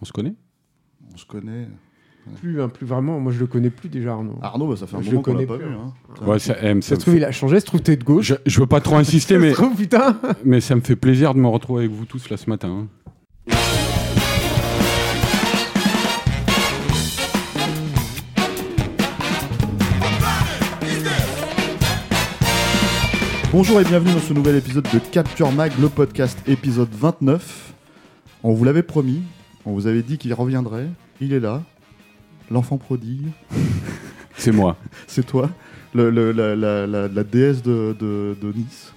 On se connaît On se connaît. Plus, hein, plus vraiment. Moi, je le connais plus déjà, Arnaud. Arnaud, bah, ça fait un Je moment le qu'on l'a connais pas plus, vu. hein. Ouais, ça, eh, mais Ça ça se me trouve, fait- il a changé, se trouve, t'es de gauche. je, je veux pas trop insister, mais, trouve, putain mais ça me fait plaisir de me retrouver avec vous tous là ce matin. hein. Bonjour et bienvenue dans ce nouvel épisode de Capture Mag, le podcast épisode 29. On vous l'avait promis, on vous avait dit qu'il reviendrait. Il est là. L'enfant prodigue, C'est moi. c'est toi. Le- le- la, la- la- la déesse de, de- de Nice.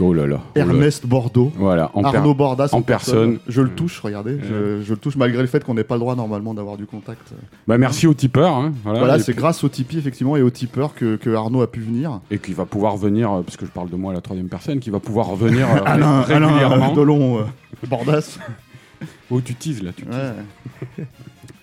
Oh là là. Oh là. Ernest Bordeaux. Voilà, en Arnaud Bordas en personne. Je le touche, regardez. Je, je le touche malgré le fait qu'on n'ait pas le droit normalement d'avoir du contact. Bah, merci au tipeur. hein, voilà, c'est grâce au Tipeee effectivement et au tipeur que, que Arnaud a pu venir. et qui va pouvoir venir, euh, parce que je parle de moi à la troisième personne, qui va pouvoir revenir euh, Alain, ré- Alain régulièrement. Delon euh, Bordas. Oh, tu teases là, tu teases. Ouais.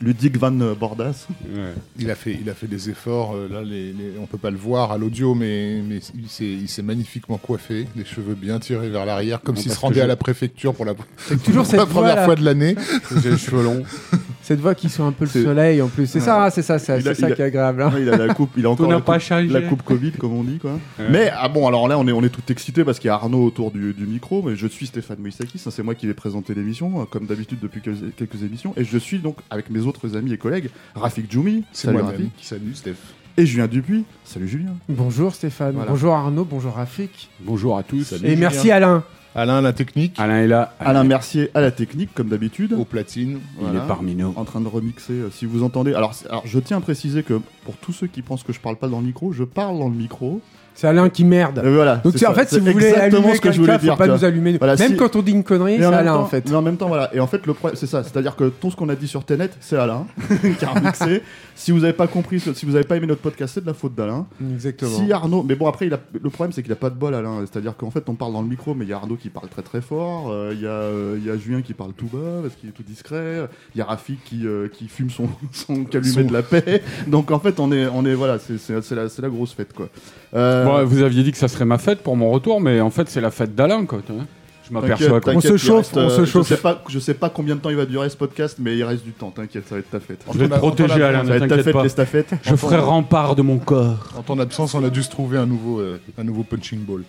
Ludic Van Bordas. Ouais. Il a fait, il a fait des efforts. euh, là, les, les- on peut pas le voir à l'audio, mais, mais il s'est, il s'est magnifiquement coiffé, les cheveux bien tirés vers l'arrière, comme Non, s'il se rendait à la préfecture pour la, C'est toujours pour la cette voix, première là. fois de l'année. J'ai les cheveux longs. Cette voix qui sent un peu le C'est- soleil en plus. C'est ça, hein, c'est ça, c'est a- ça il a- qui est agréable. hein. Ouais, il a la coupe, il a encore la pas coupe, changé. la coupe Covid comme on dit quoi. Ouais. Mais ah bon alors là on est on est tout excité parce qu'il y a Arnaud autour du, du micro mais je suis Stéphane Moïsakis, ça, c'est moi qui vais présenter l'émission euh, comme d'habitude depuis quelques, quelques émissions et je suis donc avec mes autres amis et collègues Rafik Djoumi, salut Rafik, qui salue Steph. et Julien Dupuis, salut Julien. Bonjour Stéphane, Voilà. bonjour Arnaud, bonjour Rafik. Bonjour à tous. Salut. Et Julien. merci Alain. Alain, la technique, Alain est là. Alain Mercier à la technique comme d'habitude. au platine. Il est parmi nous. en train de remixer. euh, si vous entendez, alors, alors je tiens à préciser que pour tous ceux qui pensent que je parle pas dans le micro, je parle dans le micro. C'est Alain qui merde. Et voilà. Donc c'est en ça, fait, si vous voulez exactement allumer ce que je voulais faut dire. pas tu nous allumer. Voilà, Même si- quand on dit une connerie, c'est Alain temps, en fait. mais en même temps, voilà. Et en fait, le problème, c'est ça. C'est-à-dire que tout ce qu'on a dit sur Tenet, c'est Alain qui a remixé. Si vous n'avez pas compris, si vous n'avez pas aimé notre podcast, c'est de la faute d'Alain. Exactement. Si Arnaud, mais bon après, il a- le problème c'est qu'il a pas de bol, Alain. C'est-à-dire qu'en fait, on parle dans le micro, mais il y a Arnaud qui parle très très fort. euh, Il y a, euh, il y a Julien qui parle tout bas parce qu'il est tout discret. Il y a Rafik qui, euh, qui fume son, son calumet de la paix. Donc en fait, on est, on est voilà, c'est la grosse fête quoi. Euh, Bon, vous aviez dit que ça serait ma fête pour mon retour, mais en fait, c'est la fête d'Alain, quoi. tu vois. Je m'aperçois. On se chauffe, reste, on se euh, chauffe. Je sais pas, je sais pas combien de temps il va durer ce podcast, mais il reste du temps. T'inquiète, ça va être ta fête. Je vais te protéger, Alain, Ça ne va être ta t'inquiète fête, pas. stafettes. Je ferai rempart de mon corps. En ton absence, on a dû se trouver un nouveau, euh, un nouveau punching ball.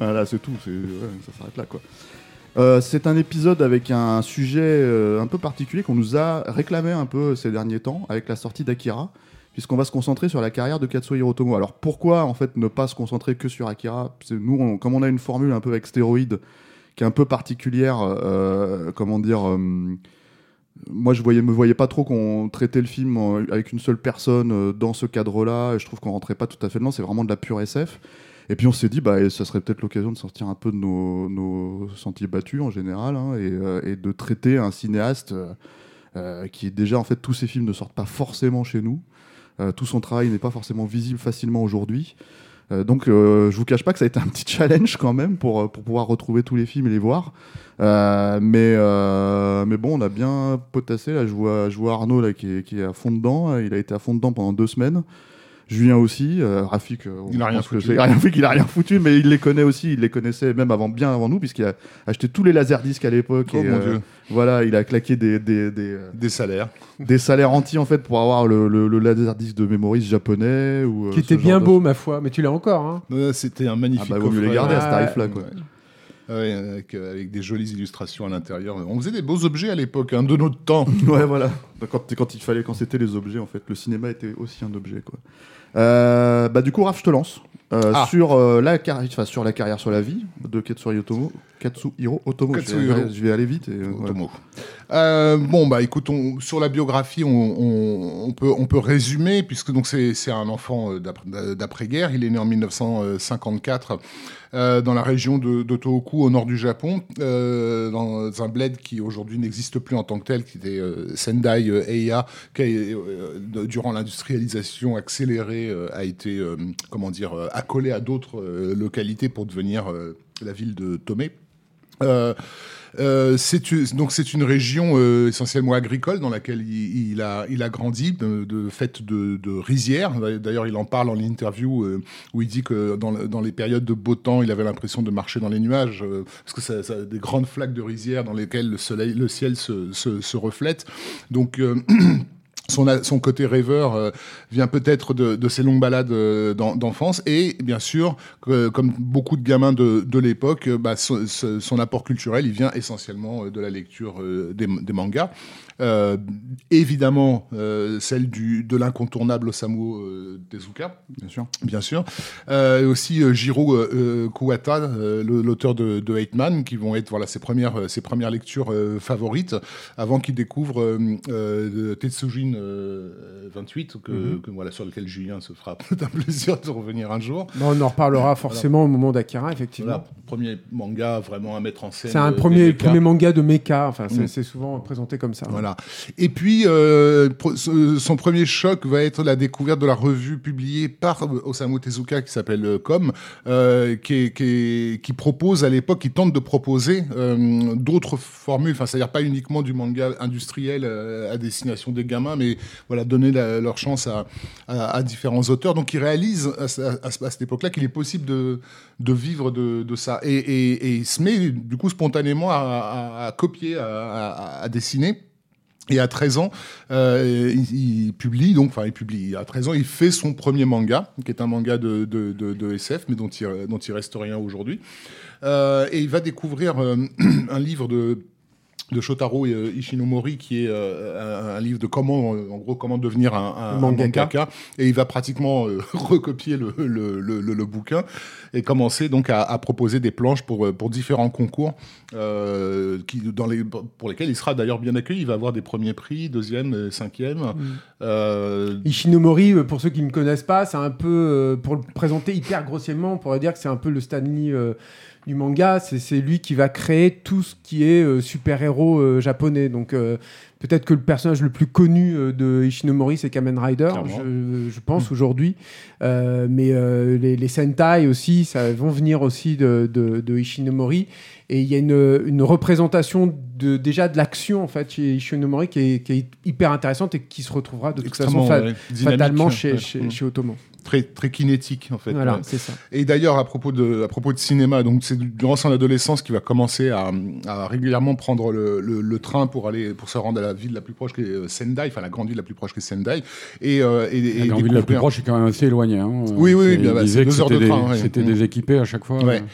Voilà, c'est tout. c'est- ouais, ça s'arrête là, quoi. Euh, c'est un épisode avec un sujet euh, un peu particulier qu'on nous a réclamé un peu ces derniers temps avec la sortie d'Akira, puisqu'on va se concentrer sur la carrière de Katsuhiro Otomo. Alors pourquoi en fait ne pas se concentrer que sur Akira? Nous, comme on a une formule un peu avec stéroïdes qui est un peu particulière, euh, comment dire euh, moi, je voyais, me voyais pas trop qu'on traitait le film avec une seule personne euh, dans ce cadre-là. Je trouve qu'on rentrait pas tout à fait dedans. C'est vraiment de la pure SF. Et puis on s'est dit, bah, ça serait peut-être l'occasion de sortir un peu de nos, sentiers battus en général, hein, et, de traiter un cinéaste qui déjà, en fait, tous ses films ne sortent pas forcément chez nous. Euh, tout son travail n'est pas forcément visible facilement aujourd'hui. Euh, donc, euh, je vous cache pas que ça a été un petit challenge quand même pour, euh, pour pouvoir retrouver tous les films et les voir. Euh, mais, euh, mais bon, on a bien potassé. Là, je vois, je vois Arnaud là, qui, est, qui est à fond dedans. Il a été à fond dedans pendant deux semaines. Julien aussi, euh, Rafik, euh, Il a rien que foutu. il a rien fait qu'il a rien foutu, mais il les connaît aussi, il les connaissait même avant, bien avant nous, puisqu'il a acheté tous les laserdiscs à l'époque. Oh et, mon euh, dieu, Voilà, il a claqué des, des, des, des salaires. des salaires entiers en fait pour avoir le, le, le laserdisc de Memories japonais. Ou, Qui était bien beau, ma foi, mais tu l'as encore. Hein. C'était un Ah magnifique bah, vaut mieux les coffret. garder à ce tarif-là, quoi. Ouais. Ouais, avec, euh, avec des jolies illustrations à l'intérieur. On faisait des beaux objets à l'époque, hein, de notre temps. Ouais, voilà. Quand, quand il fallait, quand c'était les objets, en fait, le cinéma était aussi un objet, quoi. Euh, bah, du coup, Raph, je te lance. euh, Ah. sur, euh, la carrière, enfin, sur la carrière, sur la vie de Katsuhiro Otomo. Katsuhiro Otomo. Je vais, Katsuhiro. je vais aller vite. Et, voilà. Otomo. Euh, bon bah écoute, on- sur la biographie, on, peut on peut résumer puisque c'est un enfant euh, d'après- d'après-guerre. Il est né en 1954 euh, dans la région de, Tohoku au nord du Japon, dans un bled qui aujourd'hui n'existe plus en tant que tel, qui était Sendai euh, Eiya, qui durant l'industrialisation accélérée a été comment dire accolé à d'autres localités pour devenir la ville de Tomé. Euh, donc c'est une région euh, essentiellement agricole dans laquelle il, il a, il a grandi, de, de fait de, de rizières. D'ailleurs, il en parle en interview euh, où il dit que dans, dans les périodes de beau temps, il avait l'impression de marcher dans les nuages euh, parce que ça, ça des grandes flaques de rizières dans lesquelles le soleil, le ciel se, se, se reflète. Donc euh, son, côté rêveur euh, vient peut-être de, ses longues balades euh, d'en- d'enfance et bien sûr, comme beaucoup de gamins de, de l'époque, euh, bah, son, apport culturel, il vient essentiellement de la lecture euh, des mangas. Euh, évidemment, euh, celle du, de l'incontournable Osamu euh, Tezuka, Bien sûr. bien sûr. Et aussi Jiro Kuwata, l'auteur de, de Eight Man, qui vont être voilà, ses, premières, ses premières lectures favorites, avant qu'il découvre Tetsujin euh, 28, que, Mhm. que, voilà, sur lequel Julien se fera un plaisir de revenir un jour. On en reparlera forcément au moment d'Akira, effectivement. Voilà, premier manga vraiment à mettre en scène. C'est un premier, premier manga de mecha, enfin c'est Mm. c'est souvent présenté comme ça. Voilà. Et puis, euh, son premier choc va être la découverte de la revue publiée par Osamu Tezuka qui s'appelle euh, Com, euh, qui, qui, qui propose à l'époque, qui tente de proposer euh, d'autres formules, enfin, c'est-à-dire pas uniquement du manga industriel euh, à destination des gamins, mais voilà, donner leur chance à, à, à différents auteurs. Donc, il réalise à, ce- à ce- à cette époque-là qu'il est possible de, de vivre de, de ça. Et, et, et il se met, du coup, spontanément à, copier, à dessiner. Et à 13 ans, euh, il, publie, donc, enfin, il publie, à 13 ans, il fait son premier manga, qui est un manga de, SF, mais dont il, dont reste rien aujourd'hui. Euh, et il va découvrir euh, un livre de de Shotaro euh, Ishinomori qui est euh, un, un livre de comment euh, en gros comment devenir un, un- un Mangaka. et il va pratiquement euh, recopier le, le, le, bouquin et commencer donc à, à proposer des planches pour, pour différents concours euh, qui, dans les, pour lesquels il sera d'ailleurs bien accueilli. Il va avoir des premiers prix, deuxième, cinquième. Euh, Ishinomori, pour ceux qui ne connaissent pas, c'est un peu, pour le présenter hyper grossièrement, on pourrait dire que c'est un peu le Stanley du manga. C'est lui qui va créer tout ce qui est euh, super-héros euh, japonais. Donc euh, peut-être que le personnage le plus connu de Ishinomori, c'est Kamen Rider, je, je pense aujourd'hui. Euh, mais les, les Sentai aussi, ça vont venir aussi de, de, de Ishinomori. Et il y a une, une représentation de, déjà de l'action en fait chez Ishinomori qui est, qui est hyper intéressante et qui se retrouvera de toute façon fa- fatalement chez, ouais. chez, Mm. chez Ottoman. Très très kinétique en fait. Voilà, Ouais. c'est ça. Et d'ailleurs, à propos de, à propos de cinéma, donc c'est durant son adolescence qu'il va commencer à, à régulièrement prendre le, le- le train pour aller, pour se rendre à la ville la plus proche qui est euh, Sendai, enfin la grande ville la plus proche qui est Sendai. Et, euh, et, et La grande ville la plus proche est quand même assez éloignée. hein. Oui, oui, bah, c'est deux heures de des- train, ouais. C'était Mm. déséquipé à chaque fois. Ouais. Mm.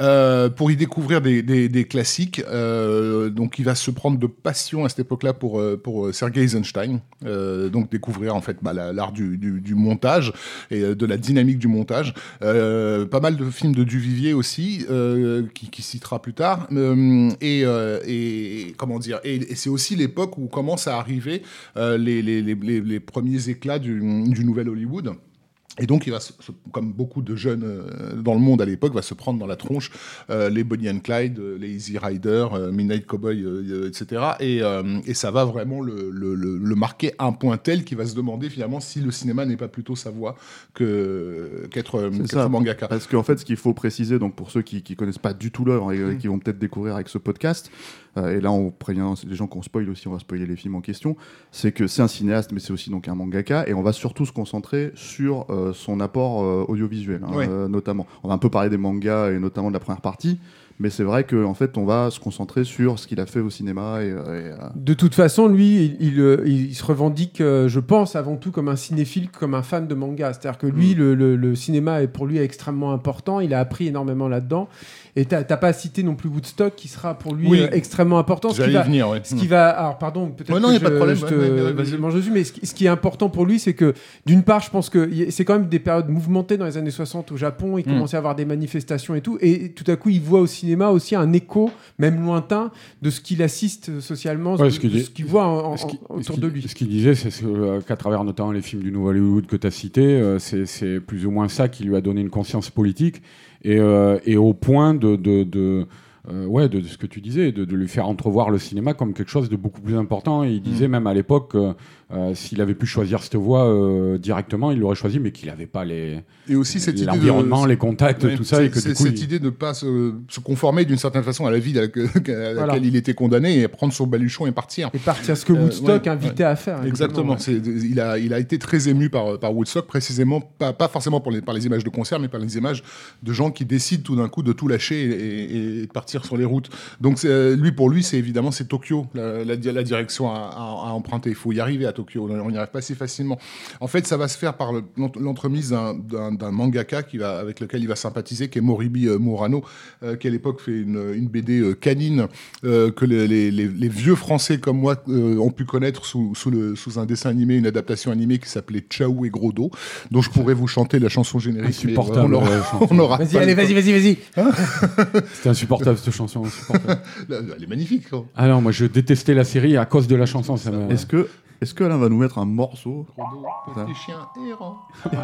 Euh, pour y découvrir des, des, des classiques. Euh, donc, il va se prendre de passion à cette époque-là pour, pour Sergei Eisenstein. Euh, donc, découvrir en fait bah, la- l'art du, du, du montage et euh, de la dynamique du montage. Euh, pas mal de films de Duvivier aussi, euh, qui, qui citera plus tard. Et, et comment dire Et, c'est aussi l'époque où commencent à arriver les, les, les, premiers éclats du nouvel Hollywood. Et donc, il va, se- comme beaucoup de jeunes euh, dans le monde à l'époque, va se prendre dans la tronche euh, les Bonnie and Clyde, euh, les Easy Rider, euh, Midnight Cowboy, euh, etc. Et, et ça va vraiment le, le, le, le marquer à un point tel qu'il va se demander finalement si le cinéma n'est pas plutôt sa voie que qu'être mangaka. Parce qu'en fait, ce qu'il faut préciser, donc pour ceux qui, qui connaissent pas du tout l'œuvre et Mm. qui vont peut-être découvrir avec ce podcast, et là on prévient des gens qu'on spoil aussi, on va spoiler les films en question, c'est que c'est un cinéaste, mais c'est aussi donc un mangaka, et on va surtout se concentrer sur euh, son apport euh, audiovisuel, hein, Ouais. euh, notamment. On va un peu parler des mangas et notamment de la première partie, mais c'est vrai qu'en fait on va se concentrer sur ce qu'il a fait au cinéma et, et, euh, De toute façon, lui, il, il, euh, il se revendique, euh, je pense, avant tout comme un cinéphile, comme un fan de manga. C'est-à-dire que lui, le, le- le cinéma est pour lui extrêmement important. Il a appris énormément là-dedans. Et t'as pas cité non plus Woodstock, qui sera pour lui Oui. euh, extrêmement important. Ce qui va, venir, ouais. ce qui va, alors pardon, peut-être Ouais, non, que y a pas de je- problème, je te ouais, ouais, vas-y. mange dessus, mais ce qui, ce qui est important pour lui, c'est que d'une part, je pense que c'est quand même des périodes mouvementées dans les années 60 au Japon. Il Mm. commençait à avoir des manifestations et tout, et tout à coup, il voit au cinéma aussi un écho, même lointain, de ce qu'il assiste socialement, Ouais, de, ce qu'il de dit- ce qu'il voit en- en- Ce qui- ce autour de lui. Ce qu'il disait, c'est euh, qu'à travers notamment les films du Nouveau Hollywood que tu as cités, euh, c'est plus ou moins ça qui lui a donné une conscience politique et, euh, et au point de, de, de, euh, ouais, de, de ce que tu disais, de, de lui faire entrevoir le cinéma comme quelque chose de beaucoup plus important. Et il disait même à l'époque que euh, s'il avait pu choisir cette voie euh, directement, il l'aurait choisi, mais qu'il n'avait pas les, Et aussi cette idée de- l'environnement, les contacts, Ouais, tout ça. Et que c'est du coup, cette il- idée de ne pas se, se conformer d'une certaine façon à la vie à laquelle, à Voilà. laquelle il était condamné et prendre son baluchon et partir. Et partir, ce que Euh, Woodstock ouais, invitait à faire. Exactement. C'est- Il, a, il a été très ému par, par Woodstock, précisément, pas, pas forcément pour les, par les images de concert, mais par les images de gens qui décident tout d'un coup de tout lâcher et, et- et de partir sur les routes. Donc c'est- lui, pour lui, c'est évidemment c'est Tokyo, la, la di- la direction à, à- à emprunter. Il faut y arriver à Tokyo. On n'y arrive pas si facilement. En fait, ça va se faire par le- l'ent- l'entremise d'un- mangaka qui va, avec lequel il va sympathiser, qui est Moribi euh, Murano, euh, qui à l'époque fait une, une BD euh, canine euh, que les, les- les- les vieux Français comme moi euh, ont pu connaître sous, sous, le, sous un dessin animé, une adaptation animée qui s'appelait Ciao et Gros dos, dont je pourrais vous chanter la chanson générique. mais Insupportable, on aura- Vas-y, allez, le vas-y, vas-y, vas-y. C'était insupportable cette chanson. insupportable. Elle est magnifique. hein. ah non, moi je détestais la série à cause de la chanson. Est-ce que, est-ce que Alain va nous mettre un morceau Petit chien errant.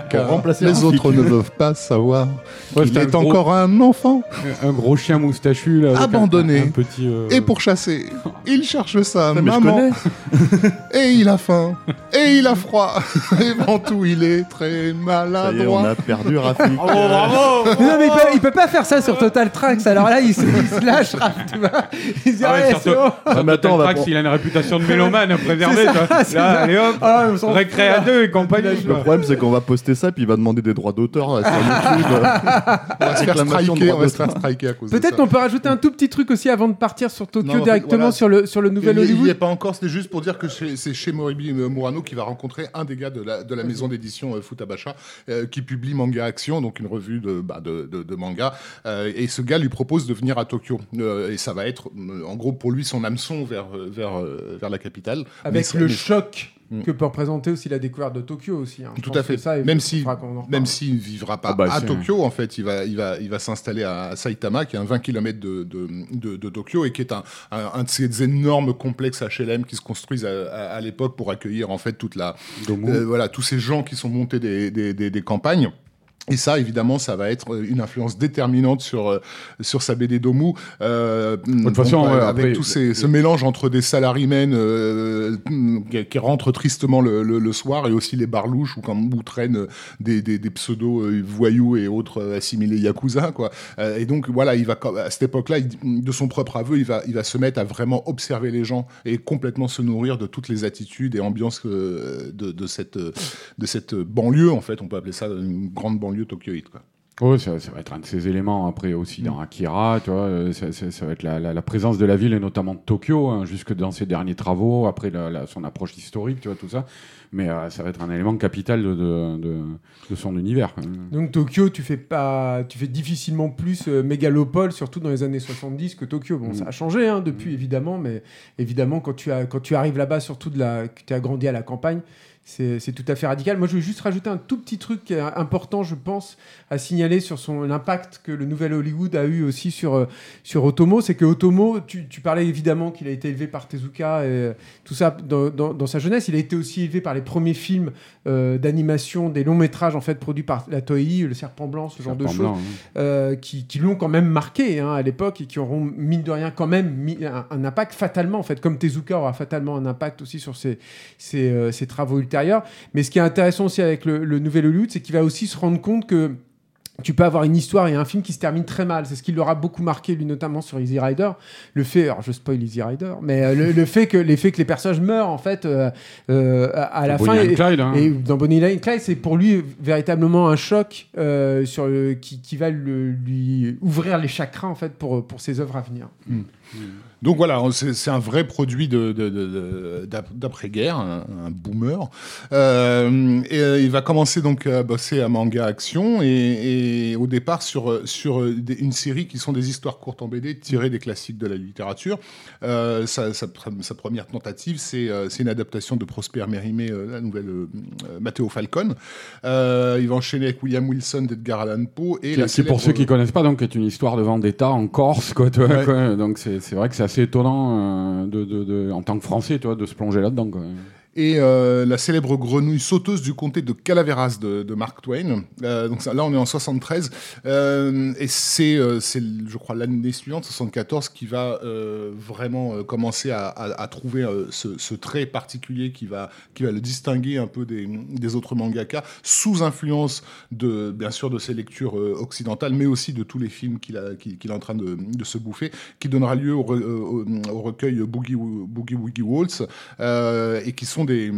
pour remplacer Les autres ne peuvent pas savoir. Ouais, Il est un gros- encore un enfant. un gros chien moustachu là, Abandonné. un, un petit. euh, Et pour chasser, il cherche sa je maman. Et il a faim. Et il a froid. Et avant tout, il est très Ça y est, on maladroit. a perdu Rafik. Mais non, mais il peut, il peut pas faire ça sur Total Tracks. Alors là, il se, il se lâche, Raph, tu vois. Il se dit, Ah ouais, c'est bon. Ah, mais attends, on va Trax, pour- il a une réputation de mélomane à Là, allez hop, Ah, on s'en récré à deux et compagnie. Le problème, c'est qu'on va poster ça, puis il va demander des droits d'auteur sur YouTube. On va se faire striker, on va se faire d'auteur. striker à cause de Peut-être qu'on peut rajouter un tout petit truc aussi avant de partir sur Tokyo Non, en fait, directement voilà. sur, le, sur le nouvel Il n'y Hollywood. est pas encore, c'était juste pour dire que c'est chez Moribi euh, Murano qui va rencontrer un des gars de la, de la maison d'édition euh, Futabasha euh, qui publie Manga Action, donc une revue de, bah, de, de- de manga. Euh, et ce gars lui propose de venir à Tokyo. Euh, et ça va être, euh, en gros, pour lui, son hameçon vers, euh, vers, euh, vers la capitale. Avec le mais- choc Mm. que peut représenter aussi la découverte de Tokyo aussi. hein. Tout à fait. ça, même si, même s'il ne vivra pas Ah bah, à Tokyo, en fait, il va, il va, il va s'installer à Saitama, qui est à 20 km de, de, de, de Tokyo et qui est un, un, un de ces énormes complexes HLM qui se construisent à, à- à l'époque pour accueillir en fait toute la, euh, voilà, tous ces gens qui sont montés des, des, des, des campagnes. Et ça, évidemment, ça va être une influence déterminante sur, euh, sur sa BD Domu. Euh, De toute façon, ouais, avec après, tout ces, ce mélange entre des salarymen euh, qui, qui rentrent tristement le, le, le soir et aussi les barlouches où, comme, où traînent des, des, des pseudos euh, voyous et autres euh, assimilés yakuza. Quoi. Euh, et donc, voilà, il va, à cette époque-là, de son propre aveu, il va, il va se mettre à vraiment observer les gens et complètement se nourrir de toutes les attitudes et ambiances euh, de, de, cette, euh, de cette banlieue, en fait. On peut appeler ça une grande banlieue tokyoïte. Quoi. Ouais, ça, ça va être un de ces éléments après aussi dans Akira, tu vois, euh, ça, ça- ça va être la, la- la présence de la ville et notamment de Tokyo, hein, jusque dans ses derniers travaux, après la- la- son approche historique, tu vois, tout ça. Mais euh, ça va être un élément capital de, de, de- de son univers. Donc Tokyo, tu fais pas, tu fais difficilement plus euh, mégalopole, surtout dans les années 70 que Tokyo. Bon, Mm. ça a changé hein, depuis évidemment, mais évidemment quand tu as, quand tu arrives là-bas, surtout de la, que tu as grandi à la campagne, c'est tout à fait radical. Moi, je veux juste rajouter un tout petit truc important, je pense, à signaler sur son l'impact que le nouvel Hollywood a eu aussi sur euh, sur Otomo. C'est que Otomo, tu, tu parlais évidemment qu'il a été élevé par Tezuka et tout ça dans, dans- dans sa jeunesse. Il a été aussi élevé par les premiers films euh, d'animation, des longs métrages en fait produits par la Toei, le Serpent Blanc, ce genre de choses euh, qui, qui l'ont quand même marqué hein, à l'époque et qui auront mine de rien quand même mis un, un impact fatalement en fait comme Tezuka aura fatalement un impact aussi sur ses, ses, euh, ses travaux ultérieurs mais ce qui est intéressant aussi avec le, le nouvel Hollywood c'est qu'il va aussi se rendre compte que tu peux avoir une histoire et un film qui se termine très mal. C'est ce qui l'aura beaucoup marqué, lui, notamment sur Easy Rider. Le fait, alors je spoil Easy Rider, mais euh, le, le fait que, l'effet que les personnages meurent, en fait, euh, euh, à, la Bonnie fin. and et- Clyde, hein. et dans Bonnie Lane Clyde, c'est pour lui véritablement un choc euh, sur le- qui, qui va le- lui ouvrir les chakras en fait pour, pour ses œuvres à venir. Donc voilà, c'est un vrai produit d'après-guerre, un, un boomer. Euh, et euh, il va commencer donc à bosser à manga action et, et au départ sur, sur une série qui sont des histoires courtes en BD tirées des classiques de la littérature. Euh, sa, sa pr- sa première tentative, c'est une adaptation de Prosper Mérimée, la nouvelle Matteo Falcon. Euh, il va enchaîner avec William Wilson d'Edgar Allan Poe et Qui, la qui, pour ceux qui connaissent pas, donc, est une histoire de vendetta en Corse, quoi, Ouais. Donc, c'est vrai que c'est assez étonnant, euh, en tant que Français, de se plonger là-dedans. Et euh, la célèbre grenouille sauteuse du comté de Calaveras de, Mark Twain. Euh, donc là, on est en 73. Euh, et c'est, je crois, l'année suivante, 74, qui va vraiment commencer à, trouver ce, trait particulier qui va, qui va le distinguer un peu des, autres mangaka, sous influence, de, bien sûr, de ses lectures occidentales, mais aussi de tous les films qu'il, est en train de, se bouffer, qui donnera lieu au, re- au- au recueil Boogie, Boogie Woogie Waltz, et qui sont des,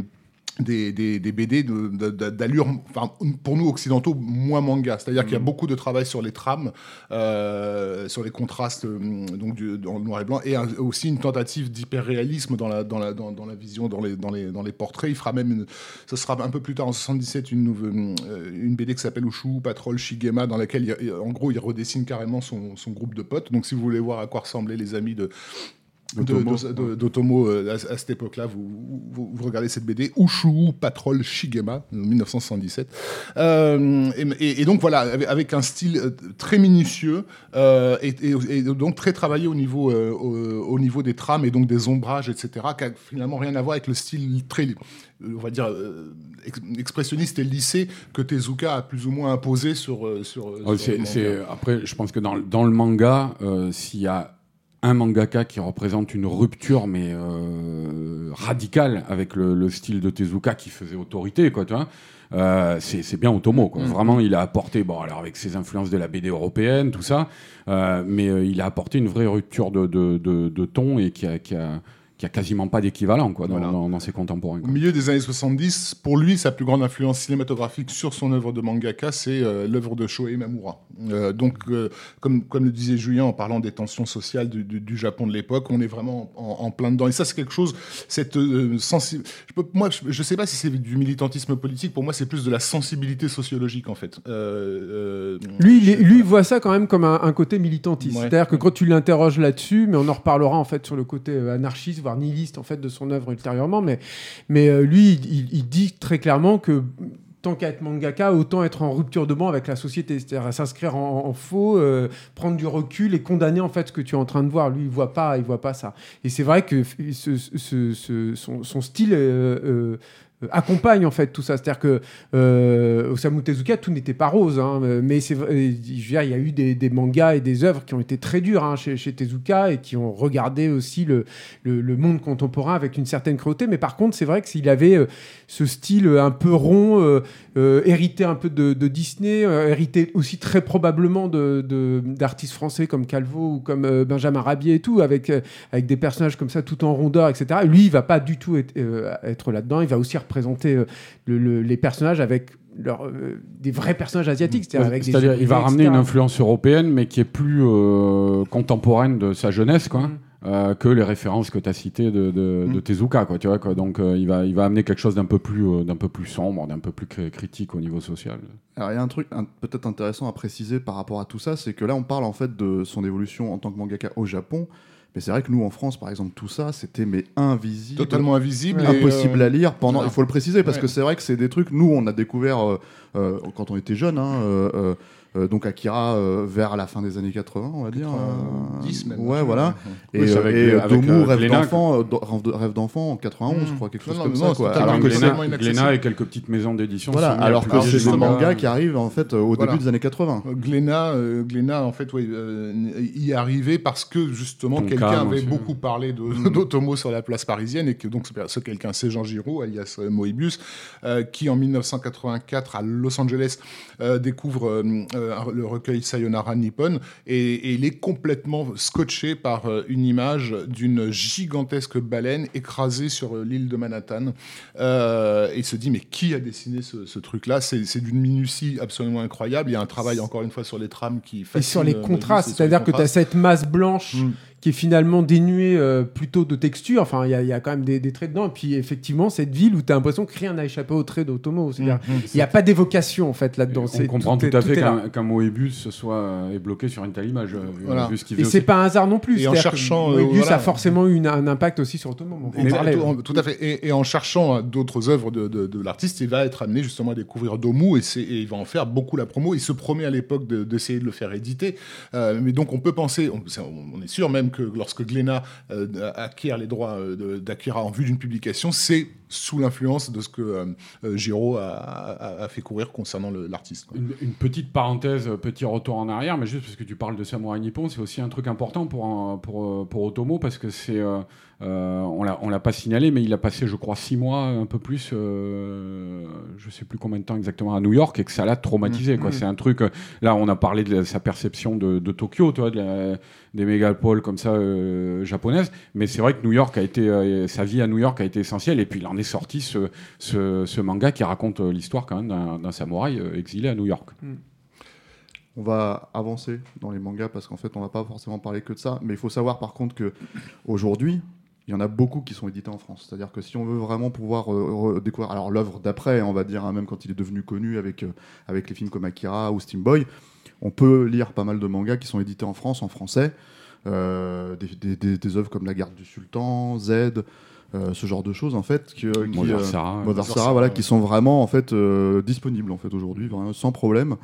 des, des, des BD d'allure, enfin, pour nous occidentaux, moins manga. C'est-à-dire qu'il y a beaucoup de travail sur les trames, euh, sur les contrastes euh, donc du, en noir et blanc, et un- aussi une tentative d'hyper-réalisme dans la, dans, la, dans, dans la vision, dans les, dans, les, dans les portraits. Il fera même, une, ce sera un peu plus tard en 77, une, nouvelle, euh, une BD qui s'appelle Ushu Patrol Shigema, dans laquelle, il en gros, il redessine carrément son, son groupe de potes. Donc, si vous voulez voir à quoi ressemblaient les amis de- D'Otomo. euh, à, à cette époque-là, vous, vous, vous regardez cette BD, Ushu Patrol Shigema, de 1977. Euh, et, donc voilà, avec, un style euh, très minutieux euh, et, et- et donc très travaillé au niveau, au, au niveau des trames et donc des ombrages, etc., qui a finalement rien à voir avec le style très, on va dire, ex- expressionniste et lissé que Tezuka a plus ou moins imposé sur... sur, c'est- après, je pense que dans, le- dans le manga, s'il y a un mangaka qui représente une rupture, mais euh, radicale, avec le, le style de Tezuka qui faisait autorité, quoi, tu vois. euh, c'est bien Otomo, quoi. Vraiment, il a apporté, bon, alors avec ses influences de la BD européenne, tout ça, euh, mais il a apporté une vraie rupture de, de, de, de ton et qui a, qui a, qui a quasiment pas d'équivalent, quoi, dans, Voilà. dans, dans ses contemporains. Au milieu des années 70, pour lui, sa plus grande influence cinématographique sur son œuvre de mangaka, c'est euh, l'œuvre de Shohei Mamura. Euh, donc, euh, comme, comme le disait Julien en parlant des tensions sociales du, du- du Japon de l'époque, on est vraiment en, en plein dedans. Et ça, c'est quelque chose, cette euh, sensi- je peux- Moi, je ne sais pas si c'est du militantisme politique. Pour moi, c'est plus de la sensibilité sociologique, en fait. Euh, euh, Lui, il est- lui il voit ça quand même comme un, un côté militantiste. Ouais. C'est-à-dire que quand tu l'interroges là-dessus, mais on en reparlera en fait sur le côté anarchiste, voire nihiliste en fait de son œuvre ultérieurement, mais, mais euh, lui, il, dit très clairement que tant qu'à être mangaka, autant être en rupture de banc avec la société, c'est-à-dire s'inscrire en, faux, euh, prendre du recul et condamner en fait ce que tu es en train de voir. Lui, il voit pas, il voit pas ça. Et c'est vrai que son, style euh, accompagne en fait tout ça. C'est-à-dire que euh, Osamu Tezuka, tout n'était pas rose, hein, euh, mais c'est il y a eu des, mangas et des œuvres qui ont été très dures hein, chez, Tezuka et qui ont regardé aussi le, le, monde contemporain avec une certaine cruauté. Mais par contre, c'est vrai que s'il avait euh, ce style un peu rond, euh, euh, hérité un peu de, Disney, euh, hérité aussi très probablement de- d'artistes français comme Calvo ou comme euh, Benjamin Rabier et tout, avec, euh, avec des personnages comme ça tout en rondeur, etc. Lui, il va pas du tout être, euh, être là-dedans. Il va aussi représenter euh, le- le- les personnages avec leur, euh, des vrais personnages asiatiques, c'est-à-dire avec des C'est-à-dire, il va ramener une influence européenne, mais qui est plus euh, contemporaine de sa jeunesse, quoi. Mhm. euh, que les références que tu as citées de, de, de Mm. Tezuka, quoi, tu vois, quoi. Donc, euh, il, va, il va amener quelque chose d'un peu plus, euh, d'un peu plus sombre, d'un peu plus cri- critique au niveau social. Alors il y a un truc un- peut-être intéressant à préciser par rapport à tout ça, c'est que là on parle en fait de son évolution en tant que mangaka au Japon, mais c'est vrai que nous en France par exemple tout ça c'était mais invisible, totalement invisible. impossible euh, à lire pendant. Il faut le préciser parce Ouais. que c'est vrai que c'est des trucs nous on a découvert euh, euh, quand on était jeune, hein, euh, euh, euh, donc Akira euh, vers la fin des années 80 on va dire. euh, 10 même. Ouais voilà. Et, Oui, euh, avec et, euh, avec, Domu euh, rêve d'enfant, euh, rêve en 91 je Mm. crois quelque chose Non, comme non, ça quoi. Alors que Glénat. Glénat et quelques petites maisons d'édition. voilà, alors que c'est du le manga. manga qui arrive en fait euh, au Voilà. début des années 80. Euh, Glénat, euh, Glénat, en fait, oui, euh, y est arrivé parce que justement quelqu'un avait aussi. beaucoup parlé de- d'Otomo sur la place parisienne et que donc ce, quelqu'un, c'est Jean Giraud, alias euh, Moebius, euh, qui en 1984 à Los Angeles euh, découvre euh, euh, le recueil Sayonara Nippon et, et il est complètement scotché par euh, une image d'une gigantesque baleine écrasée sur euh, l'île de Manhattan euh, et il se dit mais qui a dessiné ce, ce truc-là? C'est d'une minutie absolument incroyable. Il y a un travail encore une fois sur les trames qui Et sur les euh, contrastes, c'est-à-dire que tu as cette masse blanche Mm. Qui est finalement dénué euh, plutôt de texture. Enfin, il y, a- il y a quand même des, des traits dedans. Et puis, effectivement, cette ville où tu as l'impression que rien n'a échappé au trait d'Otomo. C'est-à-dire, Mhm. il n'y a pas d'évocation, en fait, là-dedans. On comprend tout, à fait qu'un qu'un Moebius soit euh, est bloqué sur une telle image, euh, vu- Voilà. vu ce qu'il Et c'est aussi. pas un hasard non plus. Et en cherchant, euh, Moebius voilà. a forcément eu une- un impact aussi sur Otomo. on en Et- parlait. tout, tout à fait. Et, et en cherchant euh, d'autres œuvres de, de- de l'artiste, il va être amené justement à découvrir Domu et, c'est- et il va en faire beaucoup la promo. Il se promet à l'époque de- d'essayer de, le faire éditer. Euh, mais donc on peut penser, on est sûr même que lorsque Glénat euh, acquiert les droits euh, d'Akira en vue d'une publication, c'est sous l'influence de ce que euh, euh, Giraud a, a- a fait courir concernant l'artiste. Une, une petite parenthèse, petit retour en arrière, mais juste parce que tu parles de Samurai Nippon, c'est aussi un truc important pour, un- pour, euh, pour Otomo, parce que c'est. euh, on l'a- on l'a pas signalé, mais il a passé, je crois, six mois, un peu plus, euh, je sais plus combien de temps exactement, à New York, et que ça l'a traumatisé. quoi. Mhm. C'est un truc. là, on a parlé de sa perception de, de Tokyo, tu vois, de la- des mégapoles comme ça euh, japonaises, mais c'est vrai que New York a été, sa vie à New York a été essentielle, et puis il en est sorti ce, ce, ce manga qui raconte euh, l'histoire quand même d'un samouraï euh, exilé à New York. On va avancer dans les mangas parce qu'en fait, on va pas forcément parler que de ça. Mais il faut savoir par contre que aujourd'hui, il y en a beaucoup qui sont édités en France. C'est-à-dire que si on veut vraiment pouvoir euh, découvrir alors l'œuvre d'après, on va dire hein, même quand il est devenu connu avec euh, avec les films comme Akira ou Steam Boy, on peut lire pas mal de mangas qui sont édités en France en français. Euh, des, des, des- des œuvres comme La Garde du Sultan, Z, euh, ce genre de choses en fait qui, qui, Sarah. Sarah, voilà, sont vraiment en fait euh, disponibles en fait aujourd'hui, sans problème,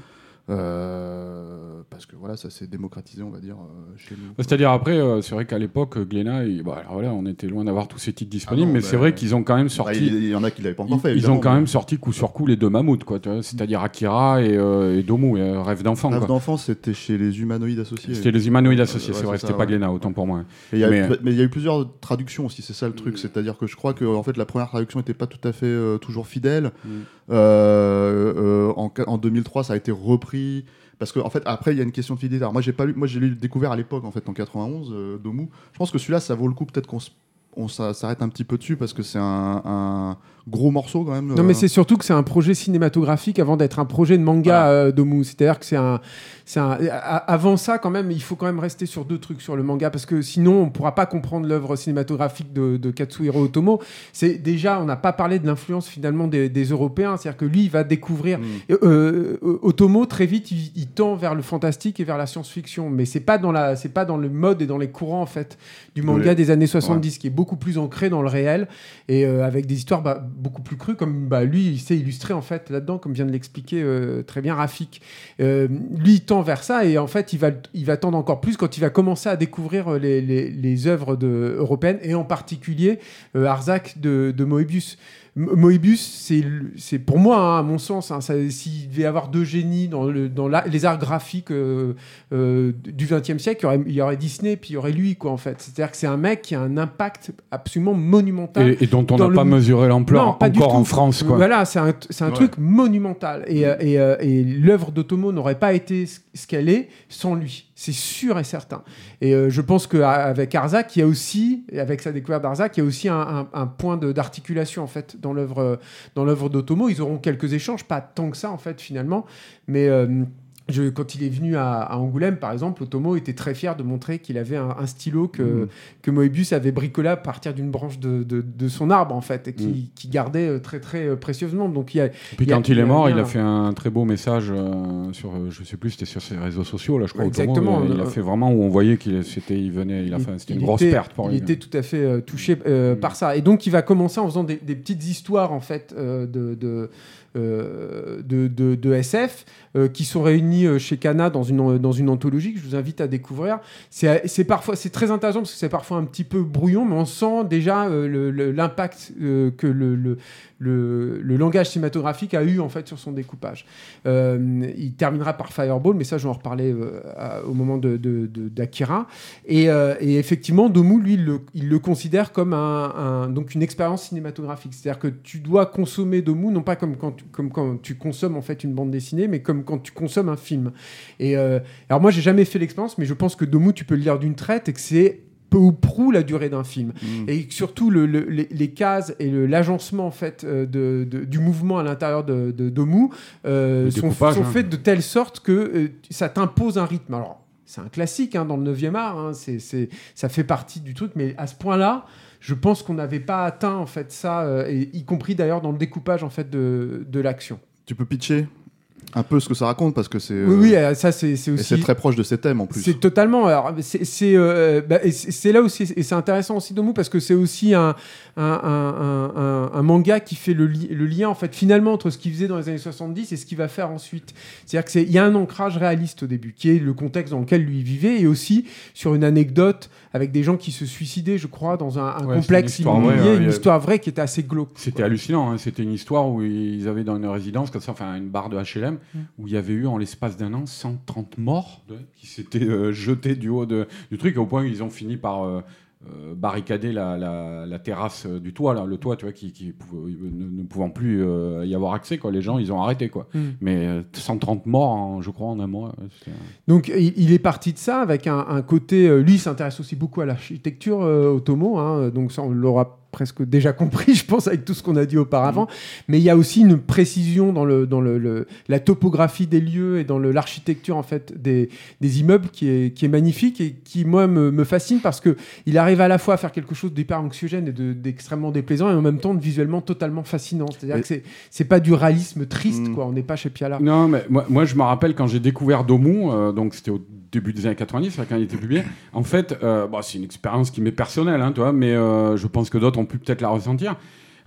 Euh, parce que voilà, ça s'est démocratisé, on va dire, euh, chez nous. C'est-à-dire après, euh, c'est vrai qu'à l'époque, Glénat, il- bah, alors voilà, on était loin d'avoir tous ces titres disponibles, Ah non, mais bah, c'est vrai qu'ils ont quand même Bah, sorti. il, il y en a qui l'avaient pas encore fait. ils ont quand mais- même sorti coup sur coup les deux mammouths, quoi. C'est-à-dire Akira et, et Domu, et, Rêve d'enfant. Rêve quoi. d'enfance, c'était chez les humanoïdes associés. C'était les humanoïdes associés, Ouais, c'est vrai, c'est c'était pas ouais. Glénat, autant pour moi. Y a- Mais- il y a eu plusieurs traductions aussi, c'est ça le truc. C'est-à-dire que je crois que en fait, la première traduction n'était pas tout à fait toujours fidèle. Mm. Euh, euh, en, qua- en 2003, ça a été repris. Parce que en fait, après, il y a une question de fidélité. Alors, moi, j'ai pas lu, moi, j'ai lu- découvert à l'époque, en fait, en 91, euh, Domu. Je pense que celui-là, ça vaut le coup, peut-être qu'on s- on s'a- s'arrête un petit peu dessus parce que c'est un, un gros morceau quand même. Non, mais euh, c'est surtout que c'est un projet cinématographique avant d'être un projet de manga euh, Domu. C'est-à-dire que c'est un, c'est un. Avant ça, quand même, il faut quand même rester sur deux trucs sur le manga parce que sinon, on pourra pas comprendre l'œuvre cinématographique de, de Katsuhiro Otomo. C'est déjà, on n'a pas parlé de l'influence finalement des, des Européens. C'est-à-dire que lui, il va découvrir. Mm. Euh, Otomo très vite, il, il tend vers le fantastique et vers la science-fiction, mais c'est pas dans la, c'est pas dans le mode et dans les courants en fait du manga des années 70 qui est beaucoup plus ancré dans le réel et euh, avec des histoires bah, beaucoup plus crues comme bah, lui il s'est illustré en fait là-dedans comme vient de l'expliquer euh, très bien Rafik. Euh, lui il tend vers ça et en fait il va il va tendre encore plus quand il va commencer à découvrir les, les, œuvres de, européennes et en particulier Arzac de, de Moebius Moebius, c'est pour moi, hein, à mon sens, hein, s'il devait y avoir deux génies dans, le, dans la- les arts graphiques euh, euh, du XXe siècle, il y, aurait, il y aurait Disney, puis il y aurait lui, quoi, en fait. C'est-à-dire que c'est un mec qui a un impact absolument monumental. Et, et dont on n'a pas mesuré l'ampleur encore en France, quoi. Voilà, c'est un, c'est un Ouais. truc monumental. Et, euh, et, et l'œuvre d'Otomo n'aurait pas été ce ce qu'elle est sans lui. C'est sûr et certain. Et euh, je pense qu'avec Arzac, il y a aussi, avec sa découverte d'Arzac, il y a aussi un, un- point d'articulation en fait dans l'œuvre euh, dans l'œuvre d'Otomo. Ils auront quelques échanges, pas tant que ça en fait finalement, mais euh, je- quand il est venu à, à Angoulême, par exemple, Otomo était très fier de montrer qu'il avait un, un stylo que, Mhm. que Moebius avait bricolé à partir d'une branche de, de- de son arbre, en fait, et qui, qui gardait euh, très, très euh, précieusement. Donc, il y a, puis Il a- quand il il est mort, il a fait un très beau message euh, sur, je sais plus, c'était sur ses réseaux sociaux, là, je crois. Exactement. Il, il a fait vraiment où on voyait qu'il c'était, il venait, il a il- fait, c'était il une grosse était- perte pour il lui. était tout à fait euh, touché euh, Mm. par ça. Et donc, il va commencer en faisant des, des petites histoires, en fait, de, de, de, de- SF euh, qui sont réunies euh, chez Kana dans une, dans une anthologie que je vous invite à découvrir. C'est parfois, c'est très intéressant parce que c'est parfois un petit peu brouillon, mais on sent déjà euh, l'impact euh, que le, le, langage cinématographique a eu en fait sur son découpage. Euh, il terminera par Fireball, mais ça, je vais en reparler euh, au moment de, d'Akira. Et, euh, et effectivement, Domu, lui, il le, considère comme un, donc une expérience cinématographique. C'est-à-dire que tu dois consommer Domu, non pas comme quand, tu, comme quand tu consommes en fait une bande dessinée, mais comme quand tu consommes un film. Et alors moi, j'ai jamais fait l'expérience, mais je pense que Domu, tu peux le lire d'une traite et que c'est peu ou prou la durée d'un film Mm. et surtout le- le- les, les cases et l'agencement en fait euh, de, de- du mouvement à l'intérieur de, de Domu euh, sont, sont hein. faits de telle sorte que euh, ça t'impose un rythme. Alors c'est un classique hein, dans le 9e art, hein, c'est, c'est, ça fait partie du truc, mais à ce point-là, je pense qu'on n'avait pas atteint en fait ça, euh, et, y compris d'ailleurs dans le découpage en fait de, de l'action. Tu peux pitcher? Un peu ce que ça raconte parce que c'est Oui, euh, oui, euh, ça c'est, c'est aussi. c'est très proche de ses thèmes en plus. C'est totalement. Alors, c'est, c'est, euh, bah, c'est c'est là aussi, et c'est intéressant aussi Domu parce que c'est aussi un, un, un, un- un- un manga qui fait le, li- le lien en fait finalement entre ce qu'il faisait dans les années 70 et ce qu'il va faire ensuite. C'est-à-dire que c'est, il y a un ancrage réaliste au début, qui est le contexte dans lequel lui vivait, et aussi sur une anecdote avec des gens qui se suicidaient, je crois, dans un, un Ouais, complexe c'est une histoire immobilier, vraie, une histoire vraie qui était assez glauque. C'était hallucinant. hein. C'était une histoire où ils avaient dans une résidence, comme ça, enfin une barre de HLM, Mm. où il y avait eu en l'espace d'un an 130 morts qui s'étaient euh, jetés du haut de- du truc, au point où ils ont fini par euh, euh, barricader la, la- la terrasse euh, du toit, là, le toit, tu vois, qui, ne, ne pouvant plus euh, y avoir accès. Quoi. Les gens, ils ont arrêté. Quoi. Mm. Mais euh, 130 morts, en- je crois, en un mois. euh, Donc il, est parti de ça avec un, un côté. euh, lui, il s'intéresse aussi beaucoup à l'architecture euh, Otomo. hein, donc ça, on l'aura presque déjà compris, je pense, avec tout ce qu'on a dit auparavant. Mais il y a aussi une précision dans, le, dans le, le- la topographie des lieux et dans l'architecture en fait des, des immeubles qui est, qui est magnifique et qui moi me, me fascine parce que il arrive à la fois à faire quelque chose d'hyper anxiogène et de- d'extrêmement déplaisant et en même temps de visuellement totalement fascinant. C'est-à-dire Et- que c'est pas du réalisme triste, Mm. quoi. On n'est pas chez Piala. Non, mais moi, moi, je me rappelle quand j'ai découvert Domu, euh, donc c'était au début des années 90, quand il était publié. En fait, euh, bon, c'est une expérience qui m'est personnelle, hein, tu vois, mais euh, je pense que d'autres ont pu peut-être la ressentir.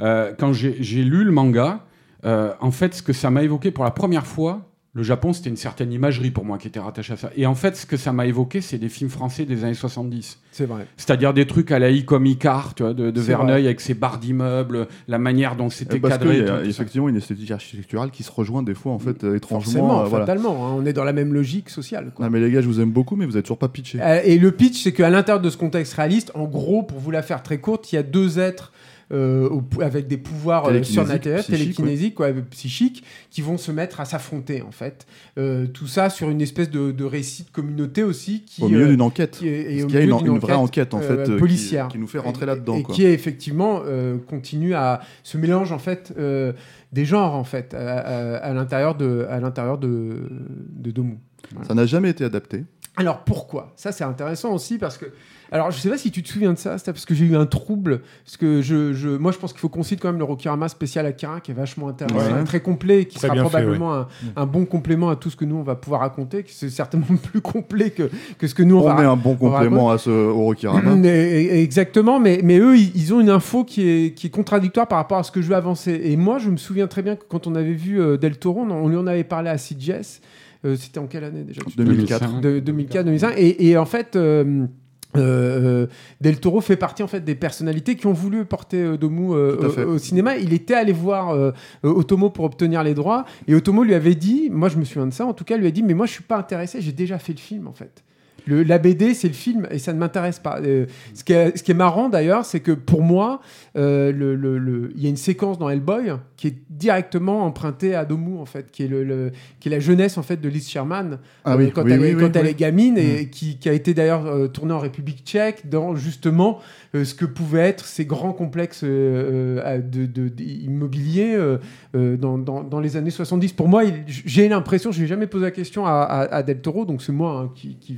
Euh, quand j'ai lu le manga, euh, en fait, ce que ça m'a évoqué pour la première fois, le Japon, c'était une certaine imagerie pour moi qui était rattachée à ça. Et en fait, ce que ça m'a évoqué, c'est des films français des années 70. C'est vrai. C'est-à-dire des trucs à la I comme Icar, tu vois, de, Verneuil avec ses barres d'immeubles, la manière dont c'était Euh, Parce cadré. effectivement une esthétique architecturale qui se rejoint des fois en fait euh, étrangement. Forcément, euh, voilà. fatalement. hein, on est dans la même logique sociale. quoi. Non mais les gars, je vous aime beaucoup, mais vous êtes toujours pas pitché. Euh, et le pitch, c'est qu'à l'intérieur de ce contexte réaliste, en gros, pour vous la faire très courte, il y a deux êtres au pou- avec des pouvoirs euh, surnaturels, psychiques, télékinésiques, quoi, euh, psychiques, qui vont se mettre à s'affronter, en fait. Euh, tout ça sur une espèce de, de récit de communauté aussi. Qui, Au milieu euh, d'une enquête. qui est- et Parce au qu'il y a une, vraie enquête en euh, fait euh, qui- policière qui, nous fait rentrer là-dedans. et quoi. qui est effectivement euh, continue à se mélange en fait euh, des genres en fait à, à- à l'intérieur de à l'intérieur de, de Domu. Ça n'a jamais été adapté. Alors pourquoi? Ça c'est intéressant aussi parce que alors je sais pas si tu te souviens de ça, c'est parce que j'ai eu un trouble parce que je, je moi je pense qu'il faut qu'on cite quand même le Rokirama spécial Akira qui est vachement intéressant, Ouais. très complet, et qui Très sera fait, probablement un, un bon complément à tout ce que nous on va pouvoir raconter, qui c'est certainement plus complet que, que ce que nous on, On, va met un bon on complément à ce au Rokirama. Exactement, mais, mais eux, ils, ils ont une info qui est, qui est contradictoire par rapport à ce que je veux avancer. Et moi, je me souviens très bien que quand on avait vu euh, Del Toro, on, on lui en avait parlé à CGS. Euh, C'était en quelle année déjà tu te 2004. 2005. de 2004, 2005. Et, et en fait, euh, euh, Del Toro fait partie en fait des personnalités qui ont voulu porter euh, Domu euh, au, au cinéma. Il était allé voir euh, euh, Otomo pour obtenir les droits, et Otomo lui avait dit, moi je me souviens de ça, en tout cas, lui a dit, mais moi je suis pas intéressé, j'ai déjà fait le film en fait. Le, la BD, c'est le film et ça ne m'intéresse pas. Euh, ce, qui est, ce qui est marrant d'ailleurs, c'est que pour moi, euh, le- le- le- il y a une séquence dans Hellboy qui est directement empruntée à Domu en fait, qui est, qui est la jeunesse en fait de Liz Sherman Ah euh, quand, oui, elle, oui, est, oui, quand elle oui. est gamine et qui, qui a été d'ailleurs tournée en République tchèque dans justement ce que pouvaient être ces grands complexes de, de- de- immobiliers dans, dans- dans les années 70. Pour moi, j'ai l'impression, je n'ai jamais posé la question à, à- à Del Toro, donc c'est moi hein, qui, qui,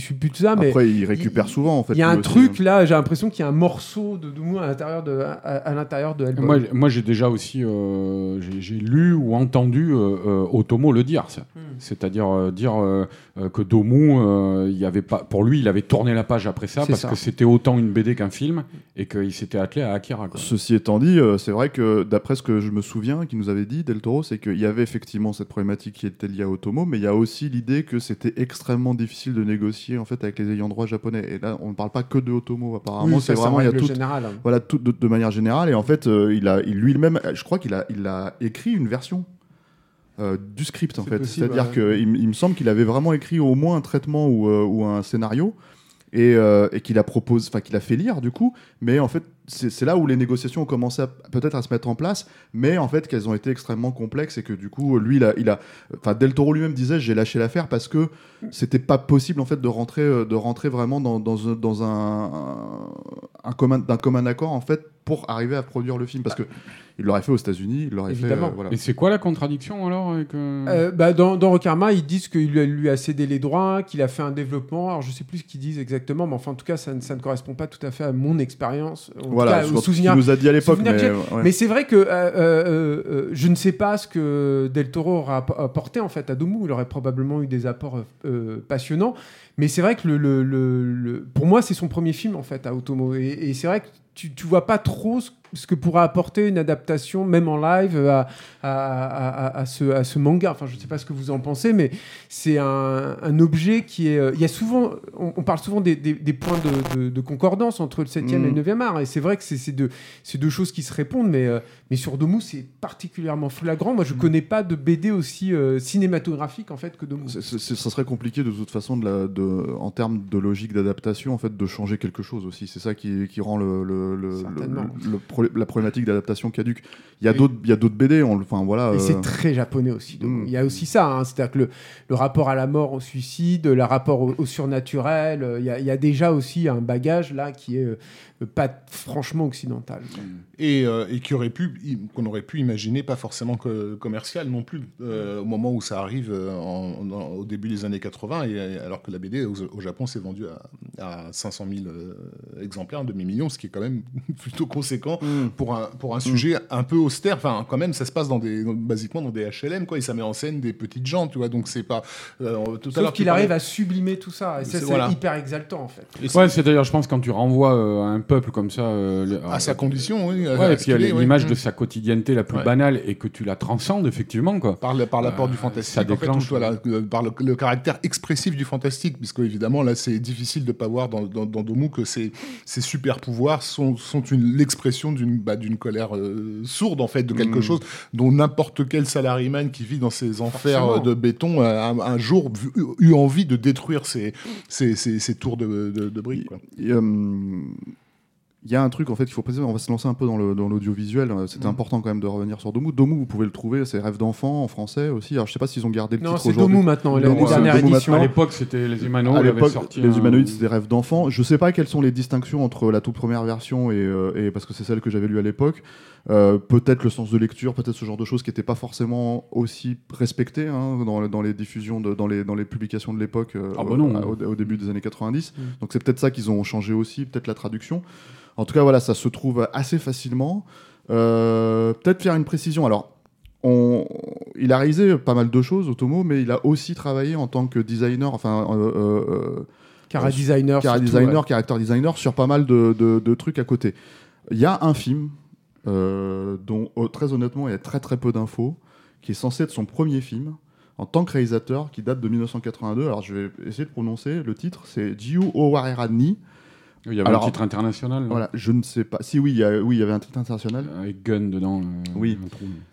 qui de ça, mais Après, il récupère il- souvent en fait. il y a un aussi, truc hein. là, j'ai l'impression qu'il y a un morceau de Doumou à l'intérieur de, à, à l'intérieur de. Moi, moi j'ai déjà aussi euh, j'ai- j'ai lu ou entendu euh, euh, Otomo le dire, ça. Hmm. C'est-à-dire euh, dire que Domu, euh, il y avait pas, pour lui, il avait tourné la page après ça C'est parce ça. que c'était autant une BD qu'un film et qu'il s'était attelé à Akira. quoi. Ceci étant dit, euh, c'est vrai que d'après ce que je me souviens, qu'il nous avait dit, Del Toro, c'est qu'il y avait effectivement cette problématique qui était liée à Otomo, mais il y a aussi l'idée que c'était extrêmement difficile de négocier en fait avec les ayants droit japonais. Et là, on ne parle pas que de Otomo, apparemment, Oui, c'est vraiment en il y a tout, générale. hein. voilà, tout de, de manière générale. Et en fait, euh, il a, il lui-même, je crois qu'il a, il a écrit une version. euh, du script en fait, c'est-à-dire ouais. que il, il me semble qu'il avait vraiment écrit au moins un traitement ou, euh, ou un scénario et, euh, et qu'il a proposé, enfin qu'il a fait lire du coup, mais en fait c'est là où les négociations ont commencé peut-être à se mettre en place, mais en fait qu'elles ont été extrêmement complexes et que du coup lui il a, enfin Del Toro lui-même disait j'ai lâché l'affaire parce que c'était pas possible en fait de rentrer euh, de rentrer vraiment dans, dans un, un commun d'un commun accord en fait pour arriver à produire le film. Parce que il l'aurait fait aux États-Unis, il l'aurait fait. Évidemment. euh, voilà. Et c'est quoi la contradiction alors avec, euh, Euh, bah, dans, dans Rokarma, ils disent qu'il lui a- lui a cédé les droits, qu'il a fait un développement. Alors, je sais plus ce qu'ils disent exactement, mais enfin, en tout cas, ça, ne- ça ne correspond pas tout à fait à mon expérience. Tout Voilà, cas, je au souvenir. nous a dit à l'époque, souvenir mais, ouais. C'est vrai que euh, euh, euh, euh, je ne sais pas ce que Del Toro aura app- apporté en fait à Domu. Il aurait probablement eu des apports euh, euh, passionnants. Mais c'est vrai que le, le- le- le- pour moi, c'est son premier film en fait à Otomo. Et, et c'est vrai que tu, tu vois pas trop ce, ce que pourra apporter une adaptation, même en live, à, à, à- à- ce, à ce manga. Enfin, je sais pas ce que vous en pensez, mais c'est un, un objet qui est. euh, Il y a souvent, on, on parle souvent des, des- des points de, de- de concordance entre le 7e Mm. et le 9e art. Et c'est vrai que c'est deux, deux choses qui se répondent, mais, euh, mais sur Domu, c'est particulièrement flagrant. Moi, je connais pas de BD aussi euh, cinématographique en fait que Domu. Ça serait compliqué de toute façon de la, de, en termes de logique d'adaptation en fait de changer quelque chose aussi c'est ça qui, qui rend le, le- le- Certainement. le- le pro- la problématique d'adaptation caduque il y a d'autres il y a d'autres BD on, enfin voilà Et euh, c'est très japonais aussi. Domu. Mm. Il y a aussi ça, hein, c'est-à-dire que le, le rapport à la mort, au suicide, le rapport au, au surnaturel, euh, il y, a- il y a déjà aussi un bagage là qui est euh, pas franchement occidental. et, euh, et qui aurait pu qu'on aurait pu imaginer pas forcément que commercial non plus euh, au moment où ça arrive euh, en- au début des années 80 et, alors que la BD au, au Japon s'est vendue à, à 500 000 euh, exemplaires un demi million ce qui est quand même plutôt conséquent Mm. pour un pour un sujet un peu austère enfin quand même ça se passe dans des dans- basiquement dans des HLM quoi et ça met en scène des petites gens tu vois donc c'est pas euh, tout Sauf qu'il arrive à sublimer tout ça. Et C'est- voilà. hyper exaltant en fait. Ouais, c'est d'ailleurs, je pense, quand tu renvoies euh, un peuple comme ça. euh, à sa condition oui Ouais, et puis il y a oui. l'image de sa quotidienneté la plus Ouais. banale et que tu la transcendes, effectivement. Quoi. par, le- par l'apport Euh, du fantastique, ça en fait, déclenche, voilà, euh, par le, le caractère expressif du fantastique, puisque évidemment là c'est difficile de pas voir dans, dans, dans Domu que ces, ces super pouvoirs sont, sont une, l'expression d'une bah, d'une colère euh, sourde en fait de quelque Mm. chose dont n'importe quel salariman qui vit dans ces enfers Forcément. euh, de béton a un, un jour eu, eu envie de détruire ces, ces, ces, ces tours de, de, de briques. quoi. Il y a un truc en fait qu'il faut préciser, on va se lancer un peu dans le- dans l'audiovisuel. euh, C'était Mm. important quand même de revenir sur Domu. Domu, vous pouvez le trouver, c'est Rêve d'enfant en français aussi. Alors je sais pas s'ils ont gardé le Non, titre c'est aujourd'hui. Domu maintenant, la Domu, c'est dernière Domu édition. À l'époque, c'était les humanoïdes. à avaient l'époque, sorti les un- humanoïdes, c'était Rêve d'enfant. Je sais pas quelles sont les distinctions entre la toute première version et, euh, et- parce que c'est celle que j'avais lue à l'époque. Euh, peut-être le sens de lecture, peut-être ce genre de choses qui n'étaient pas forcément aussi respectées hein, dans, dans les diffusions, de- dans, les, dans les publications de l'époque euh, Ah bah au, au début des années 90. Mm. Donc c'est peut-être ça qu'ils ont changé aussi, peut-être la traduction. En tout cas, voilà, ça se trouve assez facilement. Euh, peut-être faire une précision. Alors, on- il a réalisé pas mal de choses, Otomo, mais il a aussi travaillé en tant que designer, enfin, Cara designer. Cara designer, ouais. character designer sur pas mal de, de- de trucs à côté. Il y a un film euh, dont oh, très honnêtement il y a très très peu d'infos, qui est censé être son premier film en tant que réalisateur, qui date de 1982. Alors je vais essayer de prononcer le titre, c'est Jiu Owarerani. Il y avait Alors, un titre international. Voilà, je ne sais pas. Si oui, il y, a- oui, il y avait un titre international, Avec Gun dedans. euh, Oui.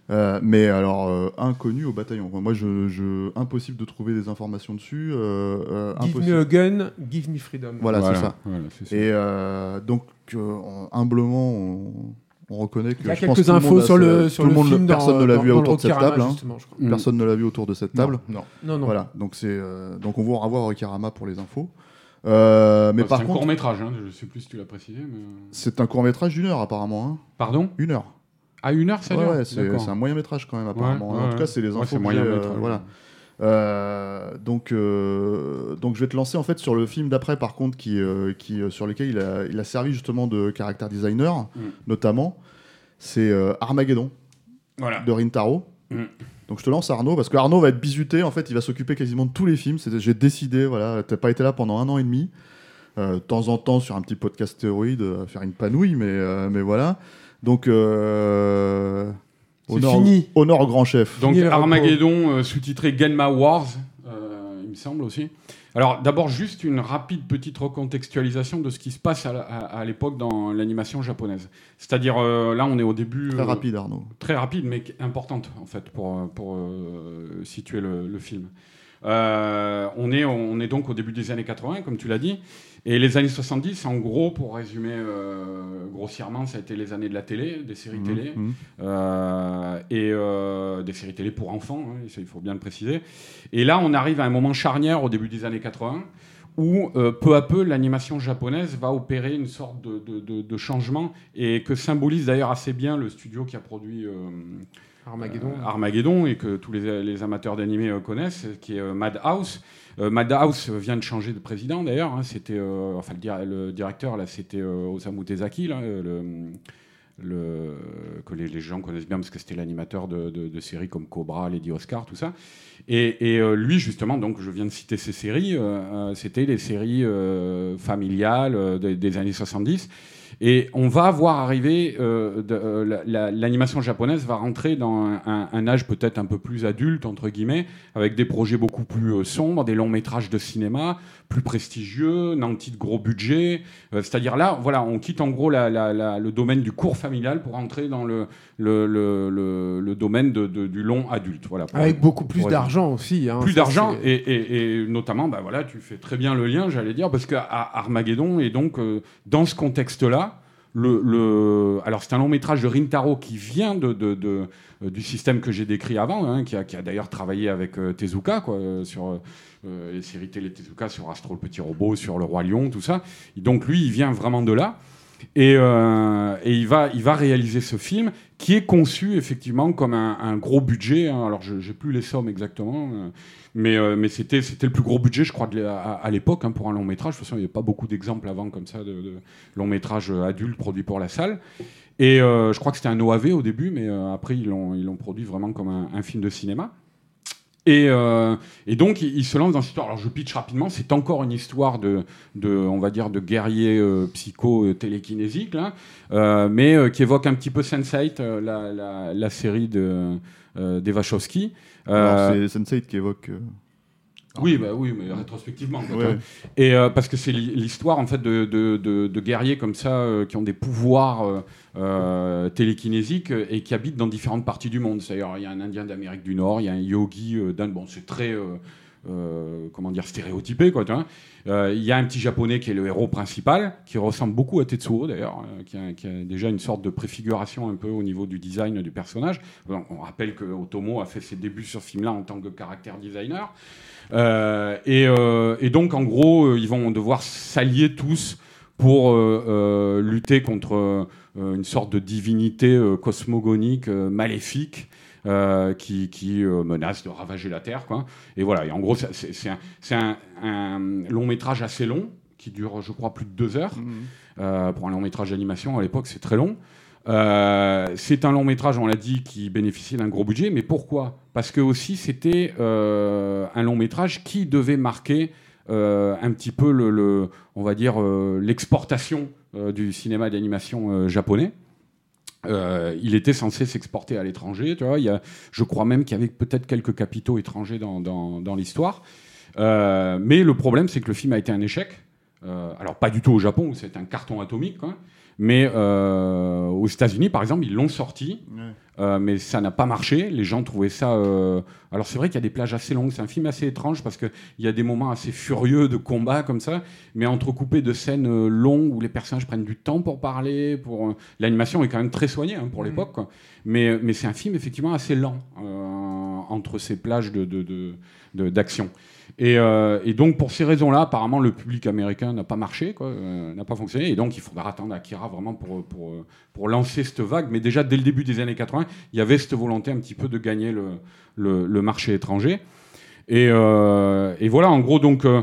euh, mais alors euh, inconnu au bataillon. Moi, je, je- impossible de trouver des informations dessus. euh, euh, Give impossible. me a gun, give me freedom. Voilà, c'est ça. voilà, ça. Et euh, donc, euh, on- humblement, on, on reconnaît que Il y a je pense quelques infos a sur le, tout sur le le monde, film. personne dans, ne l'a vu autour de cette table. hein. justement, je crois. Mm. Personne ne l'a vu autour de cette table. Non. Non, non. Voilà, donc c'est euh, donc on va revoir Rokirama pour les infos. Euh, mais Bah, par c'est un court métrage, hein, je sais plus si tu l'as précisé. Mais... c'est un court métrage d'une heure apparemment. hein. Pardon? Une heure. À une heure, ça Ouais, dure ouais, c'est un moyen métrage quand même apparemment. Ouais, en ouais, tout cas, c'est les Ouais, infos. c'est moyen euh, métrage. voilà. Euh, donc, euh, donc je vais te lancer en fait sur le film d'après par contre qui, euh, qui, sur lequel il a, il a servi justement de caractère designer Mm. notamment. C'est Armageddon Voilà. de Rintaro. Mm. Donc je te lance Arnaud parce que Arnaud va être bisuté en fait il va s'occuper quasiment de tous les films. J'ai décidé voilà t'as pas été là pendant un an et demi. De temps en temps sur un petit podcast euh, faire une panouille mais mais voilà donc C'est honneur- fini. honneur au grand chef. Donc Fini. Armageddon, euh, sous-titré Genma Wars, euh, il me semble aussi. Alors d'abord juste une rapide petite recontextualisation de ce qui se passe à, l'époque dans l'animation japonaise. C'est-à-dire euh, là on est au début... Très rapide Arnaud. très rapide, mais importante en fait pour, pour euh, situer le, le film. Euh, on, est, on est donc au début des années 80, comme tu l'as dit, et les années 70, en gros, pour résumer euh, grossièrement, ça a été les années de la télé, des séries Mhm, télé, mhm. euh, et euh, des séries télé pour enfants, hein, ça, il faut bien le préciser. Et là, on arrive à un moment charnière au début des années 80, où euh, peu à peu l'animation japonaise va opérer une sorte de, de- de- de changement et que symbolise d'ailleurs assez bien le studio qui a produit euh, Armageddon. euh, Armageddon et que tous les, les amateurs d'animé euh, connaissent, qui est euh, Madhouse. Euh, Madhouse vient de changer de président d'ailleurs. hein, c'était, euh, enfin le, dir- le directeur là, c'était euh, Osamu Tezuki, là, que les, gens connaissent bien parce que c'était l'animateur de, séries comme Cobra, Lady Oscar, tout ça. Et, lui, justement, donc je viens de citer ces séries, c'était les séries familiales des, des années 70. Et on va voir arriver, euh, euh, la- la- l'animation japonaise va rentrer dans un, un- un âge peut-être un peu plus adulte, entre guillemets, avec des projets beaucoup plus euh, sombres, des longs métrages de cinéma, plus prestigieux, nantis de gros budget. Euh, C'est-à-dire là, voilà, on quitte en gros la- la- la- le domaine du court familial pour entrer dans le, le, le- le- le domaine de- de- du long adulte. Voilà, pour- Avec beaucoup plus d'argent aussi. hein. plus d'argent et, et- et notamment, bah voilà, tu fais très bien le lien, j'allais dire, parce que à- Armageddon et donc euh, dans ce contexte-là, alors c'est un long métrage de Rintaro qui vient euh, du système que j'ai décrit avant, hein, qui a, d'ailleurs travaillé avec euh, Tezuka quoi, euh, sur les séries télé Tezuka, sur Astro le petit robot, sur le roi lion, tout ça. Donc lui, il vient vraiment de là. Et, il, va, réaliser ce film qui est conçu effectivement comme un, gros budget. hein. Alors je n'ai plus les sommes exactement, mais, euh, c'était le plus gros budget, je crois, à, l'époque hein, pour un long métrage. De toute façon, il n'y avait pas beaucoup d'exemples avant comme ça de, de longs métrages adultes produits pour la salle. Et euh, je crois que c'était un OAV au début, mais euh, après ils l'ont produit vraiment comme un, film de cinéma. Et, euh, donc, il, il se lance dans cette histoire. Alors, je pitch rapidement. C'est encore une histoire de, on va dire, de guerrier euh, psycho euh, télékinésique, euh, mais euh, qui évoque un petit peu Sense8, euh, la, série de euh, des Wachowski. Euh, Alors, c'est Sense8 qui évoque. euh, oui, bah oui, mais rétrospectivement. Ouais. Et euh, parce que c'est l'hi- l'histoire en fait de, de, de- de guerriers comme ça euh, qui ont des pouvoirs euh, euh, télékinésiques euh, et qui habitent dans différentes parties du monde. C'est-à-dire, il y a un Indien d'Amérique du Nord, il y a un yogi euh, d'Inde. Bon, c'est très euh, comment dire stéréotypé, quoi. Euh, Il y a un petit japonais qui est le héros principal, qui ressemble beaucoup à Tetsuo d'ailleurs, euh, qui, a, déjà une sorte de préfiguration un peu au niveau du design du personnage. On rappelle que Otomo a fait ses débuts sur ce film-là en tant que caractère designer. Et, et donc, en gros, ils vont devoir s'allier tous pour lutter contre une sorte de divinité cosmogonique, maléfique, qui, qui, euh, menace de ravager la Terre. Quoi. Et voilà, et en gros, c'est- un, c'est un- un long métrage assez long, qui dure, je crois, plus de deux heures. Euh, pour un long métrage d'animation, à l'époque, c'est très long. Euh, c'est un long métrage, on l'a dit, qui bénéficiait d'un gros budget. Mais pourquoi? Parce que aussi, c'était euh, un long métrage qui devait marquer euh, un petit peu, le, le- on va dire, euh, l'exportation euh, du cinéma d'animation euh, japonais. Euh, il était censé s'exporter à l'étranger, tu vois. Y a, je crois même qu'il y avait peut-être quelques capitaux étrangers dans, dans- l'histoire. Euh, mais le problème, c'est que le film a été un échec. Euh, alors, pas du tout au Japon, où c'est un carton atomique, quoi. Mais euh, aux États-Unis, par exemple, ils l'ont sorti, Ouais. euh, mais ça n'a pas marché. Les gens trouvaient ça. euh, Alors, c'est vrai qu'il y a des plages assez longues. C'est un film assez étrange parce qu'il y a des moments assez furieux de combat comme ça, mais entrecoupés de scènes longues où les personnages prennent du temps pour parler. Pour l'animation est quand même très soignée hein, pour l'époque. Mais, mais c'est un film effectivement assez lent entre ces plages de, de- de- de- d'action. Et, euh, et donc pour ces raisons-là, apparemment le public américain n'a pas marché, euh, n'a pas fonctionné. Et donc il faudra attendre Akira vraiment pour, lancer cette vague. Mais déjà dès le début des années 80, il y avait cette volonté un petit peu de gagner le, marché étranger. Et, euh, et voilà, en gros, donc, euh,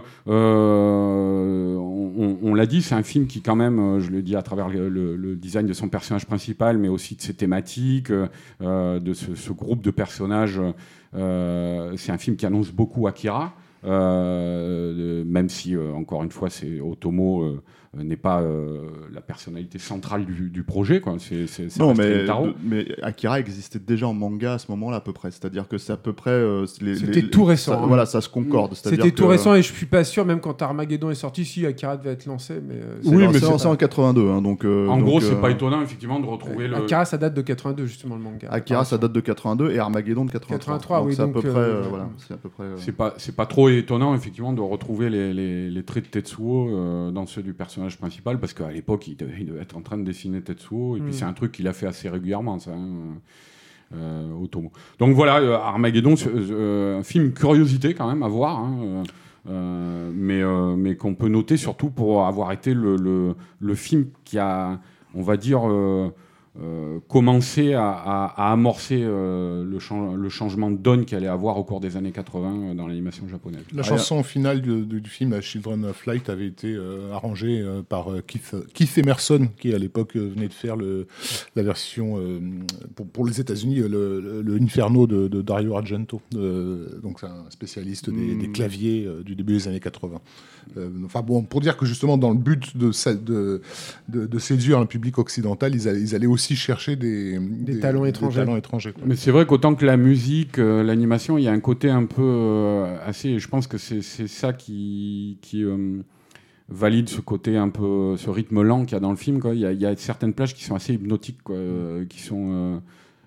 on, l'a dit, c'est un film qui, quand même, je le dis à travers le, design de son personnage principal, mais aussi de ses thématiques, de ce, groupe de personnages. c'est un film qui annonce beaucoup Akira. Euh, même si, euh, encore une fois, c'est Otomo n'est pas euh, la personnalité centrale du, du projet. Quoi. C'est, c'est, ça Non, mais, de- mais Akira existait déjà en manga à ce moment-là, à peu près. C'est-à-dire que c'est à peu près. euh, les- C'était les- tout récent, ça- hein. Voilà, ça se concorde. C'est-à-dire C'était tout que- récent et je suis pas sûr, même quand Armageddon est sorti, si Akira devait être lancé. Mais euh, c'est- Oui, mais c'est c'est en 82. hein, donc, euh, En donc, gros, c'est euh, pas étonnant, effectivement, de retrouver le. Akira, ça date de 82, justement, le manga. Akira, ça date de 82 et Armageddon de 83. 83, donc oui, c'est à peu près. euh, euh, voilà, c'est à peu près. euh, C'est pas, c'est pas trop étonnant, effectivement, de retrouver les, les- les traits de Tetsuo euh, dans ceux du personnage principal, parce qu'à l'époque, il devait, il devait être en train de dessiner Tetsuo, et puis Mm. c'est un truc qu'il a fait assez régulièrement, ça, hein, euh, Otomo. Donc voilà, euh, Armageddon, euh, un film curiosité quand même à voir. hein, euh, mais mais qu'on peut noter surtout pour avoir été le, le, le film qui a, on va dire, euh, commencer à, amorcer euh, le, le, changement de donne qu'il allait avoir au cours des années 80 euh, dans l'animation japonaise. La chanson finale du, du, film Children of Light avait été arrangée par Keith, Keith, Emerson, qui à l'époque venait de faire le, la version pour, pour, les États-Unis, le, le, Inferno de, Dario Argento. donc c'est un spécialiste des, des hmm. claviers du début des années 80. enfin bon, pour dire que justement dans le but de, de, de, séduire un public occidental, ils ils allaient aussi chercher des, des, talents étrangers. étrangers Mais c'est vrai qu'autant que la musique, euh, l'animation, il y a un côté un peu euh, assez. Je pense que c'est ça qui, qui euh, valide ce côté un peu, ce rythme lent qu'il y a dans le film. Quoi. Il, y a, il, y a, certaines plages qui sont assez hypnotiques, quoi, qui sont.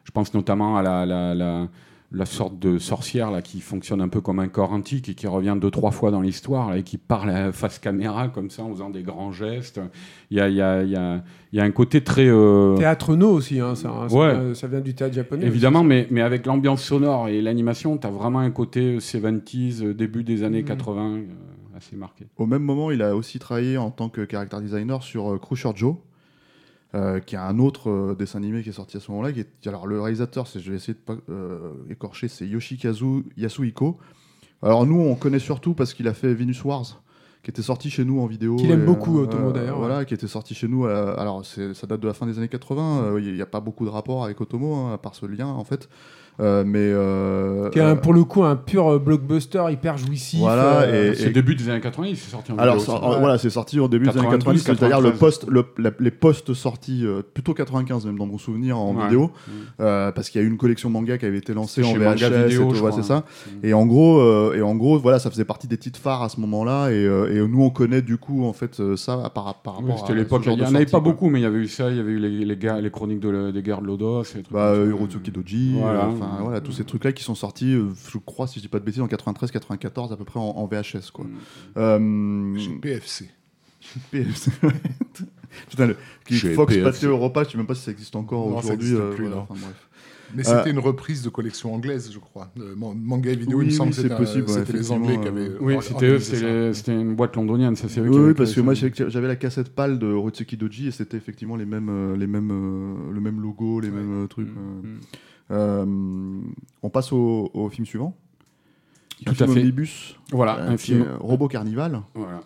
je pense notamment à la, la, la la sorte de sorcière là qui fonctionne un peu comme un corps antique et qui revient deux trois fois dans l'histoire et qui parle face caméra comme ça en faisant des grands gestes. Il y a, il y a, il y a, il y a un côté très euh... théâtre no aussi, hein, ça, ça, vient du théâtre japonais. Évidemment, mais, mais avec l'ambiance sonore et l'animation, tu as vraiment un côté 70s, euh, début des années 80 mmh. euh, assez marqué. Au même moment, il a aussi travaillé en tant que character designer sur euh, Cruiser Joe. Euh, qui a un autre euh, dessin animé qui est sorti à ce moment-là. Alors le réalisateur, je vais essayer de pas euh, écorcher, c'est Yoshikazu Yasuhiko. Alors nous, on connaît surtout parce qu'il a fait Venus Wars, qui était sorti chez nous en vidéo. Qu'il aime beaucoup, Otomo d'ailleurs. Voilà, qui était sorti chez nous. alors ça date de la fin des années 80. Il n'y a pas beaucoup de rapport avec Otomo, hein, à part ce lien en fait. Euh, mais euh, un, pour le coup un pur euh, blockbuster hyper jouissif. Voilà, et, c'est début des années 90, c'est sorti en Alors voilà, c'est sorti au début des années 90, c'est-à-dire le post, le, les posts sortis plutôt 95 même dans mon souvenir en vidéo, mm. parce qu'il y a eu une collection manga qui avait été lancée en VHS, vidéo, c'est ça. Mm. Et en gros, et en gros, voilà, ça faisait partie des titres phares à ce moment-là, et, nous on connaît du coup en fait ça par, par rapport. C'était l'époque, il n'y en avait pas beaucoup, mais il y avait eu ça, il y avait eu les, les, les chroniques des guerres de Lodos, bah, Hirotsuki Doji, voilà voilà, tous ces trucs-là qui sont sortis, euh, je crois, si je dis pas de bêtises, en 93-94 à peu près en, VHS, quoi. Euh, PFC. PFC. Putain, le, Fox Pathé Europa, je sais même pas si ça existe encore aujourd'hui. Euh, mais c'était une reprise de collection anglaise, je crois. manga et vidéo, oui, il me semble que c'était possible. C'était les Anglais qui avaient. Oui, c'était une boîte londonienne, ça c'est Oui, oui parce que moi j'avais la cassette pâle de Rotsuki Doji et c'était effectivement les mêmes, les mêmes, le même logo, les mêmes trucs. Mm, mm. Euh, on passe au, film suivant. Tout un à fait. Omnibus. Voilà, euh, un film. Robot Carnival. Voilà.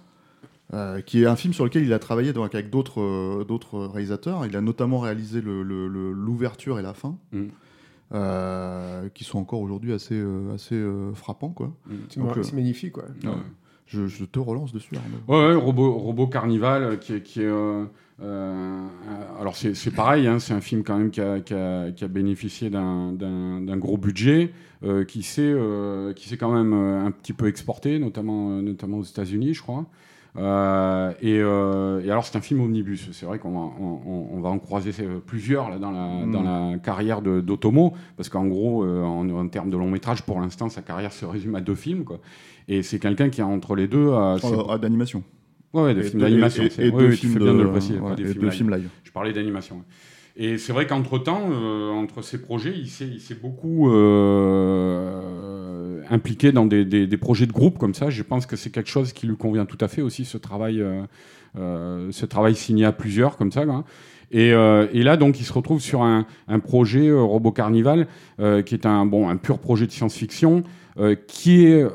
Euh, qui est un film sur lequel il a travaillé donc, avec d'autres d'autres réalisateurs. Il a notamment réalisé l'ouverture et la fin, mm. qui sont encore aujourd'hui assez, assez frappants. Quoi. Mm. C'est magnifique. Quoi. Je, te relance dessus. Ouais, robot, robot Carnival, qui est euh, alors c'est pareil, hein, c'est un film quand même qui a, qui a, qui a bénéficié d'un gros budget, euh, qui s'est euh, quand même euh, un petit peu exporté, notamment, notamment aux États-Unis, je crois. Et, et, alors c'est un film omnibus. C'est vrai qu'on va, on, va en croiser plusieurs là, dans, la, mm. dans la carrière d'Otomo, parce qu'en gros, en, en, termes de long métrage, pour l'instant, sa carrière se résume à deux films. Quoi. Et c'est quelqu'un qui a entre les deux... d'animation Ouais, des films d'animation. Et, deux films bien de, deux films live. Je parlais d'animation. Et c'est vrai qu'entre-temps, euh, entre ces projets, il s'est beaucoup euh, impliqué dans des, des, projets de groupe comme ça. Je pense que c'est quelque chose qui lui convient tout à fait aussi, ce travail, euh, ce travail signé à plusieurs comme ça. Et, et, là, donc, il se retrouve sur un, un projet Robot Carnival, qui est un, bon, un pur projet de science-fiction, qui est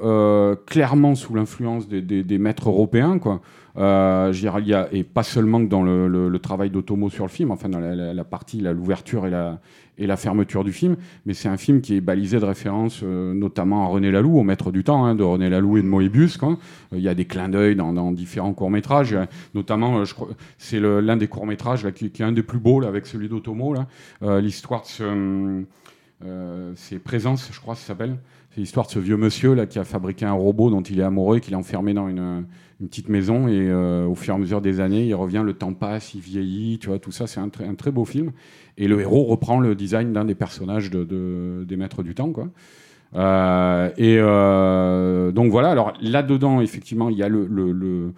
clairement sous l'influence des, des, des, maîtres européens, quoi. Euh, il y a, et pas seulement dans le, travail d'Otomo sur le film, enfin dans la, partie, l'ouverture et la, et la fermeture du film, mais c'est un film qui est balisé de références euh, notamment à René Laloux, au maître du temps, hein, de René Laloux et de Moebius. Euh, il y a des clins d'œil dans, différents courts-métrages, notamment, c'est l'un des courts-métrages qui, est un des plus beaux avec celui d'Otomo, l'histoire de ce... c'est Présence, je crois, ça s'appelle. C'est l'histoire de ce vieux monsieur là qui a fabriqué un robot dont il est amoureux et qu'il a enfermé dans une, une petite maison et euh, au fur et à mesure des années, il revient, le temps passe, il vieillit, tu vois, tout ça, c'est un, très beau film. Et le héros reprend le design d'un des personnages de, des Maîtres du Temps. Euh, et euh, donc voilà, alors là-dedans, effectivement, il y a le,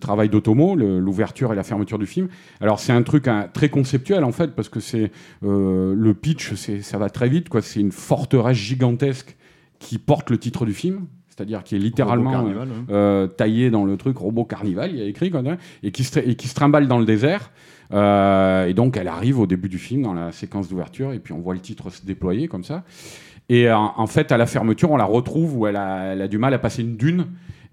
travail d'Otomo, l'ouverture et la fermeture du film. Alors c'est un truc hein, très conceptuel en fait, parce que c'est le pitch, ça va très vite. C'est une forteresse gigantesque qui porte le titre du film, c'est-à-dire qui est littéralement Carnival, hein. euh, taillé dans le truc robot carnival, il y a écrit comme ça, et qui se, et qui se trimballe dans le désert. Euh, et donc elle arrive au début du film dans la séquence d'ouverture, et puis on voit le titre se déployer comme ça. Et en, en fait, à la fermeture, on la retrouve où elle a, elle a du mal à passer une dune.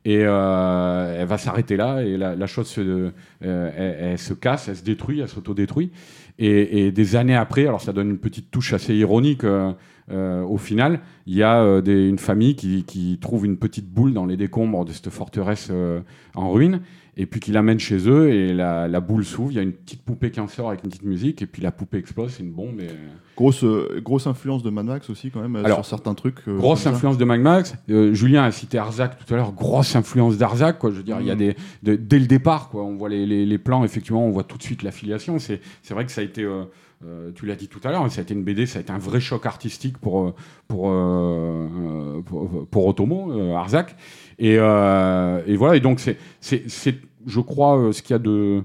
Et euh, elle va s'arrêter là, et la, la chose se, euh, elle, elle se casse, elle se détruit, elle s'autodétruit. Et, et des années après, alors ça donne une petite touche assez ironique euh, euh, au final, il y a euh, des- une famille qui, qui trouve une petite boule dans les décombres de cette forteresse euh, en ruine, et puis qui l'amène chez eux, et la, la boule s'ouvre, il y a une petite poupée qui en sort avec une petite musique, et puis la poupée explose, c'est une bombe. Et... Grosse, grosse influence de Mad Max aussi, quand même, Alors, sur certains trucs. Grosse influence de Mad Max. Julien a cité Arzac tout à l'heure. Grosse influence d'Arzac. Quoi. Je veux dire, il y a Mm. des de- dès le départ, quoi. On voit les, les- les plans. Effectivement, on voit tout de suite l'affiliation. C'est c'est vrai que ça a été. euh, euh, tu l'as dit tout à l'heure, ça a été une BD, ça a été un vrai choc artistique pour euh, euh, pour, pour Otomo, euh, Arzac. Et, voilà. Et donc c'est je crois ce qu'il y a de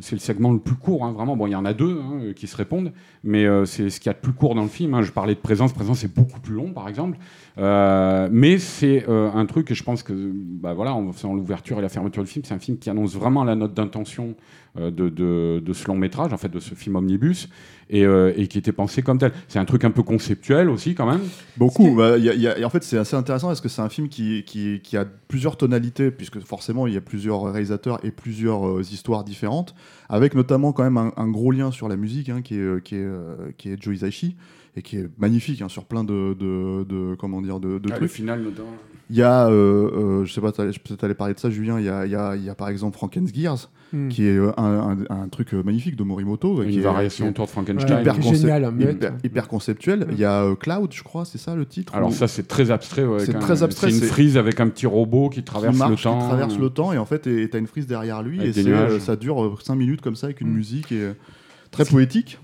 c'est le segment le plus court, hein, vraiment. Bon, il y en a deux hein, qui se répondent, mais c'est ce qu'il y a de plus court dans le film. hein. Je parlais de présence, présence c'est beaucoup plus long, par exemple. Mais c'est un truc et je pense que, bah voilà, en faisant l'ouverture et la fermeture du film, c'est un film qui annonce vraiment la note d'intention de, de, de ce long métrage, en fait, de ce film omnibus, et, euh, et qui était pensé comme tel. C'est un truc un peu conceptuel aussi, quand même. Beaucoup. Bah, il y a- il y a- et en fait, c'est assez intéressant parce que c'est un film qui, qui, qui a plusieurs tonalités, puisque forcément, il y a plusieurs réalisateurs et plusieurs euh, histoires différentes, avec notamment quand même un, un gros lien sur la musique, hein, qui est, euh, qui est, euh, qui est Joe Hisaishi, et qui est magnifique hein, sur plein de, de, de- comment dire, de, de Ah, le trucs. final, notamment. Il y a, euh, euh, je sais pas, peut-être allais parler de ça, Julien, il y a, il y a, il y a par exemple Frankengears, Hmm. qui est euh, un, un- un truc euh, magnifique de Morimoto. Une qui variation qui est autour de Frankenstein. hyper, qui génial, mais- hyper, hyper conceptuel. Il y a euh, Cloud, je crois, c'est ça le titre Alors ou- ça, c'est très abstrait. ouais, C'est très abstrait, C'est une frise avec un petit robot qui qui traverse marche, le qui temps. traverse le temps, et en fait, et t'as une frise derrière lui, Avec et ça dure 5 minutes comme ça, avec une Mm. musique et, euh, très poétique.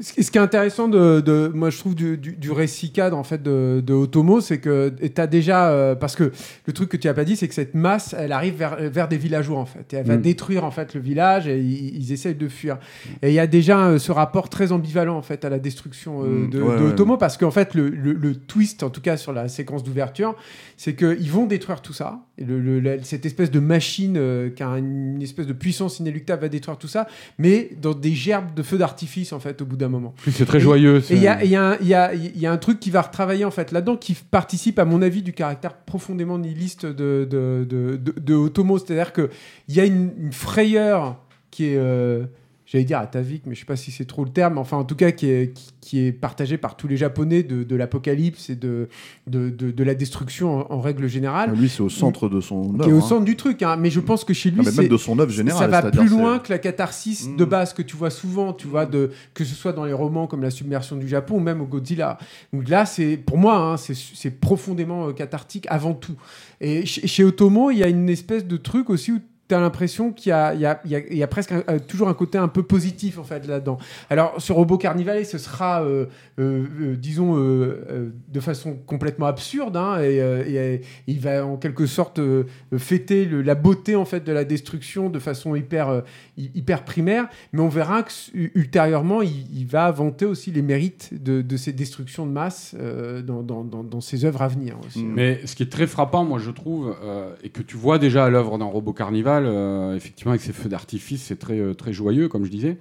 Ce qui est intéressant de, de- moi je trouve du, du- du récit cadre en fait de, de Otomo, c'est que tu as déjà euh, parce que le truc que tu as pas dit, c'est que cette masse, elle arrive vers, vers des villageois en fait, et elle va Mm. détruire en fait le village et ils, ils essayent de fuir. Et il y a déjà euh, ce rapport très ambivalent en fait à la destruction euh, Mm. de, Ouais, de ouais. Otomo, parce qu'en fait le, le- le twist, en tout cas sur la séquence d'ouverture, c'est qu'ils vont détruire tout ça. Et le- le- la- cette espèce de machine euh, qui a une espèce de puissance inéluctable va détruire tout ça, mais dans des gerbes de feux d'artifice en fait au bout d'un moment. C'est très Et- joyeux. Et il y a, il y a un- il y a- il y a un truc qui va retravailler en fait là-dedans, qui participe à mon avis du caractère profondément nihiliste de, de, de, de- de Otomo. C'est-à-dire qu'il y a une, une frayeur qui est, euh, j'allais dire atavique, mais je sais pas si c'est trop le terme, enfin en tout cas qui est, qui, qui est partagée par tous les Japonais de, de l'apocalypse et de, de, de, de la destruction en, en règle générale, Lui, c'est au centre de son œuvre. qui est au hein. centre du truc. hein. Mais je pense que chez lui, Ah, c'est même de son œuvre générale. ça va plus loin que la catharsis Mm. de base que tu vois souvent, tu vois, de, que ce soit dans les romans comme La submersion du Japon ou même au Godzilla. Donc là, c'est pour moi, hein, c'est- c'est profondément euh, cathartique avant tout. Et chez, chez Otomo, il y a une espèce de truc aussi où tu as l'impression qu'il y a, presque toujours un côté un peu positif en fait là-dedans. Alors sur Robo Carnivale, ce sera, euh, euh, euh, disons, de façon complètement absurde, hein, et, il va en quelque sorte fêter la beauté en fait de la destruction de façon hyper hy- hyper primaire, mais on verra que ultérieurement il, va vanter aussi les mérites de, de ces destructions de masse dans, ses œuvres à venir aussi. Mm. Mais ce qui est très frappant, moi, je trouve, et que tu vois déjà à l'œuvre dans Robot Carnival, euh, effectivement, avec ses feux d'artifice, c'est très, euh, très joyeux, comme je disais,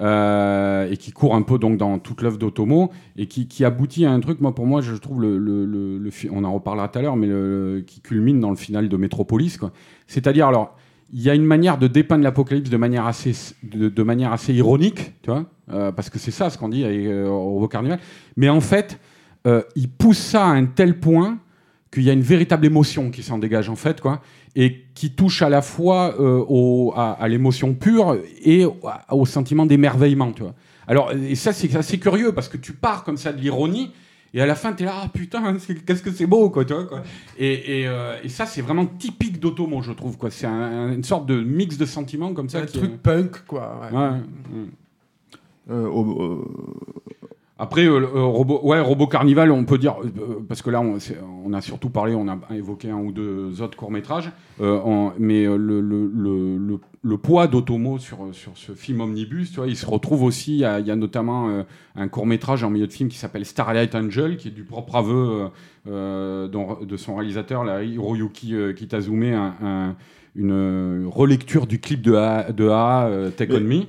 euh, et qui court un peu donc dans toute l'œuvre d'Otomo, et qui, aboutit à un truc, moi, pour moi, je trouve, le, on en reparlera tout à l'heure, mais qui culmine dans le final de Metropolis. C'est-à-dire, alors, il y a une manière de dépeindre l'apocalypse de manière assez, de, manière assez ironique, tu vois, parce que c'est ça ce qu'on dit Robot Carnival, mais en fait, il pousse ça à un tel point qu'il y a une véritable émotion qui s'en dégage en fait, quoi, et qui touche à la fois euh, au- à, à l'émotion pure et au, au sentiment d'émerveillement, tu vois. Alors, et ça c'est assez curieux parce que tu pars comme ça de l'ironie. Et à la fin, tu es là, ah putain, qu'est-ce que c'est beau, quoi, tu vois, quoi. Et, et, euh, et ça, c'est vraiment typique d'Otomo, je trouve, quoi. C'est un- une sorte de mix de sentiments comme ça. un qui est- truc punk quoi. ouais. Ouais, ouais. Euh, au- euh, Après, euh, euh, robot, ouais, robot carnival, on peut dire euh, parce que là, on, on a surtout parlé, on a évoqué un ou deux autres courts métrages, mais euh, le, le, le, le- poids d'Otomo sur sur ce film omnibus, tu vois, il se retrouve aussi. Il y a, il y a notamment euh, un court métrage en milieu de film qui s'appelle Starlight Angel, qui est du propre aveu euh, euh, dont- de son réalisateur, là, Hiroyuki euh, Kitazume, un- un- une euh, relecture du clip de A, de A euh, Take On Me.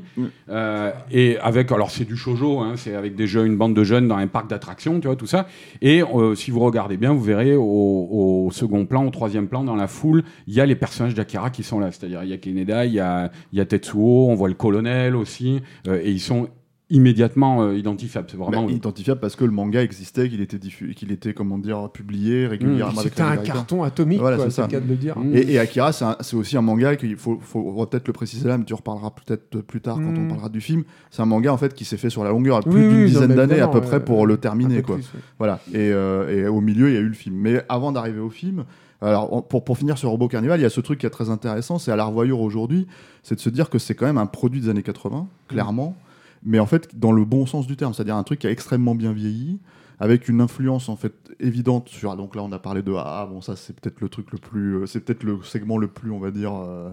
Euh, et avec, alors c'est du shoujo, hein, c'est avec des jeunes, une bande de jeunes dans un parc d'attractions, tu vois, tout ça. Et euh, si vous regardez bien, vous verrez au, au second plan, au troisième plan, dans la foule, il y a les personnages d'Akira qui sont là. C'est-à-dire, il y a Keneda, il y a, y a Tetsuo, on voit le colonel aussi, et ils sont immédiatement euh, identifiables. C'est vraiment. Bah, identifiable parce que le manga existait, qu'il était diffus, qu'il était comment dire publié régulièrement. avec C'était un carton atomique, Voilà, c'est ça. le cas de le dire. Et, et Akira, c'est aussi un manga qu'il faut, peut-être le préciser là, mais tu reparleras peut-être plus tard quand on parlera du film. C'est un manga en fait qui s'est fait sur la longueur, à plus Oui, d'une oui, dizaine d'années à peu près euh, pour le terminer peu quoi. plus, ouais. Voilà. Et, euh, et au milieu, il y a eu le film. Mais avant d'arriver au film, alors pour, pour finir sur Robot Carnival, il y a ce truc qui est très intéressant, c'est à la revoyure aujourd'hui, c'est de se dire que c'est quand même un produit des années 80, clairement, mais en fait dans le bon sens du terme, c'est-à-dire un truc qui a extrêmement bien vieilli avec une influence en fait évidente sur donc là on a parlé de AA bon ça c'est peut-être le truc le plus euh, c'est peut-être le segment le plus on va dire euh,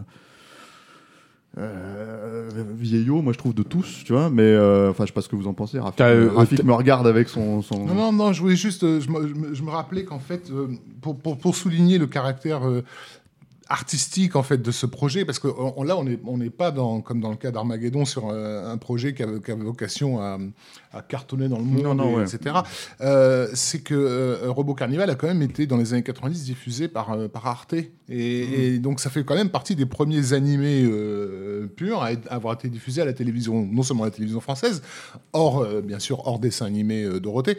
euh, vieillot moi je trouve de tous tu vois mais euh, enfin je sais pas ce que vous en pensez Rafik, euh, Rafik me regarde avec son, son... Non, non, non, je voulais juste. je, me, je me- rappelais qu'en fait, pour, pour, pour souligner le caractère euh, artistique en fait de ce projet, parce que on- là, on n'est on n'est pas dans, comme dans le cas d'Armageddon sur euh, un projet qui avait, qui avait vocation à, à cartonner dans le monde, Non, non, et- ouais. etc. Euh, C'est que euh, Robot Carnival a quand même été dans les années 90 diffusé par, euh, par Arte. Et, Mm. et donc, ça fait quand même partie des premiers animés euh, purs à être- avoir été diffusés à la télévision, non seulement à la télévision française, hors, bien sûr, hors dessin animé Dorothée,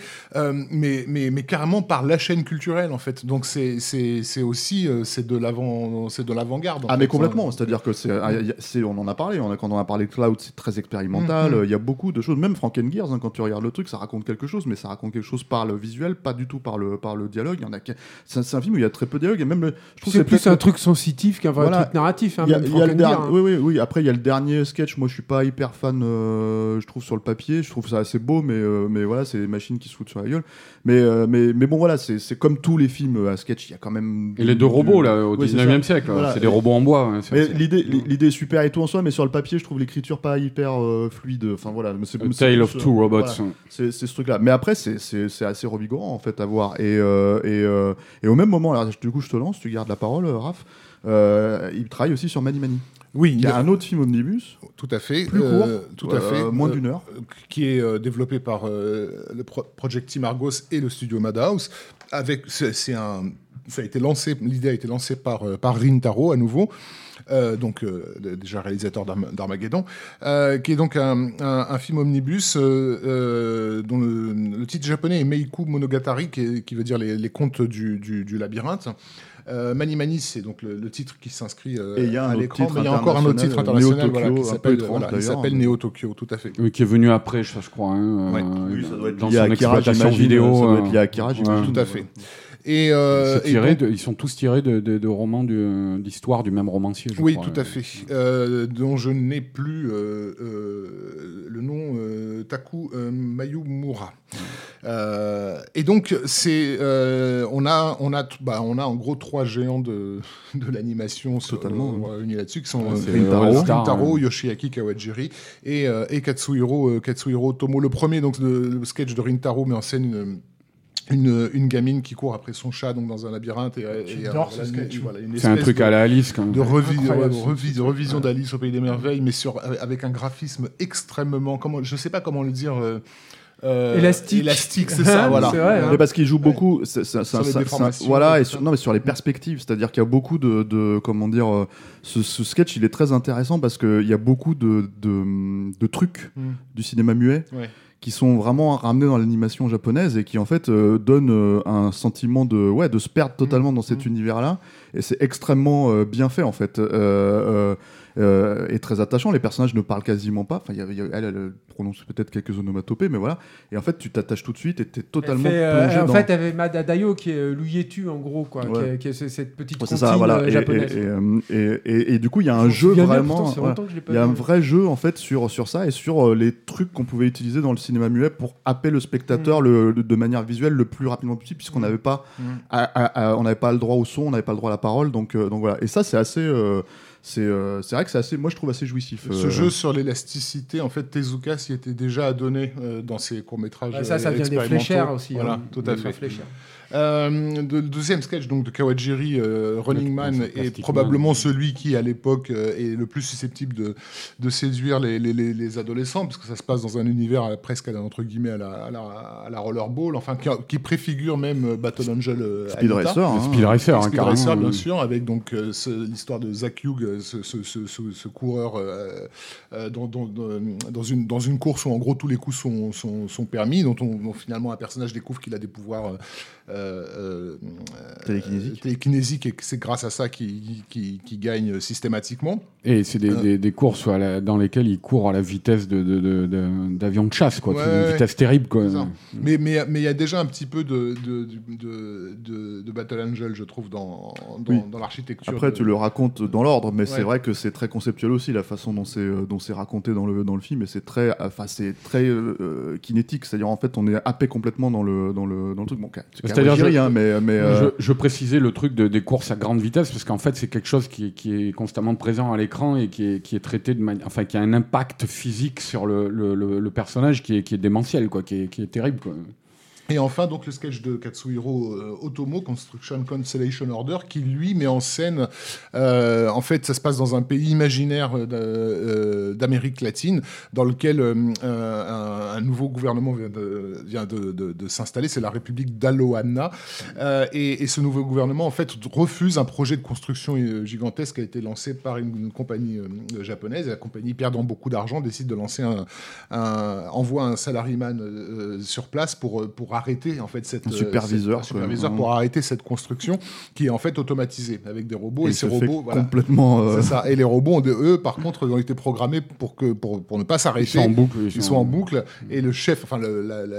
mais, mais, mais carrément par la chaîne culturelle, en fait. Donc, c'est aussi c'est de l'avant- c'est de l'avant-garde. Ah fait. mais complètement, c'est-à-dire que c'est, on en a parlé, on a, quand on a parlé de Cloud, c'est très expérimental, Mhm. euh, il y a beaucoup de choses, même Frankengears, hein, quand tu regardes le truc, ça raconte quelque chose, mais ça raconte quelque chose par le visuel, pas du tout par le, par le dialogue, il y en a que- c'est, un- c'est un film où il y a très peu de dialogue, et même le, je trouve que C'est plus un truc sensitif qu'un vrai Voilà. truc narratif. Hein, y a- y a le hein. oui, oui, oui. Après, il y a le dernier sketch. Moi, je suis pas hyper fan. euh, je trouve sur le papier, je trouve ça assez beau, mais euh, mais voilà, c'est des machines qui se foutent sur la gueule. Mais euh, mais mais bon, voilà, c'est comme tous les films à sketch. Il y a quand même. Et les deux du- robots là au Oui, c'est 19e ça. siècle, Voilà. c'est des robots en bois. hein, l'idée, est super et tout en soi, mais sur le papier, je trouve l'écriture pas hyper euh, fluide. Enfin voilà, A Tale of euh, Two Robots. voilà. C'est ce truc-là. Mais après, c'est- assez revigorant en fait à voir. Et, euh, et, euh, et au même moment, alors, du coup, je te lance, tu gardes la parole, euh, Raph. Euh, il travaille aussi sur Mani Mani. Oui, Il y a un autre film omnibus, Tout à fait. plus court, euh, tout à fait. moins euh, d'une heure. qui est euh, développé par le pro- Project Team Argos et le studio Madhouse. Avec, c'est un, ça a été lancé, l'idée a été lancée par par Rintaro à nouveau. euh, donc euh, déjà réalisateur d'Arm- d'Armageddon, euh, qui est donc un, un- un film omnibus dont le, le titre japonais est Meiku Monogatari, qui, est- qui veut dire les, les contes du, du- du labyrinthe. Euh, Mani Mani, c'est donc le, le titre qui s'inscrit euh, Et il y a un à l'écran, mais il y a encore un autre titre international, international voilà, Neo qui s'appelle voilà, Neo Tokyo, tout à fait. Oui, qui est venu après, je, je crois. hein, Ouais. euh, Oui, ça doit être dans lié son Akira, exploitation vidéo. ça doit euh, être lié à Akira. Tout à fait. Et, euh, c'est et tiré donc- de- ils sont tous tirés de, de- de romans d'histoire du même romancier. je oui, crois. tout à fait. Euh, dont je n'ai plus euh, euh, le nom, euh, Taku euh, Mayumura. Euh, et donc, c'est, euh, on, a, on, a, t- bah, on a en gros trois géants de, de l'animation Totalement, euh, réunis là-dessus, qui sont euh, Rintaro. Hein. Yoshiaki Kawajiri et, euh, et Katsuhiro, euh, Katsuhiro Tomo. Le premier, donc, le, le sketch de Rintaro met en scène une, une, une gamine qui court après son chat donc, dans un labyrinthe. Et, et, J'adore voilà, ce sketch. voilà, une C'est un truc de- à la Alice quand même. de revi- ouais, revi- revision ouais. d'Alice au pays des merveilles, mais sur avec un graphisme extrêmement comment je sais pas comment le dire euh, euh, Élastique. élastique c'est ça voilà C'est vrai, hein. Mais parce qu'il joue beaucoup, c'est- c'est- c'est- Sur voilà, et et sur, non mais sur les perspectives, c'est-à-dire qu'il y a beaucoup de, de- comment dire, euh, ce, ce sketch il est très intéressant parce qu'il y a beaucoup de, de, de trucs Mm. du cinéma muet Ouais. Qui sont vraiment ramenés dans l'animation japonaise et qui en fait euh, donnent euh, un sentiment de, ouais, de se perdre totalement dans cet Mm. univers-là et c'est extrêmement euh, bien fait en fait. Euh, euh, euh, et très attachant, les personnages ne parlent quasiment pas. Enfin, y a- y a- elle, elle prononce peut-être quelques onomatopées, mais voilà. Et en fait, tu t'attaches tout de suite et tu es totalement fait, euh, plongé en dans... fait, avec Madadayo qui est euh, Louyetu en gros, quoi, qui est- qui est cette petite Ouais, ça, voilà. euh, Et, japonaise. et, et, euh, et- et- et du coup, il y a un jeu vraiment. voilà. Il y a un vrai jeu en fait sur, sur ça et sur euh, les trucs qu'on pouvait utiliser dans le cinéma muet pour happer le spectateur le, de manière visuelle le plus rapidement possible, puisqu'on n'avait pas, à- à- à- on n'avait pas le droit au son, on n'avait pas le droit à la parole. Donc, euh, donc voilà. Et ça, c'est assez. Euh, c'est euh, vrai que c'est assez. Moi, je trouve assez jouissif. Ce euh, jeu sur l'élasticité, en fait, Tezuka s'y était déjà adonné euh, dans ses courts-métrages. Ouais, ça, ça vient des fléchères aussi. Voilà, hein. tout à fait. fléchères. Euh, de- le deuxième sketch donc de Kawajiri, euh, Running Man, est probablement Man. celui qui à l'époque euh, est le plus susceptible de, de séduire les, les- les- les adolescents, parce que ça se passe dans un univers euh, presque à- entre guillemets à la, à la, à la rollerball, enfin qui, qui préfigure même Battle Angel euh, Speed Alita. Racer. hein. Speed Racer, hein, Speed carrément. Racer, bien sûr, avec donc euh, l'histoire de Zach Hughes, ce, ce- ce- ce- ce coureur euh, euh, dans, dans- dans- dans une, dans une course où en gros tous les coups sont, sont, sont permis, dont, on, dont finalement un personnage découvre qu'il a des pouvoirs euh, euh, euh, Télékinésiques. télékinésiques et que c'est grâce à ça qu'il gagne systématiquement. Et c'est des, Euh. des- des courses à la- dans lesquelles il court à la vitesse de, de- de- de- d'avion de, chasse, quoi. Ouais, C'est une ouais. vitesse terrible, quoi. Mais mais mais il y a déjà un petit peu de de, de, de- de Battle Angel, je trouve, dans dans, Oui. dans l'architecture. Après, de- tu le racontes dans l'ordre, mais Ouais. c'est vrai que c'est très conceptuel aussi la façon dont c'est raconté dans le dans le film, et c'est très, enfin c'est très euh, kinétique, c'est-à-dire en fait on est happé complètement dans le dans le dans le truc. Bon, c'est C'est-à-dire, Je- hein, mais mais euh, Je, je précisais le truc de- des courses à grande vitesse parce qu'en fait c'est quelque chose qui, est- qui est constamment présent à l'écran et qui est, qui est traité de manière, enfin qui a un impact physique sur le, le- le- le personnage qui est, qui est démentiel, quoi, qui est, qui est terrible, quoi. Et enfin, donc, le sketch de Katsuhiro euh, Otomo, Construction Constellation Order, qui lui met en scène, euh, en fait, ça se passe dans un pays imaginaire euh, d'a- d'Amérique latine, dans lequel un, nouveau gouvernement vient de, s'installer, c'est la République d'Aloana. Et, ce nouveau gouvernement, en fait, refuse un projet de construction gigantesque qui a été lancé par une, compagnie japonaise. Et la compagnie, perdant beaucoup d'argent, décide de lancer un, un- envoie un salaryman sur place pour, pour arrêter en fait cette Un euh, superviseur, cette- un superviseur quoi. pour arrêter cette construction qui est en fait automatisée avec des robots et, ces robots voilà, complètement. euh, ça et les robots eux par contre ont été programmés pour que pour, pour ne pas Ils s'arrêter sont en boucle. ils sont en boucle et le chef, enfin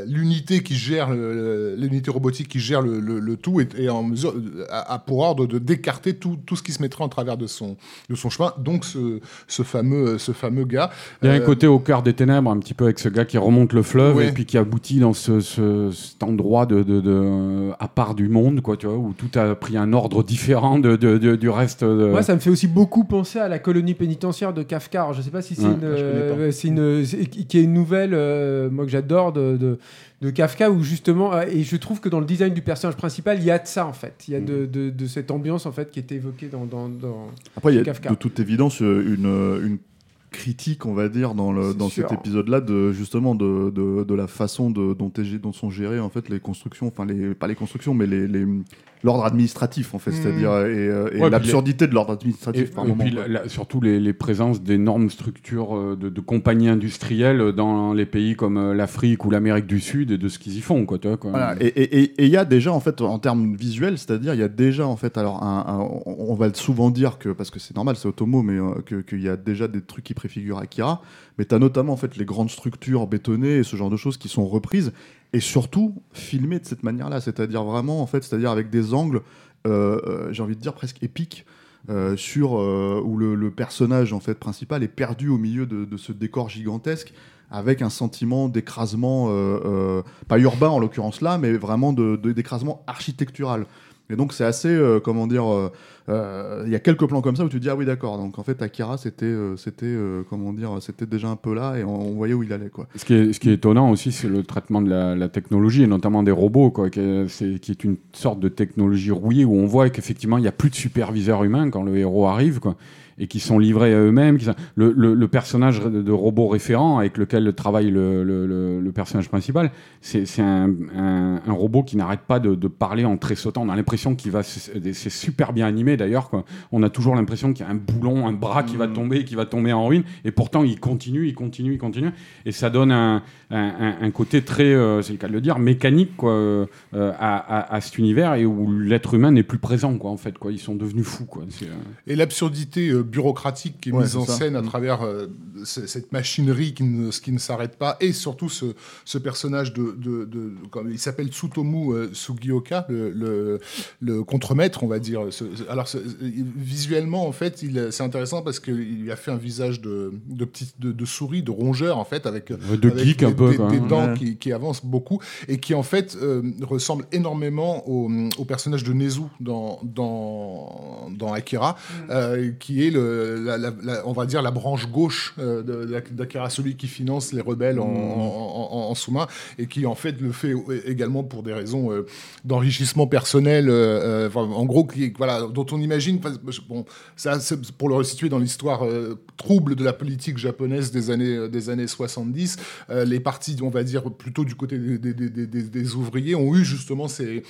l'unité qui gère l'unité robotique qui gère le, le- le tout est, est en mesure a, a pour ordre de d'écarter tout, tout ce qui se mettrait en travers de son de son chemin. Donc ce, ce fameux ce fameux gars. Il y a un euh, côté au cœur des ténèbres, un petit peu avec ce gars qui remonte le fleuve Ouais. et puis qui aboutit dans ce, ce- cet endroit de, de- de- à part du monde, quoi, tu vois, où tout a pris un ordre différent de, de- de- du reste. De... Moi, ça me fait aussi beaucoup penser à la colonie pénitentiaire de Kafka. Alors, je sais pas si c'est Ouais, une, pas. euh, c'est une, c'est- qui est une nouvelle, euh, moi que j'adore de, de, de Kafka, où justement, euh, et je trouve que dans le design du personnage principal, il y a de ça en fait. Il y a de, de, de cette ambiance en fait qui est évoquée dans. dans, dans... Après, il y a Kafka. de toute évidence une, une critique, on va dire, dans, le, cet épisode-là, de justement de, de, de la façon de, dont, est gé- dont sont gérées en fait les constructions, enfin les, pas les constructions, mais les, les- l'ordre administratif en fait, Mhm. c'est-à-dire et, euh, et Ouais, puis l'absurdité de l'ordre Et, administratif par et moment. puis quoi. la- la- surtout les, les présences d'énormes structures euh, de, de compagnies industrielles dans les pays comme euh, l'Afrique ou l'Amérique du Sud et de ce qu'ils y font. Quoi, tu vois, quoi. Voilà, et et- et- et il y a déjà en fait en termes visuels, c'est-à-dire il y a déjà en fait alors un- un- on va souvent dire que parce que c'est normal c'est Otomo mais euh, que- qu'il y a déjà des trucs qui préfigurent Akira, mais tu as notamment en fait les grandes structures bétonnées et ce genre de choses qui sont reprises et surtout filmées de cette manière-là, c'est-à-dire vraiment en fait c'est-à-dire avec des angles euh, euh, j'ai envie de dire presque épiques. euh, sur où le, personnage en fait principal est perdu au milieu de, ce décor gigantesque avec un sentiment d'écrasement, pas urbain en l'occurrence là, mais vraiment de- de- d'écrasement architectural. Et donc c'est assez, euh, comment dire, euh, euh, il y a quelques plans comme ça où tu te dis ah oui d'accord, donc en fait Akira c'était, c'était, comment dire, c'était déjà un peu là et on, voyait où il allait quoi. Ce qui, est, ce qui est étonnant aussi, c'est le traitement de la, technologie, et notamment des robots, quoi, qui, est, une sorte de technologie rouillée où on voit qu'effectivement, il n'y a plus de superviseurs humains quand le héros arrive, quoi, et qui sont livrés à eux-mêmes. Le, le- le personnage de, robot référent avec lequel travaille le, le- le- le personnage principal, c'est un, un- un robot qui n'arrête pas de, de parler en tressautant. On a l'impression qu'il va... C'est super bien animé d'ailleurs. On a toujours l'impression qu'il y a un boulon, un bras qui va tomber, qui va tomber en ruine, et pourtant il continue, il continue, il continue, et ça donne un, un- un- un côté très, euh, c'est le cas de le dire, mécanique quoi, euh, à, à- à cet univers et où l'être humain n'est plus présent quoi en fait quoi. Ils sont devenus fous quoi. Euh, Et l'absurdité bureaucratique qui est Ouais, mise en ça. scène à Mm. travers euh, ce- cette machinerie qui ne, qui ne s'arrête pas, et surtout ce, ce personnage de, de, de- comme il s'appelle Tsutomu euh, Sugioka, le, le, le contremaître, on va dire. Ce- ce- alors ce- visuellement, en fait, il- c'est intéressant parce qu'il lui a fait un visage de, de, petit, de, de souris, de rongeur, en fait, avec, de avec geek des, un peu, des- dents Ouais. qui, qui avancent beaucoup et qui en fait euh, ressemble énormément au, au personnage de Nezu dans, dans, dans Akira, euh, qui est le, la, la- la- on va dire la branche gauche euh, d'Akira, celui qui finance les rebelles en, en- en- en sous-main et qui en fait le fait également pour des raisons euh, d'enrichissement personnel, euh, euh, enfin, en gros, qui, voilà, dont on imagine, bon, ça pour le resituer dans l'histoire euh, trouble de la politique japonaise des années, des années 70, euh, les partis, on va dire, plutôt du côté des, des- des- des- des ouvriers, ont eu justement ces,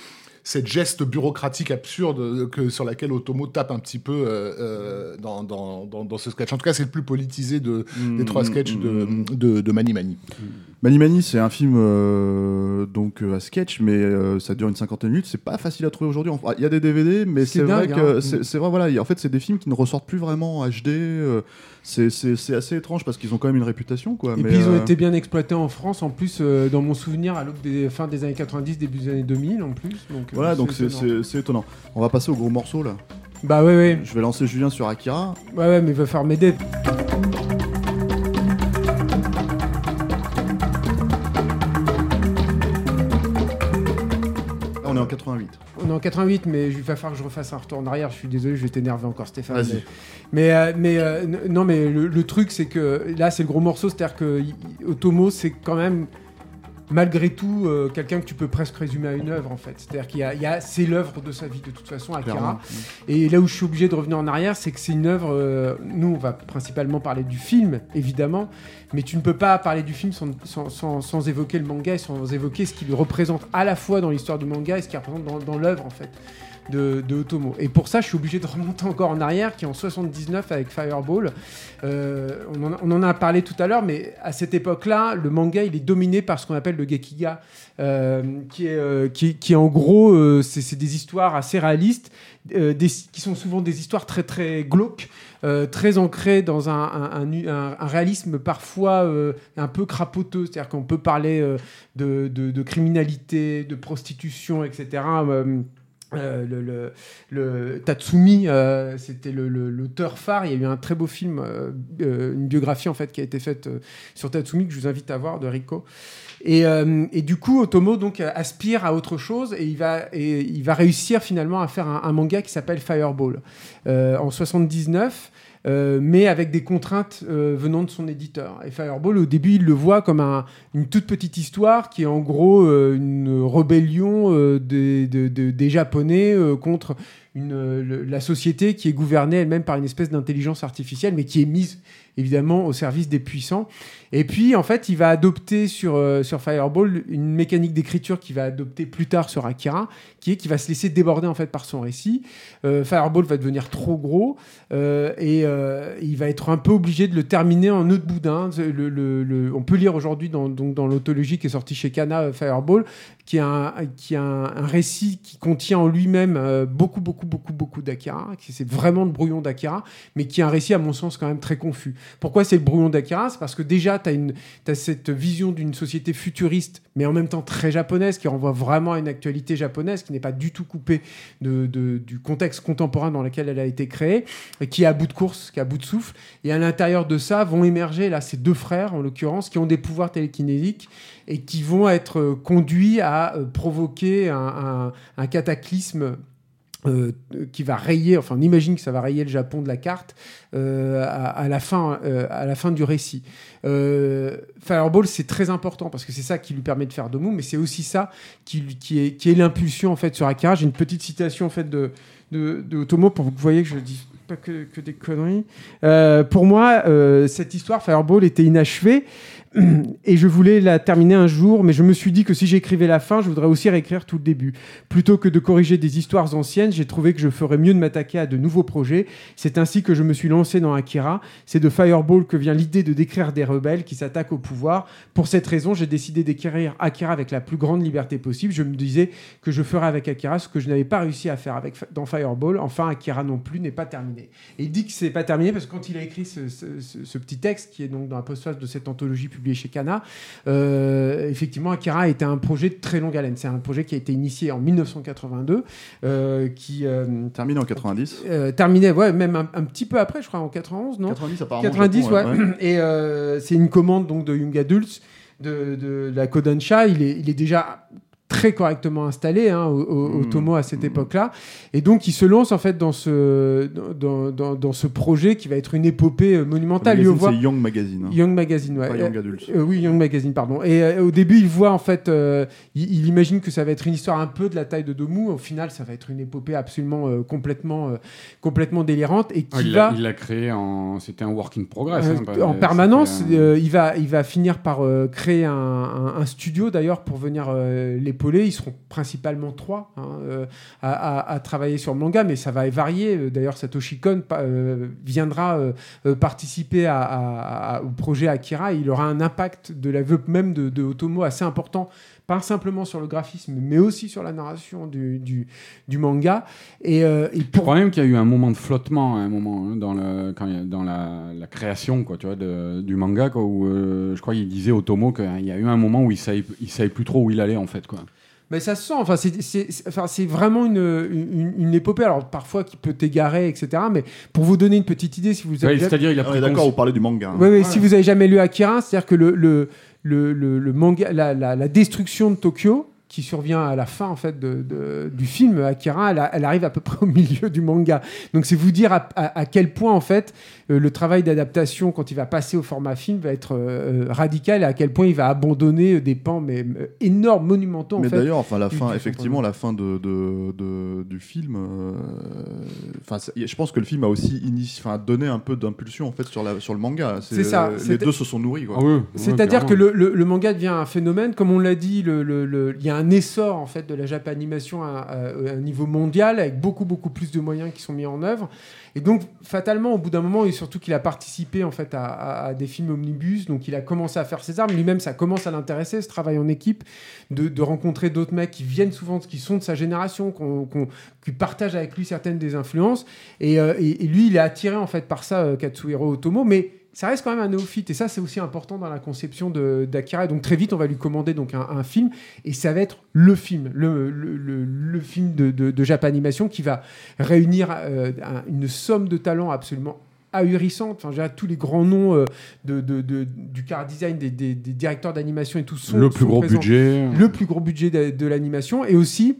cette geste bureaucratique absurde que, sur laquelle Otomo tape un petit peu euh, euh, dans, dans, dans, dans ce sketch. En tout cas, c'est le plus politisé de, des trois sketchs de, de, de Mani Mani. Mani Mani, c'est un film euh, donc euh, à sketch, mais euh, ça dure une cinquantaine de minutes. C'est pas facile à trouver aujourd'hui. Il y a des DVD, mais C'est vrai dingue, que hein. c'est vrai. Voilà, en fait, c'est des films qui ne ressortent plus vraiment en HD. c'est- assez étrange parce qu'ils ont quand même une réputation, quoi. Et mais, puis ils ont été bien exploités en France, en plus, dans mon souvenir, à l'aube des fin des années 90, début des années 2000, en plus. Donc, Voilà, donc c'est étonnant. étonnant. On va passer au gros morceau là. Bah ouais, ouais, Je vais lancer Julien sur Akira. ouais, ouais, mais il va falloir m'aider. 88. On est en 88, mais il va falloir que je refasse un retour en arrière. Je suis désolé, je vais t'énerver encore, Stéphane. Vas-y. Mais, mais, euh, mais, euh, non, mais le, le truc, c'est que là, c'est le gros morceau. C'est-à-dire que Otomo, c'est quand même, malgré tout, euh, quelqu'un que tu peux presque résumer à une œuvre, en fait. C'est-à-dire qu'il y a, il y a- c'est l'œuvre de sa vie, de toute façon, Akira. Et là où je suis obligé de revenir en arrière, c'est que c'est une œuvre. euh, nous, on va principalement parler du film, évidemment, mais tu ne peux pas parler du film sans, sans, sans- sans évoquer le manga et sans évoquer ce qu'il représente à la fois dans l'histoire du manga et ce qu'il représente dans, dans l'œuvre, en fait. De, de Otomo. Et pour ça, je suis obligé de remonter encore en arrière, qui est en 79 avec Fireball. Euh, on, en a, parlé tout à l'heure, mais à cette époque-là, le manga, il est dominé par ce qu'on appelle le Gekiga, euh, qui, est, euh, qui, est en gros, c'est des histoires assez réalistes, qui sont souvent des histoires très très glauques, très ancrées dans un, réalisme parfois un peu crapoteux. C'est-à-dire qu'on peut parler de criminalité, de prostitution, etc. Euh, le, le- le Tatsumi, euh, c'était l'auteur phare. Il y a eu un très beau film, euh, euh, une biographie en fait qui a été faite euh, sur Tatsumi que je vous invite à voir de Rico. Et, et du coup, Otomo donc aspire à autre chose et il va et il va réussir finalement à faire un, un manga qui s'appelle Fireball en 79. Euh, mais avec des contraintes euh, venant de son éditeur. Et Fireball, au début, il le voit comme un- une toute petite histoire qui est en gros euh, une rébellion des, de- de- des Japonais contre la société qui est gouvernée elle-même par une espèce d'intelligence artificielle, mais qui est mise évidemment au service des puissants. Et puis, en fait, il va adopter sur, euh, sur Fireball une mécanique d'écriture qu'il va adopter plus tard sur Akira, qui est qu'il va se laisser déborder en fait par son récit. Euh, Fireball va devenir trop gros euh, et il va être un peu obligé de le terminer en nœud de boudin. On peut lire aujourd'hui dans, dans l'autologie qui est sortie chez Kana, Fireball, qui est un, qui est un, récit qui contient en lui-même beaucoup, beaucoup, beaucoup, beaucoup d'Akira. qui- C'est vraiment le brouillon d'Akira, mais qui est un récit, à mon sens, quand même très confus. Pourquoi c'est le brouillon d'Akira? C'est parce que déjà, tu as, cette vision d'une société futuriste, mais en même temps très japonaise, qui renvoie vraiment à une actualité japonaise, qui n'est pas du tout coupée du contexte contemporain dans lequel elle a été créée, et qui est à bout de course, qui est à bout de souffle. Et à l'intérieur de ça vont émerger, là, ces deux frères, en l'occurrence, qui ont des pouvoirs télékinésiques et qui vont être euh, conduits à euh, provoquer un cataclysme euh, qui va rayer, enfin on imagine que ça va rayer le Japon de la carte euh, à, à la fin, euh, à la fin du récit. Euh, Fireball c'est très important parce que c'est ça qui lui permet de faire Domu, mais c'est aussi ça qui, qui est, qui est l'impulsion en fait sur Akira. J'ai une petite citation en fait de, de, de Otomo pour que vous voyez que je dis pas que, que des conneries. Euh, pour moi, euh, cette histoire Fireball était inachevée, Et je voulais la terminer un jour, mais je me suis dit que si j'écrivais la fin, je voudrais aussi réécrire tout le début. Plutôt que de corriger des histoires anciennes, j'ai trouvé que je ferais mieux de m'attaquer à de nouveaux projets. C'est ainsi que je me suis lancé dans Akira. C'est de Fireball que vient l'idée de décrire des rebelles qui s'attaquent au pouvoir. Pour cette raison, j'ai décidé d'écrire Akira avec la plus grande liberté possible. Je me disais que je ferais avec Akira ce que je n'avais pas réussi à faire avec, dans Fireball. Enfin, Akira non plus n'est pas terminé. Et il dit que c'est pas terminé parce que quand il a écrit ce, ce- petit texte qui est donc dans la postface de cette anthologie publiée chez Kana, euh, effectivement, Akira était un projet de très longue haleine. C'est un projet qui a été initié en 1982, euh, qui euh, Terminé en 90. euh, terminait, ouais, même un, un petit peu après, je crois, en 91, non 90 apparemment. 90, Japon, ouais. Et c'est une commande donc de Young Adults de, de la Kodansha. Il est, il est déjà très correctement installé hein, au, au- au Mm. Tomo à cette époque-là. Et donc, il se lance en fait dans ce, dans, dans, dans ce projet qui va être une épopée euh, Le monumentale. C'est Young Magazine. hein. Young Magazine, ouais. Pas Young Adult. Euh, oui, Young Magazine, pardon. Et euh, au début, il voit en fait, euh, il, il imagine que ça va être une histoire un peu de la taille de Domu. Au final, ça va être une épopée absolument euh, complètement, euh, complètement délirante et qui Ah, il va l'a il l'a créé en. C'était un work in progress. euh, hein, en permanence. un- euh, il va, il va finir par euh, créer un, un- un studio d'ailleurs pour venir euh, Ils seront principalement trois hein, euh, à, travailler sur manga, mais ça va varier. Euh, D'ailleurs, Satoshi Kon euh, viendra participer au projet Akira. Il aura un impact de la même de Otomo assez important. Pas simplement sur le graphisme, mais aussi sur la narration du, du, du manga. Et, euh, et Je crois même qu'il y a eu un moment de flottement à un moment hein, dans, le, quand il y a- dans la, la création quoi, tu vois, de- du manga quoi, où euh, je crois qu'il disait au Tomo qu'il y a eu un moment où il savait, il savait plus trop où il allait en fait quoi. Mais ça se sent, enfin, c'est, c'est, c'est- enfin, c'est vraiment une, une, une épopée, alors parfois qui peut t'égarer, etc. Mais pour vous donner une petite idée, si vous Ouais, avez. C'est-à-dire il a on pris est d'accord, cons- vous parlez du manga. hein. Ouais, ouais, Si vous avez jamais lu Akira, c'est-à-dire que le, le, le, le- le manga, la, la- la destruction de Tokyo, qui survient à la fin en fait de, de- du film Akira, elle, arrive à peu près au milieu du manga. Donc c'est vous dire à, à- à quel point en fait euh, le travail d'adaptation quand il va passer au format film va être euh, radical et à quel point il va abandonner euh, des pans mais euh, énormes, monumentaux en Mais d'ailleurs, enfin, la fin, effectivement, la fin de, de- de- du film, enfin, je pense que le film a aussi donné un peu d'impulsion en fait sur, la, sur le manga. C'est ça, Les deux se sont nourris. Quoi. Ah oui, oui, C'est-à-dire que le, le- le manga devient un phénomène, comme on l'a dit, le- le- le- il y a un essor en fait de la japanimation à, à- un niveau mondial avec beaucoup beaucoup plus de moyens qui sont mis en œuvre. Et donc fatalement, au bout d'un moment, et surtout qu'il a participé en fait à, des films omnibus, donc il a commencé à faire ses armes. Lui-même, ça commence à l'intéresser, ce travail en équipe, de, rencontrer d'autres mecs qui viennent souvent, qui sont de sa génération, qu'on- qui partagent avec lui certaines des influences. Et, euh, et lui, il est attiré en fait par ça, euh, Katsuhiro Otomo, mais ça reste quand même un néophyte et ça c'est aussi important dans la conception d'Akira. Donc très vite on va lui commander donc un, un film et ça va être le film, le, le, le- le film de, de, de Japanimation qui va réunir euh, un- une somme de talents absolument ahurissante. Enfin, dirais, tous les grands noms euh, de, de- de- du car design, des, des- des directeurs d'animation et tout sont le plus sont gros présents budget. le plus gros budget de, de l'animation et aussi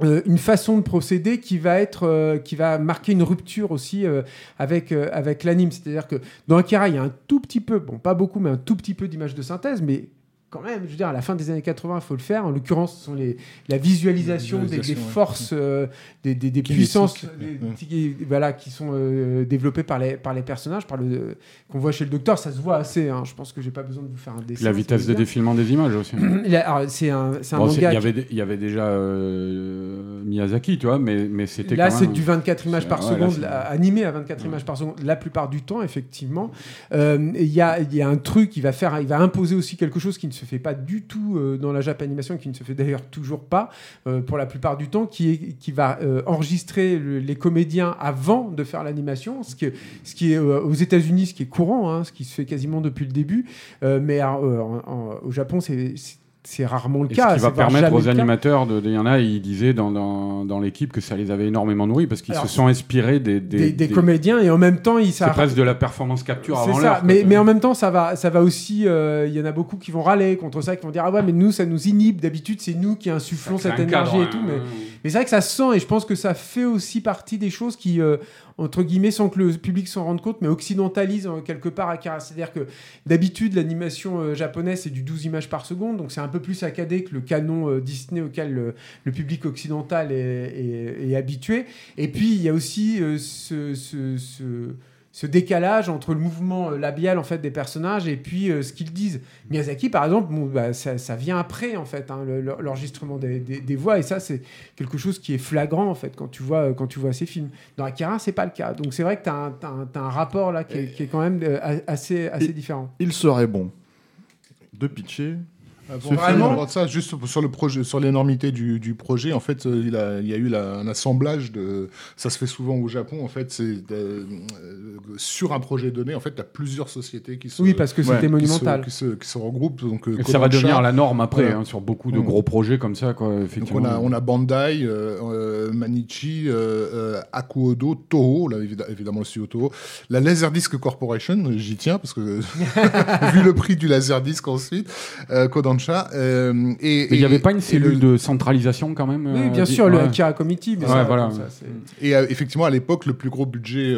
euh, une façon de procéder qui va euh, marquer une rupture aussi avec euh, avec l'anime. C'est-à-dire que dans Akira il y a un tout petit peu bon pas beaucoup mais un tout petit peu d'images de synthèse mais quand même, je veux dire, à la fin des années 80, il faut le faire. En l'occurrence, ce sont les, la visualisation, des- des, Visualisation, ouais. forces, euh, des, des- des Kinétique, puissances, des- qui, voilà, qui sont euh, développées par les, par les personnages, par le qu'on voit chez le docteur. Ça se voit assez. hein. Je pense que j'ai pas besoin de vous faire un dessin. La vitesse de défilement des images aussi. Il a- alors, C'est un, c'est un Bon, manga. il, y qui- avait, il y avait déjà euh, Miyazaki, tu vois, mais, mais c'était Là, c'est du 24 images par ouais, là, seconde, là, animé à 24 images par seconde, la plupart du temps, effectivement. Euh, Il y, a, il y a un truc qui va faire, il va imposer aussi quelque chose qui ne se fait pas du tout euh, dans la Japanimation, qui ne se fait d'ailleurs toujours pas euh, pour la plupart du temps, qui, est, qui va euh, enregistrer le- les comédiens avant de faire l'animation, ce qui est, ce qui est aux États-Unis, ce qui est courant, hein, ce qui se fait quasiment depuis le début, mais au Japon, c'est c'est- rarement le Et cas. ce qui va permettre aux animateurs, de, il y en a, ils disaient dans, dans, dans l'équipe que ça les avait énormément nourris parce qu'ils se sont inspirés des, Des, des, des des- comédiens et en même temps, ils ça presque de la performance capture avant ça, mais, mais en même temps, ça va, ça va aussi. euh, Il y en a beaucoup qui vont râler contre ça, qui vont dire Ah ouais, mais nous, ça nous inhibe. D'habitude, c'est nous qui insufflons cette énergie cadre, et tout. hein. Mais, c'est vrai que ça se sent et je pense que ça fait aussi partie des choses qui, euh, entre guillemets, sans que le public s'en rende compte, mais occidentalisent euh, quelque part Akira. C'est-à-dire que d'habitude, l'animation euh, japonaise, c'est du 12 images par seconde, donc c'est un peu plus saccadé que le canon Disney auquel le, public occidental est, habitué. Et puis, il y a aussi ce ce décalage entre le mouvement euh, labial en fait des personnages et puis euh, ce qu'ils disent. Miyazaki, par exemple, bon, bah, ça, ça vient après en fait, hein, le- le- l'enregistrement des, des- des voix et ça c'est quelque chose qui est flagrant en fait quand tu vois euh, quand tu vois ces films. Dans Akira, c'est pas le cas. Donc c'est vrai que tu as, un rapport là qui est, qui est quand même euh, assez assez différent. Il serait bon de pitcher. Ah, film- vraiment ça, juste sur le projet, sur l'énormité du, du projet, en fait, il, a, il y a eu la- un assemblage de. Ça se fait souvent au Japon, en fait, c'est euh, euh, sur un projet donné, en fait, tu as plusieurs sociétés qui se. Oui, parce que ouais, c'était qui se, monumental. qui, se, qui se regroupent. Donc, euh, Et ça va devenir la norme après, hein, sur beaucoup de Mm. gros projets comme ça, quoi, Donc effectivement. on a, on a Bandai, euh, euh, Manichi, euh, euh, Akuodo, Toho, là, évid- évidemment le studio Toho, la Laserdisc Corporation, j'y tiens parce que vu le prix du Laserdisc ensuite, euh, euh, et, Mais il n'y avait pas une cellule le- de centralisation quand même Oui, euh, bien sûr, le. Akira Committee. mais Ouais, ça, voilà. comme ça, c'est- Et euh, effectivement, à l'époque, le plus gros budget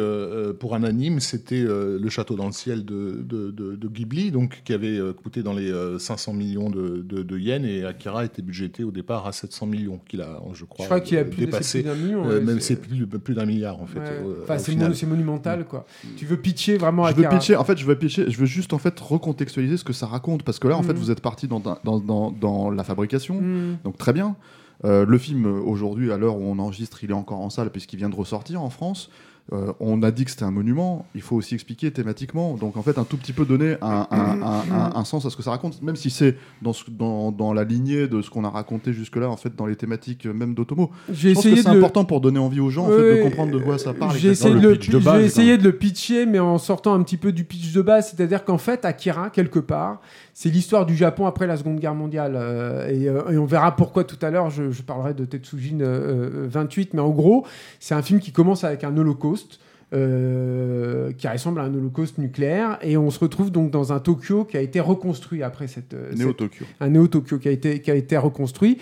pour un anime, c'était euh, Le Château dans le ciel de, de, de- de Ghibli, donc qui avait euh, coûté dans les euh, 500 millions de, de- de yens, et Akira était budgété au départ à 700 millions, qu'il a, je crois, Je crois qu'il a plus, dépassé. plus million. Euh, ouais, même c'est- plus, plus d'un milliard en fait. Ouais. euh, Enfin, au c'est monumental, quoi. Tu veux pitcher vraiment Je veux pitcher, en fait, je veux pitcher, je veux juste en fait recontextualiser ce que ça raconte parce que là, en fait, Mhm. vous êtes parti dans, dans, dans, dans la fabrication, Hmm. donc très bien. Euh, le film aujourd'hui, à l'heure où on enregistre, il est encore en salle puisqu'il vient de ressortir en France. Euh, on a dit que c'était un monument, il faut aussi expliquer thématiquement. Donc en fait, un tout petit peu donner un, un- un- un- un sens à ce que ça raconte, même si c'est dans, ce- dans, dans la lignée de ce qu'on a raconté jusque-là, en fait, dans les thématiques même d'Otomo. Je pense que c'est de important pour donner envie aux gens en fait, Ouais, de comprendre de quoi ça parle. J'ai essayé, le de le, pitch de j'ai base, essayé de le pitcher, mais en sortant un petit peu du pitch de base. C'est-à-dire qu'en fait, Akira, quelque part, c'est l'histoire du Japon après la Seconde Guerre mondiale. euh, et, euh, et on verra pourquoi tout à l'heure, je, je parlerai de Tetsujin euh, euh, 28. Mais en gros, c'est un film qui commence avec un holocauste. euh, qui ressemble à un holocauste nucléaire et on se retrouve donc dans un Tokyo qui a été reconstruit après cette, euh, cette- Néo Tokyo. un Néo Tokyo qui a été, qui a été reconstruit,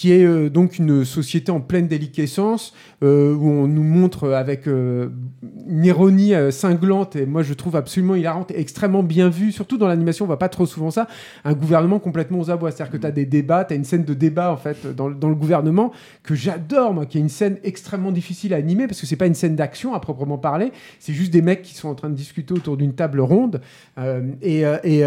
qui est euh, donc une société en pleine déliquescence, euh, où on nous montre avec euh, une ironie cinglante, et moi je trouve absolument hilarante extrêmement bien vue, surtout dans l'animation, on voit pas trop souvent ça, un gouvernement complètement aux abois. C'est-à-dire que tu as des débats, tu as une scène de débat en fait dans, le- dans le gouvernement que j'adore, moi, qui est une scène extrêmement difficile à animer, parce que c'est pas une scène d'action à proprement parler, c'est juste des mecs qui sont en train de discuter autour d'une table ronde. et, et,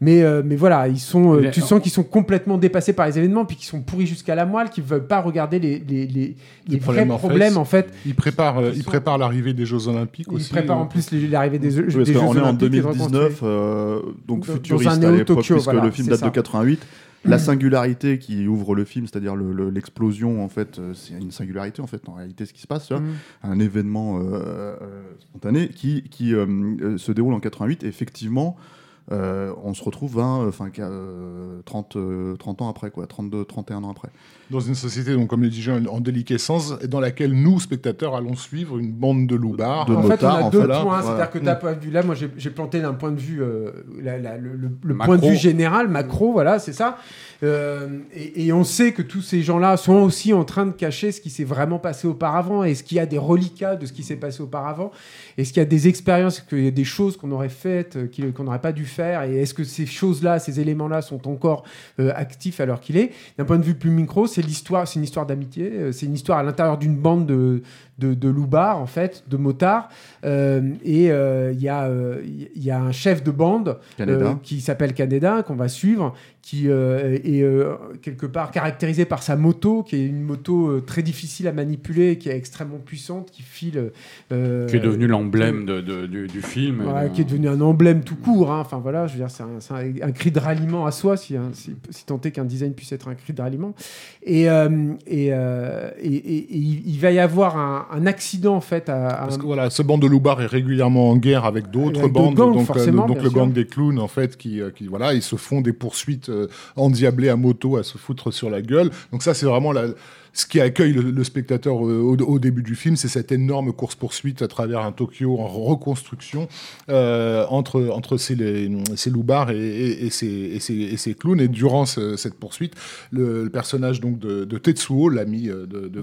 mais, mais voilà, ils sont, tu sens qu'ils sont complètement dépassés par les événements, puis qu'ils sont pourris jusqu'à la moelle, qu'ils veulent pas regarder les, les, les, les vrais problèmes en problèmes face. en fait. Il prépare, Ils il sont- prépare l'arrivée des Jeux Olympiques Ils aussi. préparent euh. en plus l'arrivée des, Jeux- Oui, parce des Jeux qu'on est en Olympiques et de 2019, reconstruire. euh, donc Dans- futuriste dans un à l'époque, puisque voilà, le film date ça. de 88. La singularité qui ouvre le film, c'est-à-dire le- le- l'explosion, en fait, euh, c'est une singularité, en fait, en réalité, ce qui se passe. Mm. un événement euh, euh, spontané qui, qui euh, euh, se déroule en 88. Et effectivement, euh, on se retrouve 20, euh, enfin, euh, 30, euh, 30 ans après, quoi, 32, 31 ans après. Dans une société, donc, comme le disait, en en déliquescence, et dans laquelle nous, spectateurs, allons suivre une bande de loupards. De en fait, motards, on a deux fait, points. là. C'est-à-dire que point de vue là, moi, j'ai planté d'un point de vue, euh, la- la- le, point de vue général, macro, voilà, c'est ça. Euh, et, et on sait que tous ces gens-là sont aussi en train de cacher ce qui s'est vraiment passé auparavant. Est-ce qu'il y a des reliquats de ce qui s'est passé auparavant Est-ce qu'il y a des expériences, qu'il y a des choses qu'on aurait faites, euh, qu'on n'aurait pas dû faire Et est-ce que ces choses-là, ces éléments-là sont encore euh, actifs à l'heure qu'il est D'un point de vue plus micro, c'est l'histoire, c'est une histoire d'amitié. euh, C'est une histoire à l'intérieur d'une bande de, de, de loupards, en fait, de motards. Euh, et euh, il y, a, euh, il y a un chef de bande euh, qui s'appelle Canada, qu'on va suivre, qui euh, est euh, quelque part caractérisé par sa moto, qui est une moto euh, très difficile à manipuler, qui est extrêmement puissante, qui file. euh, Qui est devenu l'emblème de- de- du, du film. Ouais, qui est devenu un emblème tout court. hein. Enfin voilà, je veux dire, c'est un, c'est un- un cri de ralliement à soi, si, hein, si, si tant est qu'un design puisse être un cri de ralliement. Et, euh, et, euh, et- et- et il il va y avoir un, un accident en fait à, à Parce que voilà, ce bande de loupards est régulièrement en guerre avec d'autres bandes, d'autres gangs, donc, euh, donc le sûr. gang des clowns en fait, qui, euh, qui voilà, ils se font des poursuites euh, endiablées à moto à se foutre sur la gueule. Donc ça, c'est vraiment la, ce qui accueille le, le spectateur euh, au, au début du film, c'est cette énorme course poursuite à travers un Tokyo en reconstruction euh, entre entre ces les, loupards et, et, et, ses, et, ses, et ses clowns. Et durant ce- cette poursuite, le, le personnage donc de, de Tetsuo, l'ami euh, de, de,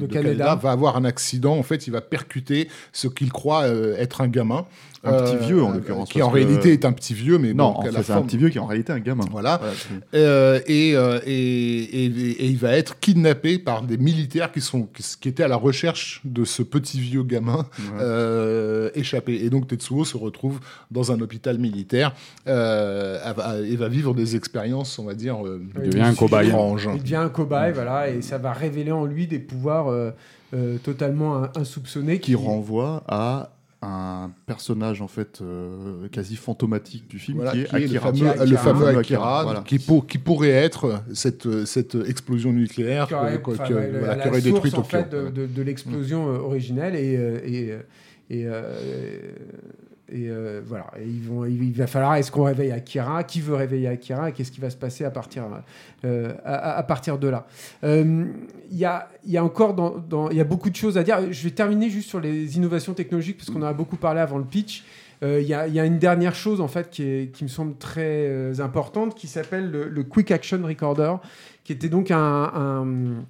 va avoir un accident. En fait, il va percuter ce qu'il croit être un gamin. Un petit vieux, en l'occurrence, Qui en réalité est un petit vieux, mais Non, bon, en qui a fait, c'est un petit vieux qui est en réalité un gamin. Voilà. Euh, et, euh, et, et- et il va être kidnappé par des militaires qui, sont, qui, qui étaient à la recherche de ce petit vieux gamin euh, échappé. Et donc Tetsuo se retrouve dans un hôpital militaire euh, et va vivre des expériences, on va dire, euh, Il devient un cobaye. Il devient un cobaye, voilà, et ça va révéler en lui des pouvoirs euh, euh, totalement in- insoupçonnés qui renvoie à un personnage en fait euh, quasi fantomatique du film Voilà, qui est qui est le fameux, Akira. le fameux Akira, Akira, voilà. qui, pour- qui pourrait être cette, cette explosion nucléaire qui aurait, enfin, voilà, la qui aurait détruit en fait, de, de- de l'explosion euh, originelle et et et, euh, et, euh, voilà. Il va falloir est-ce qu'on réveille Akira? Qui veut réveiller Akira? Et qu'est-ce qui va se passer à partir euh, à, partir de là? Euh, il y a encore dans, y a beaucoup de choses à dire. Je vais terminer juste sur les innovations technologiques parce qu'on en a beaucoup parlé avant le pitch. Il y, a, une dernière chose en fait qui, me semble très importante qui s'appelle le, Quick Action Recorder, qui était donc un,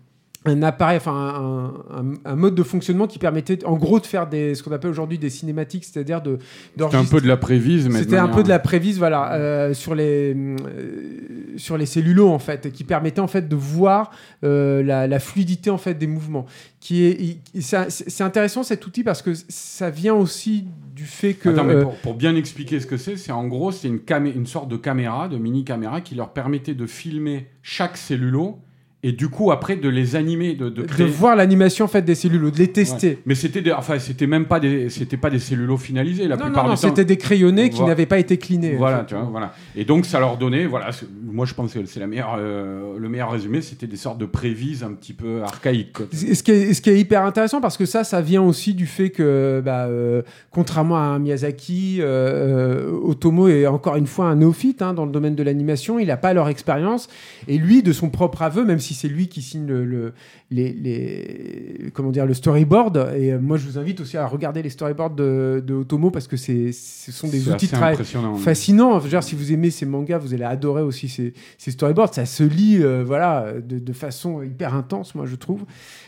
un appareil, enfin un, un- un mode de fonctionnement qui permettait en gros de faire des, ce qu'on appelle aujourd'hui des cinématiques, c'est-à-dire de C'était un peu de la prévise, mais c'était un peu de la prévise, voilà, euh, sur les euh, sur les cellulos en fait, et qui permettait en fait de voir euh, la, la fluidité en fait des mouvements. Qui est, c'est intéressant cet outil parce que ça vient aussi du fait que Attends, mais pour, pour bien expliquer ce que c'est, c'est en gros, c'est une, une sorte de caméra, de mini-caméra, qui leur permettait de filmer chaque cellulo et du coup, après, de les animer, de, de voir l'animation en fait des cellulos, de les tester. Ouais. Mais c'était des, enfin, c'était même pas des, c'était pas des cellulos finalisés la Non, plupart non, non, c'était des crayonnés qui Voilà. n'avaient pas été clinés. Voilà, tu vois, voilà. Et donc, ça leur donnait, voilà, moi je pense que c'est la meilleure, euh, le meilleur résumé, c'était des sortes de prévises un petit peu archaïques. quoi. Ce qui, est, ce qui est hyper intéressant parce que ça, ça vient aussi du fait que, bah, euh, contrairement à un Miyazaki, euh, euh, Otomo est encore une fois un néophyte hein, dans le domaine de l'animation. Il n'a pas leur expérience. Et lui, de son propre aveu, même si c'est lui qui signe le, le- les, les- comment dire, le storyboard, et euh, moi je vous invite aussi à regarder les storyboards de, de Otomo parce que ce sont des outils de assez travail impressionnant. fascinant. Je veux dire, si vous aimez ces mangas, vous allez adorer aussi ces, ces storyboards. Ça se lit, euh, voilà, de, de façon hyper intense, moi je trouve.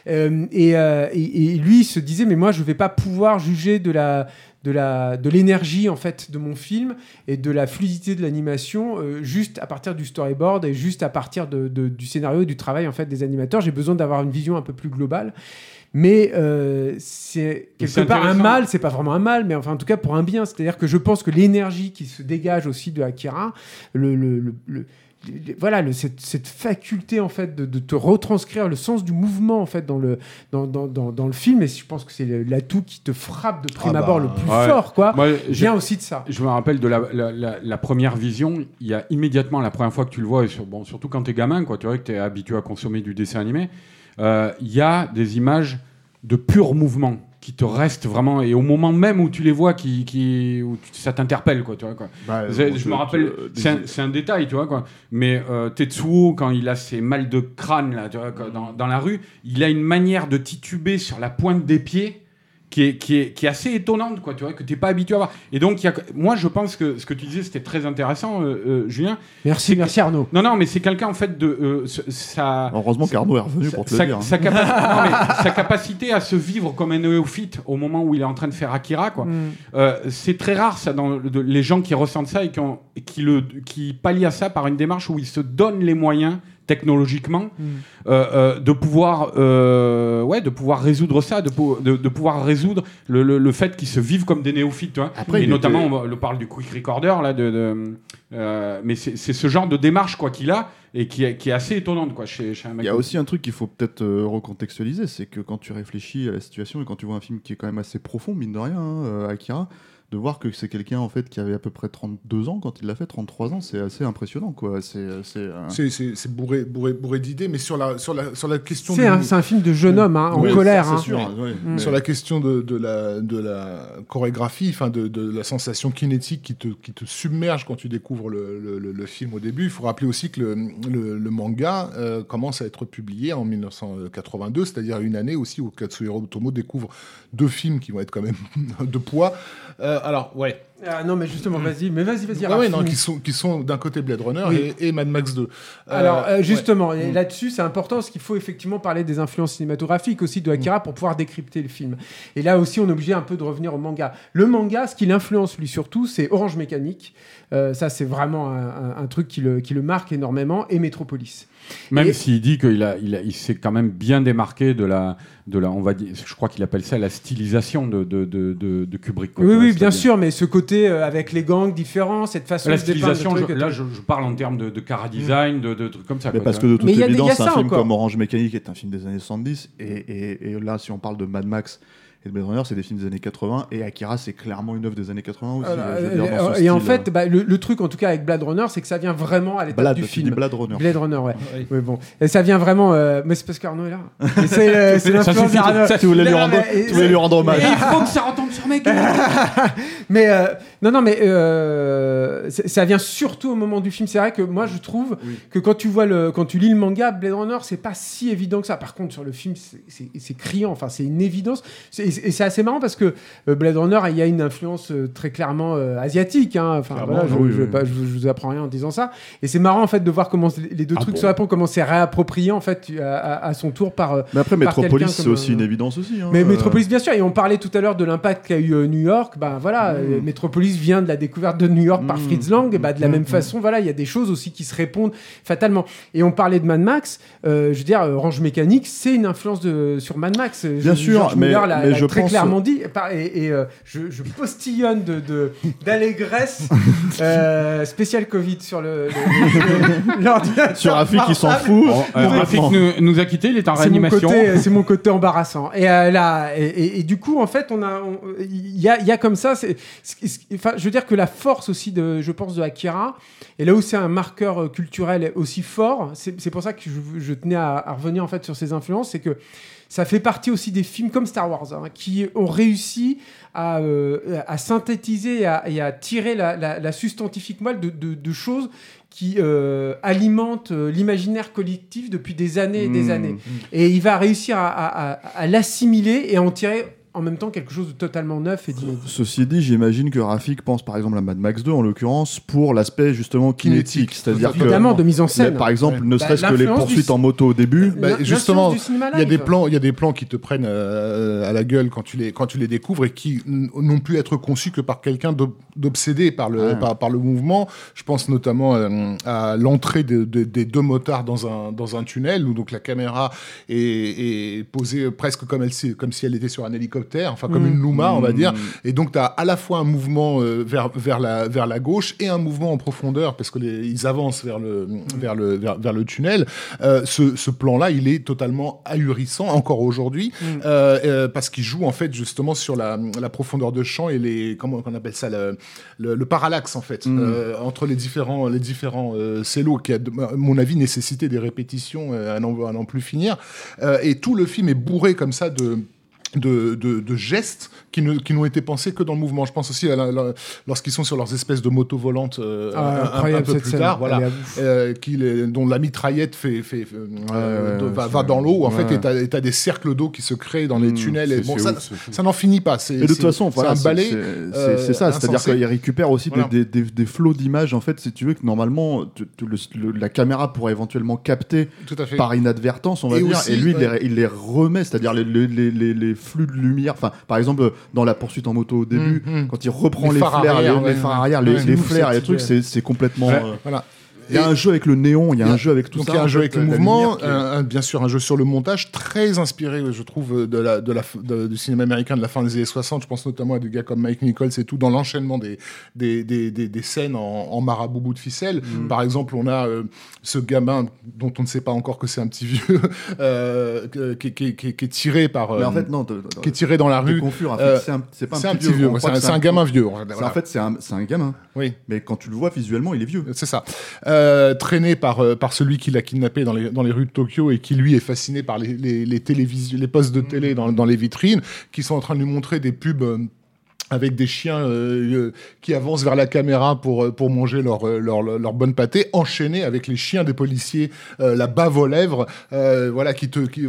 Euh, et, euh, et- et lui il se disait, mais moi je vais pas pouvoir juger de la de la de l'énergie en fait de mon film et de la fluidité de l'animation euh, juste à partir du storyboard et juste à partir de, de- du scénario et du travail en fait des animateurs. J'ai besoin d'avoir une vision un peu plus globale. Mais euh, c'est quelque part un mal, c'est pas vraiment un mal, mais enfin en tout cas pour un bien. C'est-à-dire que je pense que l'énergie qui se dégage aussi de Akira, le, le- le- le- le- voilà, le- cette, cette faculté en fait de, de te retranscrire le sens du mouvement en fait dans le dans, dans, dans, dans le film, et je pense que c'est l'atout qui te frappe de prime Ah bah, abord le plus ouais. fort, quoi. Moi, je- vient aussi de ça. Je me rappelle de la, la- la- la première vision, il y a immédiatement la première fois que tu le vois, et sur- bon, surtout quand tu es gamin, quoi, tu vois que tu es habitué à consommer du dessin animé, euh, il y a des images de pur mouvement qui te restent vraiment, et au moment même où tu les vois, qui, qui, où ça t'interpelle. Quoi, tu vois, quoi. Bah, je, me rappelle, c'est un, un détail, tu vois, quoi. Mais euh, Tetsuo, quand il a ses mal de crâne là, tu vois, quoi, dans, dans la rue, il a une manière de tituber sur la pointe des pieds qui est, qui est, qui est assez étonnante, quoi, tu vois, que tu n'es pas habitué à voir. Et donc, il y a, moi, je pense que ce que tu disais, c'était très intéressant, euh, euh, Julien. Merci, merci Arnaud. Non, non, mais c'est quelqu'un, en fait, de. euh, sa, Heureusement qu'Arnaud est revenu pour te sa, le dire. hein. sa capa- non, mais sa capacité à se vivre comme un néophyte au moment où il est en train de faire Akira, quoi. Mm. Euh, c'est très rare ça dans le- de- les gens qui ressentent ça et qui, ont- qui, le, qui pallient à ça par une démarche où ils se donnent les moyens technologiquement Mm. euh, euh, de pouvoir euh, ouais de pouvoir résoudre ça de, de, de pouvoir résoudre le, le- le fait qu'ils se vivent comme des néophytes. Après, et notamment on, parle du quick recorder là de, de- euh, mais c'est c'est ce genre de démarche quoi qu'il a et qui est, qui est assez étonnante quoi chez, chez un mec Il y a aussi un truc qu'il faut peut-être euh, recontextualiser, c'est que quand tu réfléchis à la situation et quand tu vois un film qui est quand même assez profond, mine de rien, hein, Akira, de voir que c'est quelqu'un en fait qui avait à peu près 32 ans quand il l'a fait, 33 ans, c'est assez impressionnant quoi. C'est c'est, euh, c'est bourré, bourré, bourré d'idées, mais sur la, sur la, sur la question C'est du- un, film de jeune homme hein, en oui, colère. hein. sûr. Mm. mais- Sur la question de, de la, de la chorégraphie, enfin de, de la sensation kinétique qui te, qui te submerge quand tu découvres le, le- le- le film au début, il faut rappeler aussi que le, le- le manga euh, commence à être publié en 1982, c'est-à-dire une année aussi où Katsuhiro Otomo découvre deux films qui vont être quand même de poids. Euh, alors, ouais. Ah, non, mais justement, vas-y, mais vas-y, vas-y. Ouais, ouais, non, qui sont, qui sont d'un côté Blade Runner Oui. et, et Mad Max 2. Euh, Alors euh, justement, et là-dessus, c'est important parce qu'il faut effectivement parler des influences cinématographiques aussi de Akira pour pouvoir décrypter le film. Et là aussi, on est obligé un peu de revenir au manga. Le manga, ce qui l'influence lui surtout, c'est Orange Mécanique. Euh, ça, c'est vraiment un, un- un truc qui le, qui le marque énormément. Et Metropolis. Même Et- s'il dit qu'il a, il a- il s'est quand même bien démarqué de la, de la, on va dire, je crois qu'il appelle ça la stylisation de, de, de, de- de Kubrick. quoi. Oui, oui, bien sûr, mais ce côté euh, avec les gangs différents, cette façon La de stylisation, truc je- là, je, je parle en termes de, de cara design, de, de trucs comme ça. Mais quoi, parce que de toute évidence, a un film encore. comme Orange Mécanique est un film des années 70. Et, et- et là, si on parle de Mad Max et Blade Runner, c'est des films des années 80. Et Akira, c'est clairement une œuvre des années 80 aussi. Voilà, je veux dire, dans euh, et en style, euh, fait, bah, le, le truc en tout cas avec Blade Runner, c'est que ça vient vraiment à l'étape du film. Blade Runner. Blade Runner, ouais. Oui. Oui, bon. Et ça vient vraiment. euh, Mais c'est parce qu'Arnaud est là. C'est l'influence d'Arnaud. ça, Tu voulais lui rendre, mais- tu voulais lui rendre hommage. il faut que ça retombe sur mes Mais euh, non, non, mais euh, ça vient surtout au moment du film. C'est vrai que moi, je trouve Oui. que quand tu vois le, quand tu lis le manga Blade Runner, c'est pas si évident que ça. Par contre, sur le film, c'est- criant. Enfin, c'est une évidence. C'est- Et c'est assez marrant parce que euh, Blade Runner, il y a une influence euh, très clairement euh, asiatique. Hein. Enfin, Clairement, voilà, je, oui, je, vais oui. pas- je, je vous apprends rien en disant ça. Et c'est marrant en fait de voir comment les deux Ah trucs bon se répondent, comment c'est réapproprié en fait à, à- à son tour par. Mais après, par Metropolis, c'est aussi une évidence aussi. hein. mais Metropolis, bien sûr, et on parlait tout à l'heure de l'impact qu'a eu New York. Ben voilà, euh, Metropolis vient de la découverte de New York par Mm. Fritz Lang. Et ben, de la même façon, voilà, il y a des choses aussi qui se répondent fatalement. Et on parlait de Mad Max. euh, je veux dire, Orange Mécanique, c'est une influence de, sur Mad Max. Bien sûr, George mais- Miller l'a mais l'a je très pense- clairement dit. Et, par- et- et, euh, je, je postillonne de de- d'allégresse euh, spécial Covid sur le, le-. Sur Rafi qui s'en fout. Bon, euh, Rafik nous, nous a quittés, il est en C'est mon réanimation. côté, c'est mon côté embarrassant. Et euh, là, et, et- et du coup, en fait, on a, on- il y a, il y a comme ça. c'est- c'est- c'est- Enfin, je veux dire que la force aussi de, je pense, de Akira, et là où c'est un marqueur euh, culturel aussi fort, c'est c'est pour ça que je, je tenais à, à revenir en fait sur ces influences, c'est que ça fait partie aussi des films comme Star Wars hein, qui ont réussi à, euh, à synthétiser et à, et à tirer la, la, la substantifique moelle de, de- de choses qui euh, alimentent euh, l'imaginaire collectif depuis des années et des Mm. années. Et il va réussir à, à- à- à l'assimiler et à en tirer en même temps quelque chose de totalement neuf et d'inédit. Ceci dit, j'imagine que Rafik pense par exemple à Mad Max 2 en l'occurrence pour l'aspect justement kinétique, c'est-à-dire que Évidemment, de mise en scène. Mais par exemple, ne Bah, serait-ce que les poursuites du- en moto au début. Bah, L'in- justement, l'influence du cinéma Il y a des plans, il y a des plans qui te prennent euh, à la gueule quand tu les quand tu les découvres et qui n'ont pu être conçus que par quelqu'un d'ob- d'obsédé par le Ouais. par, par le mouvement. Je pense notamment euh, à l'entrée de- de- des deux motards dans un dans un tunnel où donc la caméra est, est posée presque comme elle comme si elle était sur un hélicoptère, enfin comme Mm. une Luma, on va dire. Mm. Et donc tu as à la fois un mouvement euh, vers vers la vers la gauche et un mouvement en profondeur parce que les- ils avancent vers le vers le vers, vers le tunnel. Euh, ce, ce plan-là, il est totalement ahurissant encore aujourd'hui Mm. euh, parce qu'il joue en fait justement sur la, la profondeur de champ et les comment on appelle ça le, le, le parallaxe en fait Mm. entre les différents les différents cellos qui a à mon avis nécessité des répétitions à n'en plus finir et tout le film est bourré comme ça de de, de, de gestes qui ne qui n'ont été pensés que dans le mouvement. Je pense aussi à la- la- lorsqu'ils sont sur leurs espèces de motos volantes euh, Ah, un- un, un incroyable peu plus scène. tard, voilà. Euh, qui les- dont la mitraillette fait, fait, fait, euh, ouais, de- ouais, va, dans l'eau. En fait ouais. et t'as- et t'as des cercles d'eau qui se créent dans les Mm, tunnels. et bon ça, ouf, n'en finit pas. C'est Et de toute façon, c'est voilà, un balai c'est- euh, c'est- c'est ça, c'est-à-dire insensé. qu'il récupère aussi des- Voilà. des, des, des flots d'images, en fait, si tu veux, que normalement, tu- tu- le- le- la caméra pourrait éventuellement capter par inadvertance, on va Et dire, aussi, et lui, il, les, il les remet, c'est-à-dire les, les, les, les- les flux de lumière, enfin, par exemple, dans la poursuite en moto au début, Mm, mm. quand il reprend Les les, flares, arrière, les, ouais, les phares ouais. arrière, les, Ouais, les flares et les trucs, c'est c'est complètement... Euh, voilà Il y a un jeu avec le néon, il y a un jeu avec tout donc ça. il y a un jeu avec le la mouvement, bien sûr un jeu sur le montage très inspiré, je trouve, de la, de la, de- du cinéma américain de la fin des années 60. Je pense notamment à des gars comme Mike Nichols et tout, dans l'enchaînement des, des, des, des, des scènes en, en marabout bout de ficelle. Mm. Par exemple, on a euh, ce gamin dont on ne sait pas encore que c'est un petit vieux, euh, qui, qui, qui, qui est tiré par... Mais euh, en fait, non, de- qui est tiré dans la rue. confus, en fait, Euh, c'est un- pas petit vieux, c'est un, gamin vieux. voilà. En fait, c'est un, c'est un gamin. Oui. Mais quand tu le vois visuellement, il est vieux. C'est ça. Euh, traîné par, euh, par celui qui l'a kidnappé dans les, dans les rues de Tokyo et qui, lui, est fasciné par les, les, les, postes de télé dans, dans les vitrines, qui sont en train de lui montrer des pubs. Euh, avec des chiens euh, euh, qui avancent vers la caméra pour, euh, pour manger leur, leur, leur, bonne pâté, enchaîné avec les chiens des policiers, la bave aux lèvres, voilà, qui te... Qui,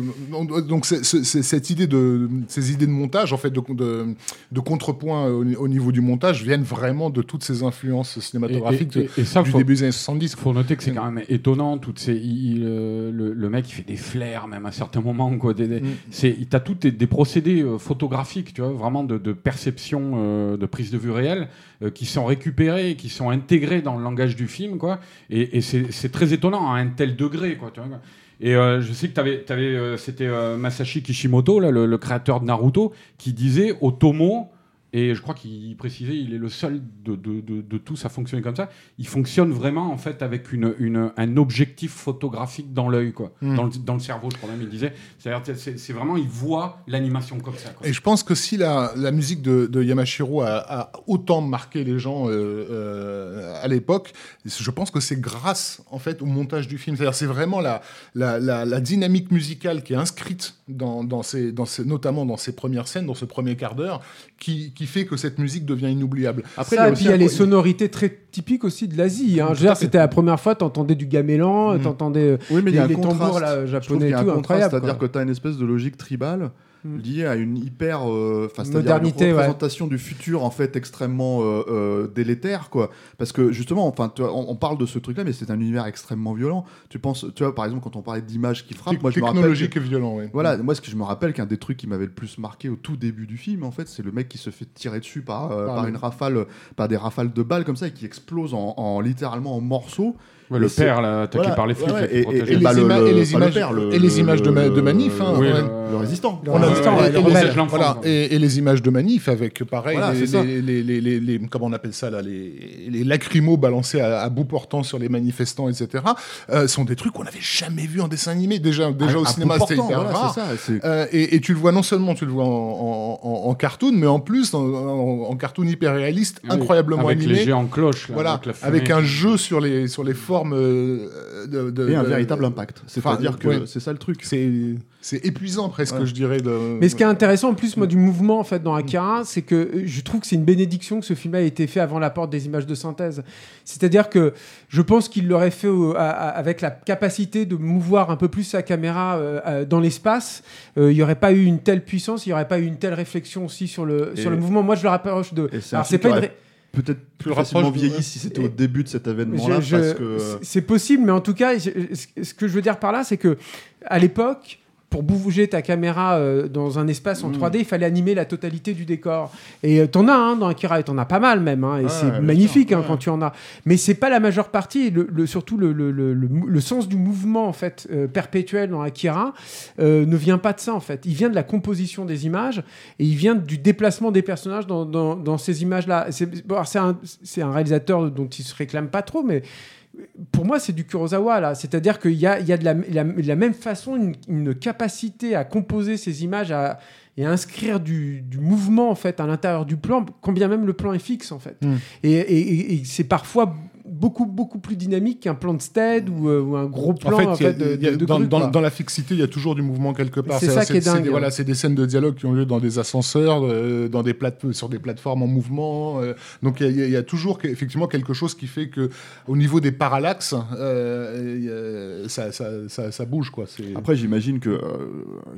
donc c'est, cette idée de, ces idées de montage, en fait, de, de, de contrepoint au, niveau du montage, viennent vraiment de toutes ces influences cinématographiques et, ça, du début des années 70. Il faut noter que c'est quand même étonnant, toutes ces, le, mec, il fait des flairs, même à certains moments, quoi. Des, mm. c'est, t'as tous des, des procédés photographiques, tu vois, vraiment de, de perception euh, de prise de vue réelle euh, qui sont récupérés, qui sont intégrés dans le langage du film, quoi. Et, c'est très étonnant à un tel degré, quoi. et euh, je sais que avais, avais c'était Masashi Kishimoto, là, le, créateur de Naruto, qui disait Otomo et je crois qu'il précisait, il est le seul de, de, de, tous à fonctionner comme ça. Il fonctionne vraiment en fait avec une, une un objectif photographique dans l'œil, quoi, hmm. dans, le, dans, le, cerveau, je crois même. Il disait, c'est vraiment, il voit l'animation comme ça. Quoi. Et je pense que si la, la musique de, Yamashiro a, a, autant marqué les gens euh, euh, à l'époque, je pense que c'est grâce en fait au montage du film. C'est-à-dire, c'est vraiment la, la, la, dynamique musicale qui est inscrite dans, dans, ces, dans ces, notamment dans ces premières scènes, dans ce premier quart d'heure, qui qui fait que cette musique devient inoubliable. Après, il y a, puis il y a les sonorités très typiques aussi de l'Asie. Hein. C'était la première fois, tu entendais du gamelan, mmh. tu entendais oui, mais les, y a les tambours japonais et tout, incroyable. C'est-à-dire que tu as une espèce de logique tribale. Lié à une hyper euh, modernité, une représentation du futur en fait extrêmement euh, euh, délétère quoi. Parce que justement, enfin, on, parle de ce truc-là, mais c'est un univers extrêmement violent. Tu penses, tu vois, par exemple, quand on parlait d'images qui frappent, moi je me rappelle et violent. Voilà, moi ce que je me rappelle qu'un des trucs qui m'avait le plus marqué au tout début du film, en fait, c'est le mec qui se fait tirer dessus par, par, une rafale, par des rafales de balles comme ça et qui explose en, en littéralement en morceaux le père, là, attaqué par les flics. et, les images, et les images de, manif. Hein, le, résistant. Et, les images de manif avec, pareil, les, comment on appelle ça, là, les, lacrymos balancés à, bout portant sur les manifestants, etc., euh, sont des trucs qu'on n'avait jamais vus en dessin animé. Déjà, déjà au cinéma, c'était hyper rare. Euh, et, tu le vois non seulement tu le vois en, cartoon, mais en plus en, cartoon hyper réaliste, incroyablement animé. Avec les géants cloches. Voilà, avec un jeu sur les, sur les formes euh, de, et un véritable impact. C'est-à-dire que c'est ça le truc. C'est épuisant presque, je dirais. De... Mais ce qui est intéressant en plus, moi, du mouvement en fait dans Akira, c'est que euh, je trouve que c'est une bénédiction que ce film a été fait avant la porte des images de synthèse. C'est-à-dire que je pense qu'il l'aurait fait avec la capacité de mouvoir un peu plus sa caméra euh, dans l'espace. il n'y aurait pas eu une telle puissance, il n'y aurait pas eu une telle réflexion aussi sur le, sur le mouvement. Moi, je le rapproche de. C'est pas une peut-être plus facilement vieilli si c'était au début de cet événement-là. C'est possible, mais en tout cas, ce que je veux dire par là, c'est que à l'époque, pour bouger ta caméra euh, dans un espace en 3D, mm. il fallait animer la totalité du décor. Et euh, t'en as hein, dans Akira, et t'en as pas mal même, hein, et c'est magnifique hein, quand tu en as. Mais c'est pas la majeure partie. Le, surtout le, le, sens du mouvement en fait euh, perpétuel dans Akira ne vient pas de ça en fait. Il vient de la composition des images et il vient du déplacement des personnages dans, dans, dans ces images-là. C'est bon, un, un réalisateur dont il se réclame pas trop, mais pour moi, c'est du Kurosawa, là. C'est-à-dire qu'il y a, il y a de, la, même façon une, capacité à composer ces images et à inscrire du, mouvement, en fait, à l'intérieur du plan, combien même le plan est fixe, en fait. Hmm. et c'est parfois beaucoup beaucoup plus dynamique qu'un plan de stead ou, euh, un gros plan en fait, dans, la fixité il y a toujours du mouvement quelque part. C'est ça qui est dingue des, voilà c'est des scènes de dialogue qui ont lieu dans des ascenseurs euh, dans des sur des plateformes en mouvement euh. donc il y, a toujours effectivement quelque chose qui fait que au niveau des parallaxes ça, ça, ça, bouge quoi. Après j'imagine que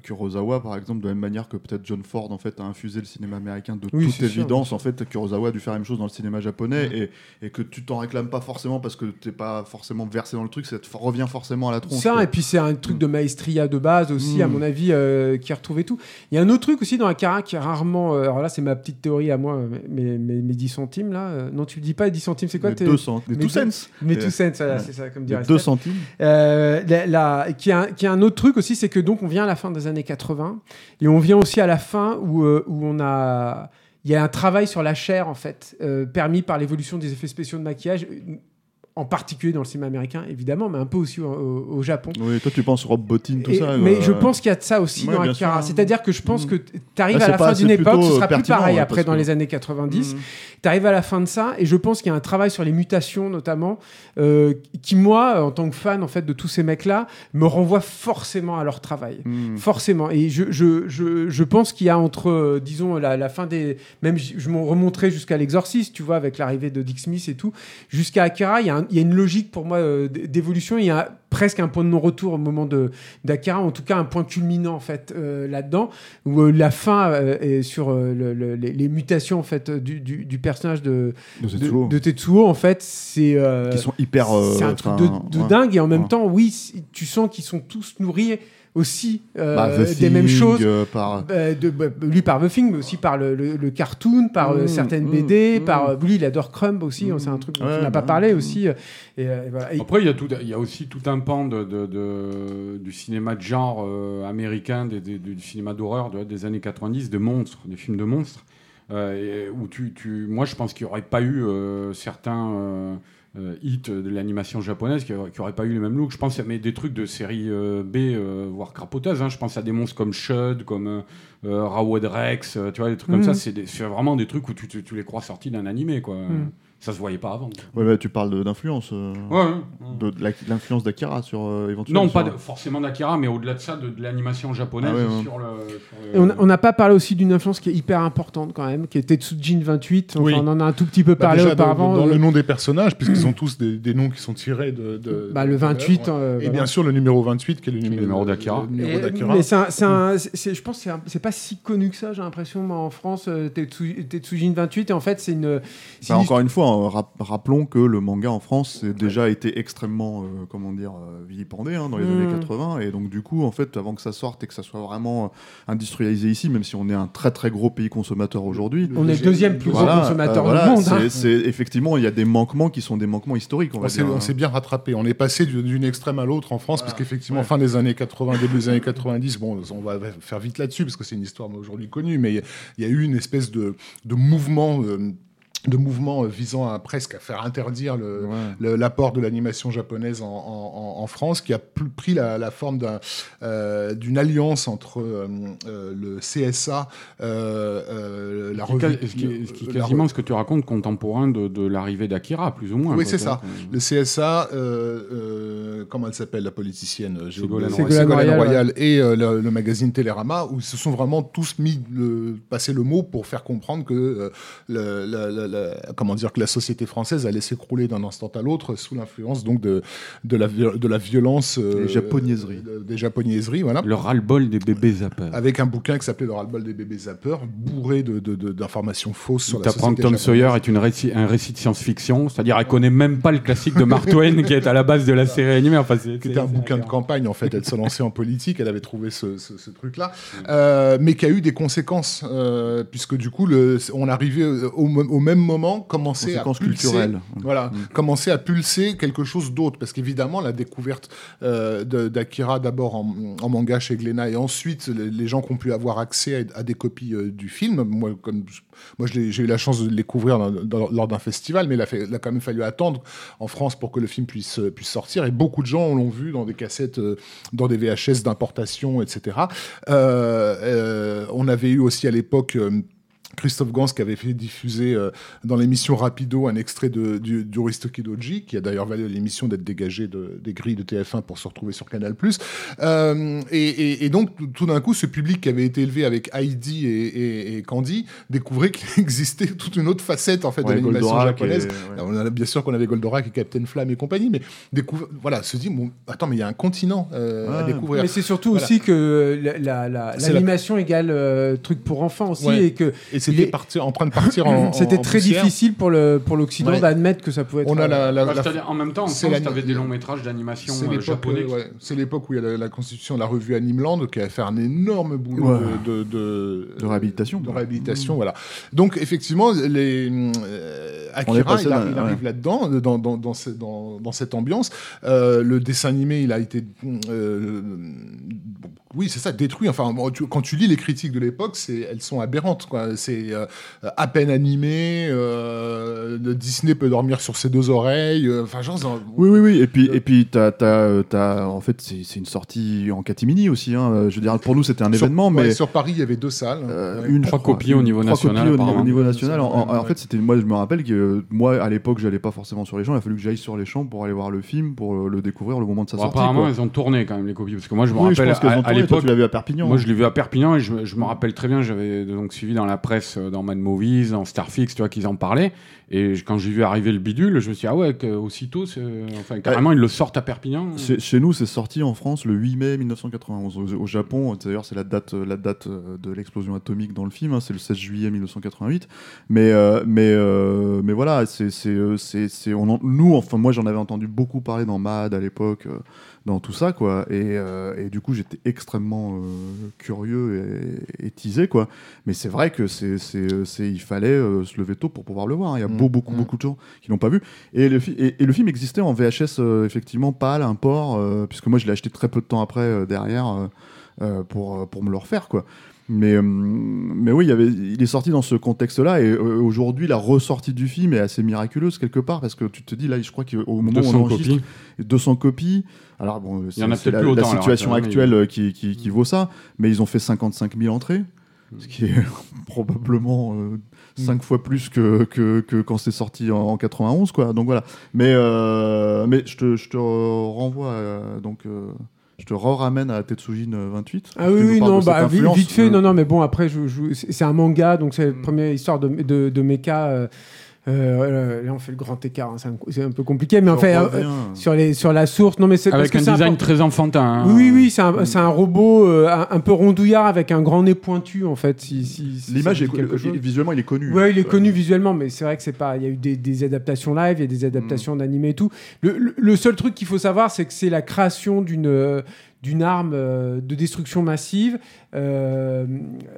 Kurosawa par exemple de la même manière que peut-être John Ford en fait a infusé le cinéma américain de toute évidence en fait Kurosawa a dû faire la même chose dans le cinéma japonais et, et que tu t'en réclames pas forcément parce que t'es pas forcément versé dans le truc, ça revient forcément à la tronche. Ça, et puis c'est un truc de maestria de base aussi, à mm. mon avis, euh, qui a retrouvé tout. Il y a un autre truc aussi dans Akira qui est rarement. Euh, alors là, c'est ma petite théorie à moi, mes, mes, 10 centimes là. Euh, non, tu le dis pas, 10 centimes, c'est quoi tes... 200, mes 2 cents. Mes 2 cents, c'est ça, comme dirait 2 centimes. La, qui, a, qui a un autre truc aussi, c'est que donc on vient à la fin des années 80 et on vient aussi à la fin où, où on a il y a un travail sur la chair en fait, permis par l'évolution des effets spéciaux de maquillage en particulier dans le cinéma américain, évidemment, mais un peu aussi au, Japon. Oui, toi tu penses Rob Bottin, tout Et- ça. mais euh, je pense qu'il y a de ça aussi ouais, dans Akira. C'est-à-dire que je pense Mm. que tu arrives à la fin d'une époque, ce euh, sera plus pareil ouais, après dans que- les années 90. Mm. Tu arrives à la fin de ça, et je pense qu'il y a un travail sur les mutations notamment, euh, qui moi, en tant que fan en fait de tous ces mecs-là, me renvoie forcément à leur travail. Mm. Forcément. Et je, je, je, je pense qu'il y a entre, disons, la, la fin des. Même, je m'en remonterai jusqu'à l'Exorciste, tu vois, avec l'arrivée de Dick Smith et tout. Jusqu'à Akira, il y, a un- il y a une logique pour moi euh, d'évolution. Il y a presque un point de non-retour au moment de d'Akira, en tout cas un point culminant en fait euh, là-dedans, où euh, la fin est sur le- le- les, les mutations en fait du, du, du personnage de, De Tetsuo. de Tetsuo. En fait, c'est. qui sont hyper. c'est un truc de, de ouais. dingue et en même Ouais. temps, oui, tu sens qu'ils sont tous nourris aussi euh, Bah, The des mêmes choses. euh, par... Euh, de, bah, lui par The Thing, mais aussi par le, le- le cartoon, par euh, Mmh, certaines mmh, BD, mmh. par euh, lui il adore Crumb aussi, Mmh. c'est un truc dont Ouais, on n'a pas bah, parlé mmh. aussi. Et, et voilà. Et- Après, il y, a tout, il y a aussi tout un pan de, de- de- du cinéma de genre euh, américain, des- des- du cinéma d'horreur de- des années 90, de monstres, des films de monstres, euh, et où tu, tu- moi je pense qu'il n'y aurait pas eu euh, certains euh, hits de l'animation japonaise qui n'auraient pas eu le même look. Je pense à mais des trucs de série euh, B, euh, voire crapoteuses. hein. Je pense à des monstres comme Shud, comme euh, Raoud Rex, tu vois, des trucs comme Mhm. ça. C'est vraiment des trucs où tu, tu- tu les crois sortis d'un animé, quoi. Mhm. Ça se voyait pas avant. Ouais, mais tu parles d'influence. euh, Ouais, ouais. de, l'influence d'Akira sur euh, éventuellement. Non, pas sur- de- forcément d'Akira, mais au-delà de ça, de, de l'animation japonaise Ah ouais, ouais. sur le. sur le- et on n'a pas parlé aussi d'une influence qui est hyper importante quand même, qui était Tsujin 28. Enfin, Oui. On en a un tout petit peu Bah, parlé déjà, auparavant. dans, euh, le nom des personnages, puisqu'ils ont tous des, des noms qui sont tirés de. de- bah, le de 28. l'œuvre. euh, Et voilà. bien sûr, le numéro 28, qui est le numéro, d'Akira. le numéro Et- d'Akira. Mais c'est je pense que c'est pas si connu que ça, j'ai l'impression, en France, Tetsu- Tetsujin 28. Et en fait, c'est une. Bah, une encore une fois, rap- rappelons que le manga en France a déjà été extrêmement, euh, comment dire, euh, vilipendé hein, dans les années 80. Et donc, du coup, en fait, avant que ça sorte et que ça soit vraiment euh, industrialisé ici, même si on est un très très gros pays consommateur aujourd'hui, On est le deuxième plus voilà, gros consommateur euh, voilà, du monde. hein. c'est effectivement, il y a des manquements qui sont des manquements historiques. On, s'est, on hein. bien rattrapé. On est passé du- d'une extrême à l'autre en France, parce qu'effectivement, Ouais. fin des années 80, début des années 90, bon, on va faire vite là-dessus, parce que c'est une histoire aujourd'hui connue, mais il y a- il y, a eu une espèce de, de mouvement. euh, de mouvement euh, visant à presque à faire interdire le, Ouais. l'apport de l'animation japonaise en, en- en- France, qui a pris la, la forme euh, d'une alliance entre euh, euh, le CSA, euh, euh, la qui revue, qui qui la quasiment ce que tu racontes contemporain de, de l'arrivée d'Akira, plus ou moins. Oui, c'est ça. vois, Le CSA, euh, euh, comment elle s'appelle la politicienne euh, Ségolène. Royal. Royal, et euh, le, le magazine Télérama, où ils se sont vraiment tous mis le, passer le mot pour faire comprendre que euh, la- la- la- comment dire que la société française allait s'écrouler d'un instant à l'autre sous l'influence donc de de la de la violence euh, Des japonaiseries. de- des japonaiseries voilà Le ras-le-bol des bébés zappeurs. avec un bouquin qui s'appelait Le ras-le-bol des bébés zappeurs, bourré de, de- de- d'informations fausses sur Tu la apprends société que Tom japonaise. Sawyer est une réci- un récit de science-fiction, c'est-à-dire elle connaît même pas le classique de Mark Twain qui est à la base de la série animée. Enfin, c'est, qui c'est- était un bouquin de campagne en fait. Elle se lançait en politique, elle avait trouvé ce, ce- ce truc-là, Euh, mais qui a eu des conséquences euh, puisque du coup, le, on arrivait au, au même moment, commençait à pulser, voilà, Mm. commençait à pulser quelque chose d'autre, parce qu'évidemment la découverte euh, d'Akira d'abord en, en manga chez Glénat et ensuite les, les gens qui ont pu avoir accès à, à des copies euh, du film, moi comme moi j'ai eu la chance de le découvrir dans- dans- lors d'un festival, mais il a, fait, il a quand même fallu attendre en France pour que le film puisse, euh, puisse sortir. Et beaucoup de gens l'ont vu dans des cassettes, euh, dans des VHS d'importation, etc. On avait eu aussi à l'époque. Euh, Christophe Gans qui avait fait diffuser euh, dans l'émission Rapido un extrait de, du, du Ristoki Doji, qui a d'ailleurs valu à l'émission d'être dégagé de, des grilles de TF1 pour se retrouver sur Canal+. Euh, et, et- et donc, tout- d'un coup, ce public qui avait été élevé avec Heidi et, et- et Candy découvrait qu'il existait toute une autre facette en fait, de l'animation japonaise. et- ouais. Alors, on a, bien sûr qu'on avait Goldorak et Captain Flamme et compagnie, mais découvre, voilà, se dit, bon, attends, mais il y a un continent euh, à découvrir. Mais c'est surtout Voilà. aussi que la- la- la- la- l'animation égale euh, truc pour enfants aussi Ouais. et que Et c'était les- parti- en train de partir en. c'était très poussière. difficile pour le pour l'Occident Ouais. d'admettre que ça pouvait être. On a la, la- Bah, la- en même temps, en c'est France, la- tu avais des longs métrages d'animation C'est euh, l'époque, japonais. euh, ouais, c'est l'époque où il y a la, la constitution de la revue Animeland qui a fait un énorme boulot Ouais. de, de, De réhabilitation. de réhabilitation, voilà. Donc effectivement, les euh, Akira, il, arrive là-dedans, dans, dans, dans, ce- dans- dans cette ambiance. Euh, le dessin animé, il a été euh, bon, oui, c'est ça, détruit. Enfin, quand tu lis les critiques de l'époque, c'est, elles sont aberrantes. Quoi. C'est euh, à peine animé. Euh, Disney peut dormir sur ses deux oreilles. Euh, enfin, genre. Oui, oui, oui. Et puis, et puis, t'as, t'as, t'as, en fait, c'est, une sortie en catimini aussi. Hein. Je veux dire, pour nous, c'était un événement, mais sur Paris, il y avait deux salles. une, trois copies au niveau national. au niveau, national. En, fait, c'était moi, je me rappelle que moi, à l'époque, j'allais pas forcément sur les champs. Il a fallu que j'aille sur les champs pour aller voir le film, pour le découvrir le moment de sa sortie. Apparemment, elles ont tourné quand même les copies, parce que moi, je me rappelle à, l'époque, tu l'as vu à Perpignan. Moi, je l'ai vu à Perpignan et je, me rappelle très bien, j'avais donc suivi dans la presse, euh, dans Mad Movies, dans Starfix, tu vois, qu'ils en parlaient. Et quand j'ai vu arriver le bidule, je me suis dit, ah ouais, aussitôt, enfin, carrément, ils le sortent à Perpignan. Chez nous, c'est sorti en France le 8 mai 1991. Au, Japon, d'ailleurs, c'est la date, la date euh, de l'explosion atomique dans le film, hein, c'est le 16 juillet 1988. Mais, euh, mais, mais voilà, c'est, on nous, enfin, moi, j'en avais entendu beaucoup parler dans Mad à l'époque dans tout ça, quoi. Et, euh, et du coup, j'étais extrêmement euh, curieux et, et, teasé, quoi. Mais c'est vrai que c'est, il fallait euh, se lever tôt pour pouvoir le voir. Beaucoup, mm. beaucoup de gens qui l'ont pas vu. Et le, et, le film existait en VHS, effectivement, pâle, un port, puisque moi, je l'ai acheté très peu de temps après, derrière, pour, pour me le refaire, quoi. Mais, euh, mais oui, il, y avait, il est sorti dans ce contexte-là. Et euh, aujourd'hui, la ressortie du film est assez miraculeuse quelque part. Parce que tu te dis, là, je crois qu'au moment où on enregistre, copies. 200 copies. Alors, bon, c'est la, la, situation actuelle euh, qui, qui, vaut ça. Mais ils ont fait 55 000 entrées. Ce qui est probablement 5 mm. fois plus que, que, que quand c'est sorti en, 91. Quoi. Donc voilà. Mais, mais je, te, je te renvoie donc. Je te ramène à Tetsujin 28. Ah oui, oui non, bah, vite, fait, non, non, mais bon, après, je, c'est un manga, donc c'est la mm. première histoire de, de, de mecha. Euh, euh, là, on fait le grand écart, hein, c'est un, peu compliqué, mais en fait, euh, sur, les, sur la source, non, mais c'est avec un design très enfantin. Hein. Oui, oui, c'est un, un, robot un, peu rondouillard avec un grand nez pointu, en fait. Si, si, L'image est quelque chose. Visuellement, il est connu. Oui, il est connu visuellement, mais c'est vrai que c'est pas. Il y a eu des, des, adaptations live, il y a des adaptations mm. d'animé et tout. Le, le, le seul truc qu'il faut savoir, c'est que c'est la création d'une d'une arme euh, de destruction massive euh,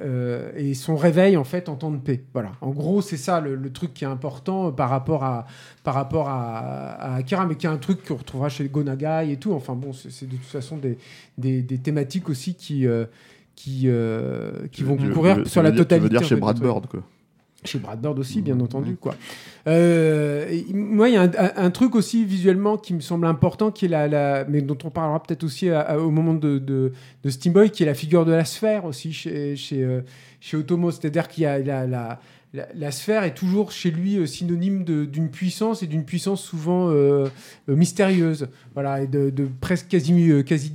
euh, et son réveil en fait en temps de paix. Voilà. En gros, c'est ça le, truc qui est important par rapport à par rapport à, Akira, mais qui est un truc qu'on retrouvera chez Gonagai et tout. Enfin bon, c'est de toute façon des, des, thématiques aussi qui qui qui vont courir sur la totalité. Tu veux dire chez Brad Bird quoi. Chez Brad Bird aussi, bien entendu. Quoi. Euh, moi, il y a un, truc aussi visuellement qui me semble important, qui est la, mais dont on parlera peut-être aussi au moment de, de, de Steamboy, qui est la figure de la sphère aussi chez, chez, euh, chez Otomo. C'est-à-dire qu'il y a la, la, la, sphère est toujours chez lui euh, synonyme d'une puissance et d'une puissance souvent mystérieuse, voilà, et de, de presque quasi, quasi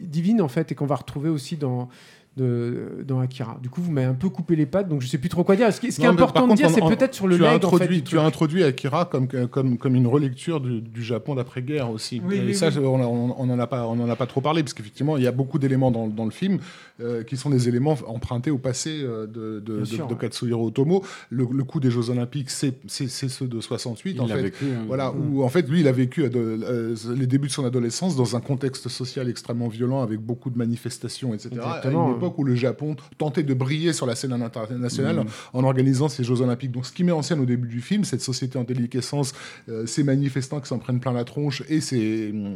divine en fait, et qu'on va retrouver aussi dans de, dans Akira. Du coup, vous m'avez un peu coupé les pattes, donc je sais plus trop quoi dire. Ce qui, est important de dire, c'est peut-être sur le tu as introduit, Tu as introduit Akira comme, comme, comme une relecture du, du Japon d'après-guerre aussi. et ça, on n'en a, pas, on en a pas trop parlé, parce qu'effectivement, il y a beaucoup d'éléments dans, dans, le film euh, qui sont des éléments empruntés au passé euh, de, de, de, Katsuhiro Otomo. Le, coup des Jeux Olympiques, c'est ceux de 68. Il en fait. Vécu, hein. voilà, où en fait, lui, il a vécu euh, les débuts de son adolescence dans un contexte social extrêmement violent, avec beaucoup de manifestations, etc. Exactement, à où le Japon tentait de briller sur la scène internationale mm. en organisant ces Jeux Olympiques. Donc, ce qui met en scène au début du film, cette société en déliquescence, euh, ces manifestants qui s'en prennent plein la tronche et,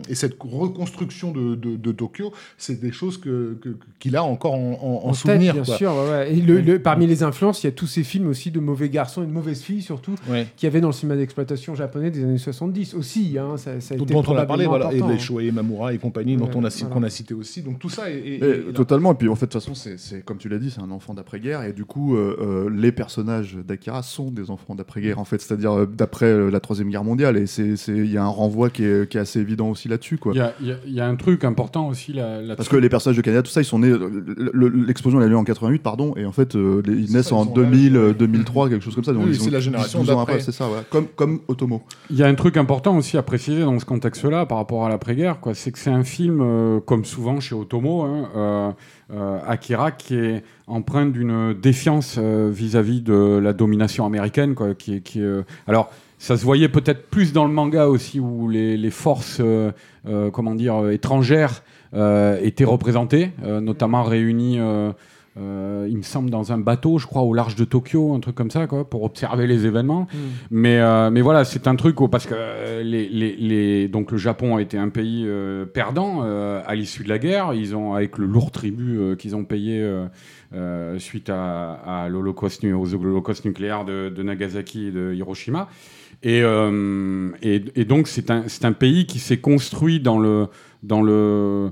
et cette reconstruction de, Tokyo, c'est des choses qu'il que, qu'il a encore en, en, souvenir. bien sûr. Et le, parmi les influences, il y a tous ces films aussi de mauvais garçons et de mauvaises filles, surtout, qui avaient dans le cinéma d'exploitation japonais des années 70 aussi. Hein, ça, ça a dont, on a parlé, voilà, et les Shoei Mamura et compagnie, dont on a, qu'on a cité aussi. Donc tout ça est. totalement. Et puis en fait, de toute façon, c'est comme tu l'as dit, c'est un enfant d'après-guerre, et du coup, euh, euh, les personnages d'Akira sont des enfants d'après-guerre, en fait, c'est-à-dire euh, d'après la Troisième Guerre mondiale, et il y a un renvoi qui est, qui est, assez évident aussi là-dessus. Il y, y, a un truc important aussi là, Parce que les personnages de Canada, tout ça, ils sont nés. L'explosion, elle a lieu en 88, pardon, et en fait, ils naissent en 2000, 2003, quelque chose comme ça. oui, c'est la génération d'après. C'est ça, comme, comme Otomo. Il y a un truc important aussi à préciser dans ce contexte-là par rapport à l'après-guerre, c'est que c'est un film, comme souvent chez Otomo, hein, euh, Akira qui est empreint d'une défiance euh, vis-à-vis de la domination américaine, quoi, qui, qui euh, alors ça se voyait peut-être plus dans le manga aussi où les, les forces comment dire étrangères étaient représentées, notamment réunies euh, il me semble, dans un bateau, je crois, au large de Tokyo, un truc comme ça, quoi, pour observer les événements. Hmm. Mais, euh, mais voilà, c'est un truc où, parce que euh, les, les, les- donc le Japon a été un pays euh, perdant euh, à l'issue de la guerre. Ils ont, avec le lourd tribut euh, qu'ils ont payé euh, euh, suite à, à l'Holocauste, aux holocaustes nucléaires de, de Nagasaki et de Hiroshima. Et, euh, et, donc, c'est un, un pays qui s'est construit dans, le, dans, le, euh,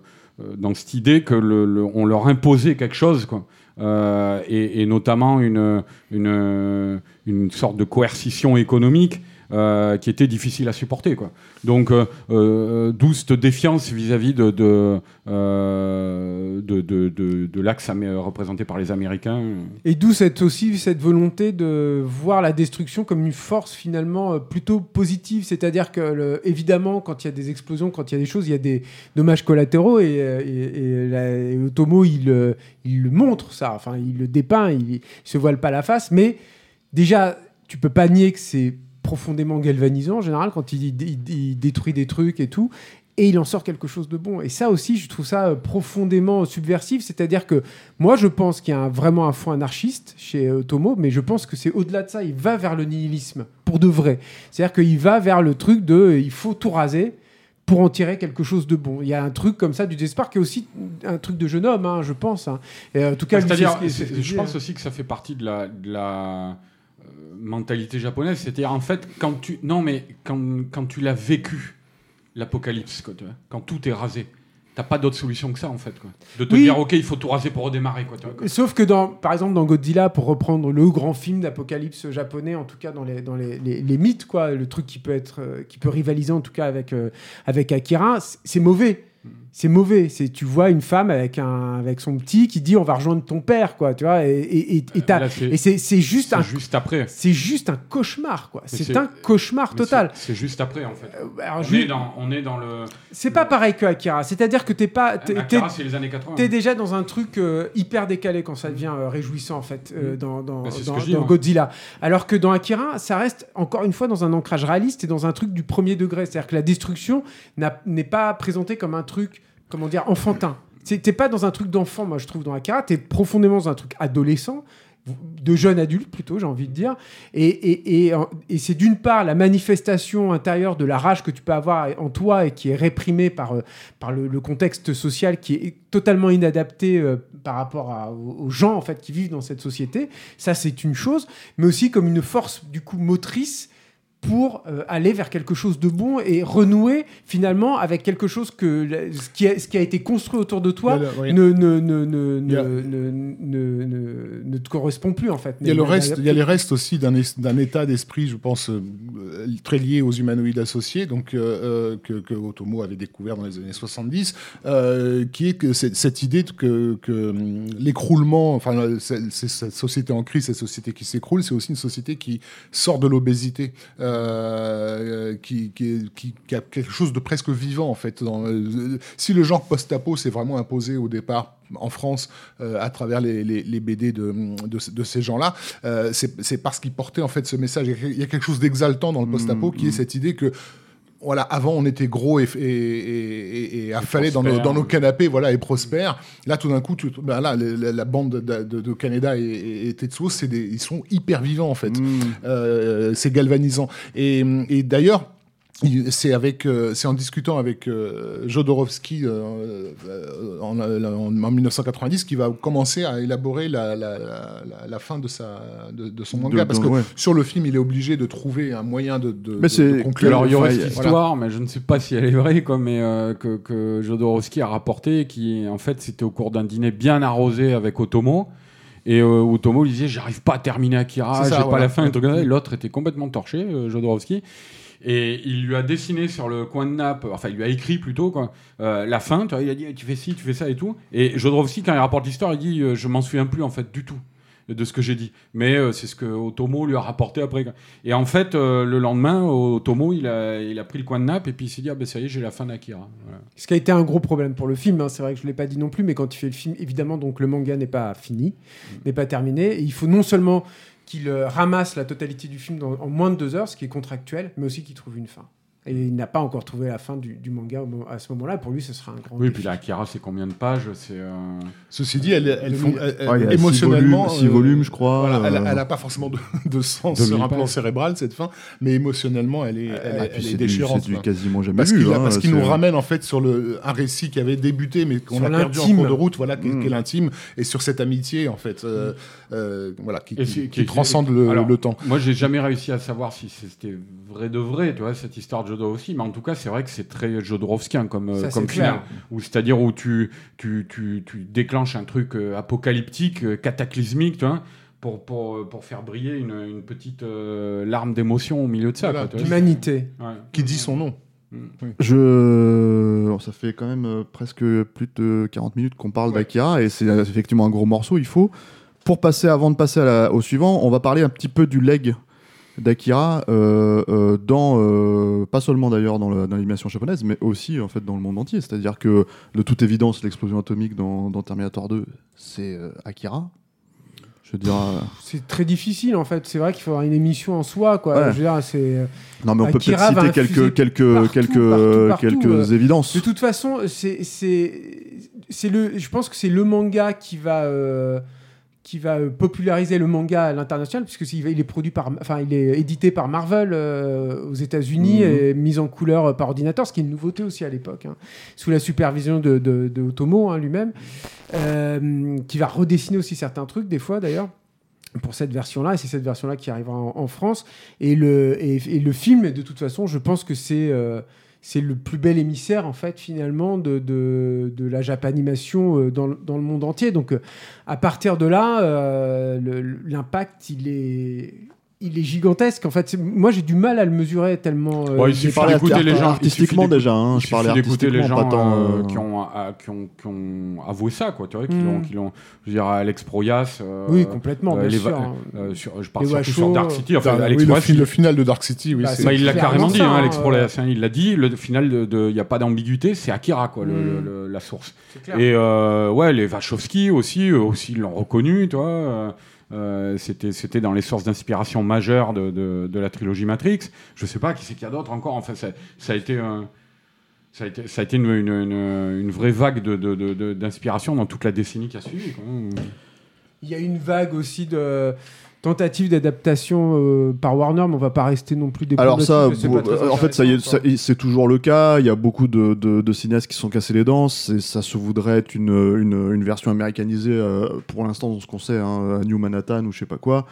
dans cette idée que leur imposait quelque chose, quoi. Euh, et, et notamment une, une, une sorte de coercition économique euh, qui était difficile à supporter. Quoi. Donc, euh, euh, d'où cette défiance vis-à-vis de, de, de, de, de- l'axe représenté par les Américains. Et d'où cette, aussi cette volonté de voir la destruction comme une force finalement plutôt positive. C'est-à-dire que, évidemment, quand il y a des explosions, quand il y a des choses, il y a des dommages collatéraux. Et, et, il, il le montre, ça. Enfin, il le dépeint, il, il se voile pas la face. Mais déjà, tu peux pas nier que c'est profondément galvanisant en général quand il, il- il détruit des trucs et tout. Et il en sort quelque chose de bon. Et ça aussi, je trouve ça euh, profondément subversif. C'est-à-dire que moi, je pense qu'il y a un- vraiment un fond anarchiste chez euh, Tomo, mais je pense que c'est au-delà de ça. Il va vers le nihilisme, pour de vrai. C'est-à-dire qu'il va vers le truc de euh, il faut tout raser pour en tirer quelque chose de bon. Il y a un truc comme ça du désespoir qui est aussi un truc de jeune homme, hein, je pense. hein. Et, en tout cas, c'est- qu'il je pense hein. aussi que ça fait partie de la, de la mentalité japonaise. C'est-à-dire, en fait, quand tu, non, mais quand, quand tu l'as vécu, l'apocalypse, quoi, tu vois, quand tout est rasé, t'as pas d'autre solution que ça, en fait. Quoi. De te Oui. dire, ok, il faut tout raser pour redémarrer. Quoi, tu vois, quoi. Sauf que dans, par exemple, dans Godzilla, pour reprendre le grand film d'apocalypse japonais, en tout cas dans les, dans les, les- les mythes, quoi, le truc qui peut être, euh, qui peut rivaliser en tout cas avec, euh, avec Akira, c'est mauvais. C'est mauvais. C'est tu vois une femme avec un avec son petit qui dit on va rejoindre ton père, quoi, tu vois, et et, et, et c'est- juste un juste après. c'est juste un cauchemar, quoi. C'est un cauchemar total. c'est- juste après, en fait. Euh, alors, on, je- est dans, on est dans le. C'est pas pareil que Akira. C'est-à-dire que t'es pas t'es- t'es- Akira, c'est les années 80. T'es déjà dans un truc euh, hyper décalé quand ça devient euh, réjouissant en fait euh, dans, dans, Bah, dans- dis, dans moi. Godzilla. Alors que dans Akira, ça reste encore une fois dans un ancrage réaliste et dans un truc du premier degré. C'est-à-dire que la destruction n'est pas présentée comme un truc, comment dire, enfantin. T'es pas dans un truc d'enfant, moi je trouve, dans Akira. T'es profondément dans un truc adolescent de jeune adulte plutôt, j'ai envie de dire. Et, c'est d'une part la manifestation intérieure de la rage que tu peux avoir en toi et qui est réprimée par, euh, le, contexte social qui est totalement inadapté euh, par rapport aux gens en fait qui vivent dans cette société. Ça, c'est une chose, mais aussi comme une force du coup motrice pour euh, aller vers quelque chose de bon et renouer finalement avec quelque chose que ce qui a, ce qui a été construit autour de toi ne, a- te correspond plus en fait. Il y a le reste, il y a les restes aussi d'un état d'esprit, je pense, euh, très lié aux humanoïdes associés, donc euh, que, que Otomo avait découvert dans les années 70, euh, qui est que cette idée que, que hum, l'écroulement, enfin, cette société en crise, cette société qui s'écroule, c'est aussi une société qui sort de l'obésité, euh, qui, qui, qui- qui a quelque chose de presque vivant en fait. Dans, euh, si le genre post-apo s'est vraiment imposé au départ en France euh, à travers les, les- les BD de, de, de ces gens-là, euh, c'est parce qu'ils portaient en fait ce message. Il y a- il y a quelque chose d'exaltant dans le post-apo qui est cette idée que voilà, avant on était gros et, et, et, et- affalés dans nos, dans nos canapés, voilà, et prospères. Là, tout d'un coup, tu, ben là, la, bande de, de, de Canada et, et, et Tetsuo, c'est des, ils sont hyper vivants en fait. Euh, c'est galvanisant. Et, et d'ailleurs. Il- C'est avec, euh, c'est en discutant avec euh, Jodorowsky euh, en, en- en 1990 qu'il va commencer à élaborer la, la, la, la- la fin de sa, de, de son De- manga parce de- que ouais. sur le film il est obligé de trouver un moyen de, de, Mais de- c'est de conclure. Alors il y aurait cette voilà. histoire, mais je ne sais pas si elle est vraie, quoi, mais euh, que, que Jodorowsky a rapporté, qui en fait c'était au cours d'un dîner bien arrosé avec Otomo. Et euh, Otomo lui disait J'arrive pas à terminer Akira, j'ai pas la fin. Et L'autre était complètement torché, euh, Jodorowsky. Et il lui a dessiné sur le coin de nappe, enfin il lui a écrit plutôt quoi, euh, la fin. Tu vois, il a dit tu fais ci, tu fais ça et tout. Et Jodorowsky quand il rapporte l'histoire, il dit euh, je m'en souviens plus en fait du tout de ce que j'ai dit. Mais euh, c'est ce que Otomo lui a rapporté après. quoi. Et en fait, le lendemain, Otomo, il a, il a pris le coin de nappe et puis il s'est dit, ah ben ça y est, j'ai la fin d'Akira. Voilà. Ce qui a été un gros problème pour le film, hein, c'est vrai que je ne l'ai pas dit non plus, mais quand tu fais le film, évidemment, donc le manga n'est pas fini, n'est pas terminé. Et il faut non seulement qu'il euh, ramasse la totalité du film en moins de deux heures, ce qui est contractuel, mais aussi qu'il trouve une fin. Et il n'a pas encore trouvé la fin du, du manga à ce moment-là. Pour lui, ce sera un grand. Oui, défi. puis la Akira, c'est combien de pages? C'est. euh, Ceci dit, elle, elle, font- elle- elle- Ouais, il y a six émotionnellement, volumes- six euh, volumes, je crois, voilà, elle, euh. elle a pas forcément de, de sens 2000 sur un plan cérébral cette fin, mais émotionnellement, elle est, elle, Ah, est- est déchirante. c'est du quasiment jamais Parce qu'il hein, parce qu'il nous ramène en fait sur le, un récit qui avait débuté mais qu'on a perdu en cours de route, voilà, Mm. qui est l'intime, et sur cette amitié en fait, euh, euh, voilà, qui, transcende le, Alors, le temps. Moi, j'ai jamais réussi à savoir si c'était vrai de vrai, tu vois, cette histoire de Jodorowsky. Mais en tout cas, c'est vrai que c'est très Jodorowskien comme, euh, Ça, comme c'est final. clair. Où C'est-à-dire où tu, tu, tu, tu déclenches un truc euh, apocalyptique, euh, cataclysmique, tu vois, pour, pour, euh, pour faire briller une, une petite euh, larme d'émotion au milieu de ça. Voilà. Ouais. Qui dit son nom Je... bon, ça fait quand même euh, presque plus de 40 minutes qu'on parle Ouais. d'Akira et c'est euh, effectivement un gros morceau. Il faut, pour passer, avant de passer à la- au suivant, on va parler un petit peu du leg d'Akira, euh, euh, dans, euh, pas seulement d'ailleurs dans l'animation japonaise, mais aussi en fait dans le monde entier. C'est-à-dire que de toute évidence, l'explosion atomique dans, dans Terminator 2, c'est Akira. Je C'est très difficile en fait. C'est vrai qu'il faut avoir une émission en soi. Quoi. Ouais. Je veux dire, c'est. non mais on peut peut-être citer quelques quelques partout, quelques partout, partout, quelques euh, évidences. De toute façon, c'est c'est c'est le. Je pense que c'est le manga qui va euh, qui va euh, populariser le manga à l'international puisque il est produit par, enfin, il est édité par Marvel euh, aux États-Unis Mhm. et mis en couleur par ordinateur, ce qui est une nouveauté aussi à l'époque, hein, sous la supervision de, de, de Otomo hein, lui-même, euh, qui va redessiner aussi certains trucs des fois d'ailleurs pour cette version-là, et c'est cette version-là qui arrivera en, en France. Et le, et, et le film, de toute façon, je pense que c'est euh, c'est le plus bel émissaire, en fait, finalement, de, la japanimation euh, dans, le- dans le monde entier. Donc, euh, à partir de là, euh, l'impact, il est, il est gigantesque. En fait, moi, j'ai du mal à le mesurer tellement... euh, Bon, il suffit Je parlais d'écouter les gens. artistiquement il suffit déjà. hein, Il je parlais d'écouter les artistiquement, gens tant, euh, euh, qui, ont, qui, ont, qui ont avoué ça, quoi. Tu vois, qui Mm. l'ont, qui l'ont, je veux dire, Alex Proyas. euh, Oui, complètement, euh, bien les sûr. hein. euh, sur, je parle surtout sur Dark City. Enfin, Enfin, Alex oui, le, Proyas, il- le final de Dark City, oui. Bah, c'est- c'est bah, il l'a carrément dit, hein, hein, Alex. Proyas, hein, il l'a dit. Le final, il n'y a pas d'ambiguïté, c'est Akira, quoi, Mm. la source. C'est clair. Et ouais, les Wachowski aussi, aussi ils l'ont reconnu, tu vois. Euh, c'était, dans les sources d'inspiration majeures de, de, la trilogie Matrix. Je sais pas qui c'est qu'il y a d'autres encore. Enfin, ça, a été ça a été, ça a été une, une, vraie vague de, de- d'inspiration dans toute la décennie qui a suivi. Il y a une vague aussi de tentatives d'adaptation euh, par Warner, mais on va pas rester non plus des Alors ça, bon, très en fait, ça y est, intéressant, ça- c'est toujours le cas. Il y a beaucoup de, de- de cinéastes qui sont cassés les dents. Ça se voudrait être une, une, une version américanisée euh, pour l'instant, dans ce qu'on sait, hein, à New Manhattan ou je sais pas quoi.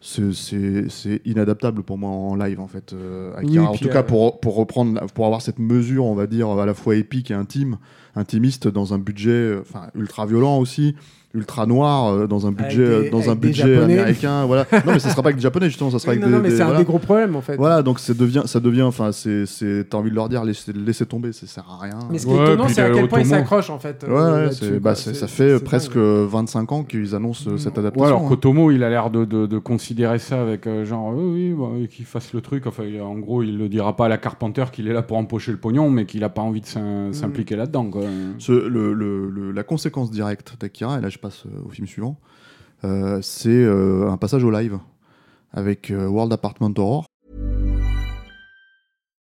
C'est- inadaptable pour moi en live, en fait. euh. Oui, en tout cas, euh, pour, pour reprendre, pour avoir cette mesure, on va dire, à la fois épique et intime, intimiste, dans un budget, euh, enfin, ultra violent aussi. Ultra noir euh, dans un budget, des- euh, dans un budget américain, voilà. Non, mais ça sera pas avec des japonais justement, ça sera avec non, des. non, mais c'est un voilà. des gros problèmes en fait. Voilà, donc ça devient, ça devient, enfin, c'est, c'est, t'as envie de leur dire, laissez, laissez tomber, ça sert à rien. Mais ce qui Ouais, est étonnant, c'est à quel point ils s'accrochent en fait. Ouais, euh, ouais, bah, c'est- C'est- ça fait c'est presque dingue. 25 ans qu'ils annoncent cette adaptation. Ouais, alors hein. Kotomo, il a l'air de, de, de considérer ça avec euh, genre, oui, oui, bah, qu'il fasse le truc. Enfin, en gros, il le dira pas à la Carpenter qu'il est là pour empocher le pognon, mais qu'il a pas envie de s'im- s'impliquer le- le- la conséquence directe d'Akira, et là je passe euh, au film suivant, euh, c'est euh, un passage au live avec euh, World Apartment Horror.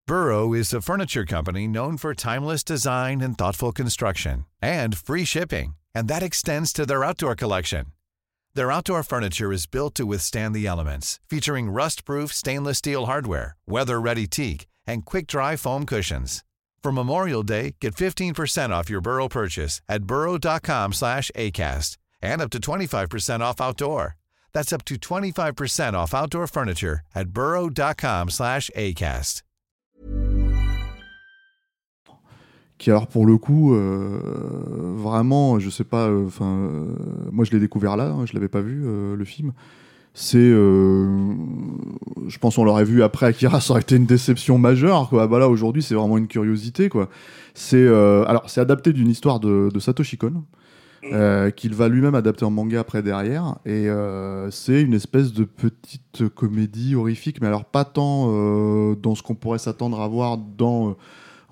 Burrow is a furniture company known for timeless design and thoughtful construction and free shipping, and that extends to their outdoor collection. Their outdoor furniture is built to withstand the elements, featuring rust-proof stainless steel hardware, weather-ready teak, and quick-dry foam cushions. For Memorial Day, get 15% off your Burrow purchase at burrow.com slash ACAST and up to 25% off outdoor. That's up to 25% off outdoor furniture at burrow.com slash ACAST. qui alors pour le coup euh, vraiment je sais pas euh, enfin euh, moi je l'ai découvert là hein, je l'avais pas vu le film c'est euh, je pense on l'aurait vu après Akira ça aurait été une déception majeure quoi bah là aujourd'hui c'est vraiment une curiosité quoi c'est euh, alors c'est adapté d'une histoire de, de Satoshi Kon euh, qu'il va lui-même adapter en manga après derrière et c'est une espèce de petite comédie horrifique mais alors pas tant dans ce qu'on pourrait s'attendre à voir dans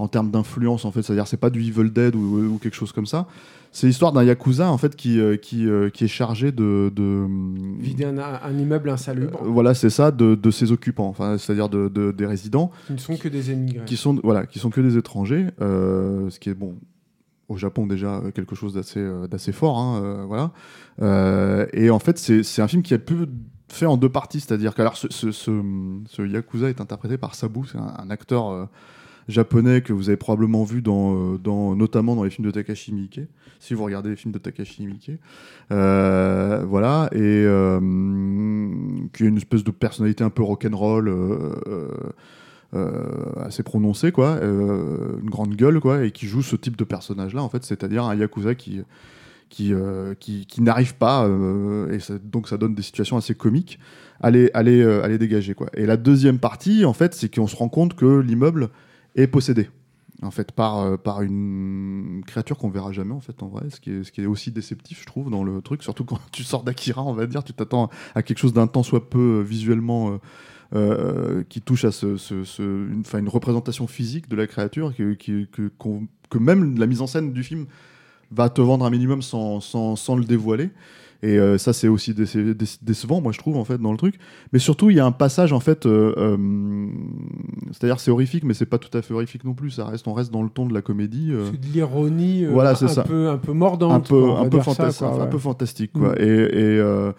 en termes d'influence en fait. C'est-à-dire c'est pas du Evil Dead ou, ou quelque chose comme ça. C'est l'histoire d'un yakuza en fait qui euh, qui, euh, qui est chargé de, de Vider un, un immeuble insalubre, euh, voilà c'est ça de, de ses occupants, enfin c'est-à-dire de, de- des résidents qui ne sont que des émigrés. qui sont voilà qui sont que des étrangers, euh, ce qui est bon au Japon déjà euh, quelque chose d'assez euh, d'assez fort, hein, euh, voilà. Euh, et en fait c'est c'est un film qui a pu fait en deux parties, c'est-à-dire que alors ce, ce, ce, ce yakuza est interprété par Sabu, c'est un, un acteur euh, japonais que vous avez probablement vu dans, euh, dans notamment dans les films de Takashi Miike, si vous regardez les films de Takashi Miike, Euh, voilà, et euh, qui a une espèce de personnalité un peu rock'n'roll. Assez prononcée quoi, une grande gueule quoi, et qui joue ce type de personnage là en fait, c'est-à-dire un yakuza qui qui, qui, n'arrive pas et donc ça donne des situations assez comiques à les, à dégager quoi. Et la deuxième partie en fait, c'est qu'on se rend compte que l'immeuble est possédé en fait par euh, par une créature qu'on verra jamais en fait en vrai, ce qui est ce qui est aussi déceptif je trouve dans le truc, surtout quand tu sors d'Akira on va dire, tu t'attends à quelque chose d'un tant soit peu euh, visuellement euh, qui touche à ce, une, représentation physique de la créature, que, que même la mise en scène du film va te vendre un minimum sans, sans, sans le dévoiler. Et euh, ça, c'est aussi déce- déce- décevant, moi, je trouve, en fait, dans le truc. Mais surtout, il y a un passage, en fait, euh, euh, c'est-à-dire, c'est horrifique, mais c'est pas tout à fait horrifique non plus. Ça reste, on reste dans le ton de la comédie. C'est de l'ironie Voilà, un, ça. peu, un peu mordante. un peu, quoi, on va un peu, dire ça, fantastique, quoi, un ouais. peu fantastique, quoi. Mm. Et, et,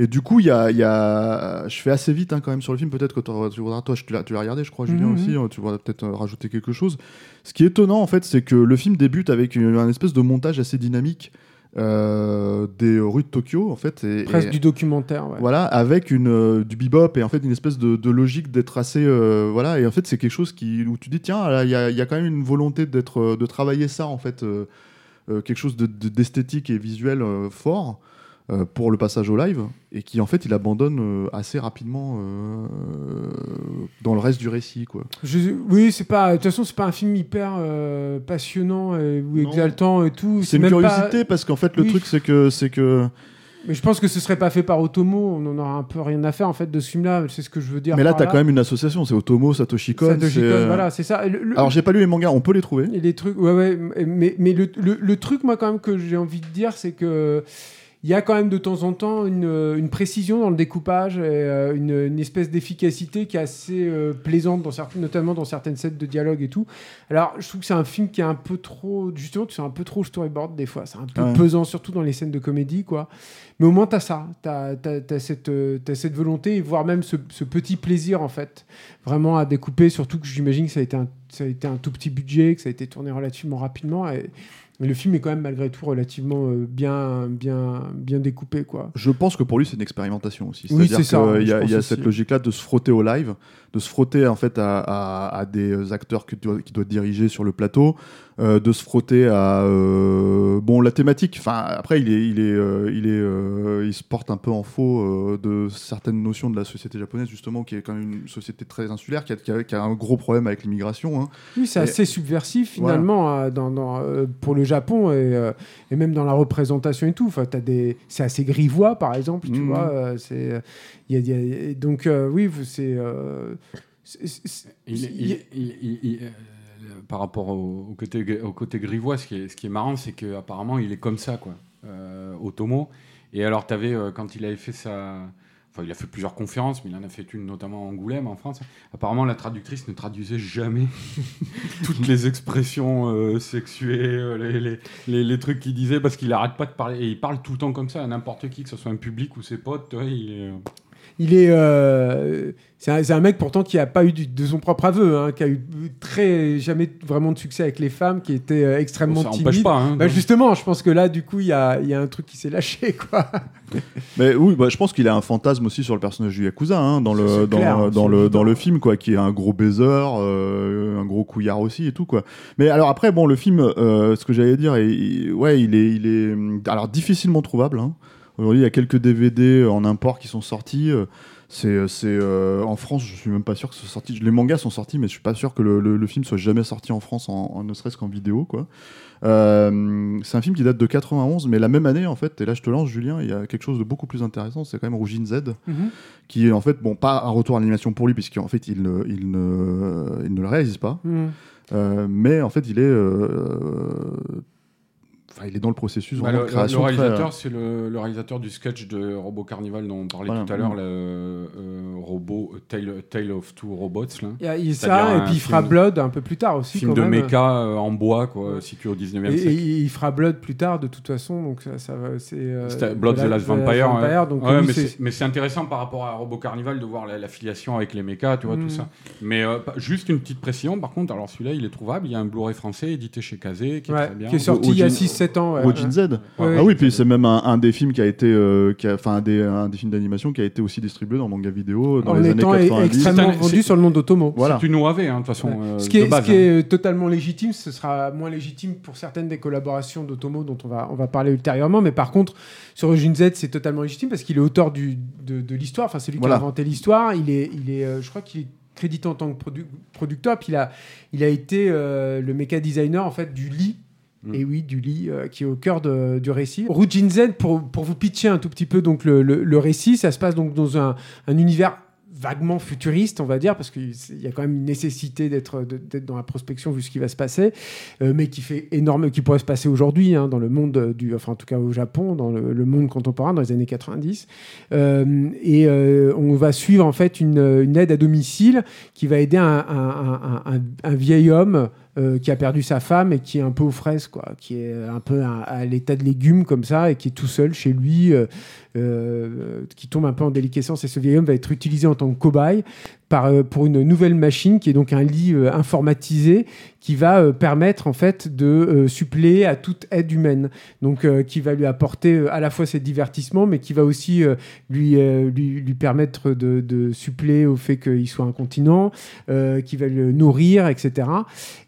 et du coup, il y a, y a, je fais assez vite hein, quand même sur le film. Peut-être que tu voudras, toi, tu l'as regardé, je crois, Julien Mhm. aussi. hein, Tu voudras peut-être euh, rajouter quelque chose. Ce qui est étonnant, en fait, c'est que le film débute avec une- un espèce de montage assez dynamique euh, des rues de Tokyo, en fait. Et, Presque et- du documentaire. ouais. voilà, avec une, euh, du bebop et en fait une espèce de, de logique d'être assez. euh, voilà, et en fait, c'est quelque chose qui, où tu dis, tiens, il y a, il y a quand même une volonté d'être, de travailler ça, en fait, quelque chose de- de- d'esthétique et visuel fort euh, pour le passage au live, et qui, en fait, il abandonne euh, assez rapidement euh, dans le reste du récit, quoi. Je- oui, c'est pas. De toute façon, c'est pas un film hyper euh, passionnant et, ou Non. exaltant et tout. C'est une même pas- curiosité parce qu'en fait, le Oui. truc, c'est que. C'est que... Mais je pense que ce serait pas fait par Otomo. On en aura un peu rien à faire en fait de ce film-là. C'est ce que je veux dire. Mais là, par t'as quand même une association, c'est Otomo, Satoshi Kon. Satoshi Kon, voilà, c'est ça. Le- le- Alors, j'ai pas lu les mangas, on peut les trouver. Et les trucs, ouais, ouais, mais, mais le, le, le truc, moi, quand même, que j'ai envie de dire, c'est que. Il y a quand même de temps en temps une, une précision dans le découpage et euh, une, une espèce d'efficacité qui est assez euh, plaisante, dans certaines, notamment dans certaines scènes de dialogue et tout. Alors, je trouve que c'est un film qui est un peu trop. Justement, tu fais un peu trop storyboard des fois. C'est un peu Ouais. pesant, surtout dans les scènes de comédie, quoi. Mais au moins, tu as ça. Tu as, cette, euh, t'as cette volonté, voire même ce, ce petit plaisir, en fait, vraiment à découper. Surtout que j'imagine que ça a, été un, ça a été un tout petit budget, que ça a été tourné relativement rapidement. Et, et le film est quand même, malgré tout, relativement euh, bien, bien, bien découpé, quoi. Je pense que pour lui, c'est une expérimentation aussi. Oui, C'est-à-dire c'est ça, qu'il y a, il y a cette logique-là de se frotter au live, de se frotter en fait à, à- à des acteurs que tu dois- qui doivent diriger sur le plateau, euh, de se frotter à euh, bon la thématique. Enfin après, il est, il est, euh, il est, euh, il se porte un peu en faux euh, de certaines notions de la société japonaise justement, qui est quand même une société très insulaire, qui a, qui a- qui a un gros problème avec l'immigration. hein. Oui, c'est assez subversif finalement dans, dans, pour le Japon et, euh, et même dans la représentation et tout. Enfin, t'as des, c'est assez grivois par exemple, tu Mhm. vois. euh, c'est, euh, il y a- il y a- et donc euh, oui, c'est. euh, Il- c'est- il- il- il- il- euh, par rapport au, côté, au côté grivois, ce qui est, ce qui est marrant, c'est qu'apparemment, il est comme ça, quoi, euh, Otomo. Et alors, tu avais, quand il avait fait sa. Enfin, il a fait plusieurs conférences, mais il en a fait une notamment à Angoulême, en France. Apparemment, la traductrice ne traduisait jamais toutes les expressions euh, sexuées, euh, les, les, trucs qu'il disait, parce qu'il arrête pas de parler. Et il parle tout le temps comme ça à n'importe qui, que ce soit un public ou ses potes. il est, euh, Il est, euh, c'est un, mec pourtant qui a pas eu du- de son propre aveu, hein, qui a eu très jamais vraiment de succès avec les femmes, qui était euh, extrêmement ça timide. n'empêche pas. Hein, Bah, justement, je pense que là, du coup, il y a, il y a un truc qui s'est lâché, quoi. Mais oui, bah, je pense qu'il a un fantasme aussi sur le personnage du Yakuza, hein, dans, le, C'est dans, clair, dans, c'est le, évident. dans le film, quoi, qui est un gros baiser, euh, un gros couillard aussi et tout, quoi. Mais alors après, bon, le film, euh, ce que j'allais dire, il- ouais, il est, il est, alors difficilement trouvable. hein. Aujourd'hui, il y a quelques DVD en import qui sont sortis. Euh, C'est, c'est euh, en France, je suis même pas sûr que ce soit sorti. Les mangas sont sortis, mais je suis pas sûr que le, le- le film soit jamais sorti en France, en, en- ne serait-ce qu'en vidéo, quoi. Euh, c'est un film qui date de 91, mais la même année, en fait, et là je te lance, Julien, il y a quelque chose de beaucoup plus intéressant, c'est quand même Rougine Z, qui est en fait, bon, pas un retour à l'animation pour lui, puisqu'en fait, il ne, il, ne, il ne le réalise pas. Mhm. Euh, mais en fait, il est, euh, il est dans le processus bah, le, réalisateur, euh, c'est le, réalisateur du sketch de Robot Carnival dont on parlait tout à l'heure, mm. le euh, robot euh, Tale, Tale, of Two Robots. Il y a, ça, et puis il fera Blood un peu plus tard aussi. Film de même. méca en bois, quoi, situé au 19e siècle. Il fera Blood plus tard de toute façon, donc ça, ça Blood The Last Vampire. Mais, c'est... intéressant par rapport à Robot Carnival de voir l'affiliation avec les mécas, tu vois, tout mm. ça. Mais juste une petite précision, par contre, alors celui-là, il est trouvable. Il y a un Blu-ray français édité chez Kazé qui est très bien. Qui est sorti il y a 6-7 17 ans. Z. Ah oui, puis c'est même un, des films qui a été, euh, enfin un des, films d'animation qui a été aussi distribué dans manga vidéo euh, dans en les années 90. extrêmement vendu sur le nom d'Otomo. Voilà. C'est une OAV, hein, de toute façon. Euh, ce qui, est, hein. totalement légitime, ce sera moins légitime pour certaines des collaborations d'Otomo dont on va, on va parler ultérieurement, mais par contre, sur Watching Z, c'est totalement légitime parce qu'il est auteur de, l'histoire, enfin c'est lui qui a inventé l'histoire. Il est, il est, je crois qu'il est crédité en tant que producteur. Puis il a, il a été le méca designer en fait du lit Mm. Et oui, du lit euh, qui est au cœur du récit. Rujin Z, pour, pour vous pitcher un tout petit peu donc le, le- récit, ça se passe donc dans un, un univers vaguement futuriste, on va dire, parce qu'il y a quand même une nécessité d'être dans la prospection vu ce qui va se passer, euh, mais qui fait énorme, qui pourrait se passer aujourd'hui hein, dans le monde du, enfin en tout cas au Japon, dans le, monde contemporain dans les années 90. Euh, et on va suivre en fait une, aide à domicile qui va aider un- un vieil homme euh, qui a perdu sa femme et qui est un peu aux fraises, quoi, qui est un peu à, l'état de légumes comme ça et qui est tout seul chez lui, euh, euh, qui tombe un peu en déliquescence. Et ce vieil homme va être utilisé en tant que cobaye par, euh, pour une nouvelle machine qui est donc un lit euh, informatisé qui va permettre en fait de suppléer à toute aide humaine. Donc qui va lui apporter à la fois ses divertissements, mais qui va aussi lui, permettre de, de suppléer au fait qu'il soit incontinent, qui va le nourrir, etc.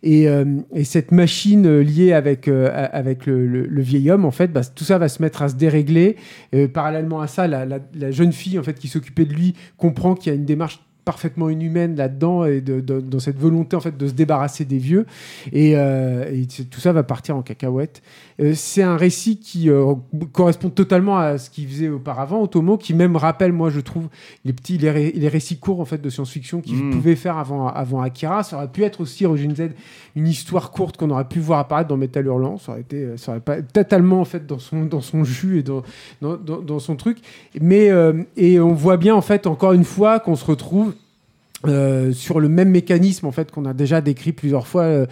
Et, et cette machine liée avec, avec le, vieil homme, en fait, bah, tout ça va se mettre à se dérégler. Euh, parallèlement à ça, la, jeune fille en fait, qui s'occupait de lui comprend qu'il y a une démarche parfaitement inhumaine là-dedans et de, de- dans cette volonté en fait de se débarrasser des vieux. Et, euh, et tout ça va partir en cacahuète. Euh, c'est un récit qui euh, correspond totalement à ce qu'il faisait auparavant. Otomo qui même rappelle moi je trouve les petits les, ré- les récits courts en fait de science-fiction qu'il Mm. pouvait faire avant avant Akira. Ça aurait pu être aussi Rojin Z une histoire courte qu'on aurait pu voir apparaître dans Metal Hurlant. Ça aurait été ça aurait pas totalement en fait dans son dans son jus et dans dans, dans- dans son truc. Mais et on voit bien en fait encore une fois qu'on se retrouve euh, sur le même mécanisme en fait qu'on a déjà décrit plusieurs fois euh,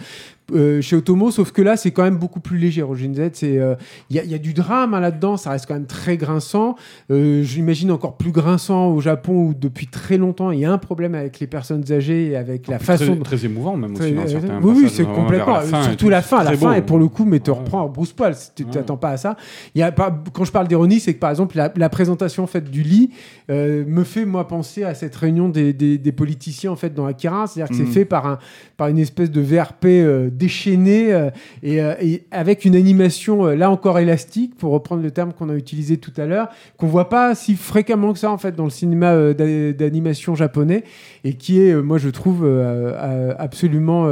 euh, chez Otomo, sauf que là c'est quand même beaucoup plus léger. Rojin Z, c'est euh, il y, a- il y a du drame hein, là-dedans, ça reste quand même très grinçant. Euh, J'imagine encore plus grinçant au Japon où depuis très longtemps il y a un problème avec les personnes âgées et avec la Très- façon. dont- très, émouvant, même aussi, Très- dans euh, certains oui, oui, c'est complètement. la fin surtout tout, la fin, la très fin, et pour le coup, mais te Ouais. reprend en brousse poil. Tu Ouais. t'attends pas à ça. Il y a pas, quand je parle d'ironie, c'est que par exemple, la, la présentation en fait, du lit me fait, moi, penser à cette réunion des, des- des politiciens en fait, dans Akira. C'est-à-dire que c'est fait par, un, par une espèce de VRP déchaîné euh, et, euh, et avec une animation, euh, là encore élastique, pour reprendre le terme qu'on a utilisé tout à l'heure, qu'on voit pas si fréquemment que ça en fait dans le cinéma d'a- d'animation japonais et qui est, moi, je trouve absolument,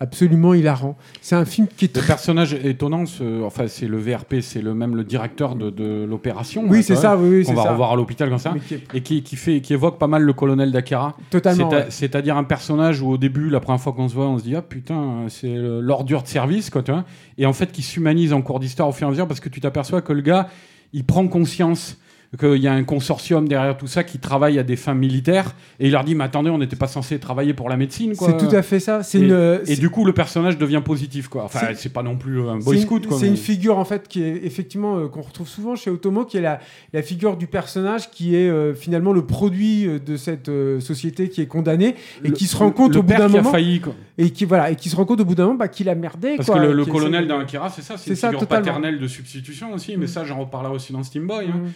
absolument hilarant. C'est un film qui est Le très personnage étonnant, ce- enfin c'est le VRP, c'est le même le directeur de, de l'opération. Oui, hein, c'est ça, oui, oui, qu'on c'est va ça. revoir à l'hôpital comme ça, qui est et qui, qui fait, qui évoque pas mal le colonel d'Akira. totalement. Ouais. C'est-à-dire un personnage où au début, la première fois qu'on se voit, on se dit ah putain, c'est le- l'ordure de service quoi, tu vois. Et en fait, qui s'humanise en cours d'histoire au fur et à mesure parce que tu t'aperçois que le gars, il prend conscience qu'il y a un consortium derrière tout ça qui travaille à des fins militaires et il leur dit mais attendez, on n'était pas censé travailler pour la médecine. C'est tout à fait ça. Et, une. euh, et du coup, le personnage devient positif quoi. Enfin, C'est- pas non plus un boy scout. C'est une figure en fait qui est effectivement euh, qu'on retrouve souvent chez Otomo, qui est la, la figure du personnage qui est euh, finalement le produit de cette euh, société qui est condamnée et Le- qui se rend compte le au bout d'un qui a moment failli quoi. et qui voilà et qui se rend compte au bout d'un moment bah, qu'il a merdé Parce quoi, que le, qu'il colonel Akira, c'est ça, c'est une ça, figure totalement. paternelle de substitution aussi, mais Mm. ça, j'en reparlerai aussi dans Steam Boy. hein. Mhm.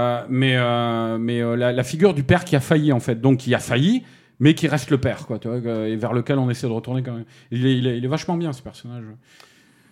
Euh, mais euh, mais euh, la, la figure du père qui a failli, en fait, donc qui a failli, mais qui reste le père, quoi, tu vois, et vers lequel on essaie de retourner quand même. Il est, il est, il est vachement bien, ce personnage.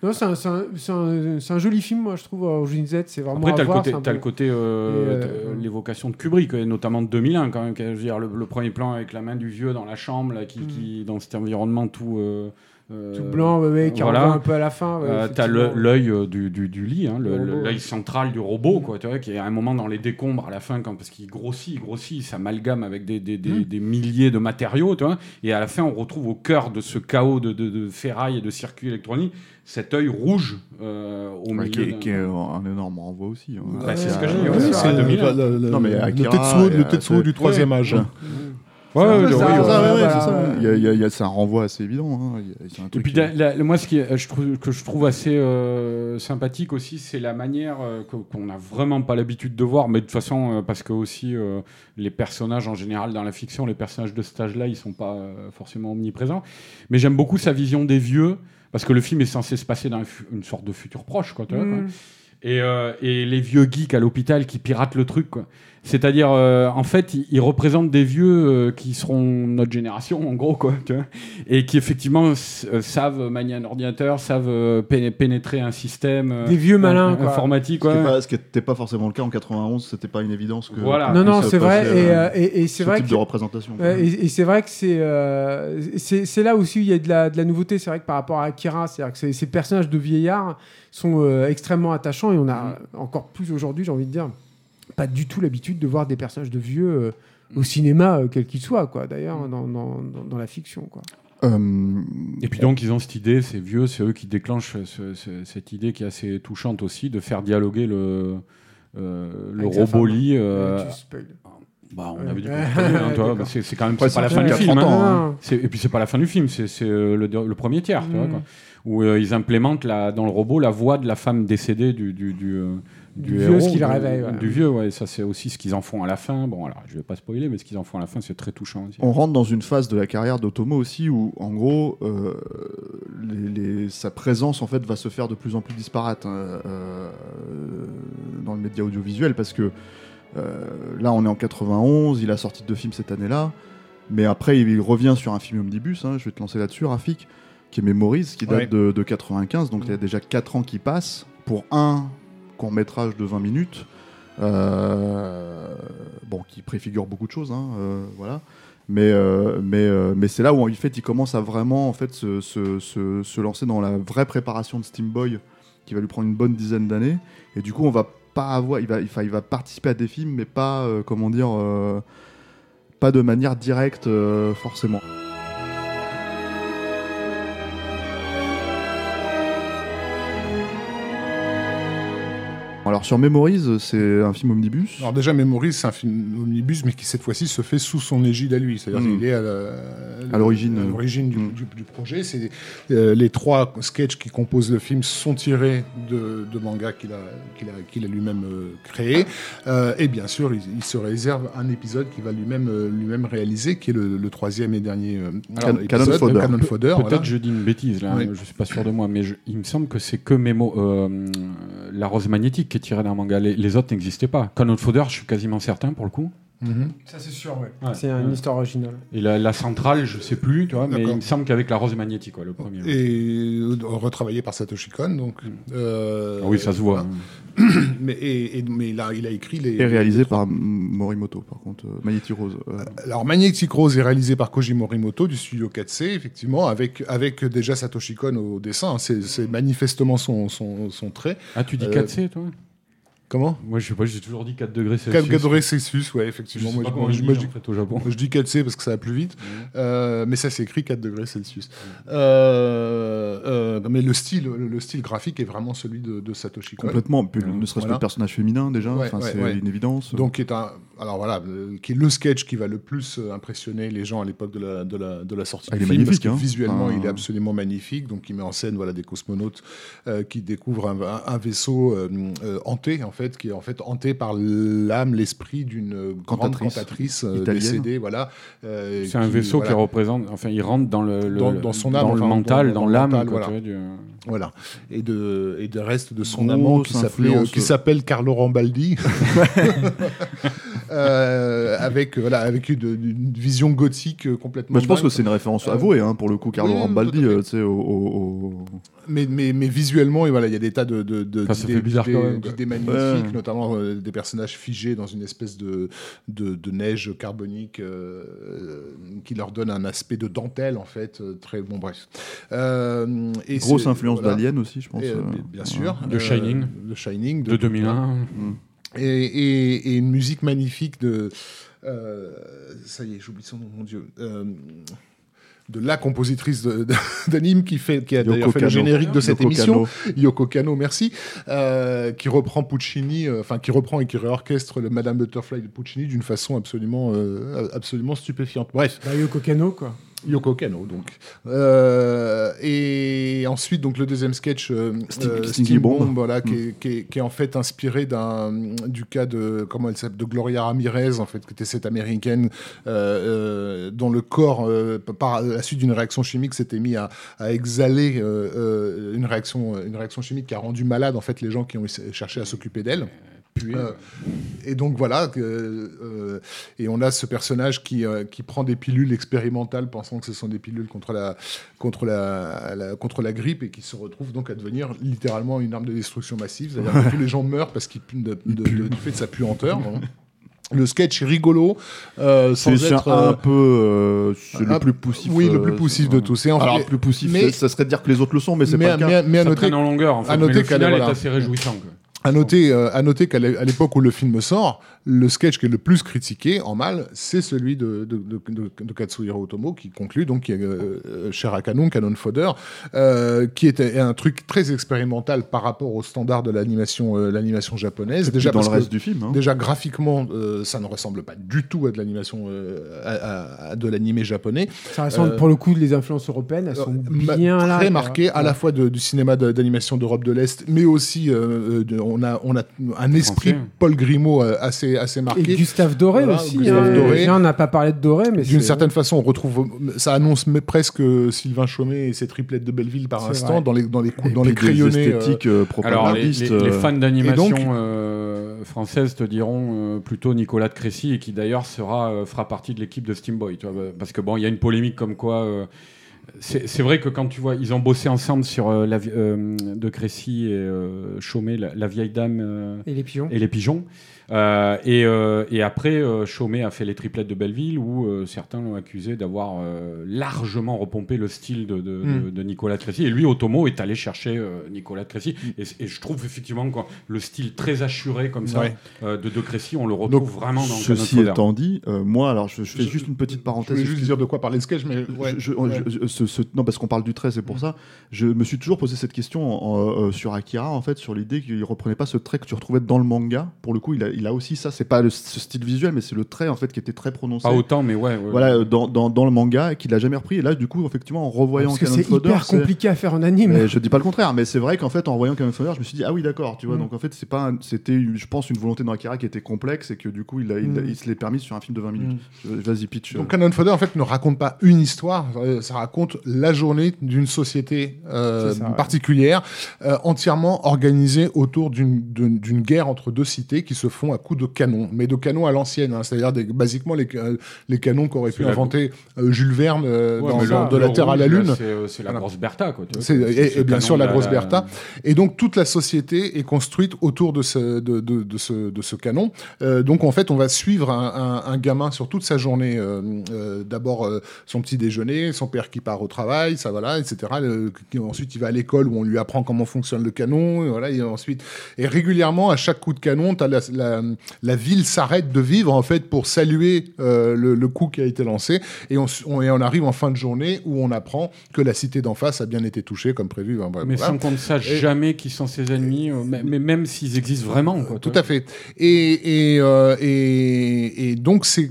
Non, c'est un, un- un- un joli film, moi je trouve. Origin Z, c'est vraiment Après, t'as le côté, euh, euh, l'évocation de Kubrick, notamment de 2001, quand même. Je veux dire, le, le premier plan avec la main du vieux dans la chambre, là, qui, Mm. qui- dans cet environnement tout, euh, Tout blanc, ouais, ouais, qui voilà. un peu à la fin. ouais, Euh, T'as l'œil euh, du, du, du lit, hein, l'œil central du robot, quoi, tu vois, qui est à un moment dans les décombres à la fin, quand, parce qu'il grossit, il grossit, il s'amalgame avec des, des, des, des milliers de matériaux, tu vois, et à la fin, on retrouve au cœur de ce chaos de, de, de ferraille et de circuits électroniques cet œil rouge euh, au Ouais, milieu. qui, est, d'un- qui est un énorme renvoi aussi. hein. Bah, c'est ce que ouais, ouais, c'est c'est ça. à 2000. le, le- Tetsuo, le euh, Tetsuo c'est- du troisième âge. Ouais, C'est ouais, ouais, ça, ouais, c'est. Il y a- il y a- il y a- c'est un renvoi assez évident. hein. Il y a- c'est un Et puis qui- la- la- moi, ce qui est- je trouve, que je trouve assez euh, sympathique aussi, c'est la manière euh, qu'on n'a vraiment pas l'habitude de voir, mais de toute façon, euh, parce que aussi euh, les personnages en général dans la fiction, les personnages de cet âge-là, ils sont pas euh, forcément omniprésents. Mais j'aime beaucoup sa vision des vieux, parce que le film est censé se passer dans une sorte de futur proche, quoi. Mm. Et, euh, et les vieux geeks à l'hôpital qui piratent le truc, quoi. C'est-à-dire, euh, en fait, ils, représentent des vieux euh, qui seront notre génération, en gros, quoi, tu vois, et qui effectivement euh, savent manier un ordinateur, savent euh, péné- pénétrer un système euh, Des vieux malins, in- quoi. informatique, Ce qui quoi. ce qui n'était pas forcément le cas en 91, c'était pas une évidence que. Voilà. Non, non, c'est vrai. Et, et, et c'est ce vrai type que de représentation. Et, et c'est vrai que c'est euh, c'est là aussi où il y a de la, de la nouveauté. C'est vrai que par rapport à Akira, c'est-à-dire que ces, personnages de vieillards sont euh, extrêmement attachants et on a encore plus aujourd'hui, j'ai envie de dire, pas du tout l'habitude de voir des personnages de vieux euh, au cinéma, euh, quel qu'il soit, quoi. D'ailleurs, dans, dans, dans- dans la fiction, quoi. Euh, Et puis donc, ils ont cette idée, ces vieux, c'est eux qui déclenchent ce- ce- cette idée qui est assez touchante aussi, de faire dialoguer le, euh, le robot lit. Ouais, euh, bah, on Ouais. avait dit Ouais. hein, c'est quand même c'est pas la fin du film. ans, hein. hein. C'est- Et puis c'est pas la fin du film, c'est c'est, le, le premier tiers, tu vois, Mm. quoi, où euh, ils implémentent la, dans le robot la voix de la femme décédée du, du, du, Du vieux, héros, ce qui le du- réveille, ouais. Du vieux, ouais. Ça c'est aussi ce qu'ils en font à la fin. Bon, alors je vais pas spoiler, mais ce qu'ils en font à la fin, c'est très touchant aussi. on rentre dans une phase de la carrière d'Otomo aussi où, en gros, euh, les- les- sa présence en fait va se faire de plus en plus disparate hein, euh, dans le média audiovisuel parce que euh, là, on est en 91, il a sorti deux films cette année-là, mais après, il revient sur un film omnibus. hein, je vais te lancer là-dessus, Rafik, qui est Memories, qui date Ouais. de, de 95, donc il y a déjà 4 ans qui passent pour un court métrage de 20 minutes. euh, bon, qui préfigure beaucoup de choses, hein, euh, voilà. Mais, euh, mais, mais c'est là où en fait, il commence à vraiment en fait, se, se- se- lancer dans la vraie préparation de Steam Boy, qui va lui prendre une bonne dizaine d'années. Et du coup, on va pas avoir, il va, il il va participer à des films, mais pas, comment dire, pas de manière directe forcément. Alors sur Memories, c'est un film omnibus. Alors déjà, Memories, c'est un film omnibus, mais qui cette fois-ci se fait sous son égide à lui. C'est-à-dire Mm. qu'il est à l'origine. à l'origine du, du- du projet. C'est euh, les trois sketchs qui composent le film sont tirés de, de mangas qu'il a, qu'il a, qu'il a lui-même euh, créé. Euh, et bien sûr, il, il se réserve un épisode qu'il va lui-même euh, lui-même réaliser, qui est le, le troisième et dernier euh, Can- épisode, Cannon Fodder. Cannon Fodder, Peut-être voilà. je dis une bêtise là, Oui. je suis pas sûr de moi, mais je- il me semble que c'est que Memo, euh, la rose magnétique qui est tirée d'un manga. Les, les autres n'existaient pas. Cannon Fodder, je suis quasiment certain pour le coup. Mhm. Ça, c'est sûr, ouais. Ouais. C'est une Ouais. histoire originale. Et la, la centrale, je sais plus, tu vois, mais il me semble qu'avec la rose magnétique, ouais, le premier. Et euh, retravaillé par Satoshi Kon, donc. euh, Ah oui, ça se voit. voilà. Mais, et, et- mais là, il a écrit les. Et réalisé les- par Morimoto, par contre, euh, Magnetic Rose. euh, Alors Magnetic Rose est réalisé par Koji Morimoto du studio 4C, effectivement, avec, avec déjà Satoshi Kon au dessin. C'est c'est manifestement son, son, son trait. Ah, tu dis Euh, 4C, toi? Comment Moi, je sais pas, j'ai toujours dit 4 degrés 4 Celsius. degrés Celsius, ouais, effectivement. Moi, je, moi, je- disent, moi, je en dis- fait, au Japon. je dis 4C parce que ça va plus vite, Euh, mais ça s'écrit 4 degrés Celsius. Euh, mais le style, le, le style graphique est vraiment celui de, de Satoshi Kon. Complètement, puis ne serait-ce que Voilà. le personnage féminin déjà, Ouais, enfin, ouais, c'est ouais. une évidence. Donc, qui est un, alors voilà, euh, qui est le sketch qui va le plus euh, impressionner les gens à l'époque de la, de la, de la sortie Ah, du il est film, magnifique, parce que hein. visuellement, Ah. il est absolument magnifique. Donc, il met en scène voilà des cosmonautes euh, qui découvrent un, vaisseau euh, euh, hanté en fait, qui est en fait hanté par l'âme, l'esprit d'une grande Cantatrice. euh, Italienne. décédée, voilà. euh, C'est un vaisseau voilà. qui représente. Enfin, il rentre dans le. le- Dans- dans son âme, Dans le mental, dans- l'âme, voilà. du- Voilà. Et de, et de reste de son amant qui euh, qui s'appelle Carlo Rambaldi. euh, avec euh, voilà avec une, une vision gothique euh, complètement. Bah, je pense dingue. que c'est une référence Euh, avouée hein, pour le coup, Carlo oui, Rambaldi, tu sais, au, au- au- mais, mais, mais visuellement, voilà, il y a des tas de, de, de- Enfin, ça d'idées- fait bizarre d'idées- quand même, quoi. d'idées magnifiques, Ouais. notamment euh, des personnages figés dans une espèce de, de, de neige carbonique euh, qui leur donne un aspect de dentelle, en fait. très bon, bref. Euh, et grosse influence voilà. d'Alien aussi, je pense. Et, bien sûr. De Shining. De Shining. de 2001. Et, et- et une musique magnifique de. euh, ça y est, j'oublie son nom, mon Dieu. Euh, de la compositrice d'anime qui, fait, qui a Yoko d'ailleurs fait le générique de cette Yoko émission, Kanno. Yoko Kano, merci, euh, qui reprend Puccini, euh, enfin qui reprend et qui réorchestre le Madame Butterfly de Puccini d'une façon absolument, euh, absolument stupéfiante. Bref, Bah, Yoko Kano, quoi. Yoko Kano, donc. Euh, et ensuite, donc le deuxième sketch, euh, Sting- Stinky Steam Bomb. Bomb, voilà, qui, est, qui est- qui est en fait inspiré du cas de comment elle s'appelle, de Gloria Ramirez, en fait, qui était cette américaine euh, euh, dont le corps, par la suite d'une réaction chimique, s'était mis à, à exhaler une réaction, une réaction chimique qui a rendu malade en fait les gens qui ont cherché à s'occuper d'elle. Puis, Euh, et donc voilà, euh, et on a ce personnage qui, euh, qui prend des pilules expérimentales pensant que ce sont des pilules contre la, contre la, la- contre la grippe et qui se retrouve donc à devenir littéralement une arme de destruction massive. C'est-à-dire que tous les gens meurent parce qu'ils puent de, de- de- du fait de sa puanteur. hein. Le sketch est rigolo, euh, sans C'est être... un euh, peu euh, c'est le plus poussif. oui, le plus poussif de tous. Et en Alors, fait- le plus poussif, mais- ça serait de dire que les autres le sont, mais c'est mais, pas le cas. mais- mais à ça noter en longueur, en fait. à noter mais le est- final voilà. est assez réjouissant. quoi. À noter, euh, à noter qu'à l'époque où le film sort, le sketch qui est le plus critiqué en mal, c'est celui de, de, de, de- de Katsuhiro Otomo qui conclut, donc qui est euh, euh, cher à Canon, Canon Fodder, euh, qui était un truc très expérimental par rapport aux standards de l'animation euh, l'animation japonaise. Déjà dans parce le que- reste du film. hein. Déjà graphiquement, euh, ça ne ressemble pas du tout à de l'animation euh, à, à- à de l'animé japonais. Ça ressemble, Euh, pour le coup, les influences européennes, elles sont bien là. très quoi. marqué à la fois de- du cinéma d'animation d'Europe de l'Est, mais aussi de- on a on a un esprit Français. Paul Grimaud euh, assez assez Et marqué. Gustave Doré Voilà, aussi. Gustave hein. Doré. Déjà, on n'a pas parlé de Doré, mais D'une certaine façon, on retrouve, ça annonce mais presque euh, Sylvain Chaumet et ses triplettes de Belleville par instant vrai. dans les dans les Et dans les des crayonnés. euh, esthétiques euh, Alors, les, propagandistes. les- les euh, fans d'animation euh, française te diront euh, plutôt Nicolas de Crécy et qui d'ailleurs sera euh, fera partie de l'équipe de Steamboy. Parce que bon, il y a une polémique comme quoi. C'est vrai que quand tu vois, ils ont bossé ensemble sur euh, la, euh, de Crécy et euh, Chaumet, la, la vieille dame euh, Et les pigeons. et les pigeons. Euh, et, euh, et après, euh, Chaumet a fait les triplettes de Belleville, où euh, certains l'ont accusé d'avoir euh, largement repompé le style de, de, Mm. de- de Nicolas de Crécy. Et lui, Otomo, est allé chercher euh, Nicolas de Crécy. Et, et je trouve effectivement que le style très assuré comme ça Ouais. euh, de De Crécy, on le retrouve Donc, vraiment dans Ceci étant dit, euh, moi, alors je, je fais Je- juste une petite Je parenthèse. voulais juste dire de quoi parler le sketch, mais ouais, Je- je- ouais. je- ce- ce- non, parce qu'on parle du trait, c'est pour ça. Je me suis toujours posé cette question en- euh, sur Akira, en fait, sur l'idée qu'il reprenait pas ce trait que tu retrouvais dans le manga. Pour le coup, il a, il a aussi ça. C'est pas le, ce style visuel, mais c'est le trait en fait qui était très prononcé. Pas autant, mais ouais. ouais. Voilà, dans, dans, dans le manga, et qu'il a jamais repris. Et là, du coup, effectivement, en revoyant Parce que Cannon c'est Fodder, hyper c'est- compliqué à faire en anime. mais je dis pas le contraire, mais c'est vrai qu'en fait, en voyant Cannon Fodder, je me suis dit ah oui d'accord, tu vois. Mm. Donc en fait, c'est pas, c'était, je pense, une volonté dans Akira qui était complexe et que du coup, il, a, il, Mm. il se l'est permis sur un film de 20 minutes. Je- Vas-y pitch. euh. Donc Cannon Fodder en fait ne raconte pas une histoire, euh, ça raconte la journée d'une société euh, ouais. particulière, euh, entièrement organisée autour d'une guerre entre deux cités qui se font à coups de canons, mais de canons à l'ancienne, hein, c'est-à-dire des- basiquement les, ca- les canons qu'aurait pu inventer euh, Jules Verne euh, Ouais, dans, le- De la Terre à la Lune. C'est euh, la Voilà. grosse Bertha, quoi. tu vois, et- bien canon sûr, la grosse Bertha. Et donc toute la société est construite autour de ce, de, de- de ce, de ce canon. Euh, donc en fait, on va suivre un, un- un gamin sur toute sa journée. euh, euh, D'abord euh, son petit déjeuner, son père qui part au travail, ça voilà, etc. Le- ensuite, il va à l'école où on lui apprend comment fonctionne le canon. Et voilà, et ensuite, et régulièrement, à chaque coup de canon, t'as la, la, la ville s'arrête de vivre en fait pour saluer euh, le, le coup qui a été lancé. Et on, s- on- et on arrive en fin de journée où on apprend que la cité d'en face a bien été touchée comme prévu. Mais voilà. sans qu'on ne sache Et- jamais qui sont ses ennemis, euh, mais, mais même s'ils existent vraiment. Quoi, Tout à fait. Et, euh, donc, c'est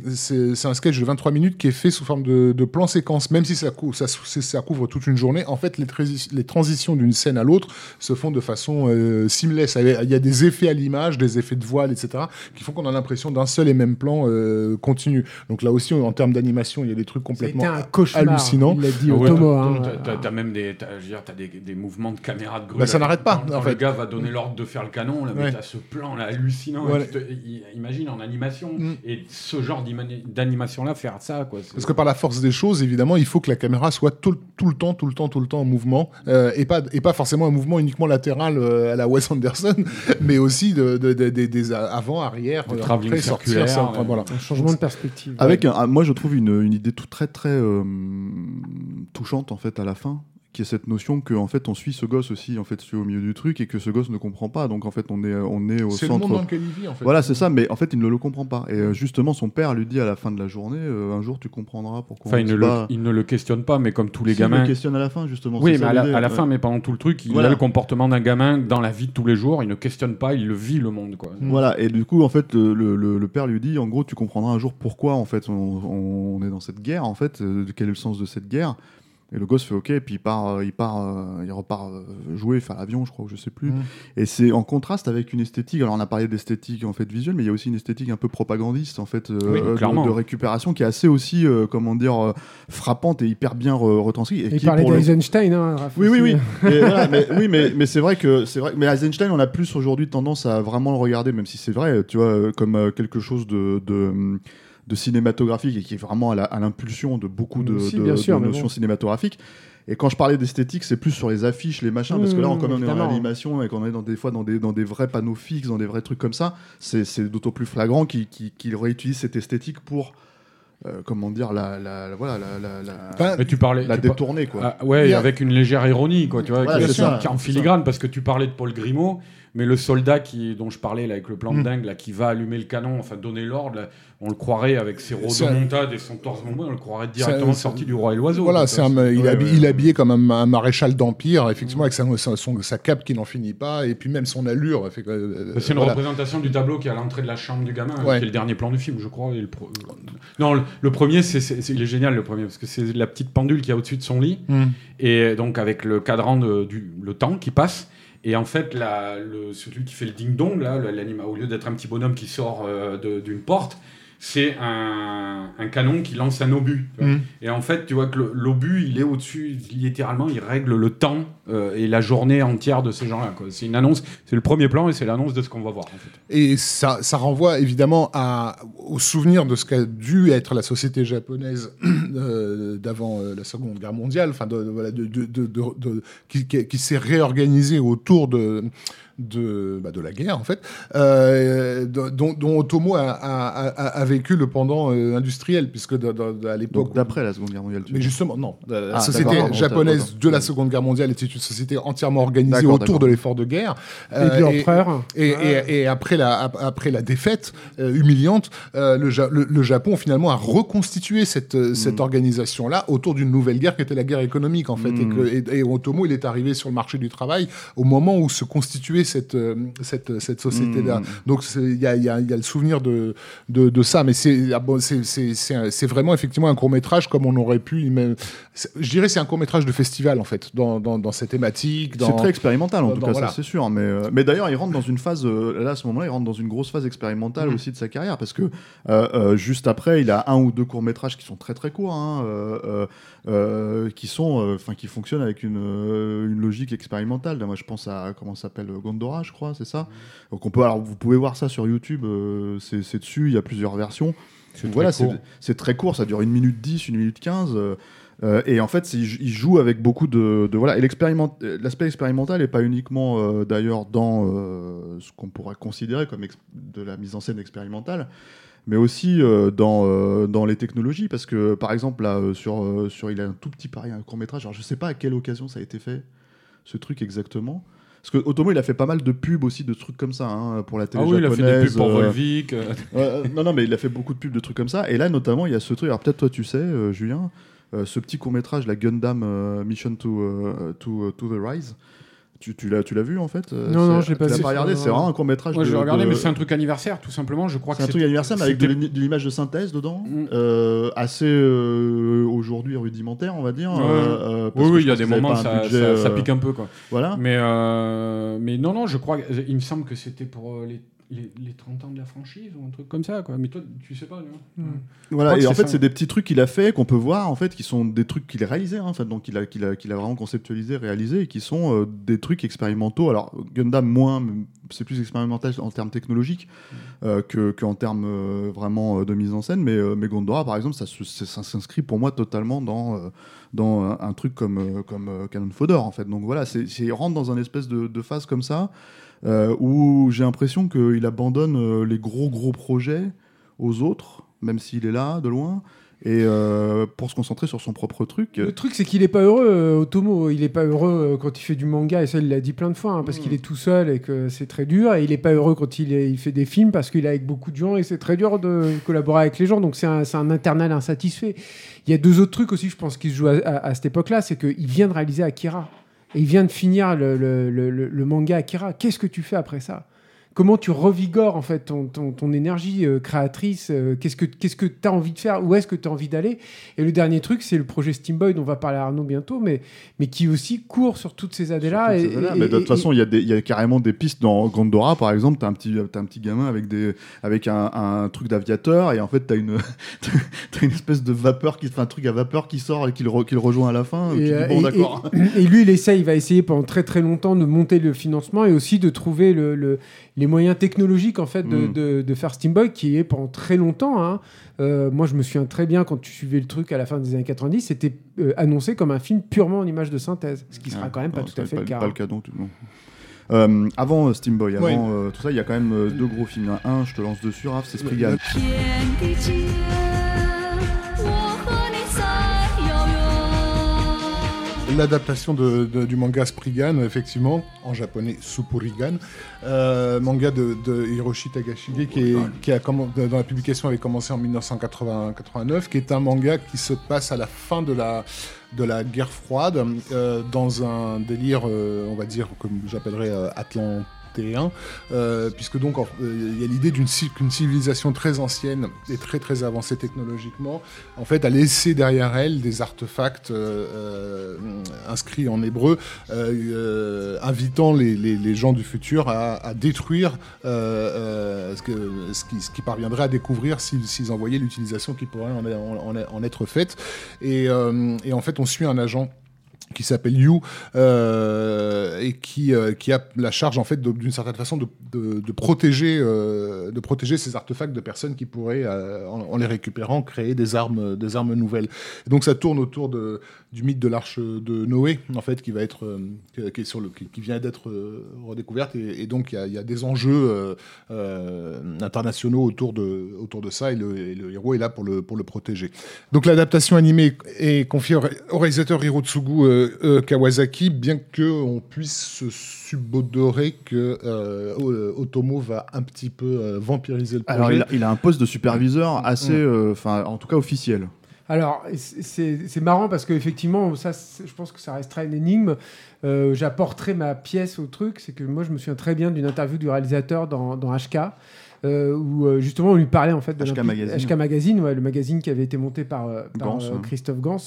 un sketch de 23 minutes qui est fait sous forme de, de plan séquence, même si ça, cou- ça, ça, ça couvre toute une journée. En fait, les transitions d'une scène à l'autre se font de façon euh, seamless. Il y a des effets à l'image, des effets de voile, etc., qui font qu'on a l'impression d'un seul et même plan euh, continu. Donc là aussi, en termes d'animation, il y a des trucs complètement un cauchemar. hallucinants. Il l'a dit au ouais, Tomo. t'as- hein. t'as- même des, je veux dire, t'as des, des mouvements de caméra de grue. Bah, ça n'arrête pas, Quand, en quand fait. le gars va donner l'ordre de faire le canon, là, mais Ouais. t'as ce plan là hallucinant. Te- imagine en animation Mm. et ce genre d'animation là faire ça quoi. Parce que par la force des choses, évidemment, il faut que la caméra soit tout, le- tout le temps, tout le temps, tout le temps en mouvement, euh, et pas et pas forcément un mouvement uniquement latéral euh, à la Wes Anderson, mais aussi de, de- de- des- des avant, arrière, Des euh, travelling après, sortir, ça, ouais. voilà. Un changement de perspective. Avec, un- un- moi, je trouve une, une idée tout très très euh, touchante en fait à la fin, qui est cette notion que en fait on suit ce gosse aussi en fait au milieu du truc et que ce gosse ne comprend pas. Donc en fait on est on est au C'est le centre. monde dans lequel il vit, en fait. Voilà, c'est ça, mais en fait, il ne le comprend pas. Et euh, justement, son père lui dit à la fin de la journée euh, Un jour, tu comprendras pourquoi. Enfin, on il ne, le, il ne le questionne pas, mais comme tous les Si, il le gamins. questionne à la fin, justement. Oui, mais ça à la, à fin, mais pendant tout le truc, il Voilà. a le comportement d'un gamin dans la vie de tous les jours. Il ne questionne pas, il le vit le monde quoi. Voilà, et du coup, en fait, le, le- le- le père lui dit, en gros, tu comprendras un jour pourquoi, en fait, on, on est dans cette guerre, en fait, euh, quel est le sens de cette guerre. Et le gosse fait OK, et puis il part, euh, il part, euh, il repart euh, jouer, faire l'avion, je crois, ou je sais plus. Mm. Et c'est en contraste avec une esthétique. Alors, on a parlé d'esthétique en fait visuelle, mais il y a aussi une esthétique un peu propagandiste, en fait, euh, de- récupération, qui est assez aussi, euh, comment dire, euh, frappante et hyper bien re- retranscrite. Et Il qui, parlait pour le- d'Eisenstein. Hein, oui, oui, aussi. oui. mais, voilà, mais, oui, mais, mais c'est vrai que c'est vrai. Mais Eisenstein, on a plus aujourd'hui tendance à vraiment le regarder, même si c'est vrai, tu vois, comme quelque chose de, de, de cinématographique et qui est vraiment à l'impulsion de beaucoup de, notions bon. cinématographiques. Et quand je parlais d'esthétique, c'est plus sur les affiches, les machins, parce que là, Mmh, comme on est dans évidemment. l'animation et qu'on est dans des fois dans des, dans des vrais panneaux fixes, dans des vrais trucs comme ça, c'est d'autant plus flagrant qu'il qu'il- qu'il réutilise cette esthétique pour, euh, comment dire, la, la, la- voilà, la, la, la, Enfin, Mais tu parlais. la tu détourner, quoi. Ah, ouais, avec une légère ironie, quoi, tu vois, Voilà, qui, est- ça, qui est en filigrane, parce que tu parlais de Paul Grimaud, mais le soldat qui, dont je parlais là, avec le plan de Mm. dingue, là, qui va allumer le canon, enfin donner l'ordre, on le croirait avec ses rodomontades et son torse bombé, on le croirait directement sorti du roi et l'oiseau. Voilà, c'est un, il, est habillé, ouais. comme un, un maréchal d'empire, effectivement, avec sa, sa, son- sa cape qui n'en finit pas, et puis même son allure. Euh, C'est une voilà. représentation du tableau qui est à l'entrée de la chambre du gamin, Ouais. qui est le dernier plan du film, je crois. et le pro- Non, le, le premier, c'est, il est génial, le premier, parce que c'est la petite pendule qui est au-dessus de son lit, Mm. et donc avec le cadran de, du le temps qui passe. Et en fait, la, le, celui qui fait le ding-dong, là, l'anima, au lieu d'être un petit bonhomme qui sort euh, d'une porte, c'est un, un canon qui lance un obus. tu vois. Mm. Et en fait, tu vois que l'obus, il est au-dessus, littéralement, il règle le temps euh, et la journée entière de ces gens-là. C'est une annonce, c'est le premier plan et c'est l'annonce de ce qu'on va voir. En fait. Et ça, ça renvoie évidemment à, au souvenir de ce qu'a dû être la société japonaise euh, d'avant euh, la Seconde Guerre mondiale, enfin, de, qui- qui s'est réorganisée autour de, de, bah, de la guerre, en fait, euh, dont, dont Otomo a, a- a- a vécu le pendant euh, industriel, puisque de- de- à l'époque. D'après la Seconde Guerre mondiale. tu Mais justement, non. La Ah, société d'accord, pardon, japonaise de la Seconde Guerre mondiale était une société entièrement organisée autour de l'effort de guerre. Et Euh, de l'empereur. et, Ouais. et- et après, la, ap- après la défaite euh, humiliante, euh, le, Ja- le- le Japon finalement a reconstitué cette, euh, cette Mm. organisation-là autour d'une nouvelle guerre qui était la guerre économique en fait. Et, Mm. que, et, et Otomo, il est arrivé sur le marché du travail au moment où se constituait cette, euh, cette, cette société-là. Mm. Donc il y a, y y le souvenir de, de, de ça, mais c'est ah bon, c'est- vraiment effectivement un court métrage comme on aurait pu. Je dirais c'est un court métrage de festival en fait, dans, dans, dans ces thématiques. C'est très expérimental en dans- tout cas, voilà. c'est sûr. Mais, euh, mais d'ailleurs, il rentre dans une phase, euh, là à ce moment-là, il rentre dans une grosse phase expérimentale Mhm. aussi de sa carrière parce que euh, juste après, il a un ou deux courts métrages qui sont très très courts, hein, euh, qui sont, euh, enfin, qui fonctionnent avec une, euh, une logique expérimentale. Moi, je pense à comment s'appelle Gondora, je crois, c'est ça. Donc on peut, alors vous pouvez voir ça sur YouTube, c'est dessus, il y a plusieurs versions. C'est Voilà, très c'est très court, ça dure une minute 10, une minute 15. euh, euh, et en fait, il joue avec beaucoup de, de- voilà. Et l'aspect expérimental n'est pas uniquement euh, d'ailleurs dans euh, ce qu'on pourrait considérer comme de la mise en scène expérimentale, mais aussi euh, dans, euh, dans les technologies. Parce que par exemple, là, euh, sur, sur, il a un tout petit pareil, un court métrage. Alors je sais pas à quelle occasion ça a été fait, ce truc exactement. Parce que Otomo, il a fait pas mal de pubs aussi, de trucs comme ça, hein, pour la télé Ah oui, il a fait des japonaise, pubs pour Volvic. non, non, mais il a fait beaucoup de pubs, de trucs comme ça. Et là, notamment, il y a ce truc. Alors, peut-être toi, tu sais, Julien, ce petit court métrage, la Gundam Mission to, to, to the Rise. Tu, tu l'as, tu l'as vu en fait euh, Non, non, c'est- je l'ai pas tu l'as vu. pas regardé. C'est vraiment un court métrage. Moi, je l'ai regardé, de- mais c'est un truc anniversaire, tout simplement. Je crois que C'est un truc anniversaire mais avec de l'image de synthèse dedans, Mm. euh, assez euh, aujourd'hui rudimentaire, on va dire. Ouais. euh, parce Oui, oui, il y a des moments, ça, budget, ça, ça pique un peu, quoi. Voilà. Mais, euh, mais non, non, je crois. Il me semble que c'était pour euh, les, les, les 30 ans de la franchise ou un truc comme ça, quoi. Mais toi, tu sais pas, non Voilà, et que en fait, c'est des petits trucs qu'il a fait, qu'on peut voir, en fait, qui sont des trucs qu'il a réalisés, hein, en fait, donc qu'il a, qu'il a, qu'il a vraiment conceptualisé, réalisé, et qui sont euh, des trucs expérimentaux. Alors, Gundam, moins, c'est plus expérimental en termes technologiques euh, que, qu'en termes euh, vraiment euh, de mise en scène, mais, euh, mais Gondora, par exemple, ça, se- ça, ça s'inscrit pour moi totalement dans, euh, dans un, un truc comme, comme Cannon Fodder, en fait. Donc voilà, c'est, rentre dans un espèce de, de phase comme ça, euh, où j'ai l'impression qu'il abandonne euh, les gros, gros projets aux autres, même s'il est là, de loin, et euh, pour se concentrer sur son propre truc. Le truc, c'est qu'il est pas heureux, euh, Otomo. Il est pas heureux euh, quand il fait du manga, et ça, il l'a dit plein de fois, hein, parce qu'il est tout seul et que c'est très dur. Et il est pas heureux quand il, est- il fait des films, parce qu'il est avec beaucoup de gens et c'est très dur de collaborer avec les gens. Donc c'est un, un internal insatisfait. Il y a deux autres trucs aussi, je pense, qui se jouent à, à- à cette époque-là. C'est qu'il vient de réaliser Akira. Et il vient de finir le, manga Akira. Qu'est-ce que tu fais après ça? Comment tu revigores en fait ton, ton- ton énergie euh, créatrice euh, Qu'est-ce que qu'est-ce que tu as envie de faire Où est-ce que tu as envie d'aller Et le dernier truc, c'est le projet Steamboy dont on va parler à Arnaud bientôt, mais, mais qui aussi court sur toutes ces années-là. Ces mais de toute façon, il y, y a carrément des pistes dans Gondora, par exemple. T'as un petit, un petit gamin avec des, avec un, un truc d'aviateur, et en fait, t'as une, t'as une espèce de vapeur qui, un truc à vapeur qui sort et qui le, re- qui le rejoint à la fin. Et, tu dis, euh, bon, et- d'accord. et- et lui, il essaye, il va essayer pendant très très longtemps de monter le financement et aussi de trouver le, le- les moyens technologiques en fait de, Mm. de- de faire Steamboy, qui est pendant très longtemps. hein. Euh, moi, je me souviens très bien quand tu suivais le truc à la fin des années 90, c'était euh, annoncé comme un film purement en image de synthèse, ce qui sera Ouais. quand même pas Non, tout à fait pas, le cas. pas hein. le cas non. Euh, avant euh, Steamboy, avant Ouais. euh, tout ça, il y a quand même euh, deux gros films. Un, je te lance dessus, Raph, c'est Spriggan. 天 l'adaptation du manga Spriggan, effectivement, en japonais Supurigan, euh, manga de, Hiroshi Tagashige, qui, dans la publication avait commencé en 1989, qui est un manga qui se passe à la fin de la, guerre froide, euh, dans un délire, euh, on va dire, comme j'appellerais, Atlantique euh, puisque donc euh, il y a l'idée d'une civilisation très ancienne et très très avancée technologiquement, en fait, a laissé derrière elle des artefacts euh, inscrits en hébreu, invitant les, gens du futur à, détruire ce, que, ce, qui, à découvrir s'ils envoyaient l'utilisation qui pourrait en, être faite. Et en fait, on suit un agent qui s'appelle You euh, et qui, euh, qui a la charge en fait d'une certaine façon de, de, protéger euh, de protéger ces artefacts de personnes qui pourraient en, les récupérant créer des armes des armes nouvelles. Donc ça tourne autour de, du mythe de l'arche de Noé en fait qui va être euh, qui- qui est sur le qui, qui vient d'être euh, redécouverte et, et donc il y a, il y a des enjeux euh, internationaux autour de autour de ça et le, et le héros est là pour le pour le protéger donc l'adaptation animée est confiée au, ré- au réalisateur Hirotsugu Kawasaki, bien que on puisse se subodorer que Otomo va un petit peu vampiriser le projet. Alors, il a, il a un poste de superviseur assez, Mm. euh, enfin, en tout cas officiel. Alors, c'est- marrant parce qu'effectivement, ça, je pense que ça restera une énigme. Euh, J'apporterai ma pièce au truc. C'est que moi, je me souviens très bien d'une interview du réalisateur dans, dans HK. euh, où euh, justement on lui parlait en fait de HK Magazine. HK Magazine, ouais, le magazine qui avait été monté par, par, Gans, euh. Christophe Gans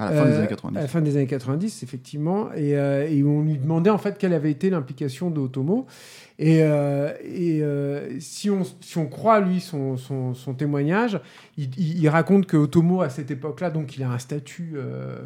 À la fin des années 90. À la fin des années 90, effectivement. Et, et on lui demandait en fait quelle avait été l'implication d'Otomo. Et, euh, euh, si, on, si on croit lui son, témoignage, il raconte que Otomo à cette époque-là, donc il a un statut euh,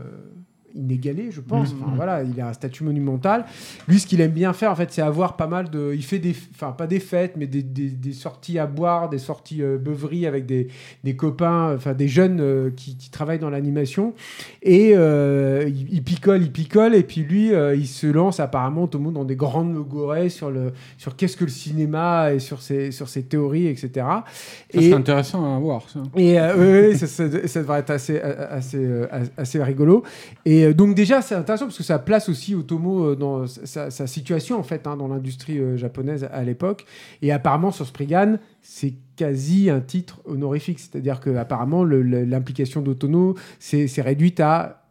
inégalé, je pense. Enfin, voilà, il a un statut monumental. Lui, ce qu'il aime bien faire, en fait, c'est avoir pas mal de. Il fait des, enfin pas des fêtes, mais des, des- des sorties à boire, des sorties euh, beuveries avec des, des copains, enfin des jeunes euh, qui, qui travaillent dans l'animation. Et euh, il, il picole, il picole, et puis lui, euh, il se lance apparemment tout le monde dans des grandes logorées sur le sur qu'est-ce que le cinéma et sur ses sur ses théories, etc. Ça, et c'est intéressant à voir, ça. et oui, ça, ça- ça devrait être assez, assez, euh, assez rigolo. Et euh, donc déjà, c'est intéressant parce que ça place aussi Otomo euh, dans sa, situation en fait hein, dans l'industrie euh, japonaise à l'époque. Et apparemment sur Spriggan, c'est quasi un titre honorifique, c'est-à-dire que apparemment l'implication d'Otono c'est c'est réduite à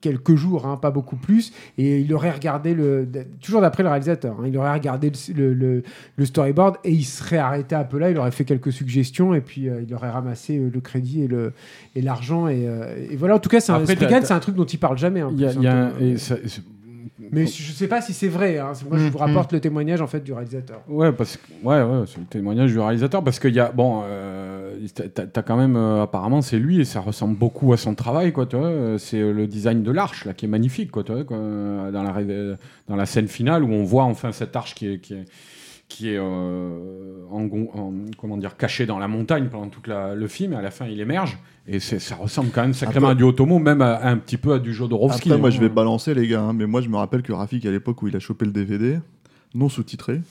quelques jours, hein, pas beaucoup plus, et il aurait regardé le, toujours d'après le réalisateur, hein, il aurait regardé le, le- le storyboard et il serait arrêté un peu là, il aurait fait quelques suggestions et puis euh, il aurait ramassé euh, le crédit et le et l'argent et, euh, et voilà. En tout cas, c'est un, c'est un truc dont il parle jamais. Il y a- y hein, un- et ça- c'est- mais je sais pas si c'est vrai. hein. Moi, je vous Mhm. rapporte le témoignage en fait du réalisateur. Ouais, parce que ouais, ouais, c'est le témoignage du réalisateur parce qu'il y a bon, euh, t'as quand même euh, apparemment c'est lui et ça ressemble beaucoup à son travail quoi, tu vois. euh, C'est euh, le design de l'arche là qui est magnifique quoi, tu vois, quoi, dans la dans la scène finale où on voit enfin cette arche qui est qui est qui est euh, en, gon- en- comment dire caché dans la montagne pendant tout le film et à la fin il émerge et ça ressemble quand même sacrément à du Otomo même à, à un petit peu à du Jodorowsky. Après, moi, hein. je vais balancer, les gars, hein, mais moi, je me rappelle que Rafik, à l'époque où il a chopé le DVD, non sous-titré,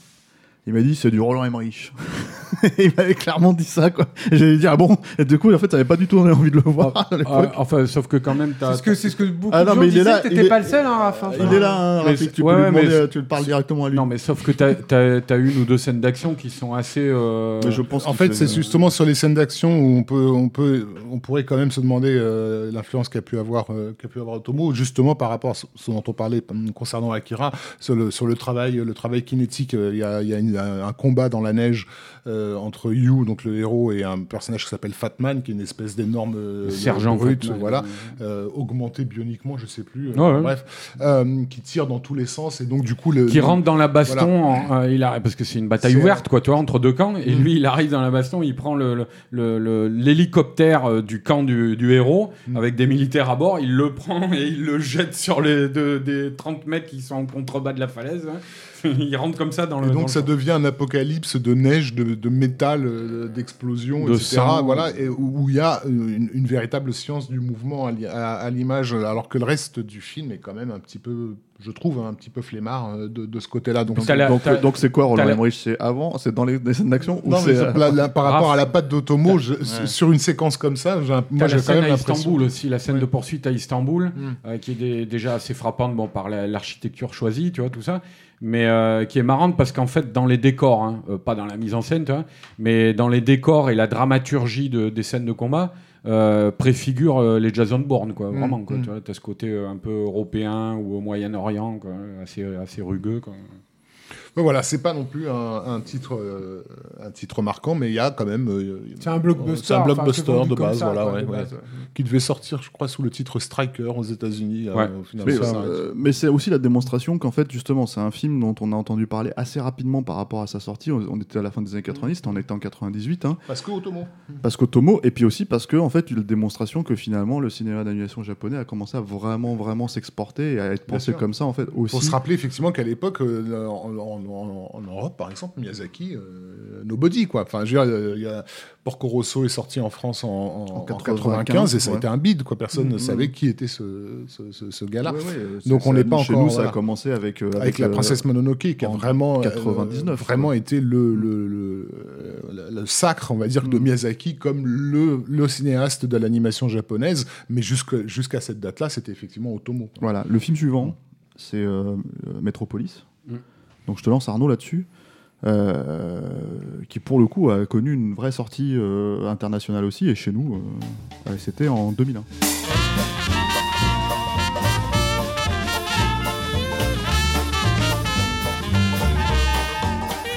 il m'a dit c'est du Roland Emmerich. il m'avait clairement dit ça, quoi. J'allais dire, ah bon? Et du coup, en fait, j'avais pas du tout envie de le voir à Ah, l'époque. enfin, sauf que quand même, t'as- C'est ce que c'est ce que beaucoup Ah non, de gens mais il est disaient. là, T'étais est- pas le seul, hein, Raph. il est là, hein, tu ouais, peux ouais, demander, c'est- tu le parles directement à lui. Non, mais sauf que t'as as, as une ou deux scènes d'action qui sont assez. Mais je pense En fait, c'est justement sur les scènes d'action où on peut, on peut, on pourrait quand même se demander euh, l'influence qu'a pu avoir, euh, qu'a pu avoir Otomo, justement par rapport à ce dont on parlait hum, concernant Akira, sur le, sur le travail, le travail kinétique. euh, Il y a, il y a une- un, un combat dans la neige euh, entre Yu, donc le héros, et un personnage qui s'appelle Fatman, qui est une espèce d'énorme euh, Sergent brute, Fatman. voilà, euh, augmenté bioniquement, je sais plus. Ouais, ouais. Bref, qui tire dans tous les sens et donc du coup le qui le- rentre dans la baston, en- il a, parce que c'est une bataille ouverte, quoi, tu vois, entre deux camps, et Mm. lui, il arrive dans la baston, il prend le- l'hélicoptère du camp du, du héros, Mm. avec des militaires à bord, il le prend et il le jette sur les des 30 mètres qui sont en contrebas de la falaise. hein. il rentre comme ça dans le. Et donc ça devient un apocalypse de neige, de, de métal, euh, d'explosion, De etc. sang. Voilà, et où il y a une, une véritable science du mouvement à, li- à- à l'image, alors que le reste du film est quand même un petit peu, je trouve, un petit peu flemmard euh, de, de ce côté-là. Donc, c'est quoi Roland Emmerich? C'est avant? C'est dans les, les scènes d'action ou non, mais c'est, ça- euh, là- là, par rapport Ah, à la patte d'Otomo, Ouais. sur une séquence comme ça, j'ai moi quand scène même à l'impression. Istanbul aussi, la scène de poursuite à Istanbul, Mm. euh, qui est des- déjà assez frappante bon, par la- l'architecture choisie, tu vois, tout ça, mais euh, qui est marrante parce qu'en fait, dans les décors, hein, euh, pas dans la mise en scène, tu vois, mais dans les décors et la dramaturgie de- des scènes de combat, euh, préfigure euh, les Jason Bourne, quoi, Mm, vraiment, quoi, mm. tu vois, t'as ce côté un peu européen ou au Moyen-Orient, assez, assez rugueux, quoi. Mais voilà, c'est pas non plus un, un titre, euh, un titre marquant, mais il y a quand même. euh, C'est un blockbuster. C'est un de base, ça, voilà, quoi, ouais, de ouais. base, ouais. qui devait sortir, je crois, sous le titre Striker aux États-Unis. Euh, euh, mais c'est aussi la démonstration qu'en fait, justement, c'est un film dont on a entendu parler assez rapidement par rapport à sa sortie. On, on était à la fin des années 90, on était en 98, hein, Parce que Otomo. parce qu'Otomo, et puis aussi parce que, en fait, une démonstration que finalement, le cinéma d'animation japonais a commencé à vraiment, vraiment s'exporter et à être pensé sûr. comme ça, en fait, aussi. Faut se rappeler effectivement qu'à l'époque, euh, en, en- Europe, par exemple, Miyazaki, euh, nobody, quoi. Enfin, je veux dire, euh, il y a Porco Rosso est sorti en France en, en- En en 95, 95 et ça a été un bide, quoi. Personne ne Mhm. savait qui était ce, ce, ce- ce gars-là. Ouais, ouais, euh, Donc on n'est pas chez encore, nous, ça voilà. a commencé avec, euh, Avec, la euh, princesse Mononoke qui a en vraiment, euh, 99, vraiment quoi. été le, le, le, le- le sacre, on va dire, de Mm. Miyazaki comme le, le cinéaste de l'animation japonaise. Mais jusqu'à cette date-là, c'était effectivement Otomo. quoi. Voilà, le film suivant, c'est euh, euh, Metropolis. Mm. Donc je te lance Arnaud là-dessus, euh, qui pour le coup a connu une vraie sortie euh, internationale aussi, et chez nous, euh, c'était en 2001.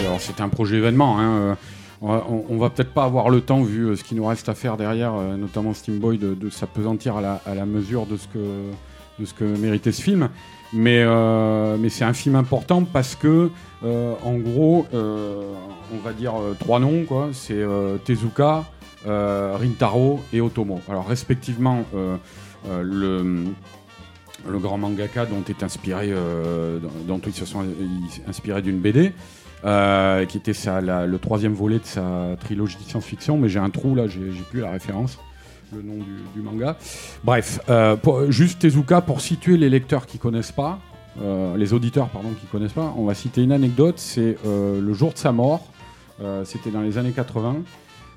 Alors c'était un projet événement. hein, On va, peut-être pas avoir le temps, vu ce qu'il nous reste à faire derrière, notamment Steam Boy, de, s'apesantir à la, à la mesure de ce que méritait ce film. Mais, euh, mais c'est un film important parce que, euh, en gros, euh, on va dire trois noms, quoi. C'est Tezuka, Rintaro et Otomo. Alors respectivement, le le grand mangaka dont est inspiré, dont, ils se sont inspirés d'une BD, qui était sa- la- le troisième volet de sa trilogie de science-fiction, mais j'ai un trou là, j'ai plus la référence, le nom du, manga. Bref, euh, pour- juste Tezuka, pour situer les lecteurs qui connaissent pas, euh, les auditeurs pardon qui connaissent pas, on va citer une anecdote, c'est euh, le jour de sa mort, c'était dans les années 80,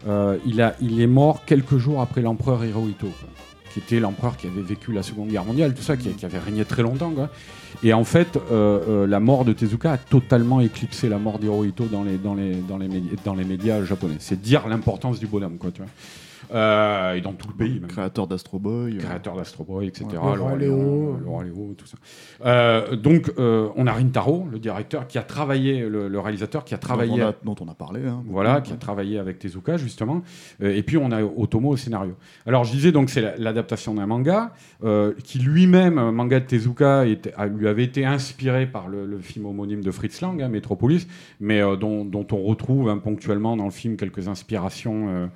euh, il, a, il est mort quelques jours après l'empereur Hirohito. qui était l'empereur qui avait vécu la Seconde Guerre mondiale, tout ça, qui, avait régné très longtemps. quoi. Et en fait, la mort de Tezuka a totalement éclipsé la mort d'Hirohito dans les, dans, les, dans, les dans les médias japonais. C'est dire l'importance du bonhomme, quoi, tu vois. Euh, et dans tout le pays même. Créateur d'Astro Boy. euh, créateur d'Astro Boy, etc. Ouais. Roi Léo. Le Roi Léo, tout ça. Euh, donc, euh, on a Rintaro, le directeur, qui a travaillé, le, le réalisateur, qui a dont travaillé, on a- dont on a parlé. hein. voilà, qui a travaillé avec Tezuka justement. Euh, et puis on a Otomo au scénario. Alors, je disais donc c'est la- l'adaptation d'un manga euh, qui lui-même, un manga de Tezuka, était- a- lui avait été inspiré par le, le film homonyme de Fritz Lang, hein, Metropolis, mais euh, dont, dont on retrouve hein, ponctuellement dans le film quelques inspirations. euh,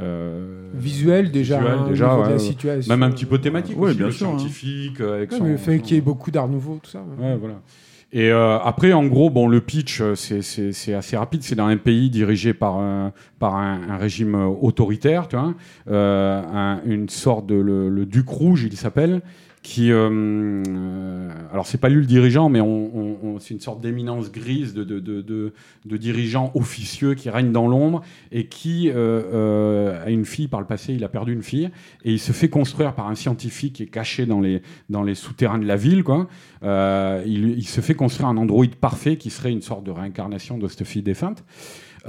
euh, Visuel déjà, hein, déjà, de la situation. Même un petit peu thématique Ouais, aussi, bien le sûr, hein. scientifique euh, avec Ouais, son- mais le fait son- qu'il y ait beaucoup d'art nouveau, tout ça. ouais. Ouais, voilà. Et euh, après, en gros, bon, le pitch, c'est- assez rapide. C'est dans un pays dirigé par un, par un, un régime autoritaire, tu vois, euh, un- une sorte de le, le duc rouge, il s'appelle, qui, euh, euh, alors c'est pas lui le dirigeant, mais on, on- c'est une sorte d'éminence grise de, de, de, de, dirigeants officieux qui règnent dans l'ombre et qui euh, euh, a une fille par le passé. Il a perdu une fille et il se fait construire par un scientifique qui est caché dans les dans les souterrains de la ville, quoi. Euh, il, il se fait construire un androïde parfait qui serait une sorte de réincarnation de cette fille défunte.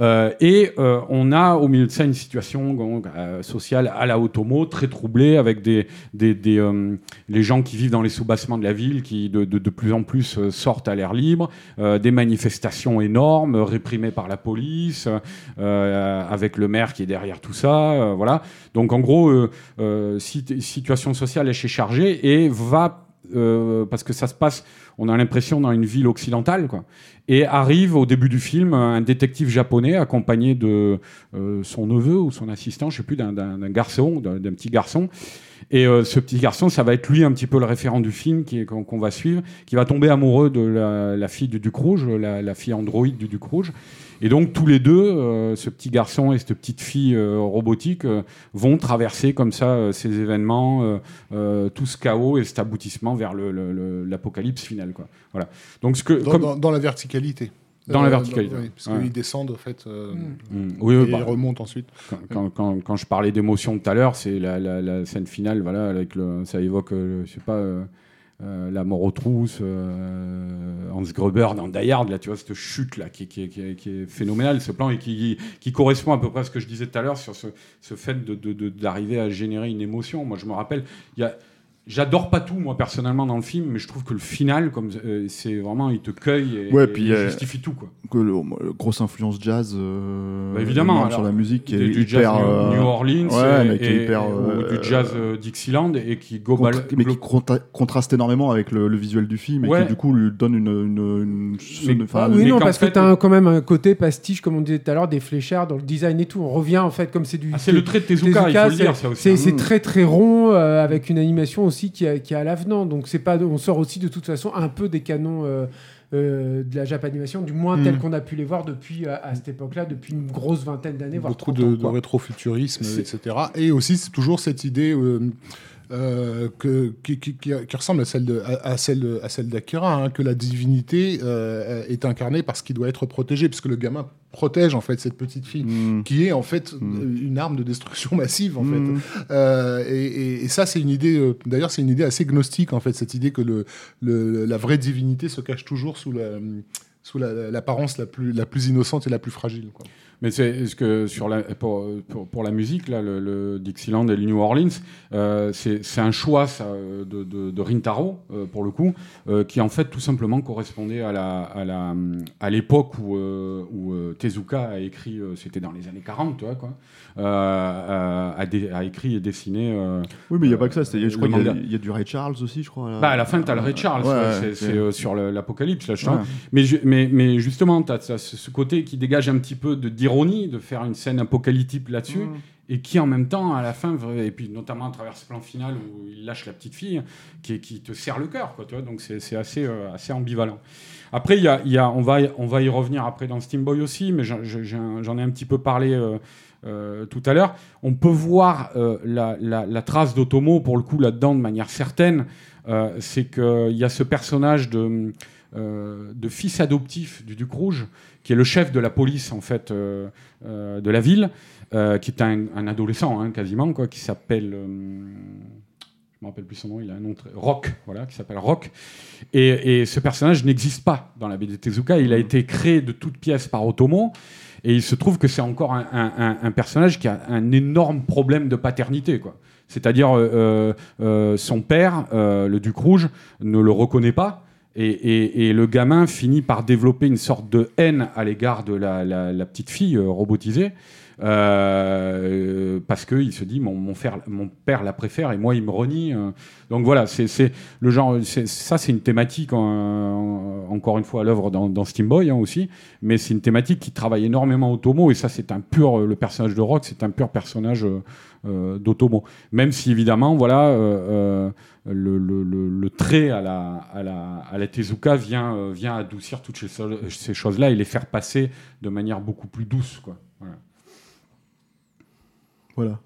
Euh, et euh, on a au milieu de ça une situation donc, euh, sociale à la Otomo, très troublée, avec des, des, des, euh, les gens qui vivent dans les sous-bassements de la ville qui de, de, de plus en plus euh, sortent à l'air libre, des manifestations énormes réprimées par la police, avec le maire qui est derrière tout ça. voilà. Donc en gros, sit- situation sociale est chargée et va, euh, parce que ça se passe, on a l'impression dans une ville occidentale, quoi. Et arrive au début du film un détective japonais accompagné de euh, son neveu ou son assistant, je sais plus, d'un- garçon, d'un petit garçon. Et euh, ce petit garçon, ça va être lui un petit peu le référent du film qu'on va suivre, qui va tomber amoureux de la, la fille du Duc Rouge, la, la fille androïde du Duc Rouge. Et donc tous les deux, euh, ce petit garçon et cette petite fille euh, robotique, vont traverser comme ça ces événements, tout ce chaos et cet aboutissement vers l'apocalypse final. Quoi. Voilà. Donc ce que, Dans, comme- dans- dans la verticalité. Dans la verticalité, oui, parce ouais. qu'ils descendent, en fait, euh, Mm. Oui, oui, et bah, ils remontent ensuite. quand, quand, quand, quand je parlais d'émotion tout à l'heure, c'est la, la, la scène finale, voilà, avec le, ça évoque, euh, je sais pas, euh, euh, la mort aux trousses, euh, Hans Gruber dans Die Hard, là, tu vois, cette chute là, qui, qui, qui, qui est phénoménale, ce plan, et qui, qui correspond à peu près à ce que je disais tout à l'heure sur ce, ce fait de, de, de- d'arriver à générer une émotion. Moi, je me rappelle, il y a J'adore pas tout, moi, personnellement, dans le film, mais je trouve que le final, comme euh, c'est vraiment, il te cueille et, Ouais, et puis, il euh, justifie tout, quoi. Que le, le- grosse influence jazz. euh, Bah, évidemment, sur la musique qui est du, hyper. jazz New, New Orleans ouais, et, mais qui est et- hyper, et- ou du jazz euh, Dixieland et qui global, mais qui contra- contraste énormément avec le, le visuel du film et Ouais. qui du coup lui donne une, une, une enfin, Ah oui, mais non, parce fait, que tu as quand même un côté pastiche, comme on disait tout à l'heure, des fléchards dans le design et tout. On revient en fait, comme c'est du. Ah, c'est le trait de Tezuka, il faut le dire, ça aussi. C'est c'est Mm. très très rond, avec une animation aussi qui a à l'avenant. Donc c'est pas, on sort aussi de toute façon un peu des canons. euh, euh, de la Japanimation, du moins Mm. tel qu'on a pu les voir depuis à, à cette époque-là, depuis une grosse vingtaine d'années, voire beaucoup 30 de, de rétrofuturisme, etc. Et aussi, c'est toujours cette idée euh, euh, que, qui, qui- qui- qui ressemble à celle de, à, à celle de- à celle d'Akira, hein, que la divinité euh, est incarnée parce qu'il doit être protégé, puisque le gamin protège en fait cette petite fille. Mm. qui est en fait Mm. une arme de destruction massive en Mm. fait. Euh, et, et- et ça c'est une idée, d'ailleurs c'est une idée assez gnostique en fait, cette idée que le, le- la vraie divinité se cache toujours sous la sous la- l'apparence la, plus la plus innocente et la plus fragile. Quoi. Mais c'est ce que sur la, pour, pour, pour la musique, là, le, le Dixieland et le New Orleans, euh, c'est un choix ça, de, de, de Rintaro, euh, pour le coup, euh, qui en fait tout simplement correspondait à la à la à l'époque où, où Tezuka a écrit, c'était dans les années 40, tu vois, quoi, a, dé- a écrit et dessiné. Oui, mais il n'y a pas que ça. Je crois qu'il y, a- manga. il y a du Ray Charles aussi, je crois. là. Bah, à la fin, tu as le Ray Charles, Ouais, ouais, ouais, c'est- sur l'apocalypse, là, je. Mais, mais, mais justement, tu as, ce, ce côté qui dégage un petit peu de- d'ironie, de faire une scène apocalyptique là-dessus, Mm. et qui en même temps, à la fin, et puis notamment à travers ce plan final où il lâche la petite fille, qui, qui te serre le cœur, quoi, tu vois, donc c'est assez, euh, assez ambivalent. Après, il y a, y a, on, va, y- on va y revenir après dans Steam Boy aussi, mais j'en ai un petit peu parlé euh, euh, tout à l'heure. On peut voir euh, la, la- la trace d'Otomo, pour le coup, là-dedans, de manière certaine. C'est qu'il y a ce personnage de, euh, de fils adoptif du Duc Rouge, qui est le chef de la police, en fait, euh, euh, de la ville, qui est un, adolescent, hein, quasiment, quoi, qui s'appelle... je me rappelle plus son nom, il a un nom très... Rock, voilà, qui s'appelle Rock. Et, ce personnage n'existe pas dans la BD Tezuka, il a été créé de toutes pièces par Otomo. Et il se trouve que c'est encore un, personnage qui a un énorme problème de paternité, quoi. C'est-à-dire, son père, le Duc Rouge, ne le reconnaît pas. Et, le gamin finit par développer une sorte de haine à l'égard de la petite fille euh, robotisée. Euh, parce qu'il se dit mon, père la préfère et moi il me renie. euh. Donc voilà, c'est le genre, ça c'est une thématique en- en- encore une fois à l'œuvre dans, dans Steam Boy hein, aussi, mais c'est une thématique qui travaille énormément Otomo et ça c'est un pur, le personnage de Rock c'est un pur personnage euh, euh, d'Otomo. Même si évidemment voilà euh, euh, le, trait à la, à la, à la Tezuka vient, euh, vient adoucir toutes ces, choses-là et les faire passer de manière beaucoup plus douce. Quoi. Voilà.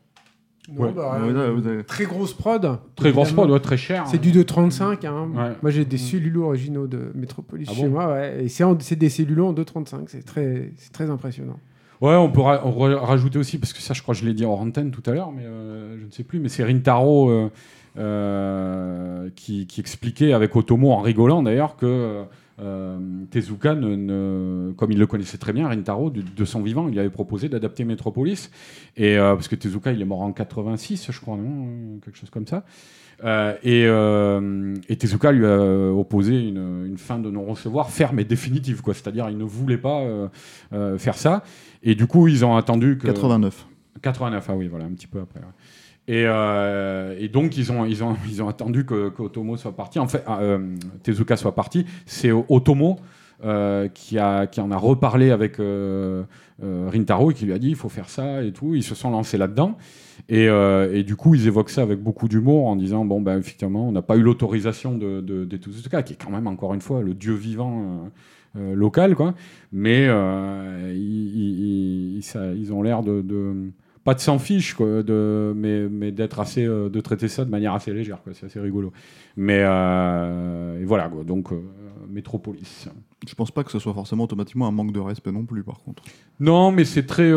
Non, Ouais. bah, avez- Très grosse prod. Très grosse prod, ouais, très cher. C'est du 2,35. Hein. Ouais. Moi, j'ai des cellulos originaux de Metropolis Ah chez bon moi. Ouais. Et c'est en- c'est des cellulos en 2,35. C'est très, c'est très impressionnant. Ouais, on peut ra- ra- rajouter aussi, parce que ça, je crois que je l'ai dit hors antenne tout à l'heure, mais euh, je ne sais plus, mais c'est Rintaro euh, euh, qui, qui expliquait avec Otomo, en rigolant d'ailleurs, que euh, Tezuka, ne, ne- comme il le connaissait très bien, Rintaro, de, de son vivant, il lui avait proposé d'adapter Metropolis, et, euh, parce que Tezuka, il est mort en 86, je crois, non Quelque chose comme ça. Euh, et, euh, et Tezuka lui a opposé une, une fin de non-recevoir ferme et définitive, quoi. C'est-à-dire, il ne voulait pas euh, euh, faire ça. Et du coup, ils ont attendu que. 89. 89, ah oui, voilà, un petit peu après. ouais. Et, euh, et donc, ils ont, attendu que, Otomo soit parti. En fait, euh, Tezuka soit parti. C'est Otomo euh, qui, en a reparlé avec Rintaro et qui lui a dit il faut faire ça et tout. Ils se sont lancés là-dedans. Et, du coup, ils évoquent ça avec beaucoup d'humour en disant bon, ben, effectivement, on n'a pas eu l'autorisation de, Tezuka, qui est quand même, encore une fois, le dieu vivant. local, quoi. Mais ils, ont l'air de- pas de s'en fiche, quoi, de, mais, mais d'être assez, euh, de traiter ça de manière assez légère, quoi. C'est assez rigolo. Mais euh, et voilà, quoi. Donc euh, Métropolis. Je pense pas que ce soit forcément automatiquement un manque de respect non plus, par contre. Non, mais c'est très,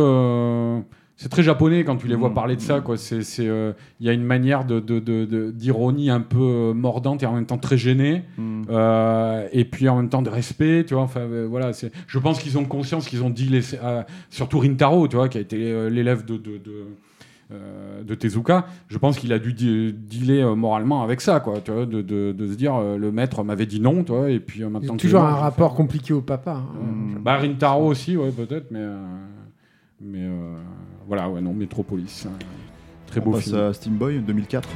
c'est très japonais quand tu les vois Mm. parler de ça. Quoi. C'est, c'est, euh, il y a une manière de, de- de- de- d'ironie un peu euh, mordante et en même temps très gênée. Mm. Euh, et puis en même temps de respect, tu vois. Enfin, euh, voilà. Je pense qu'ils ont conscience qu'ils ont dit, les, euh, surtout Rintaro, tu vois, qui a été euh, l'élève de. de, de euh, de Tezuka, je pense qu'il a dû dealer euh, moralement avec ça, quoi, tu vois, de, de- de se dire euh, le maître m'avait dit non, tu vois, et puis euh, Il y maintenant que toujours un rapport compliqué au papa. hein. Mm. Bah, Rintaro aussi, ouais, peut-être, mais, euh, mais euh, voilà, ouais, non, Metropolis, hein. très On beau passe film. à Steam Boy 2004.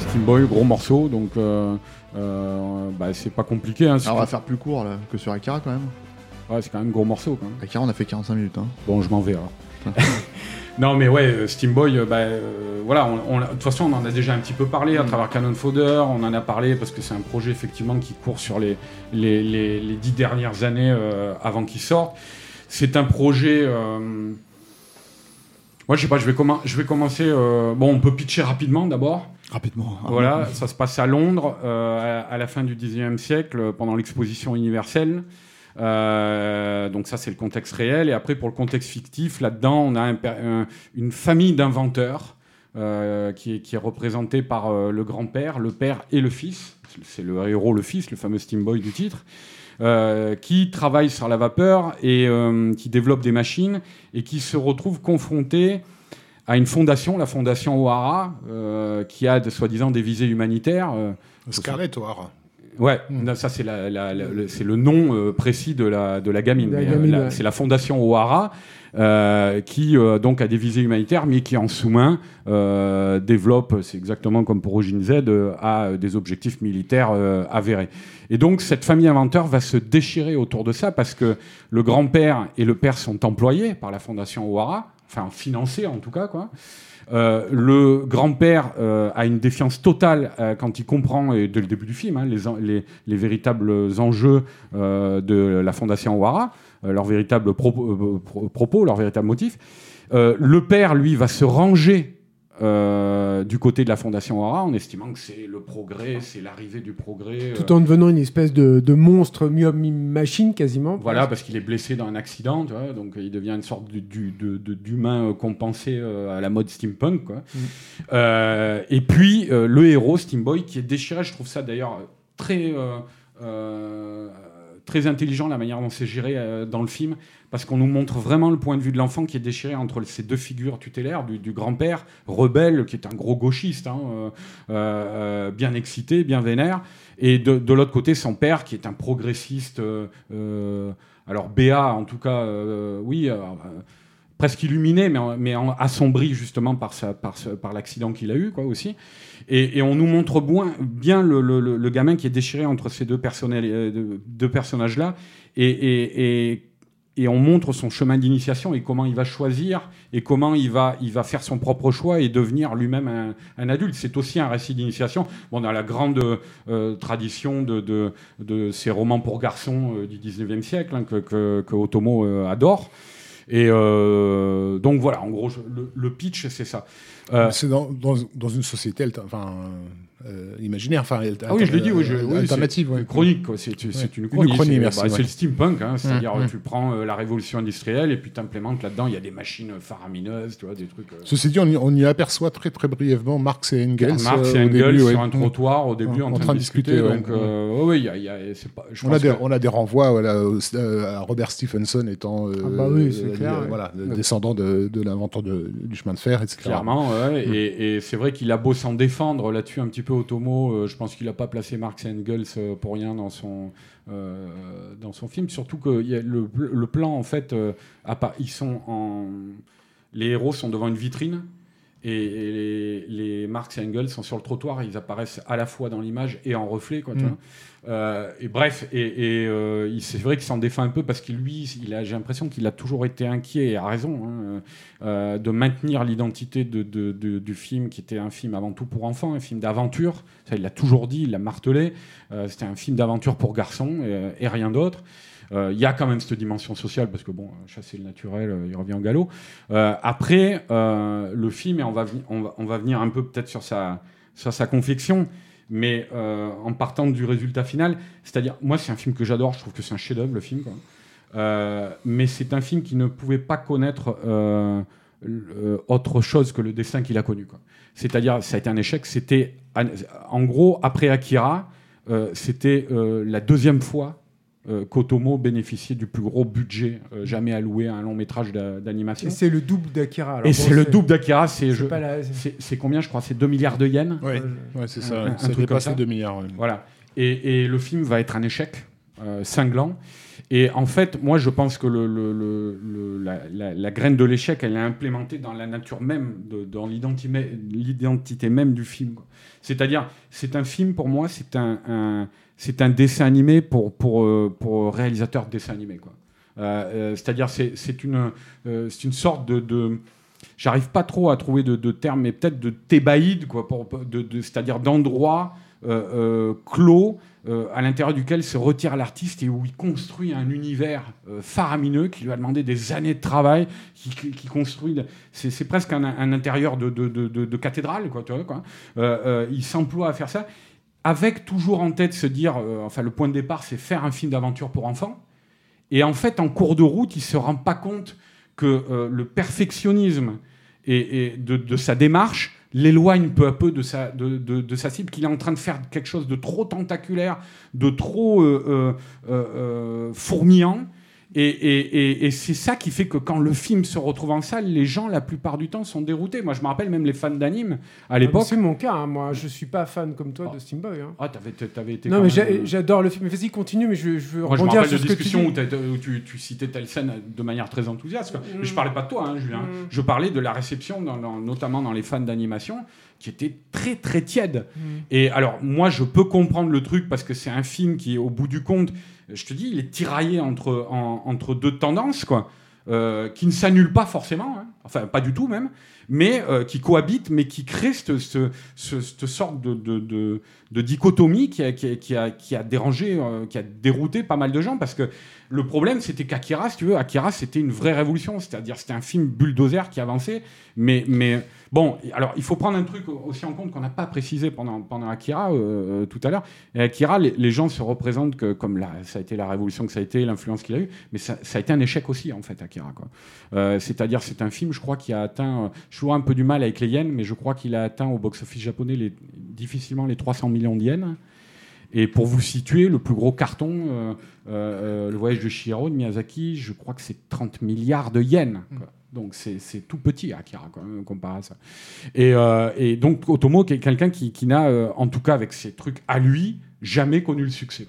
Steam Boy, gros morceau, donc euh, euh, bah, c'est pas compliqué. Hein, Alors on va faire plus court là, que sur Akira quand même. ouais, c'est quand même gros morceau. Quand même. Akira on a fait 45 minutes. Hein. Bon, je m'en vais alors. non, mais ouais, euh, Steam Boy, euh, bah, euh, voilà, de toute façon, on en a déjà un petit peu parlé à travers Cannon Fodder. On en a parlé parce que c'est un projet effectivement qui court sur les, les, les- les dix dernières années euh, avant qu'il sorte. C'est un projet. euh, Moi, je sais pas, je vais, je vais commencer. Bon, on peut pitcher rapidement d'abord. Rapidement. Ah, Voilà, ça se passe à Londres à, la fin du XIXe siècle, pendant l'exposition universelle. Euh, donc ça, c'est le contexte réel. Et après, pour le contexte fictif, là-dedans, on a une famille d'inventeurs euh, qui, est, représentée par euh, le grand-père, le père et le fils. C'est le héros, le fils, le fameux Steam Boy du titre. qui travaillent sur la vapeur et qui développent des machines et qui se retrouvent confrontés à une fondation, la fondation O'Hara, qui a soi-disant des visées humanitaires. Scarlett O'Hara. Ouais, Mm. non, ça c'est la- la- la- le, c'est le nom euh, précis de la, de la gamine. Euh, gamine, la- ouais. C'est la fondation O'Hara euh, qui euh, donc a des visées humanitaires, mais qui en sous-main euh, développe, c'est exactement comme pour Origin Z, euh, a des objectifs militaires euh, avérés. Et donc cette famille inventeur va se déchirer autour de ça parce que le grand-père et le père sont employés par la fondation O'Hara, enfin financés en tout cas, quoi. Euh, le grand-père euh, a une défiance totale euh, quand il comprend, et dès le début du film, hein, les, les- les véritables enjeux euh, de la fondation O'Hara, euh, leurs véritables propos, pro- propos, leurs véritables motifs. Le père, lui, va se ranger euh, du côté de la Fondation Aura en estimant que c'est le progrès, c'est l'arrivée du progrès. Tout en devenant une espèce de, de monstre mi-machine quasiment. Voilà, parce qu'il est blessé dans un accident, tu vois, donc il devient une sorte d'humain euh, compensé euh, à la mode steampunk. Quoi. Mm. Euh, et puis euh, le héros, Steamboy, qui est déchiré, je trouve ça d'ailleurs très, euh, euh, très intelligent la manière dont c'est géré euh, dans le film, parce qu'on nous montre vraiment le point de vue de l'enfant qui est déchiré entre ces deux figures tutélaires, du, grand-père, rebelle, qui est un gros gauchiste, hein, euh, euh, bien excité, bien vénère, et de, de l'autre côté, son père, qui est un progressiste, alors BA en tout cas, oui, presque illuminé, mais, mais assombri justement par, par, par l'accident qu'il a eu, quoi, aussi. Et, et on nous montre bien, le, le- le- gamin qui est déchiré entre ces deux, euh, deux- personnages-là, et, et, et, on montre son chemin d'initiation et comment il va choisir et comment il va, il va faire son propre choix et devenir lui-même un, adulte. C'est aussi un récit d'initiation. Bon, dans la grande euh, tradition de, de, de ces romans pour garçons euh, du 19e siècle hein, que, que, Otomo adore. Et euh, donc voilà, en gros, le, le pitch, c'est ça. Euh, C'est dans, dans, dans une société enfin, euh, imaginaire, enfin, ah oui, je l'ai dit, oui, je, oui, alternative. ouais. chronique, quoi. C'est, une chronique. chronie, c'est, merci, bah, ouais. le steampunk, hein, c'est-à-dire Mmh, euh, mmh. tu prends euh, la révolution industrielle et puis t'implémentes là-dedans, il y a des machines faramineuses, tu vois, des trucs. euh, Ceci dit, on y, on y aperçoit très très brièvement Marx et Engels. Marx euh, et au Engels début, ouais. sur un trottoir au début en, train, de discuter. donc, il y a, y a- c'est pas, je On a, des, que- on a des renvois voilà, au- euh, à Robert Stephenson étant Ah bah oui, clair, voilà, le descendant de, de l'inventeur du chemin de fer, etc. Clairement, Mm. et c'est vrai qu'il a beau s'en défendre là-dessus un petit peu Otomo, euh, je pense qu'il n'a pas placé Marx et Engels pour rien dans son, euh, dans son film, surtout que il y a le, le plan, en fait, euh, ils sont en... les héros sont devant une vitrine, et, et les, les Marx et Engels sont sur le trottoir, ils apparaissent à la fois dans l'image et en reflet, quoi, tu Mm. vois. Euh, et bref, et, et, euh, c'est vrai qu'il s'en défend un peu parce que lui, il a, j'ai l'impression qu'il a toujours été inquiet, et a raison, hein, euh, de maintenir l'identité de, de- de- du film, qui était un film avant tout pour enfants, un film d'aventure. Ça, il l'a toujours dit, il l'a martelé. Euh, c'était un film d'aventure pour garçons et, et rien d'autre. Euh, Il y a quand même cette dimension sociale parce que bon, chasser le naturel, euh, il revient au galop. Euh, après, euh, le film, et on va, on va, on va venir un peu peut-être sur sa, sur sa confection, mais euh, en partant du résultat final, c'est-à-dire, moi, c'est un film que j'adore, je trouve que c'est un chef-d'œuvre, le film. Euh, mais c'est un film qui ne pouvait pas connaître euh, autre chose que le destin qu'il a connu. C'est-à-dire, ça a été un échec. C'était, en gros, après Akira, c'était la deuxième fois euh, qu'Otomo bénéficiait du plus gros budget euh, jamais alloué à un long métrage d'a- d'animation. Et c'est le double d'Akira. Et bon, c'est le double d'Akira. C'est, la- combien, je crois C'est 2 milliards de yens Ouais, Euh, ouais, c'est un- ça. un ça truc comme dépasse ça. les 2 milliards. ouais. Voilà. Et, et le film va être un échec euh, cinglant. Et en fait, moi, je pense que le, le- le- le- la, la- la graine de l'échec, elle est implémentée dans la nature même, de- dans l'identité l'identité même du film. C'est-à-dire, c'est un film, pour moi, c'est un, un- c'est un dessin animé pour, pour, euh, réalisateur de dessin animé. Euh, euh, C'est-à-dire, c'est c'est une, c'est une sorte de... de J'arrive pas trop à trouver de, de termes, mais peut-être de thébaïde, de, de- c'est-à-dire d'endroit clos à l'intérieur duquel se retire l'artiste et où il construit un univers faramineux qui lui a demandé des années de travail, qui, qui- construit. C'est, presque un, un intérieur de, cathédrale, quoi. Tu vois, quoi. Il s'emploie à faire ça avec toujours en tête se dire, euh, enfin le point de départ, c'est faire un film d'aventure pour enfants. Et en fait, en cours de route, il se rend pas compte que euh, le perfectionnisme et, de, sa démarche l'éloigne peu à peu de sa, cible, qu'il est en train de faire quelque chose de trop tentaculaire, de trop euh, fourmillant. Et, et- et- et c'est ça qui fait que quand le film se retrouve en salle, les gens, la plupart du temps, sont déroutés. Moi, je me rappelle même les fans d'anime à l'époque. C'est mon cas. hein, Moi, je suis pas fan comme toi de Steamboy. hein. Ah, t'avais, t'avais été. Non, mais même, euh, j'adore le film. Mais Vas-y, continue, mais je, je veux Moi, je me rebondir rappelle sur de ce que tu discussions où, tu, tu citais telle scène de manière très enthousiaste. quoi. Mais je Mm. parlais pas de toi, hein, Julien. Mm. Je parlais de la réception, dans- dans- notamment dans les fans d'animation, qui était très très tiède. Mm. Et alors, moi, je peux comprendre le truc parce que c'est un film qui, au bout du compte, je te dis, il est tiraillé entre, en- entre deux tendances, quoi. euh, qui ne s'annulent pas forcément, hein. enfin pas du tout même, mais euh, qui cohabitent, mais qui créent cette, ce- ce- cette sorte de, de- de- dichotomie qui a, qui a- qui a- qui a dérangé, euh, qui a dérouté pas mal de gens, parce que le problème c'était qu'Akira, si tu veux, Akira c'était une vraie révolution, c'est-à-dire c'était un film bulldozer qui avançait, mais, mais, Bon, alors il faut prendre un truc aussi en compte qu'on n'a pas précisé pendant, Akira euh, euh, tout à l'heure. Akira, les, gens se représentent que, comme la, ça a été la révolution que ça a été, l'influence qu'il a eu, mais ça, a été un échec aussi en fait, Akira. Euh, C'est-à-dire, c'est un film, je crois, qui a atteint. je vois un peu du mal avec les yens, mais je crois qu'il a atteint au box-office japonais difficilement les 300 millions de yens. Et pour vous situer, le plus gros carton, le voyage de Shihiro de Miyazaki, je crois que c'est 30 milliards de yens. Donc c'est tout petit, Akira, quand même, comparé à ça. Et, donc Otomo, qui est quelqu'un qui, qui n'a, euh, en tout cas avec ses trucs à lui, jamais connu le succès.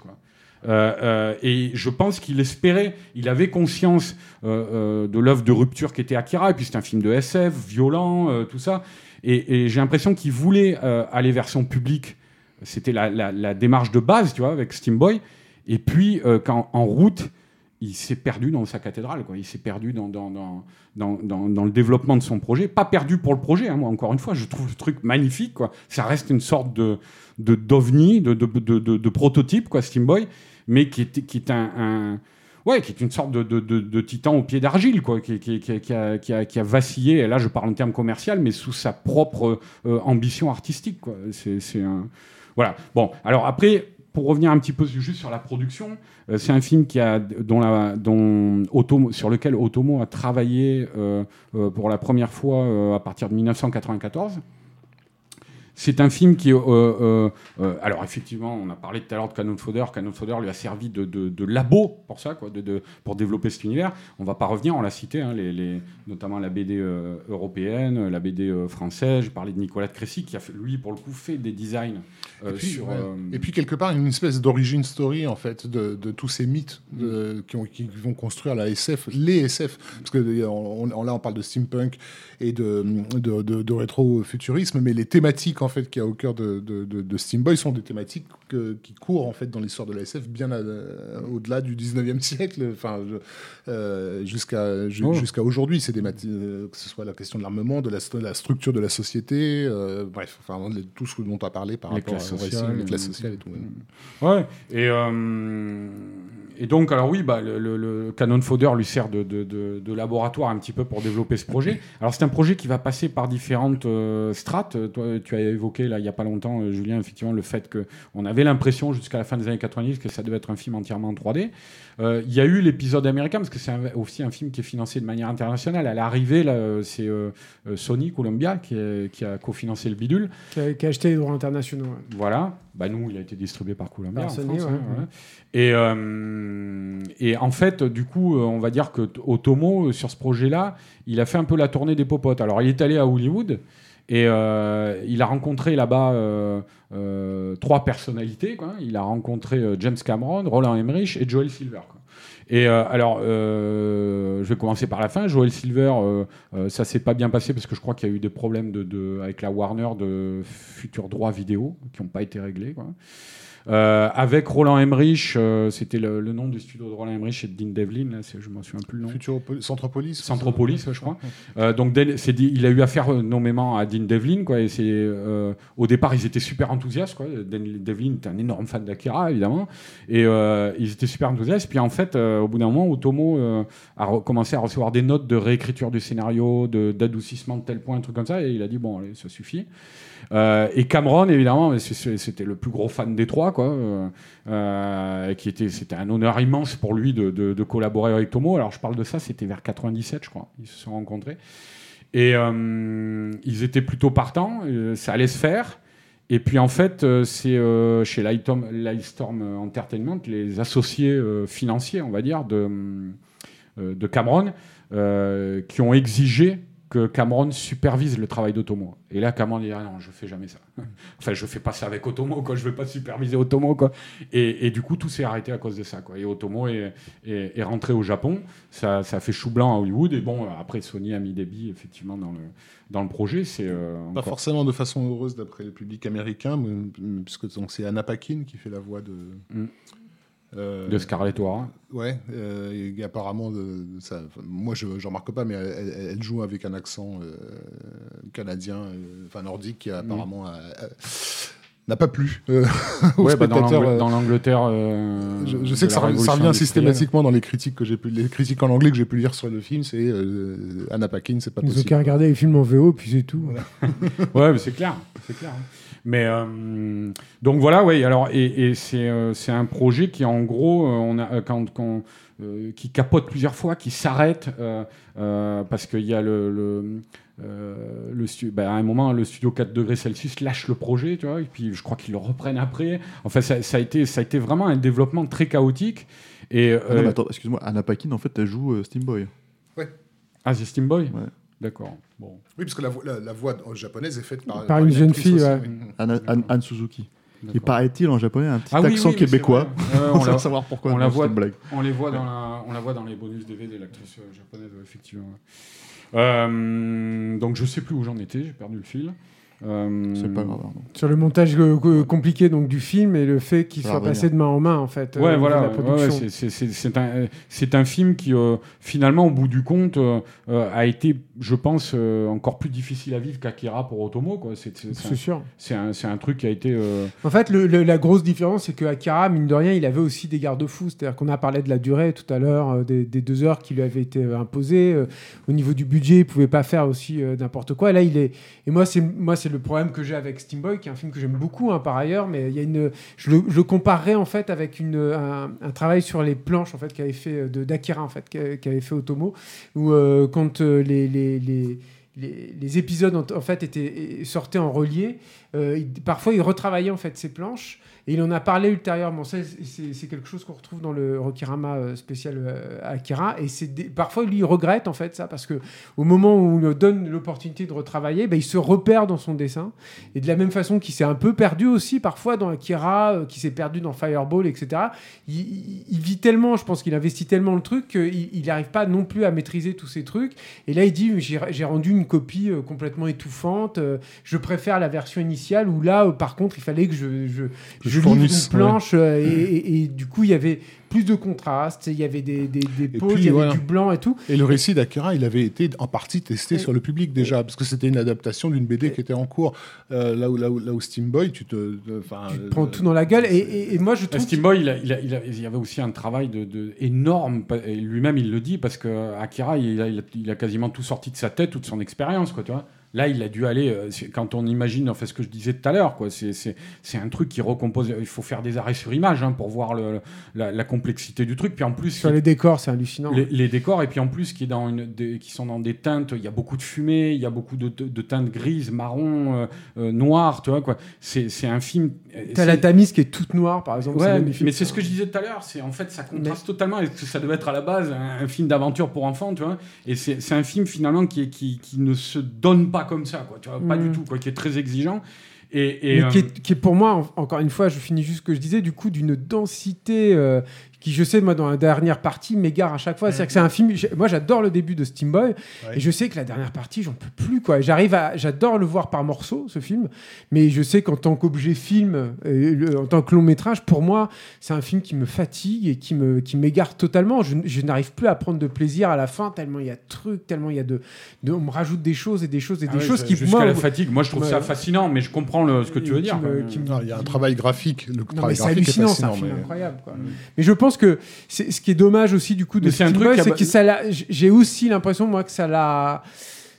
Euh, euh, et je pense qu'il espérait, il avait conscience de l'œuvre de rupture qu'était Akira, et puis c'est un film de SF, violent, tout ça. Et, j'ai l'impression qu'il voulait aller vers son public. C'était la, la- démarche de base, tu vois, avec Steam Boy. Et puis, quand en route, il s'est perdu dans sa cathédrale, quoi. Il s'est perdu dans, dans, dans, dans, dans- le développement de son projet. Pas perdu pour le projet, hein, moi, encore une fois, je trouve le truc magnifique, quoi. Ça reste une sorte de d'ovni, de, de, de, prototype, quoi, Steam Boy, mais qui est, qui est un, ouais, qui est une sorte de, de, de- titan au pied d'argile, quoi, qui, qui, qui, a, a, qui a vacillé, et là je parle en termes commercial, mais sous sa propre euh, ambition artistique, quoi. C'est un... Voilà. Bon, alors après, pour revenir un petit peu juste sur la production, euh, c'est un film qui a, dont la, dont Otomo, sur lequel Otomo a travaillé euh, euh, pour la première fois à partir de 1994. C'est un film qui, euh, euh, euh, alors effectivement, on a parlé tout à l'heure de Cannon Fodder. Cannon Fodder lui a servi de, de- de labo pour ça, quoi, de, pour développer cet univers. On va pas revenir, on l'a cité, hein, les, les- notamment la BD européenne, la BD française. J'ai parlé de Nicolas de Crécy qui a fait, lui, pour le coup, fait des designs Et puis, sur. ouais. Et puis quelque part une espèce d'origine story en fait de, tous ces mythes de- qui, ont- qui vont construire la SF, les SF, parce que on, on- là on parle de steampunk et de, de, de- de rétro-futurisme, mais les thématiques en fait qu'il y a au cœur de, de, de- de Steam Boy sont des thématiques que- qui courent en fait dans l'histoire de la SF bien à- au-delà du 19e siècle, enfin euh, jusqu'à ju- Oh. jusqu'à aujourd'hui, c'est des euh, que ce soit la question de l'armement, de la, st- la structure de la société, euh, bref, enfin les- tout ce dont tu as parlé par Les rapport classes au récit, sociales, les classes euh, sociales et tout. Ouais. Et, euh, et donc, alors oui, bah, le, le- le Canon Fodder lui sert de, de- de- de laboratoire un petit peu pour développer ce projet. Alors, c'est un projet qui va passer par différentes euh, strates. Toi, tu as évoqué, là, il n'y a pas longtemps, euh, Julien, effectivement, le fait qu'on avait l'impression, jusqu'à la fin des années 90, que ça devait être un film entièrement en 3D. Euh, Il y a eu l'épisode américain, parce que c'est aussi un film qui est financé de manière internationale. À l'arrivée, c'est Sony Columbia qui, est- qui a cofinancé le bidule. Qui a, qui a acheté les droits internationaux. ouais. Voilà. Bah nous, il a été distribué par Columbia. En France, ouais, hein, ouais. Et, euh, et en fait, du coup, euh, on va dire que Otomo, euh, sur ce projet-là, il a fait un peu la tournée des popotes. Alors, il est allé à Hollywood et euh, il a rencontré là-bas euh, euh, trois personnalités. Quoi. Il a rencontré James Cameron, Roland Emmerich et Joel Silver. quoi. Et euh, alors, euh, je vais commencer par la fin. Joel Silver, euh, euh, ça s'est pas bien passé parce que je crois qu'il y a eu des problèmes de, de- avec la Warner de futurs droits vidéo qui n'ont pas été réglés. Quoi. Euh, avec Roland Emmerich, euh, c'était le, le nom du studio de Roland Emmerich et de Dean Devlin, là, je m'en souviens plus le nom. Futuropolis, Centropolis Centropolis, je crois. Euh, donc il a eu affaire nommément à Dean Devlin. Quoi, et c'est, au départ, ils étaient super enthousiastes. Quoi. Dean Devlin était un énorme fan d'Akira, évidemment. Et ils étaient super enthousiastes. Puis en fait, au bout d'un moment, Otomo a commencé à recevoir des notes de réécriture du scénario, de, d'adoucissement de tel point, un truc comme ça. Et il a dit, bon, allez, ça suffit. Euh, et Cameron, évidemment, c'était le plus gros fan des trois, quoi. euh, euh, qui était, c'était un honneur immense pour lui de, collaborer avec Tomo. Alors je parle de ça, c'était vers 97, je crois. Ils se sont rencontrés et ils étaient plutôt partants. ça allait se faire. Et puis en fait, c'est chez Lightstorm Entertainment, les associés financiers, on va dire, de, Cameron, qui ont exigé que Cameron supervise le travail d'Otomo. Et là, Cameron dit ah non, je fais jamais ça. enfin, je fais pas ça avec Otomo, quoi. Je vais pas superviser Otomo, quoi. Et, et du coup, tout s'est arrêté à cause de ça, quoi. Et Otomo est, est, est rentré au Japon. Ça, ça fait chou blanc à Hollywood. Et bon, après, Sony a mis des billes effectivement dans le dans le projet. C'est euh, Pas encore- forcément de façon heureuse d'après le public américain, mais- puisque donc, c'est Anna Paquin qui fait la voix de. Mm. Euh, de Scarlett O'Hara. Ouais, euh, et apparemment, ça, moi je ne remarque pas, mais elle, elle- elle joue avec un accent euh, canadien, euh, enfin nordique, qui apparemment a- n'a pas plu euh, aux Ouais, bah, dans spectateurs. l'Angl- dans l'Angleterre. euh, je, sais que ça, revient- ça systématiquement dans les critiques que j'ai pu, les critiques en anglais que j'ai pu lire sur le film, c'est euh, Anna Paquin, c'est pas ont possible. qu'à regarder les films en VO, puis c'est tout. Ouais, mais c'est clair, c'est clair. hein. Mais euh, donc voilà, ouais. Alors et, et c'est euh, c'est un projet qui en gros, euh, on a euh, quand, quand euh, qui capote plusieurs fois, qui s'arrête euh, euh, parce qu'il y a le, le euh, le stu- bah, à un moment, le studio 4 degrés Celsius lâche le projet, tu vois, et puis je crois qu'ils le reprennent après. Enfin, ça, ça a été, ça a été vraiment un développement très chaotique. Et, Ah non, mais attends, excuse-moi, Anna Paquin, en fait, elle joue euh, Steamboy. ah, c'est Steamboy? Ouais. D'accord. Bon. Oui, parce que la, voix- la, la voix japonaise est faite par, Par une jeune fille, aussi, ouais. Anne, Anne Suzuki. D'accord. paraît-il en japonais a un petit Ah oui, accent oui, québécois. on va l'a- savoir pourquoi. on la voit- blague. On les voit dans la, on la voit dans les bonus DVD, l'actrice euh, japonaise, effectivement. ouais. Euh, donc je sais plus où j'en étais, j'ai perdu le fil. Euh, C'est pas grave. hein. non. Sur le montage euh, compliqué donc du film et le fait qu'il soit passé de main en main en fait. Ouais, voilà. ouais, ouais, c'est- un, film qui, euh, finalement, au bout du compte, a été, je pense, euh, encore plus difficile à vivre qu'Akira pour Otomo. quoi. C'est sûr. c'est un, un truc qui a été. euh, En fait, le- le- la grosse différence, c'est que Akira, mine de rien, il avait aussi des garde-fous. C'est-à-dire qu'on a parlé de la durée tout à l'heure, euh, des, des deux heures qui lui avaient été imposées. Au niveau du budget, il pouvait pas faire aussi n'importe quoi. Et là, il est. Et moi, c'est moi, c'est le problème que j'ai avec Steamboy, qui est un film que j'aime beaucoup hein, par ailleurs, mais il y a une. Je le, je le comparerais en fait avec une, un, un travail sur les planches en fait qu'avait fait de d'Akira en fait qu'a- qu'avait fait Otomo, où quand les, les, épisodes en, en fait étaient sortaient en relié. Euh, parfois, il retravaillait en fait ses planches et il en a parlé ultérieurement. C'est- quelque chose qu'on retrouve dans le Rokirama euh, spécial euh, Akira. Et c'est parfois, lui, il regrette en fait ça parce que au moment où on lui donne l'opportunité de retravailler, ben, il se repère dans son dessin. Et de la même façon qu'il s'est un peu perdu aussi parfois dans Akira, euh, qui s'est perdu dans Fireball, etc. Il, vit tellement, je pense qu'il investit tellement le truc qu'il n'arrive pas non plus à maîtriser tous ces trucs. Et là, il dit j'ai rendu une copie complètement étouffante. je préfère la version initiale où là, par contre, il fallait que je je livre fournisse, une planche euh, et, et- et du coup, il y avait plus de contraste. Il y avait des, des, des puis, il y avait voilà. du blanc et tout. Et le récit d'Akira, il avait été en partie testé Et- sur le public déjà, parce que c'était une adaptation d'une BD qui était en cours. Euh, là, où, là, où, là où Steamboy, tu te. Tu te euh, prends tout dans la gueule. Et, et- et moi, je trouve. Steam Boy, il, a- il, a- il a- il y avait aussi un travail de, de énorme, lui-même il le dit, parce que Akira, il a, il a- il a quasiment tout sorti de sa tête, toute son expérience, quoi, tu vois. Là, il a dû aller, euh, quand on imagine, en fait, ce que je disais tout à l'heure, quoi, c'est, un truc qui recompose, il faut faire des arrêts sur image hein, pour voir le, la, la complexité du truc, puis en plus, Sur les décors, c'est hallucinant. les, les décors, et puis en plus, qui, est dans une, des- qui sont dans des teintes, il y a beaucoup de fumée, il y a beaucoup de, de- de teintes grises, marron, euh, euh, noires, tu vois, quoi. C'est, un film... euh, T'as la Tamise qui est toute noire, par exemple. Ouais, mais c'est ce que je disais tout à l'heure. C'est en fait ça contraste totalement. Est-ce que ça devait être à la base un, un film d'aventure pour enfants, tu vois Et c'est un film finalement qui, est- qui, qui ne se donne pas comme ça, quoi. Tu vois, pas Mm. du tout, quoi. Qui est très exigeant. Et, et, mais euh, qui, est, qui est pour moi, en- encore une fois, je finis juste ce que je disais, du coup, d'une densité euh, qui, je sais, moi, dans la dernière partie, m'égare à chaque fois. C'est-à-dire que c'est un film. j'ai- Moi, j'adore le début de Steamboy, Ouais. et je sais que la dernière partie, j'en peux plus, quoi. J'arrive à. J'adore le voir par morceaux, ce film, mais je sais qu'en tant qu'objet film, euh, le- en tant que long métrage, pour moi, c'est un film qui me fatigue et qui me qui m'égare totalement. Je, je n'arrive plus à prendre de plaisir à la fin, tellement il y a de trucs, tellement il y a de, de- On me rajoute des choses et des choses et ah des ouais, choses qui, jusqu'à moi. la fatigue. Moi, je trouve ça fascinant, mais je comprends le- ce que tu veux dire. me- quoi. qui me- Non, il y a un travail graphique. Le Non, travail c'est graphique est hallucinant, c'est un film mais- incroyable. Quoi. Mais je pense que c'est ce qui est dommage aussi du coup de Mais c'est que ça l'a- j'ai aussi l'impression moi que ça l'a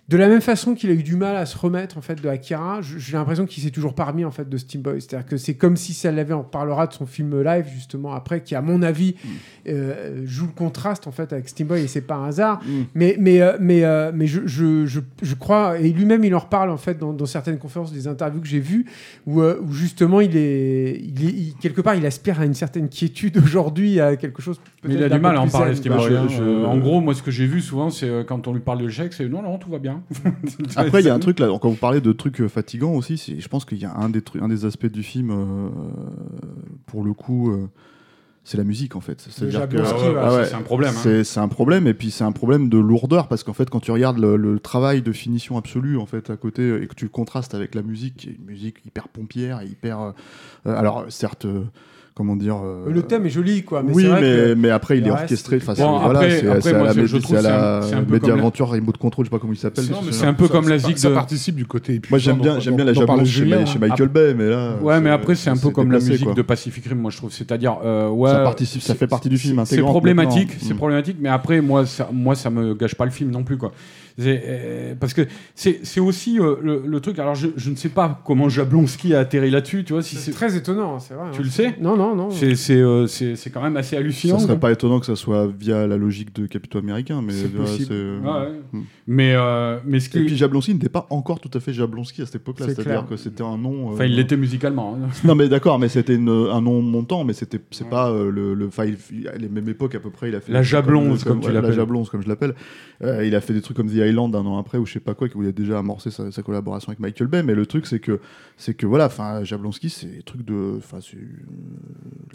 de la même façon qu'il a eu du mal à se remettre en fait de Akira, j'ai l'impression qu'il s'est toujours pas remis en fait de Steamboy. C'est-à-dire que c'est comme si ça l'avait, on parlera de son film live justement après, qui à mon avis Mm. euh, joue le contraste en fait avec Steamboy et c'est pas un hasard. Mm. Mais mais euh, mais euh, mais je, je, je, je crois et lui-même il en reparle en fait dans, dans certaines conférences, des interviews que j'ai vues où, euh, où justement il est, il est il- quelque part il aspire à une certaine quiétude aujourd'hui, à quelque chose. Mais il a du mal à en parler, quoi. Boy, hein. je- En gros, moi, ce que j'ai vu souvent, c'est quand on lui parle de l'échec, c'est non, non, tout va bien. Après, il y a un truc là, quand vous parlez de trucs euh, fatigants aussi, c'est- je pense qu'il y a un des, trucs, un des aspects du film, euh, pour le coup, euh, c'est la musique en fait. C'est-à-dire que Jablonski, Ah ouais, Ah ouais, c'est un problème. hein. c'est c'est un problème, et puis c'est un problème de lourdeur parce qu'en fait, quand tu regardes le, le travail de finition absolue en fait à côté et que tu le contrastes avec la musique, qui est une musique hyper pompière et hyper. euh, alors certes. euh, comment dire. euh, Le thème est joli, quoi. Mais oui, vrai mais, que- mais après il est orchestré. Enfin, Bon, c'est- voilà, c'est à la, la comme Mediaventure, Remote Control, je sais pas comment il s'appelle. C'est un peu comme la zig Ça de- participe du côté. Moi j'aime bien, j'aime bien la jablonce chez, Michael Bay, mais là. Ouais, mais c'est- après, c'est un peu comme la musique de Pacific Rim, moi je trouve. C'est-à-dire, euh, ouais. Ça participe, ça fait partie du film. C'est problématique, c'est Mm. problématique, mais après, moi, ça, moi, ça me gâche pas le film non plus, quoi. Euh, parce que c'est aussi euh, le, le truc. Alors, je, je ne sais pas comment Jablonski a atterri là-dessus, tu vois. Si C'est très étonnant, c'est vrai. tu hein. le sais? Non, non, non. c'est, c'est, euh, c'est, c'est quand même assez hallucinant. Ça serait pas étonnant que ça soit via la logique de capitaux américains, mais C'est euh, possible. c'est- Ouais, ouais. Mm. Mais, euh, mais ce qui, Et puis Jablonski n'était pas encore tout à fait Jablonski à cette époque-là, C'est c'est-à-dire que c'était un nom. euh, enfin, il l'était musicalement. hein. Non mais d'accord, mais c'était un nom montant, mais c'était c'est pas euh, le, le enfin, il- à les mêmes époques à peu près. Il a fait La Jablonze, comme tu ouais, l'appelles. La Jablonze, comme je l'appelle. Euh, il a fait des trucs comme The Island un an après ou je sais pas quoi, où il a déjà amorcé sa, sa collaboration avec Michael Bay. Mais le truc c'est que c'est que voilà, enfin Jablonski c'est des trucs de, enfin c'est.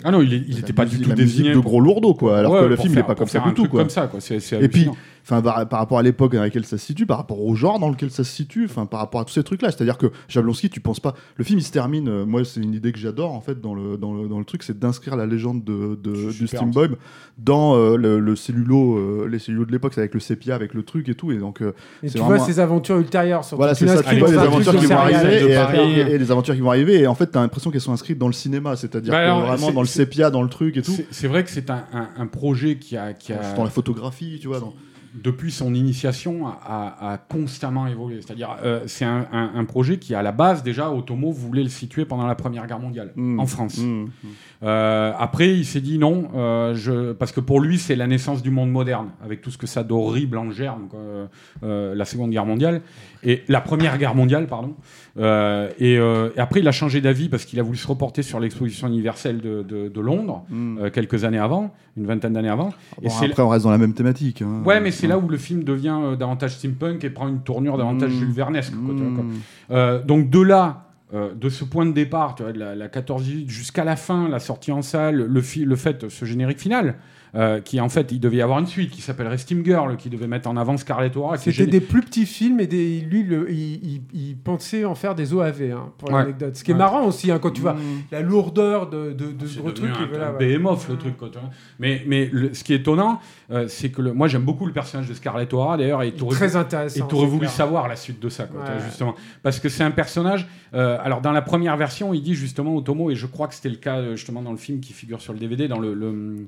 Ah non, il, est- il la était pas du tout musique désigné. de gros lourdeaux quoi. Alors Ouais, que le film il faire- est pas comme ça du tout truc quoi. comme ça, quoi. C'est, c'est Et puis. Enfin, par, par rapport à l'époque dans laquelle ça se situe, par rapport au genre dans lequel ça se situe, enfin, par rapport à tous ces trucs-là, c'est-à-dire que Jablonski, tu penses pas. Le film, il se termine. euh, moi, c'est une idée que j'adore en fait dans le dans le, dans le truc, c'est d'inscrire la légende de, de- du Super. Steamboy dans euh, le, le cellulo, euh, les cellulos de l'époque, c'est avec le sépia, avec le truc et tout, et donc. euh, Et tu vois ses aventures ultérieures. voilà, c'est ça, tu vois dans les aventures qui vont arriver et, et- et les aventures qui vont arriver, et en fait, t'as l'impression qu'elles sont inscrites dans le cinéma, c'est-à-dire Bah vraiment dans le sépia, dans le truc et tout, C'est, c'est vrai que c'est un, un- un projet qui a, qui a dans la photographie, tu vois. Dans... depuis son initiation, a, constamment évolué. C'est-à-dire, euh, c'est un, un- un projet qui, à la base, déjà, Otomo voulait le situer pendant la Première Guerre mondiale, Mm. en France. Mm. Euh, après, il s'est dit non, euh, je... parce que pour lui, c'est la naissance du monde moderne, avec tout ce que ça d'horrible en germe, euh, la Seconde Guerre mondiale, et la Première Guerre mondiale, pardon. Et, et après, il a changé d'avis parce qu'il a voulu se reporter sur l'exposition universelle de, de- de Londres, Mm. euh, quelques années avant, une vingtaine d'années avant. Bon, et après, on reste dans la même thématique. hein. Ouais, mais c'est là où le film devient davantage steampunk et prend une tournure davantage Mm. Jules Vernesque. quoi, quoi. Donc de là, euh, de ce point de départ, de la, la 14-18 jusqu'à la fin, la sortie en salle, le, le fait, ce générique final, euh, qui en fait, il devait y avoir une suite qui s'appellerait Steam Girl, qui devait mettre en avant Scarlett O'Hara. C'était des plus petits films et des, lui, le, il, il- il pensait en faire des OAV, hein, pour Ouais. l'anecdote. Ce qui est Ouais. marrant aussi, hein, quand tu vois Mm. la lourdeur de, de, de ce C'est gros devenu truc. un, voilà, un ouais. le truc. Quoi. Mais, mais le- ce qui est étonnant, euh, c'est que le- moi j'aime beaucoup le personnage de Scarlett O'Hara d'ailleurs, et Il est t'aurais- Très intéressant. Et tu aurais voulu savoir la suite de ça, quoi, justement. Parce que c'est un personnage. euh, alors, dans la première version, il dit justement Otomo, et je crois que c'était le cas justement dans le film qui figure sur le DVD, dans le. le-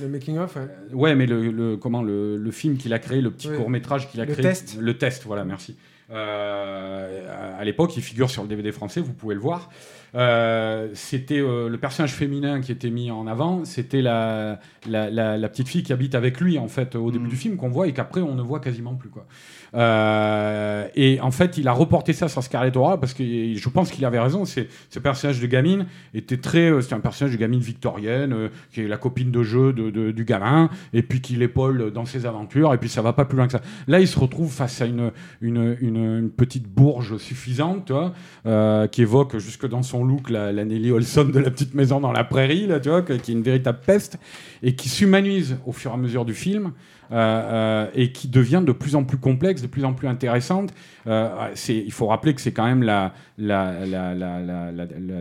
Le making-of, ouais. ouais, mais le, le- comment, le, le film qu'il a créé, le petit Oui. court-métrage qu'il a Le créé. test. Le test, voilà, merci. Euh, à l'époque, il figure sur le DVD français, vous pouvez le voir. Euh, c'était euh, le personnage féminin qui était mis en avant, c'était la, la, la- la petite fille qui habite avec lui en fait au début Mm. du film qu'on voit et qu'après on ne voit quasiment plus quoi. Euh, et en fait, il a reporté ça sur Scarlett O'Hara parce que je pense qu'il avait raison. C'est ce personnage de gamine était très, euh, c'était un personnage de gamine victorienne euh, qui est la copine de jeu de, de- du gamin et puis qui l'épaule dans ses aventures et puis ça va pas plus loin que ça. Là, il se retrouve face à une une, une, petite bourge suffisante, vois, euh, qui évoque jusque dans son look la, la Nelly Olson de la petite maison dans la prairie, là, tu vois, qui est une véritable peste et qui s'humanise au fur et à mesure du film. Euh, euh, et qui devient de plus en plus complexe, de plus en plus intéressante. Euh, il faut rappeler que c'est quand même la,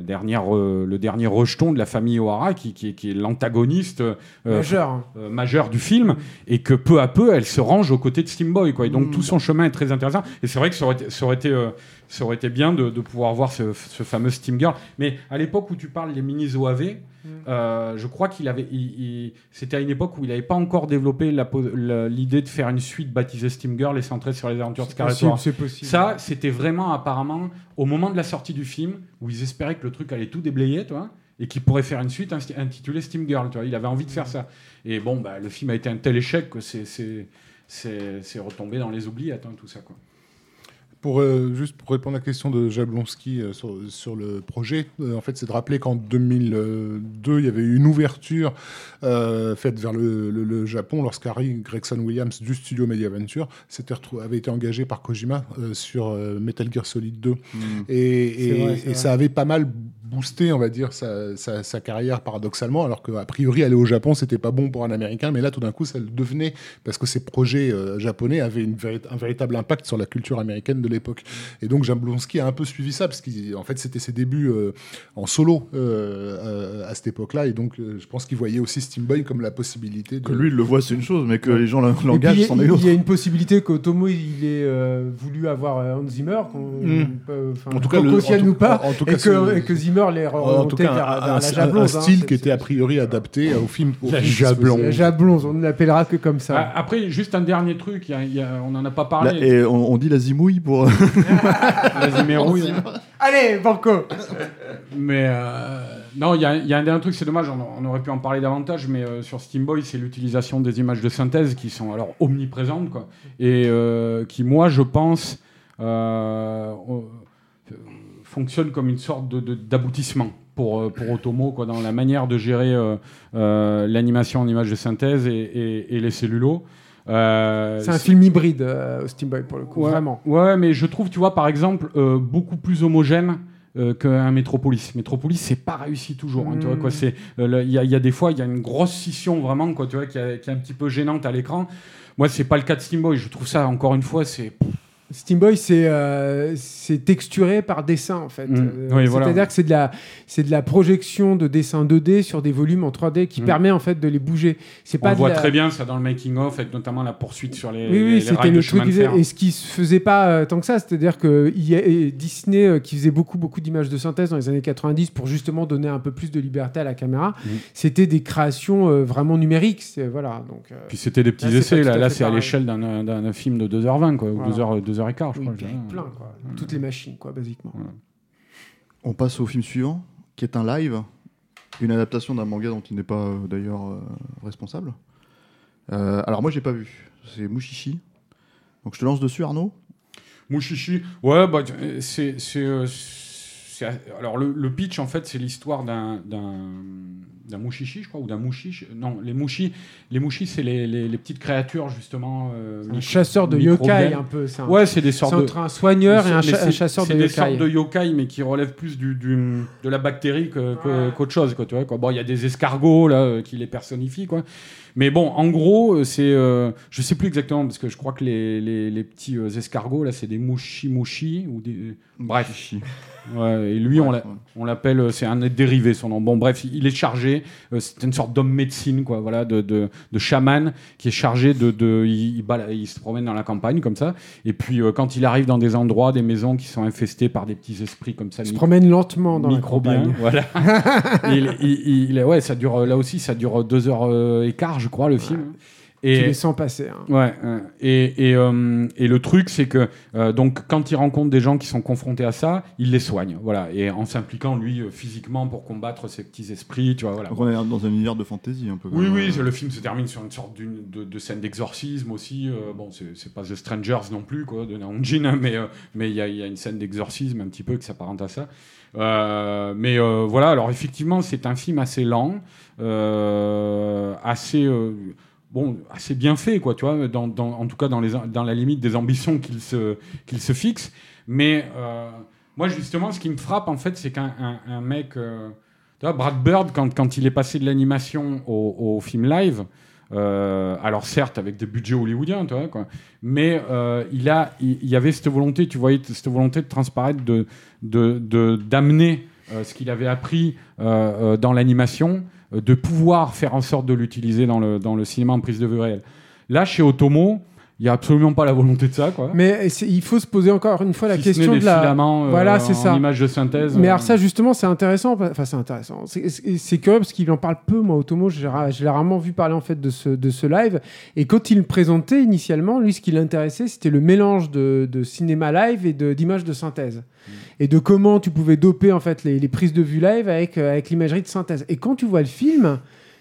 dernière, le dernier rejeton de la famille O'Hara qui, qui, est- qui est l'antagoniste Majeur. majeur du film et que peu à peu elle se range aux côtés de Steamboy quoi. Et donc Mm. tout son chemin est très intéressant et c'est vrai que ça aurait été, ça aurait été, ça aurait été bien de, de pouvoir voir ce, ce fameux Steam Girl. Mais à l'époque où tu parles des mini OAV, euh, je crois qu'il avait, c'était à une époque où il n'avait pas encore développé l'idée de faire une suite baptisée Steam Girl et centrée sur les aventures de c'est possible. Ça, c'était vraiment apparemment au moment de la sortie du film où ils espéraient que le truc allait tout déblayer, tu vois, et qu'ils pourraient faire une suite intitulée Steam Girl, tu vois. Il avait envie de faire ça. Et bon, bah, le film a été un tel échec que c'est retombé dans les oubliettes, hein, tout ça, quoi. Pour, euh, juste pour répondre à la question de Jablonski euh, sur, sur le projet, euh, en fait, c'est de rappeler qu'en 2002, il y avait eu une ouverture euh, faite vers le, le- le Japon lorsqu'Harry Gregson Williams du studio Mediaventure s'était retrou- avait été engagé par Kojima euh, sur euh, Metal Gear Solid 2. Mm. Et, et- vrai, ça avait pas mal boosté, on va dire, sa, sa- sa carrière paradoxalement, alors qu'a priori aller au Japon, c'était pas bon pour un Américain, mais là tout d'un coup ça le devenait parce que ces projets euh, japonais avaient une un véritable impact sur la culture américaine de l'époque. Et donc Jablonski a un peu suivi ça parce qu'en fait c'était ses débuts euh, en solo euh, euh, à cette époque-là, et donc euh, je pense qu'il voyait aussi Steamboy comme la possibilité de. Que lui, il le voit, c'est une chose, mais que les gens l'engagent, c'en est une il y a une possibilité qu'Otomo il ait euh, voulu avoir Hans Zimmer, qu'on Mm. En tout cas, qu'on le- en tout- ou pas, en tout que, et que Zimmer l'ait En tout remonté cas, vers, un, vers la un- jablonze. un style qui était a priori adapté au film. au La film qui se jablonze. faisait. La jablonze, on ne l'appellera que comme ça. Ah, Après, juste un dernier truc, il y a- il y a- on n'en a pas parlé. et on, on dit la zimouille pour. la Zimérouille. Allez, Banco Mais euh, non, il y a, il y a un dernier truc, c'est dommage, on, on aurait pu en parler davantage, mais euh, sur Steam Boy, c'est l'utilisation des images de synthèse qui sont alors omniprésentes, quoi, et euh, qui, moi, je pense, euh, fonctionnent comme une sorte de- de- d'aboutissement pour, euh, pour Otomo, quoi, dans la manière de gérer euh, euh, l'animation en images de synthèse et, et- et les cellulos. Euh, C'est un film hybride, euh, Steam Boy, pour le coup, Ouais. vraiment. Ouais, mais je trouve, tu vois, par exemple, euh, beaucoup plus homogène qu'un Metropolis. Metropolis, c'est pas réussi toujours. hein, tu vois, quoi, c'est, euh, le- il y, a- il y a des fois, il y a une grosse scission vraiment, quoi, tu vois, qui, a- qui est un petit peu gênante à l'écran. Moi, c'est pas le cas de Steam Boy. Je trouve ça, encore une fois, c'est. Steam Boy, c'est euh, c'est texturé par dessin, en fait. Mm. Euh, Oui, voilà. C'est-à-dire que c'est de, la, de la projection de dessin 2D sur des volumes en 3D qui Mm. permet, en fait, de les bouger. On pas voit la- très bien ça dans le making of, avec notamment la poursuite sur les. Oui, oui, c'était le chemin truc. de fer. Et ce qui se faisait pas euh, tant que ça, c'est-à-dire que il y a et Disney qui faisait beaucoup, beaucoup d'images de synthèse dans les années 90 pour justement donner un peu plus de liberté à la caméra, Mhm. c'était des créations vraiment numériques. Voilà, donc. Puis c'était des petits Là, essais. Là, c'est à l'échelle d'un, film de 2h20, quoi, ou Voilà. 2h, 2h15, je oui, crois. plein, je dirais. plein, quoi. Toutes les machines, quoi, basiquement. On passe au film suivant, qui est un live, une adaptation d'un manga dont il n'est pas euh, d'ailleurs euh, responsable. Euh, alors moi j'ai pas vu, c'est Mushishi. Donc je te lance dessus Arnaud. Mushishi, ouais, bah, c'est. Alors, le, le pitch, en fait, c'est l'histoire d'un, d'un, d'un Mushishi, je crois, ou d'un Mushi. Non, les Mushi, les Mushi c'est les, les, les petites créatures, justement. euh, Un chasseur de yokai, un peu. Un- Ouais, c'est des c'est sortes de. entre un soigneur et un, Mais cha- c'est- un chasseur de C'est des yokai. sortes de yokai, mais qui relèvent plus du, du- de la bactérie que- que- qu'autre chose. Quoi, tu vois, quoi. Bon, il y a des escargots là, euh, qui les personnifient. Quoi. Mais bon, en gros, euh, c'est. euh, je sais plus exactement, parce que je crois que les, les, les petits euh, escargots, là, c'est des mouchi-mouchi. Ou des... Bref. Ouais, et lui, on ouais. l'appelle, euh, c'est un dérivé son nom. Bon, bref, il est chargé, euh, c'est une sorte d'homme médecine, quoi, voilà, de, de, de chaman qui est chargé de. de il, il bala- il se promène dans la campagne comme ça. Et puis, euh, quand il arrive dans des endroits, des maisons qui sont infestées par des petits esprits comme ça, Il se promène lentement dans la campagne. voilà. il, il- il- ouais, ça dure, là aussi, ça dure deux heures et quart, je crois, le film. Tu Et, les sens passer. hein. Ouais, et, et, euh, et le truc, c'est que euh, donc quand il rencontre des gens qui sont confrontés à ça, il les soigne, voilà, et en s'impliquant lui euh, physiquement pour combattre ces petits esprits, tu vois, voilà. Donc on est dans un univers de fantasy un peu. Oui, oui, le film se termine sur une sorte d'une- de, de scène d'exorcisme aussi. euh, bon, c'est c'est pas The Strangers non plus, quoi, de Naonjin, hein, mais euh, mais il y, a- il y a une scène d'exorcisme un petit peu qui s'apparente à ça. Euh, mais euh, voilà, alors effectivement, c'est un film assez lent, euh, assez. Bon, assez bien fait, quoi, tu vois, en tout cas dans, la limite des ambitions qu'il se, fixe. Mais euh, moi, justement, ce qui me frappe, en fait, c'est qu'un un, un mec. euh, Brad Bird, quand, il est passé de l'animation au, film live, euh, alors certes avec des budgets hollywoodiens, tu vois, quoi, mais il, a, il, y avait cette volonté, tu voyais cette volonté de transparaître, d'amener ce qu'il avait appris dans l'animation, de pouvoir faire en sorte de l'utiliser dans le, cinéma en prise de vue réelle. Là, chez Otomo, il n'y a absolument pas la volonté de ça, quoi. Mais il faut se poser encore une fois la Si question des de la. filaments, euh, Voilà, c'est ça. image de synthèse. Mais euh, alors ça justement c'est intéressant, enfin c'est intéressant, c'est- curieux parce qu'il en parle peu moi Otomo, je l'ai rarement vu parler en fait de ce, de ce live et quand il le présentait initialement, lui ce qui l'intéressait c'était le mélange de, de cinéma live et d'images de, synthèse et de comment tu pouvais doper en fait les, les prises de vue live avec, euh, avec l'imagerie de synthèse et quand tu vois le film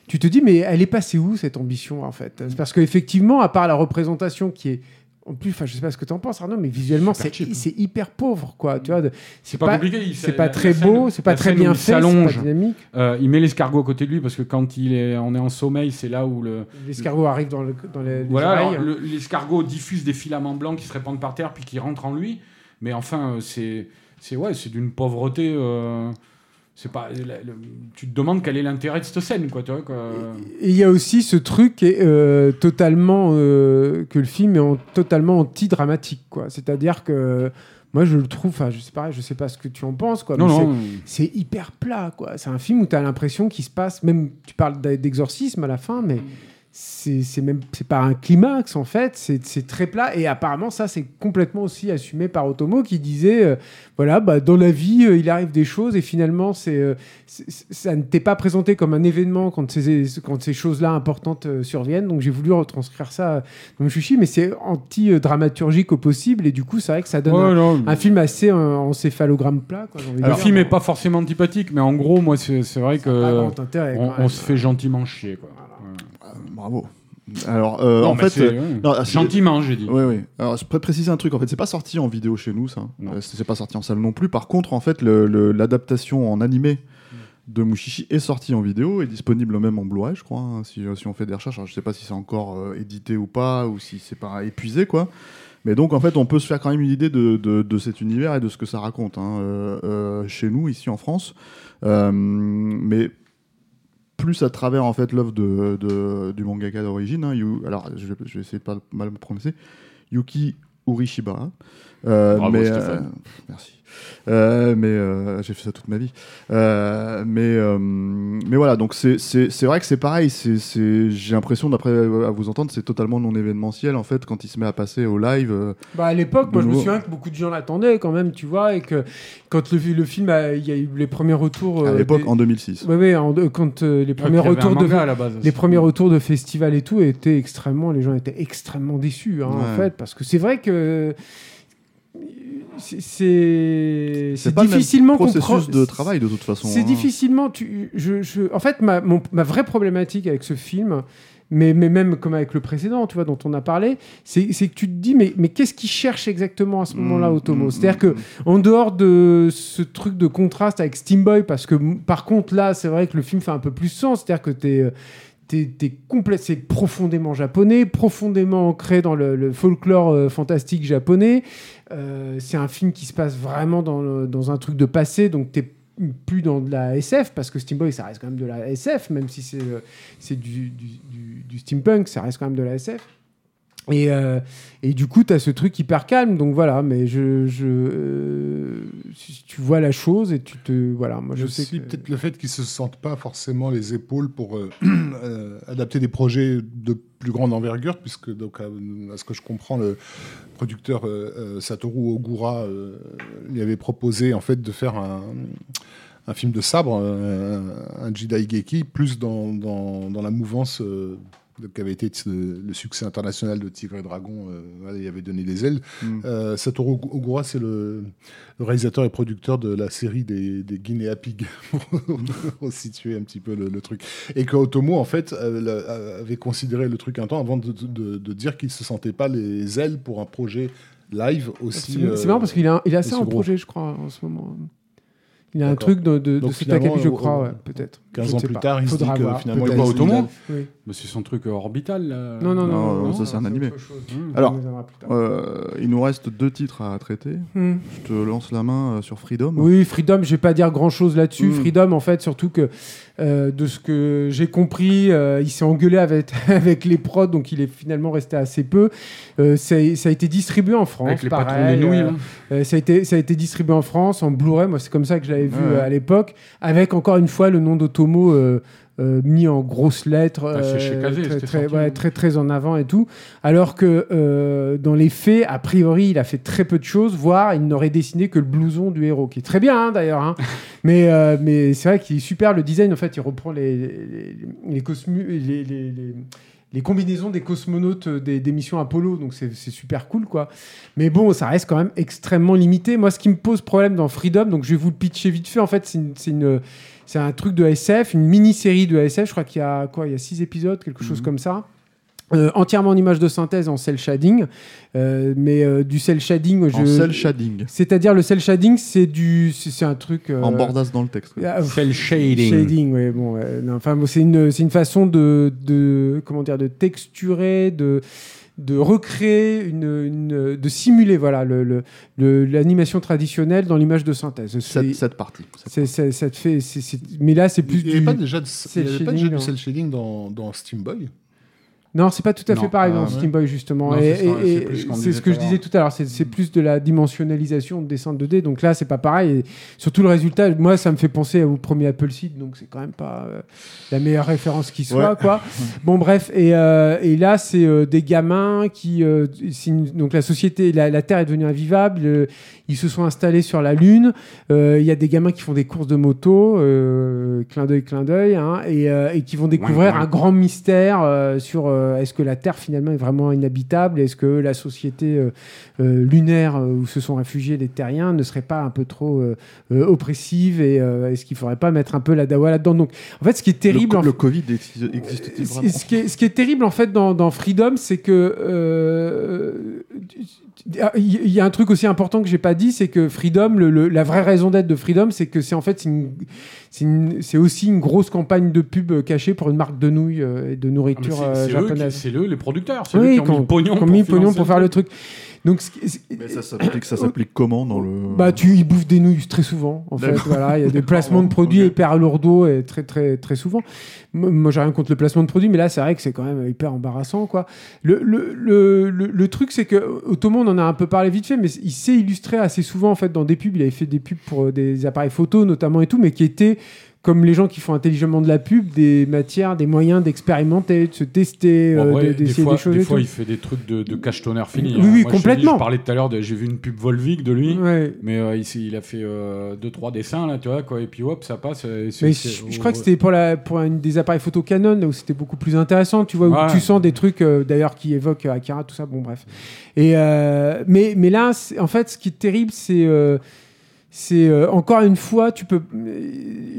tu te dis mais elle est passée où cette ambition en fait? C'est parce qu'effectivement à part la représentation qui est en plus, enfin, je sais pas ce que tu en penses, Arnaud, mais visuellement, Super c'est hyper pauvre, quoi. Tu vois, de- C'est pas, compliqué. c'est pas très scène- beau, c'est pas très bien fait, s'allonge. dynamique. Euh, il met l'escargot à côté de lui parce que quand il est, on est en sommeil, c'est là où le. L'escargot arrive dans, le, dans les, Voilà, le- l'escargot diffuse des filaments blancs qui se répandent par terre puis qui rentrent en lui. Mais enfin, euh, c'est, c'est ouais, c'est d'une pauvreté. euh, c'est pas. le- tu te demandes quel est l'intérêt de cette scène, quoi. Tu vois, quoi. Et il y a aussi ce truc euh, totalement euh, que le film est en- totalement anti-dramatique, quoi. C'est-à-dire que moi je le trouve, enfin je sais pas, je sais pas ce que tu en penses quoi. C'est- non. c'est hyper plat, quoi. C'est un film où tu as l'impression qu'il se passe, même tu parles d'exorcisme à la fin, mais c'est c'est même c'est pas un climax en fait, c'est très plat. Et apparemment, ça c'est complètement aussi assumé par Otomo qui disait euh, voilà, bah, dans la vie, euh, il arrive des choses et finalement, c'est euh, c'est- ça ne t'est pas présenté comme un événement quand ces, quand ces choses-là importantes euh, surviennent. Donc j'ai voulu retranscrire ça dans Chuchi, mais c'est anti-dramaturgique au possible et du coup, c'est vrai que ça donne Ouais, un, non, un film assez euh, encéphalogramme plat. Quoi, le film est pas forcément antipathique, mais en gros, moi, c'est vrai que on, se fait gentiment chier. Quoi. Bravo. Alors, euh, Non, en fait, euh, non, c'est- gentiment, j'ai dit. Oui, oui. Alors, je pourrais préciser un truc. En fait, c'est pas sorti en vidéo chez nous, ça. Euh, c'est pas sorti en salle non plus. Par contre, en fait, l'adaptation en animé de Mushishi est sortie en vidéo et disponible même en Blu-ray, je crois, hein, si, si on fait des recherches. Alors, je sais pas si c'est encore euh, édité ou pas, ou si c'est pas épuisé, quoi. Mais donc, en fait, on peut se faire quand même une idée de, de- de cet univers et de ce que ça raconte hein, euh, euh, chez nous, ici en France. Euh, mais plus à travers en fait l'œuvre de, du mangaka d'origine. hein, alors, je vais essayer de pas mal me prononcer. Yuki Urishiba. Euh, Bravo, mais, pff, merci. Euh, mais euh, j'ai fait ça toute ma vie. Euh, mais, euh, mais voilà, donc c'est- c'est c'est vrai que c'est pareil. c'est c'est- J'ai l'impression, d'après euh, à vous entendre, c'est totalement non événementiel en fait quand il se met à passer au live. euh, Bah à l'époque, moi je me souviens que beaucoup de gens l'attendaient quand même, tu vois, et que quand le, le film, a- il y a eu les premiers retours. à euh, l'époque, des- en 2006. Ouais, ouais, en- euh, quand euh, les premiers retours de à la base. les premiers retours de festival et tout étaient extrêmement, les gens étaient extrêmement déçus hein, en fait, parce que c'est vrai que c'est- difficilement processus de travail de toute façon. C'est hein. difficilement. Tu, je, je- en fait, ma, mon- ma vraie problématique avec ce film, mais, mais même comme avec le précédent, tu vois, dont on a parlé, c'est que tu te dis, mais, mais qu'est-ce qu'il cherche exactement à ce moment-là, Mmh, Otomo? mmh, C'est-à-dire mmh, que en dehors de ce truc de contraste avec Steamboy, parce que par contre là, c'est vrai que le film fait un peu plus sens, c'est-à-dire que t'es c'est profondément japonais, profondément ancré dans le, folklore euh, fantastique japonais. Euh, c'est un film qui se passe vraiment dans, dans un truc de passé, donc t'es plus dans de la SF parce que Steamboy ça reste quand même de la SF même si c'est euh, du, du- du steampunk ça reste quand même de la SF et, euh, et du coup, tu as ce truc hyper calme. Donc voilà, mais je, je, euh, tu vois la chose et tu te. Voilà, moi je Je sais que. peut-être le fait qu'ils se sentent pas forcément les épaules pour euh, adapter des projets de plus grande envergure, puisque donc à, à ce que je comprends, le producteur Satoru Ogura lui avait proposé en fait de faire un, un film de sabre, euh, un Jidai Geki, plus dans, dans, dans la mouvance. euh, de- qu'avait été le succès international de Tigre et Dragon, euh, il avait donné des ailes. Mm. Euh, Satoru Ogura, c'est le, le réalisateur et producteur de la série des, des Guinea Pigs, pour situer un petit peu le, le truc. Et que Otomo, en fait, euh, euh, avait considéré le truc un temps avant de, de- de dire qu'il se sentait pas les ailes pour un projet live aussi. C'est marrant parce qu'il a, il a ça en projet, je crois, en ce moment. Il a un truc de, de, de Donc cet finalement, Akabi, je crois, ouais, peut-être. 15 Je ne ans plus pas. tard, il se dit Faudra que voir, finalement, il Pas est Otomo. Oui. Mais c'est son truc euh, orbital. là. Non, non, Non, non, ça, c'est un animé. Mmh. Alors. Euh, il nous reste deux titres à traiter. Hmm. Je te lance la main euh, sur Freedom. Oui, Freedom, je vais pas dire grand chose là-dessus. Mm. Freedom, en fait, surtout que euh, de ce que j'ai compris, euh, il s'est engueulé avec, avec les prods, donc il est finalement resté assez peu. Euh, ça, a- été distribué en France. Avec les pareil, patrons des nouilles. euh, euh, ça, a été, ça a été distribué en France, en Blu-ray. Moi, c'est comme ça que je l'avais vu Ouais. à l'époque, avec encore une fois le nom d'Otomo. Euh, euh, mis en grosses lettres, chez euh, très, très, ouais, hein. très très en avant et tout. Alors que euh, dans les faits, a priori, il a fait très peu de choses, voire il n'aurait dessiné que le blouson du héros, qui est très bien hein, d'ailleurs. hein. mais euh, mais c'est vrai qu'il est super le design. En fait, il reprend les les, les, cosmu- les, les- les- les combinaisons des cosmonautes des, des missions Apollo, donc c'est super cool quoi. Mais bon, ça reste quand même extrêmement limité. Moi, ce qui me pose problème dans Freedom, donc je vais vous le pitcher vite fait. En fait, c'est une, c'est une- c'est un truc de SF, une mini-série de SF. Je crois qu'il y a quoi Il y a six épisodes, quelque chose comme ça. Euh, entièrement en image de synthèse en cel shading, Euh, mais euh, du cel shading, je... En cel shading. c'est-à-dire le cel shading, c'est du, c'est un truc euh, En bordasse dans le texte. ah, Cell shading. Shading, ouais, bon, ouais, enfin, bon, c'est une, c'est une façon de, de, comment dire, de texturer, de, de recréer, une, une- de simuler, voilà, le, le- le- l'animation traditionnelle dans l'image de synthèse. C'est, Cette, cette partie. Cette ça te fait, mais là, c'est plus Il n'y du. avait pas déjà, de, cel il y avait pas shading, déjà du non. cel shading dans, dans Steam Boy? Non, c'est pas tout à Non. fait pareil Ah, dans ouais. Steam Boy justement. Non, Et- c'est ça, et- c'est et plus ce c'est que je disais tout à l'heure. C'est c'est plus de la dimensionnalisation de dessin 2D. Donc là, c'est pas pareil. Et surtout le résultat, moi, ça me fait penser au premier Apple Seed. Donc c'est quand même pas euh, la meilleure référence qui soit, Ouais. quoi. Bon, bref. Et, euh, et là, c'est euh, des gamins qui, euh, donc la société, la, la Terre est devenue invivable. euh, ils se sont installés sur la Lune. Euh, Il y a des gamins qui font des courses de moto, euh, clin d'œil, clin d'œil, hein, et, euh, et qui vont découvrir un grand mystère euh, sur euh, est-ce que la Terre finalement est vraiment inhabitable, est-ce que la société euh, euh, lunaire où se sont réfugiés les terriens ne serait pas un peu trop oppressive et euh, est-ce qu'il faudrait pas mettre un peu la dawa là-dedans? Donc en fait, ce qui est terrible, Le, en le fait- Covid exi- existe-t-il ce, vraiment? ce qui est, ce qui est terrible en fait dans, dans Freedom, c'est que euh, il y a un truc aussi important que j'ai pas dit, c'est que Freedom, le- le- la vraie raison d'être de Freedom, c'est que c'est en fait c'est aussi une grosse campagne de pub cachée pour une marque de nouilles euh, et de Ah, nourriture euh, japonaise. C'est eux, les producteurs. C'est eux Oui, qui ont mis le pognon pour mis pognon pour faire le truc. Donc, Mais ça s'applique, ça s'applique comment dans le bah, tu y bouffes des nouilles très souvent, en fait. Voilà, il y a des placements de produits Ok. hyper lourdeaux et très, très, très souvent. Moi, j'ai rien contre le placement de produits, mais là, c'est vrai que c'est quand même hyper embarrassant, quoi. Le, le, le, le, le truc, c'est que Otomo, on en a un peu parlé vite fait, mais il s'est illustré assez souvent, en fait, dans des pubs. Il avait fait des pubs pour euh, des appareils photo, notamment et tout, mais qui étaient comme les gens qui font intelligemment de la pub, des matières, des moyens d'expérimenter, de se tester, Bon, euh, des d'essayer fois, des choses des fois, il fait des trucs de, de cachetonneur fini. Oui, hein. oui, Moi, je complètement. Je, parlais tout à l'heure, j'ai vu une pub Volvic de lui. Ouais. Mais euh, il, a fait 2-3 dessins, là, tu vois, quoi, et puis hop, ça passe. et Mais je, je crois que c'était pour, la, pour une des appareils photo Canon, là où c'était beaucoup plus intéressant, tu vois, où Ouais. tu sens des trucs, euh, d'ailleurs, qui évoquent euh, Akira, tout ça, bon, bref. Et, euh, mais, mais là, en fait, ce qui est terrible, c'est... c'est euh, encore une fois, tu peux.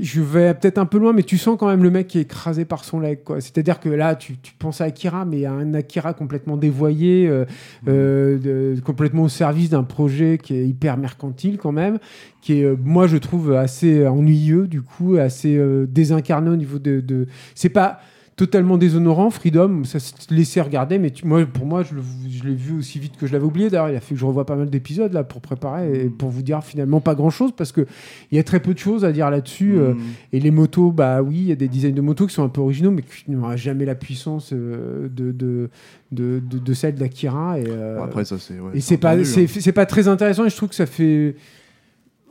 Je vais peut-être un peu loin, mais tu sens quand même le mec qui est écrasé par son leg. quoi. C'est-à-dire que là, tu, tu penses à Akira, mais a un Akira complètement dévoyé, euh, euh, de- complètement au service d'un projet qui est hyper mercantile quand même, qui est, euh, moi, je trouve assez ennuyeux du coup, assez euh, désincarné au niveau de. de... C'est pas totalement déshonorant, Freedom, ça se laissait regarder, mais tu- moi, pour moi, je le- je l'ai vu aussi vite que je l'avais oublié. D'ailleurs, il a fait que je revois pas mal d'épisodes là pour préparer et pour vous dire finalement pas grand chose parce que il y a très peu de choses à dire là-dessus. euh, Hmm. et les motos, bah oui, il y a des designs de motos qui sont un peu originaux, mais qui n'aura jamais la puissance euh, de, de, de, celle d'Akira. Et, euh, Après, ça, c'est. ouais, et c'est pas, c'est, hein. c'est pas très intéressant et je trouve que ça fait.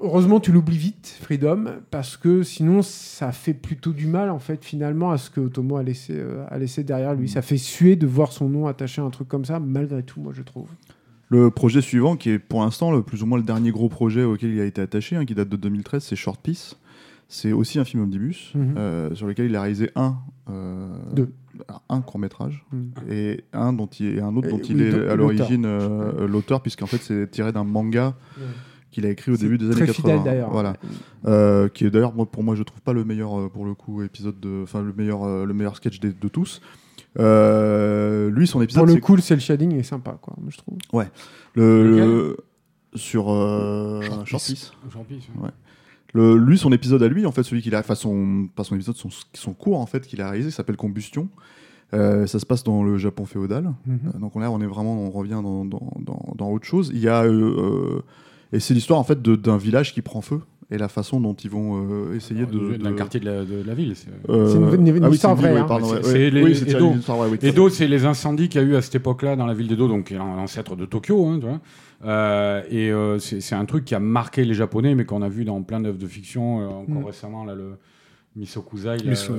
Heureusement, tu l'oublies vite, Freedom, parce que sinon, ça fait plutôt du mal, en fait, finalement, à ce que Otomo a laissé, euh, a laissé derrière lui. Ça fait suer de voir son nom attaché à un truc comme ça, malgré tout, moi, je trouve. Le projet suivant, qui est pour l'instant le plus ou moins le dernier gros projet auquel il a été attaché, hein, qui date de 2013, c'est Short Piece. C'est aussi un film omnibus Mhm. euh, sur lequel il a réalisé un, euh, Deux. un court métrage Mhm. et un dont il, et un autre Et dont oui, il est à l'origine l'auteur, puisqu'en fait c'est tiré d'un manga qu'il a écrit au début des années Très 80. fidèle, d'ailleurs. Voilà. Euh, qui est d'ailleurs pour moi je trouve pas le meilleur euh, pour le coup épisode de enfin le meilleur euh, le meilleur sketch de tous Euh, lui son épisode Pour le c'est- coup, le shading est sympa, quoi, moi, je trouve. le, Lequel? le- sur euh. Jean-Pierre, Ouais. Le, lui, son épisode à lui, en fait, celui qu'il a, enfin son, pas son épisode, son, son cours en fait qu'il a réalisé, s'appelle Combustion. Euh, ça se passe dans le Japon féodal. Mhm. Euh, donc là, on est vraiment, on revient dans, dans, dans- dans autre chose. Il y a euh, euh, et c'est l'histoire en fait de- d'un village qui prend feu et la façon dont ils vont euh, essayer de, D'un de- quartier de la, de la ville. c'est- Euh, une- une ah oui, histoire vraie, Edo. c'est les incendies qu'il y a eu à cette époque-là dans la ville d'Edo, donc qui est l'ancêtre de Tokyo. hein, tu vois. Euh, et euh, c'est un truc qui a marqué les Japonais, mais qu'on a vu dans plein d'œuvres de fiction, euh, encore Mm. récemment, là, le Misokuzai. là, Miso-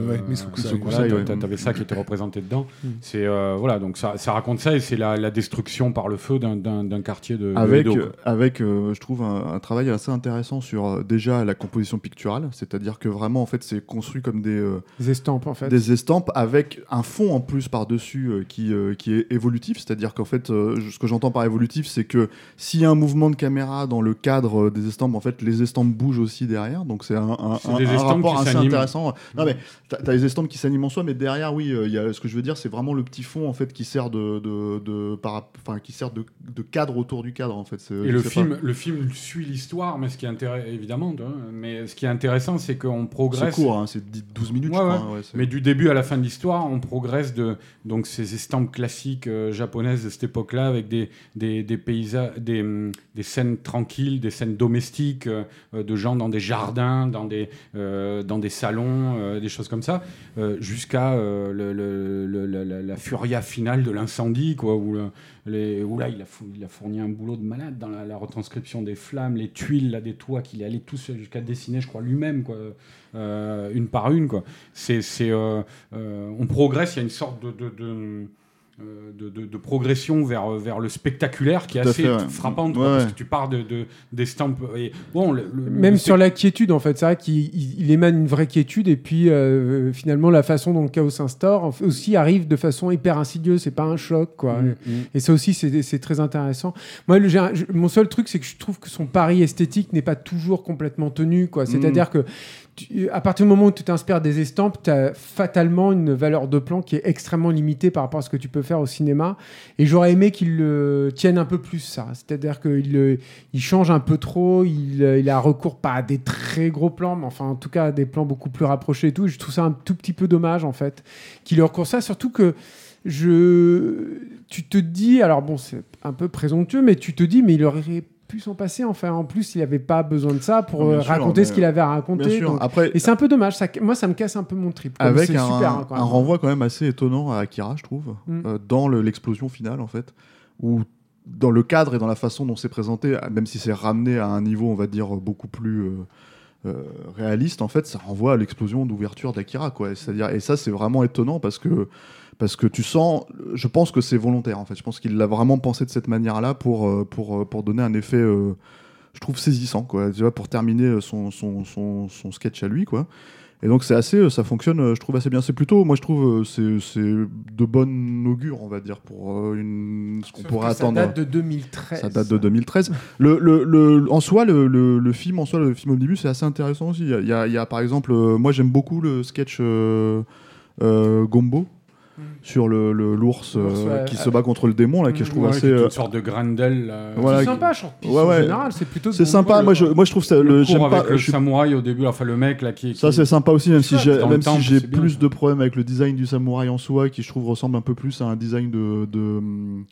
ouais, euh, t'a- T'avais ça qui était représenté dedans. Mm. C'est euh, voilà, donc ça, ça raconte ça et c'est la, la destruction par le feu d'un- quartier de, de avec, Edo, avec euh, je trouve, un, un travail assez intéressant sur euh, déjà la composition picturale, c'est-à-dire que vraiment, en fait, c'est construit comme des, euh, Des estampes, en fait. des estampes avec un fond en plus par-dessus euh, qui, euh, qui est évolutif, c'est-à-dire qu'en fait, euh, ce que j'entends par évolutif, c'est que s'il y a un mouvement de caméra dans le cadre des estampes, en fait, les estampes bougent aussi derrière, donc c'est un, un- C'est un- des un estampes rapport qui assez s'animent. Non mais t'as as les estampes qui s'animent en soi, mais derrière, oui, euh, il y a, ce que je veux dire, c'est vraiment le petit fond en fait qui sert de, de, de, enfin, qui sert de, de cadre autour du cadre en fait. Et le film, le film suit l'histoire, mais ce qui est intéressant, évidemment, mais ce qui est intéressant, c'est qu'on progresse. C'est court, hein, c'est 10 12 minutes, Ouais, je crois. ouais. ouais, c'est- Mais du début à la fin de l'histoire, on progresse de donc ces estampes classiques euh, japonaises de cette époque-là, avec des des, des paysages, des, hum, des scènes tranquilles, des scènes domestiques, euh, de gens dans des jardins, dans des euh, dans des salons euh, des choses comme ça, euh, jusqu'à euh, la, furia finale de l'incendie, quoi, où, là, il a, fourni un boulot de malade dans la, retranscription des flammes, les tuiles des toits, qu'il est allé tous jusqu'à dessiner, je crois, lui-même, quoi, une par une. Quoi. C'est, on progresse, il y a une sorte de... de, de- de progression vers, vers le spectaculaire qui est assez fait, ouais. frappante Ouais, quoi, parce que tu pars de, de- d'estampes et bon le- le- Même le sur la quiétude, en fait, c'est vrai qu'il il- il émane une vraie quiétude, et puis euh, finalement, la façon dont le chaos s'instaure en fait, aussi arrive de façon hyper insidieuse, c'est pas un choc, quoi. Mm, mm. Et ça aussi, c'est c'est très intéressant. Moi, le- mon seul truc, c'est que je trouve que son pari esthétique n'est pas toujours complètement tenu, quoi. C'est-à-dire que à partir du moment où tu t'inspires des estampes, tu as fatalement une valeur de plan qui est extrêmement limitée par rapport à ce que tu peux faire au cinéma. Et j'aurais aimé qu'il le tienne un peu plus, ça. C'est-à-dire qu'il le- il change un peu trop, il, euh, il a recours pas à des très gros plans, mais enfin, en tout cas, à des plans beaucoup plus rapprochés et tout. Je trouve ça un tout petit peu dommage, en fait, qu'il ait recours ça, surtout que tu te dis, alors bon, c'est un peu présomptueux, mais tu te dis, mais il aurait pu s'en passer, enfin, en plus, il n'avait pas besoin de ça pour bien euh, sûr, raconter ce qu'il avait à raconter. Donc- Après, Et c'est un peu dommage, ça, moi, ça me casse un peu mon trip. avec un, super, hein, un renvoi quand même assez étonnant à Akira, je trouve, Mm. euh, dans le- l'explosion finale en fait, où dans le cadre et dans la façon dont c'est présenté, même si c'est ramené à un niveau, on va dire, beaucoup plus euh, euh, réaliste, en fait, ça renvoie à l'explosion d'ouverture d'Akira, quoi. C'est-à-dire, et ça, c'est vraiment étonnant parce que parce que tu sens, je pense que c'est volontaire en fait. Je pense qu'il l'a vraiment pensé de cette manière-là pour euh, pour euh, pour donner un effet, euh, je trouve saisissant, quoi. Tu vois, pour terminer son son, son, son sketch à lui, quoi. Et donc c'est assez, ça fonctionne, je trouve assez bien. C'est plutôt, moi je trouve, c'est de bonne augure, on va dire, pour une, ce qu'on pourrait que ça attendre. date de 2013. Ça date de 2013. Le, le, le- en soi, le, le, film, en soi, le film omnibus, c'est assez intéressant aussi. Il y a, il y par exemple, moi j'aime beaucoup le sketch euh, euh, Gombo sur le le- l'ours euh, ouais. qui se bat contre le démon là, que je trouve Ouais, assez. qui est euh, une sorte de Grendel là. Voilà, c'est qui- sympa, je trouve. Puis Ouais, en ouais. général, c'est plutôt. c'est sympa. Moi, je, moi, je trouve ça. le j'aime avec pas. le je samouraï au début, enfin le mec là qui. Ça qui- c'est sympa aussi, même si j'ai même si j'ai plus ça. de problèmes avec le design du samouraï en soi, qui je trouve ressemble un peu plus à un design de. de hum,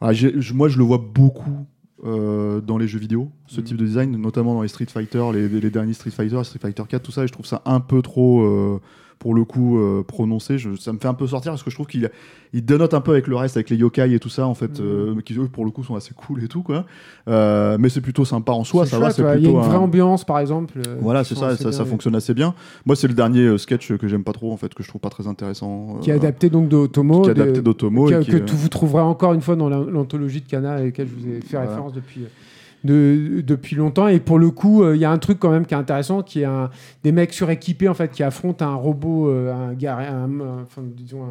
ah, j'ai- je- moi, je le vois beaucoup euh, dans les jeux vidéo, ce type de design, notamment dans les Street Fighter, les, les derniers Street Fighter, Street Fighter 4, tout ça, et je trouve ça un peu trop. euh, pour le coup euh, prononcé, je- ça me fait un peu sortir parce que je trouve qu'il il dénote un peu avec le reste, avec les yokai et tout ça en fait, Mhm. euh, qui pour le coup sont assez cool et tout quoi. Euh, mais c'est plutôt sympa en soi, ça va, c'est plutôt Il y a une vraie un- ambiance, par exemple. voilà, c'est ça, ça, bien ça faits. fonctionne assez bien. Moi, c'est le dernier sketch que j'aime pas trop, en fait, que je trouve pas très intéressant. Qui est adapté donc d'Otomo. qui est adapté d'Otomo. que, et qui que vous trouverez encore une fois dans la- l'anthologie de Kana à laquelle je vous ai fait Voilà. référence depuis, de- depuis longtemps. Et pour le coup, euh, il y a un truc quand même qui est intéressant, qui est un, des mecs suréquipés en fait qui affrontent un robot, euh, un, un- un- disons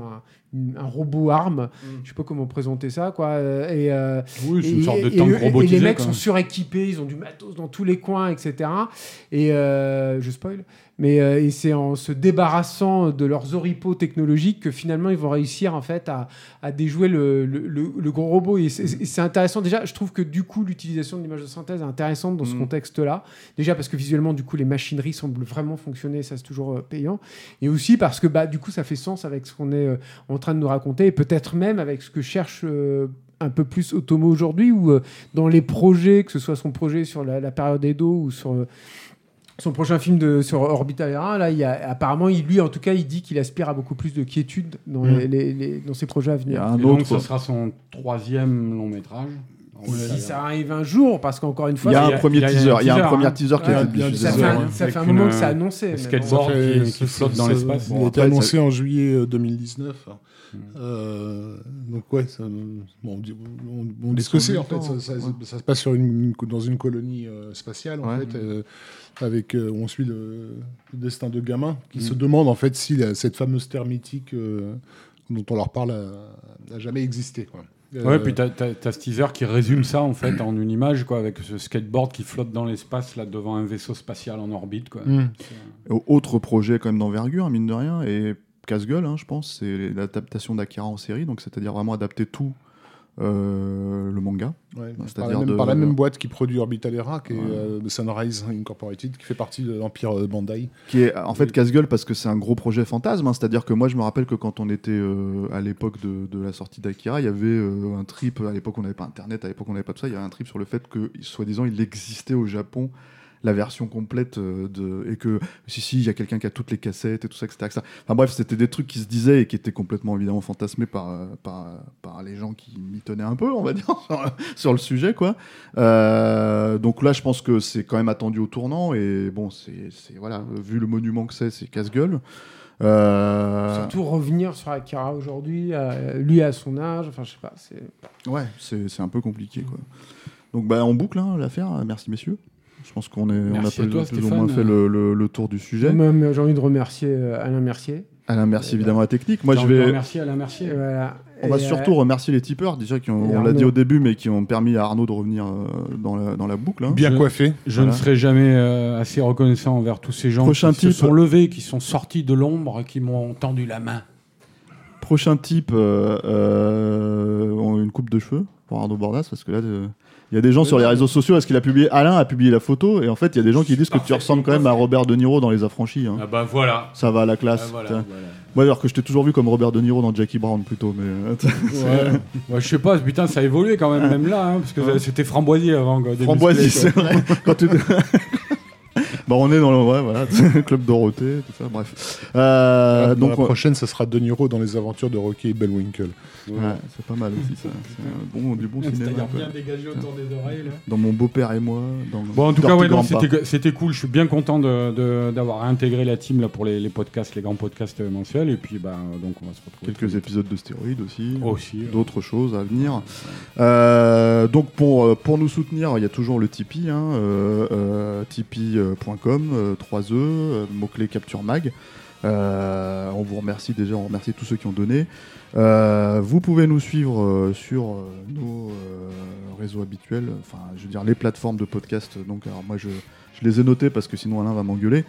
un, robot arme. Je sais pas comment présenter ça, quoi. euh, Et, euh, Oui, c'est une et- sorte de tank et- et robotisé. les mecs quoi. sont suréquipés, ils ont du matos dans tous les coins, etc. Et euh, je spoil. Mais euh, et c'est en se débarrassant de leurs oripeaux technologiques que finalement ils vont réussir en fait à, à déjouer le, le- le- le gros robot. Et c'est intéressant déjà. Je trouve que du coup l'utilisation de l'image de synthèse est intéressante dans ce Mhm. contexte-là. Déjà parce que visuellement du coup les machineries semblent vraiment fonctionner, ça c'est toujours payant. Et aussi parce que bah du coup ça fait sens avec ce qu'on est euh, en train de nous raconter et peut-être même avec ce que cherche euh, un peu plus Otomo aujourd'hui ou euh, dans les projets, que ce soit son projet sur la, la période Edo ou sur euh, son prochain film de, sur Orbital R1, là, il y a, apparemment, il, lui, en tout cas, il dit qu'il aspire à beaucoup plus de quiétude dans, Mm. les, les- les- dans ses projets à venir. a un Et donc, ce sera son troisième long métrage. Si ça arrive un jour, parce qu'encore une Il fois, y a il un y a- premier a- y a teaser. un Il y a un premier hein. teaser qui a été a un diffusé. ça fait, un, un moment que c'est euh, annoncé. bon. skateboard qui, flotte dans l'espace. Il a été annoncé en juillet euh, 2019. Mm. Euh, donc ouais, ça, bon, on dit, on, ce que c'est en fait. Ça, ça- ouais. ça se passe sur une, une- dans une colonie euh, spatiale en Ouais. fait, euh, avec euh, on suit le, le destin de gamins qui Mm. se demandent en fait si la- cette fameuse terre mythique euh, dont on leur parle a- n'a jamais existé. Quoi. Ouais, Euh, puis t'as, t'as- t'as ce teaser qui résume ça en fait en une image, quoi, avec ce skateboard qui flotte dans l'espace là devant un vaisseau spatial en orbite, quoi. mm. Au- Autre projet quand même d'envergure, mine de rien, et casse-gueule, hein, je pense, c'est l'adaptation d'Akira en série, donc c'est-à-dire vraiment adapter tout euh, le manga. Ouais, C'est-à-dire la même, de- par la même boîte qui produit Orbital Era, qui est Ouais. euh, Sunrise Incorporated, qui fait partie de l'Empire euh, Bandai. Qui est en fait casse-gueule parce que c'est un gros projet fantasme. hein. C'est-à-dire que moi, je me rappelle que quand on était euh, à l'époque de, de la sortie d'Akira, il y avait un trip. À l'époque, on n'avait pas Internet. À l'époque, on n'avait pas tout ça. Il y avait un trip sur le fait que, soi-disant, il existait au Japon la version complète euh, de et que si si il y a quelqu'un qui a toutes les cassettes et tout ça etc. etc. Enfin bref c'était des trucs qui se disaient et qui étaient complètement évidemment fantasmés par euh, par, par les gens qui m'y tenaient un peu on va dire sur, sur le sujet quoi. Euh, donc là je pense que c'est quand même attendu au tournant et bon c'est voilà vu le monument que c'est c'est casse-gueule. Euh, Surtout revenir sur Akira aujourd'hui, euh, lui à son âge, enfin je sais pas, c'est Ouais, c'est c'est un peu compliqué quoi. Donc bah on boucle hein, l'affaire. Merci messieurs. Je pense qu'on est on a plus, toi, plus ou moins fait le, le- le tour du sujet. Même, j'ai envie de remercier euh, Alain Mercier. Alain, merci évidemment à la technique. Moi je vais. remercier Alain Mercier. Voilà. On va Et, surtout euh, remercier les tipeurs déjà qui ont, on l'a dit Arnaud. au début mais qui ont permis à Arnaud de revenir euh, dans, la, dans la boucle. hein. Bien Je- coiffé. Je Voilà. ne serai jamais euh, assez reconnaissant envers tous ces gens Prochain qui se type. sont levés, qui sont sortis de l'ombre, qui m'ont tendu la main. Prochain type, euh, euh, une coupe de cheveux pour Arnaud Bordas parce que là euh, il y a des gens sur les réseaux sociaux parce qu'il a publié Alain a publié la photo et en fait il y a des gens qui disent que tu ressembles quand même à Robert De Niro dans Les Affranchis. hein. Ah bah voilà. Ça va à la classe. Tiens. Moi alors que je t'ai toujours vu comme Robert De Niro dans Jackie Brown plutôt mais euh, Ouais. Je sais pas, putain, ça a évolué quand même, même là, hein, parce que c'était framboisier avant. quoi, des Framboisie, musclés, c'est vrai. Quand tu... bah, on est dans le ouais, voilà, Club Dorothée, tout ça, bref. Euh, Dans donc, la prochaine, ce sera De Niro dans les aventures de Rocky et Bullwinkle. ouais, c'est pas mal aussi, ça. C'est un bon, du bon cinéma. C'est-à-dire quoi. bien dégagé autour des oreilles. Là. Dans Mon beau-père et moi. Dans Bon, en tout cas, ouais, c'était cool. Je suis bien content de- de- d'avoir intégré la team là, pour les, les podcasts, les grands podcasts mensuels. Et puis, bah, donc, on va se retrouver. Quelques épisodes de stéroïdes aussi. Aussi. D'autres choses à venir. Euh, donc pour, euh, pour nous soutenir, il y a toujours le Tipeee, hein, euh, euh, tipeee.com, euh, 3E, euh, mot-clé Capture Mag. Euh, on vous remercie déjà, on remercie tous ceux qui ont donné. Euh, vous pouvez nous suivre euh, sur euh, nos euh, réseaux habituels, enfin je veux dire les plateformes de podcast. Donc alors moi je, je les ai notés parce que sinon Alain va m'engueuler.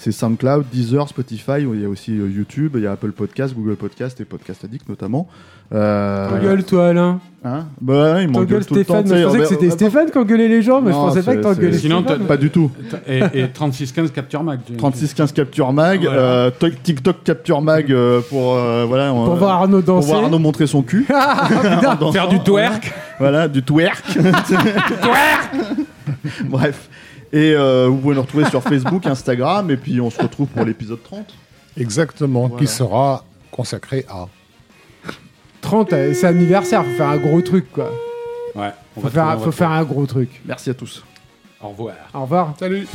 C'est SoundCloud, Deezer, Spotify, il y a aussi euh, YouTube, il y a Apple Podcast, Google Podcast et Podcast Addict notamment. Euh, Ta gueule, toi, Alain. Hein? Bah ouais, il m'engueule gueule, tout le temps. Stéphane. Je pensais que c'était Stéphane qui engueulait les gens, mais je Non, pensais pas que t'engueulais Sinon, Stéphane. Pas du tout. Et, et 3615 Capture Mag. tu- 3615 Capture Mag, Voilà. euh, Tok- TikTok Capture Mag euh, pour euh, voilà on- Pour voir Arnaud pour danser. voir Arnaud montrer son cul. Dansant. Faire du twerk. Voilà, du twerk. Bref. Et euh, vous pouvez nous retrouver sur Facebook, Instagram, et puis on se retrouve pour l'épisode 30. Exactement, Voilà. qui sera consacré à. 30, euh, c'est anniversaire, faut faire un gros truc, quoi. Ouais. on Faut va faire, trouver, on va faut faire un gros truc. Merci à tous. Au revoir. Au revoir. Salut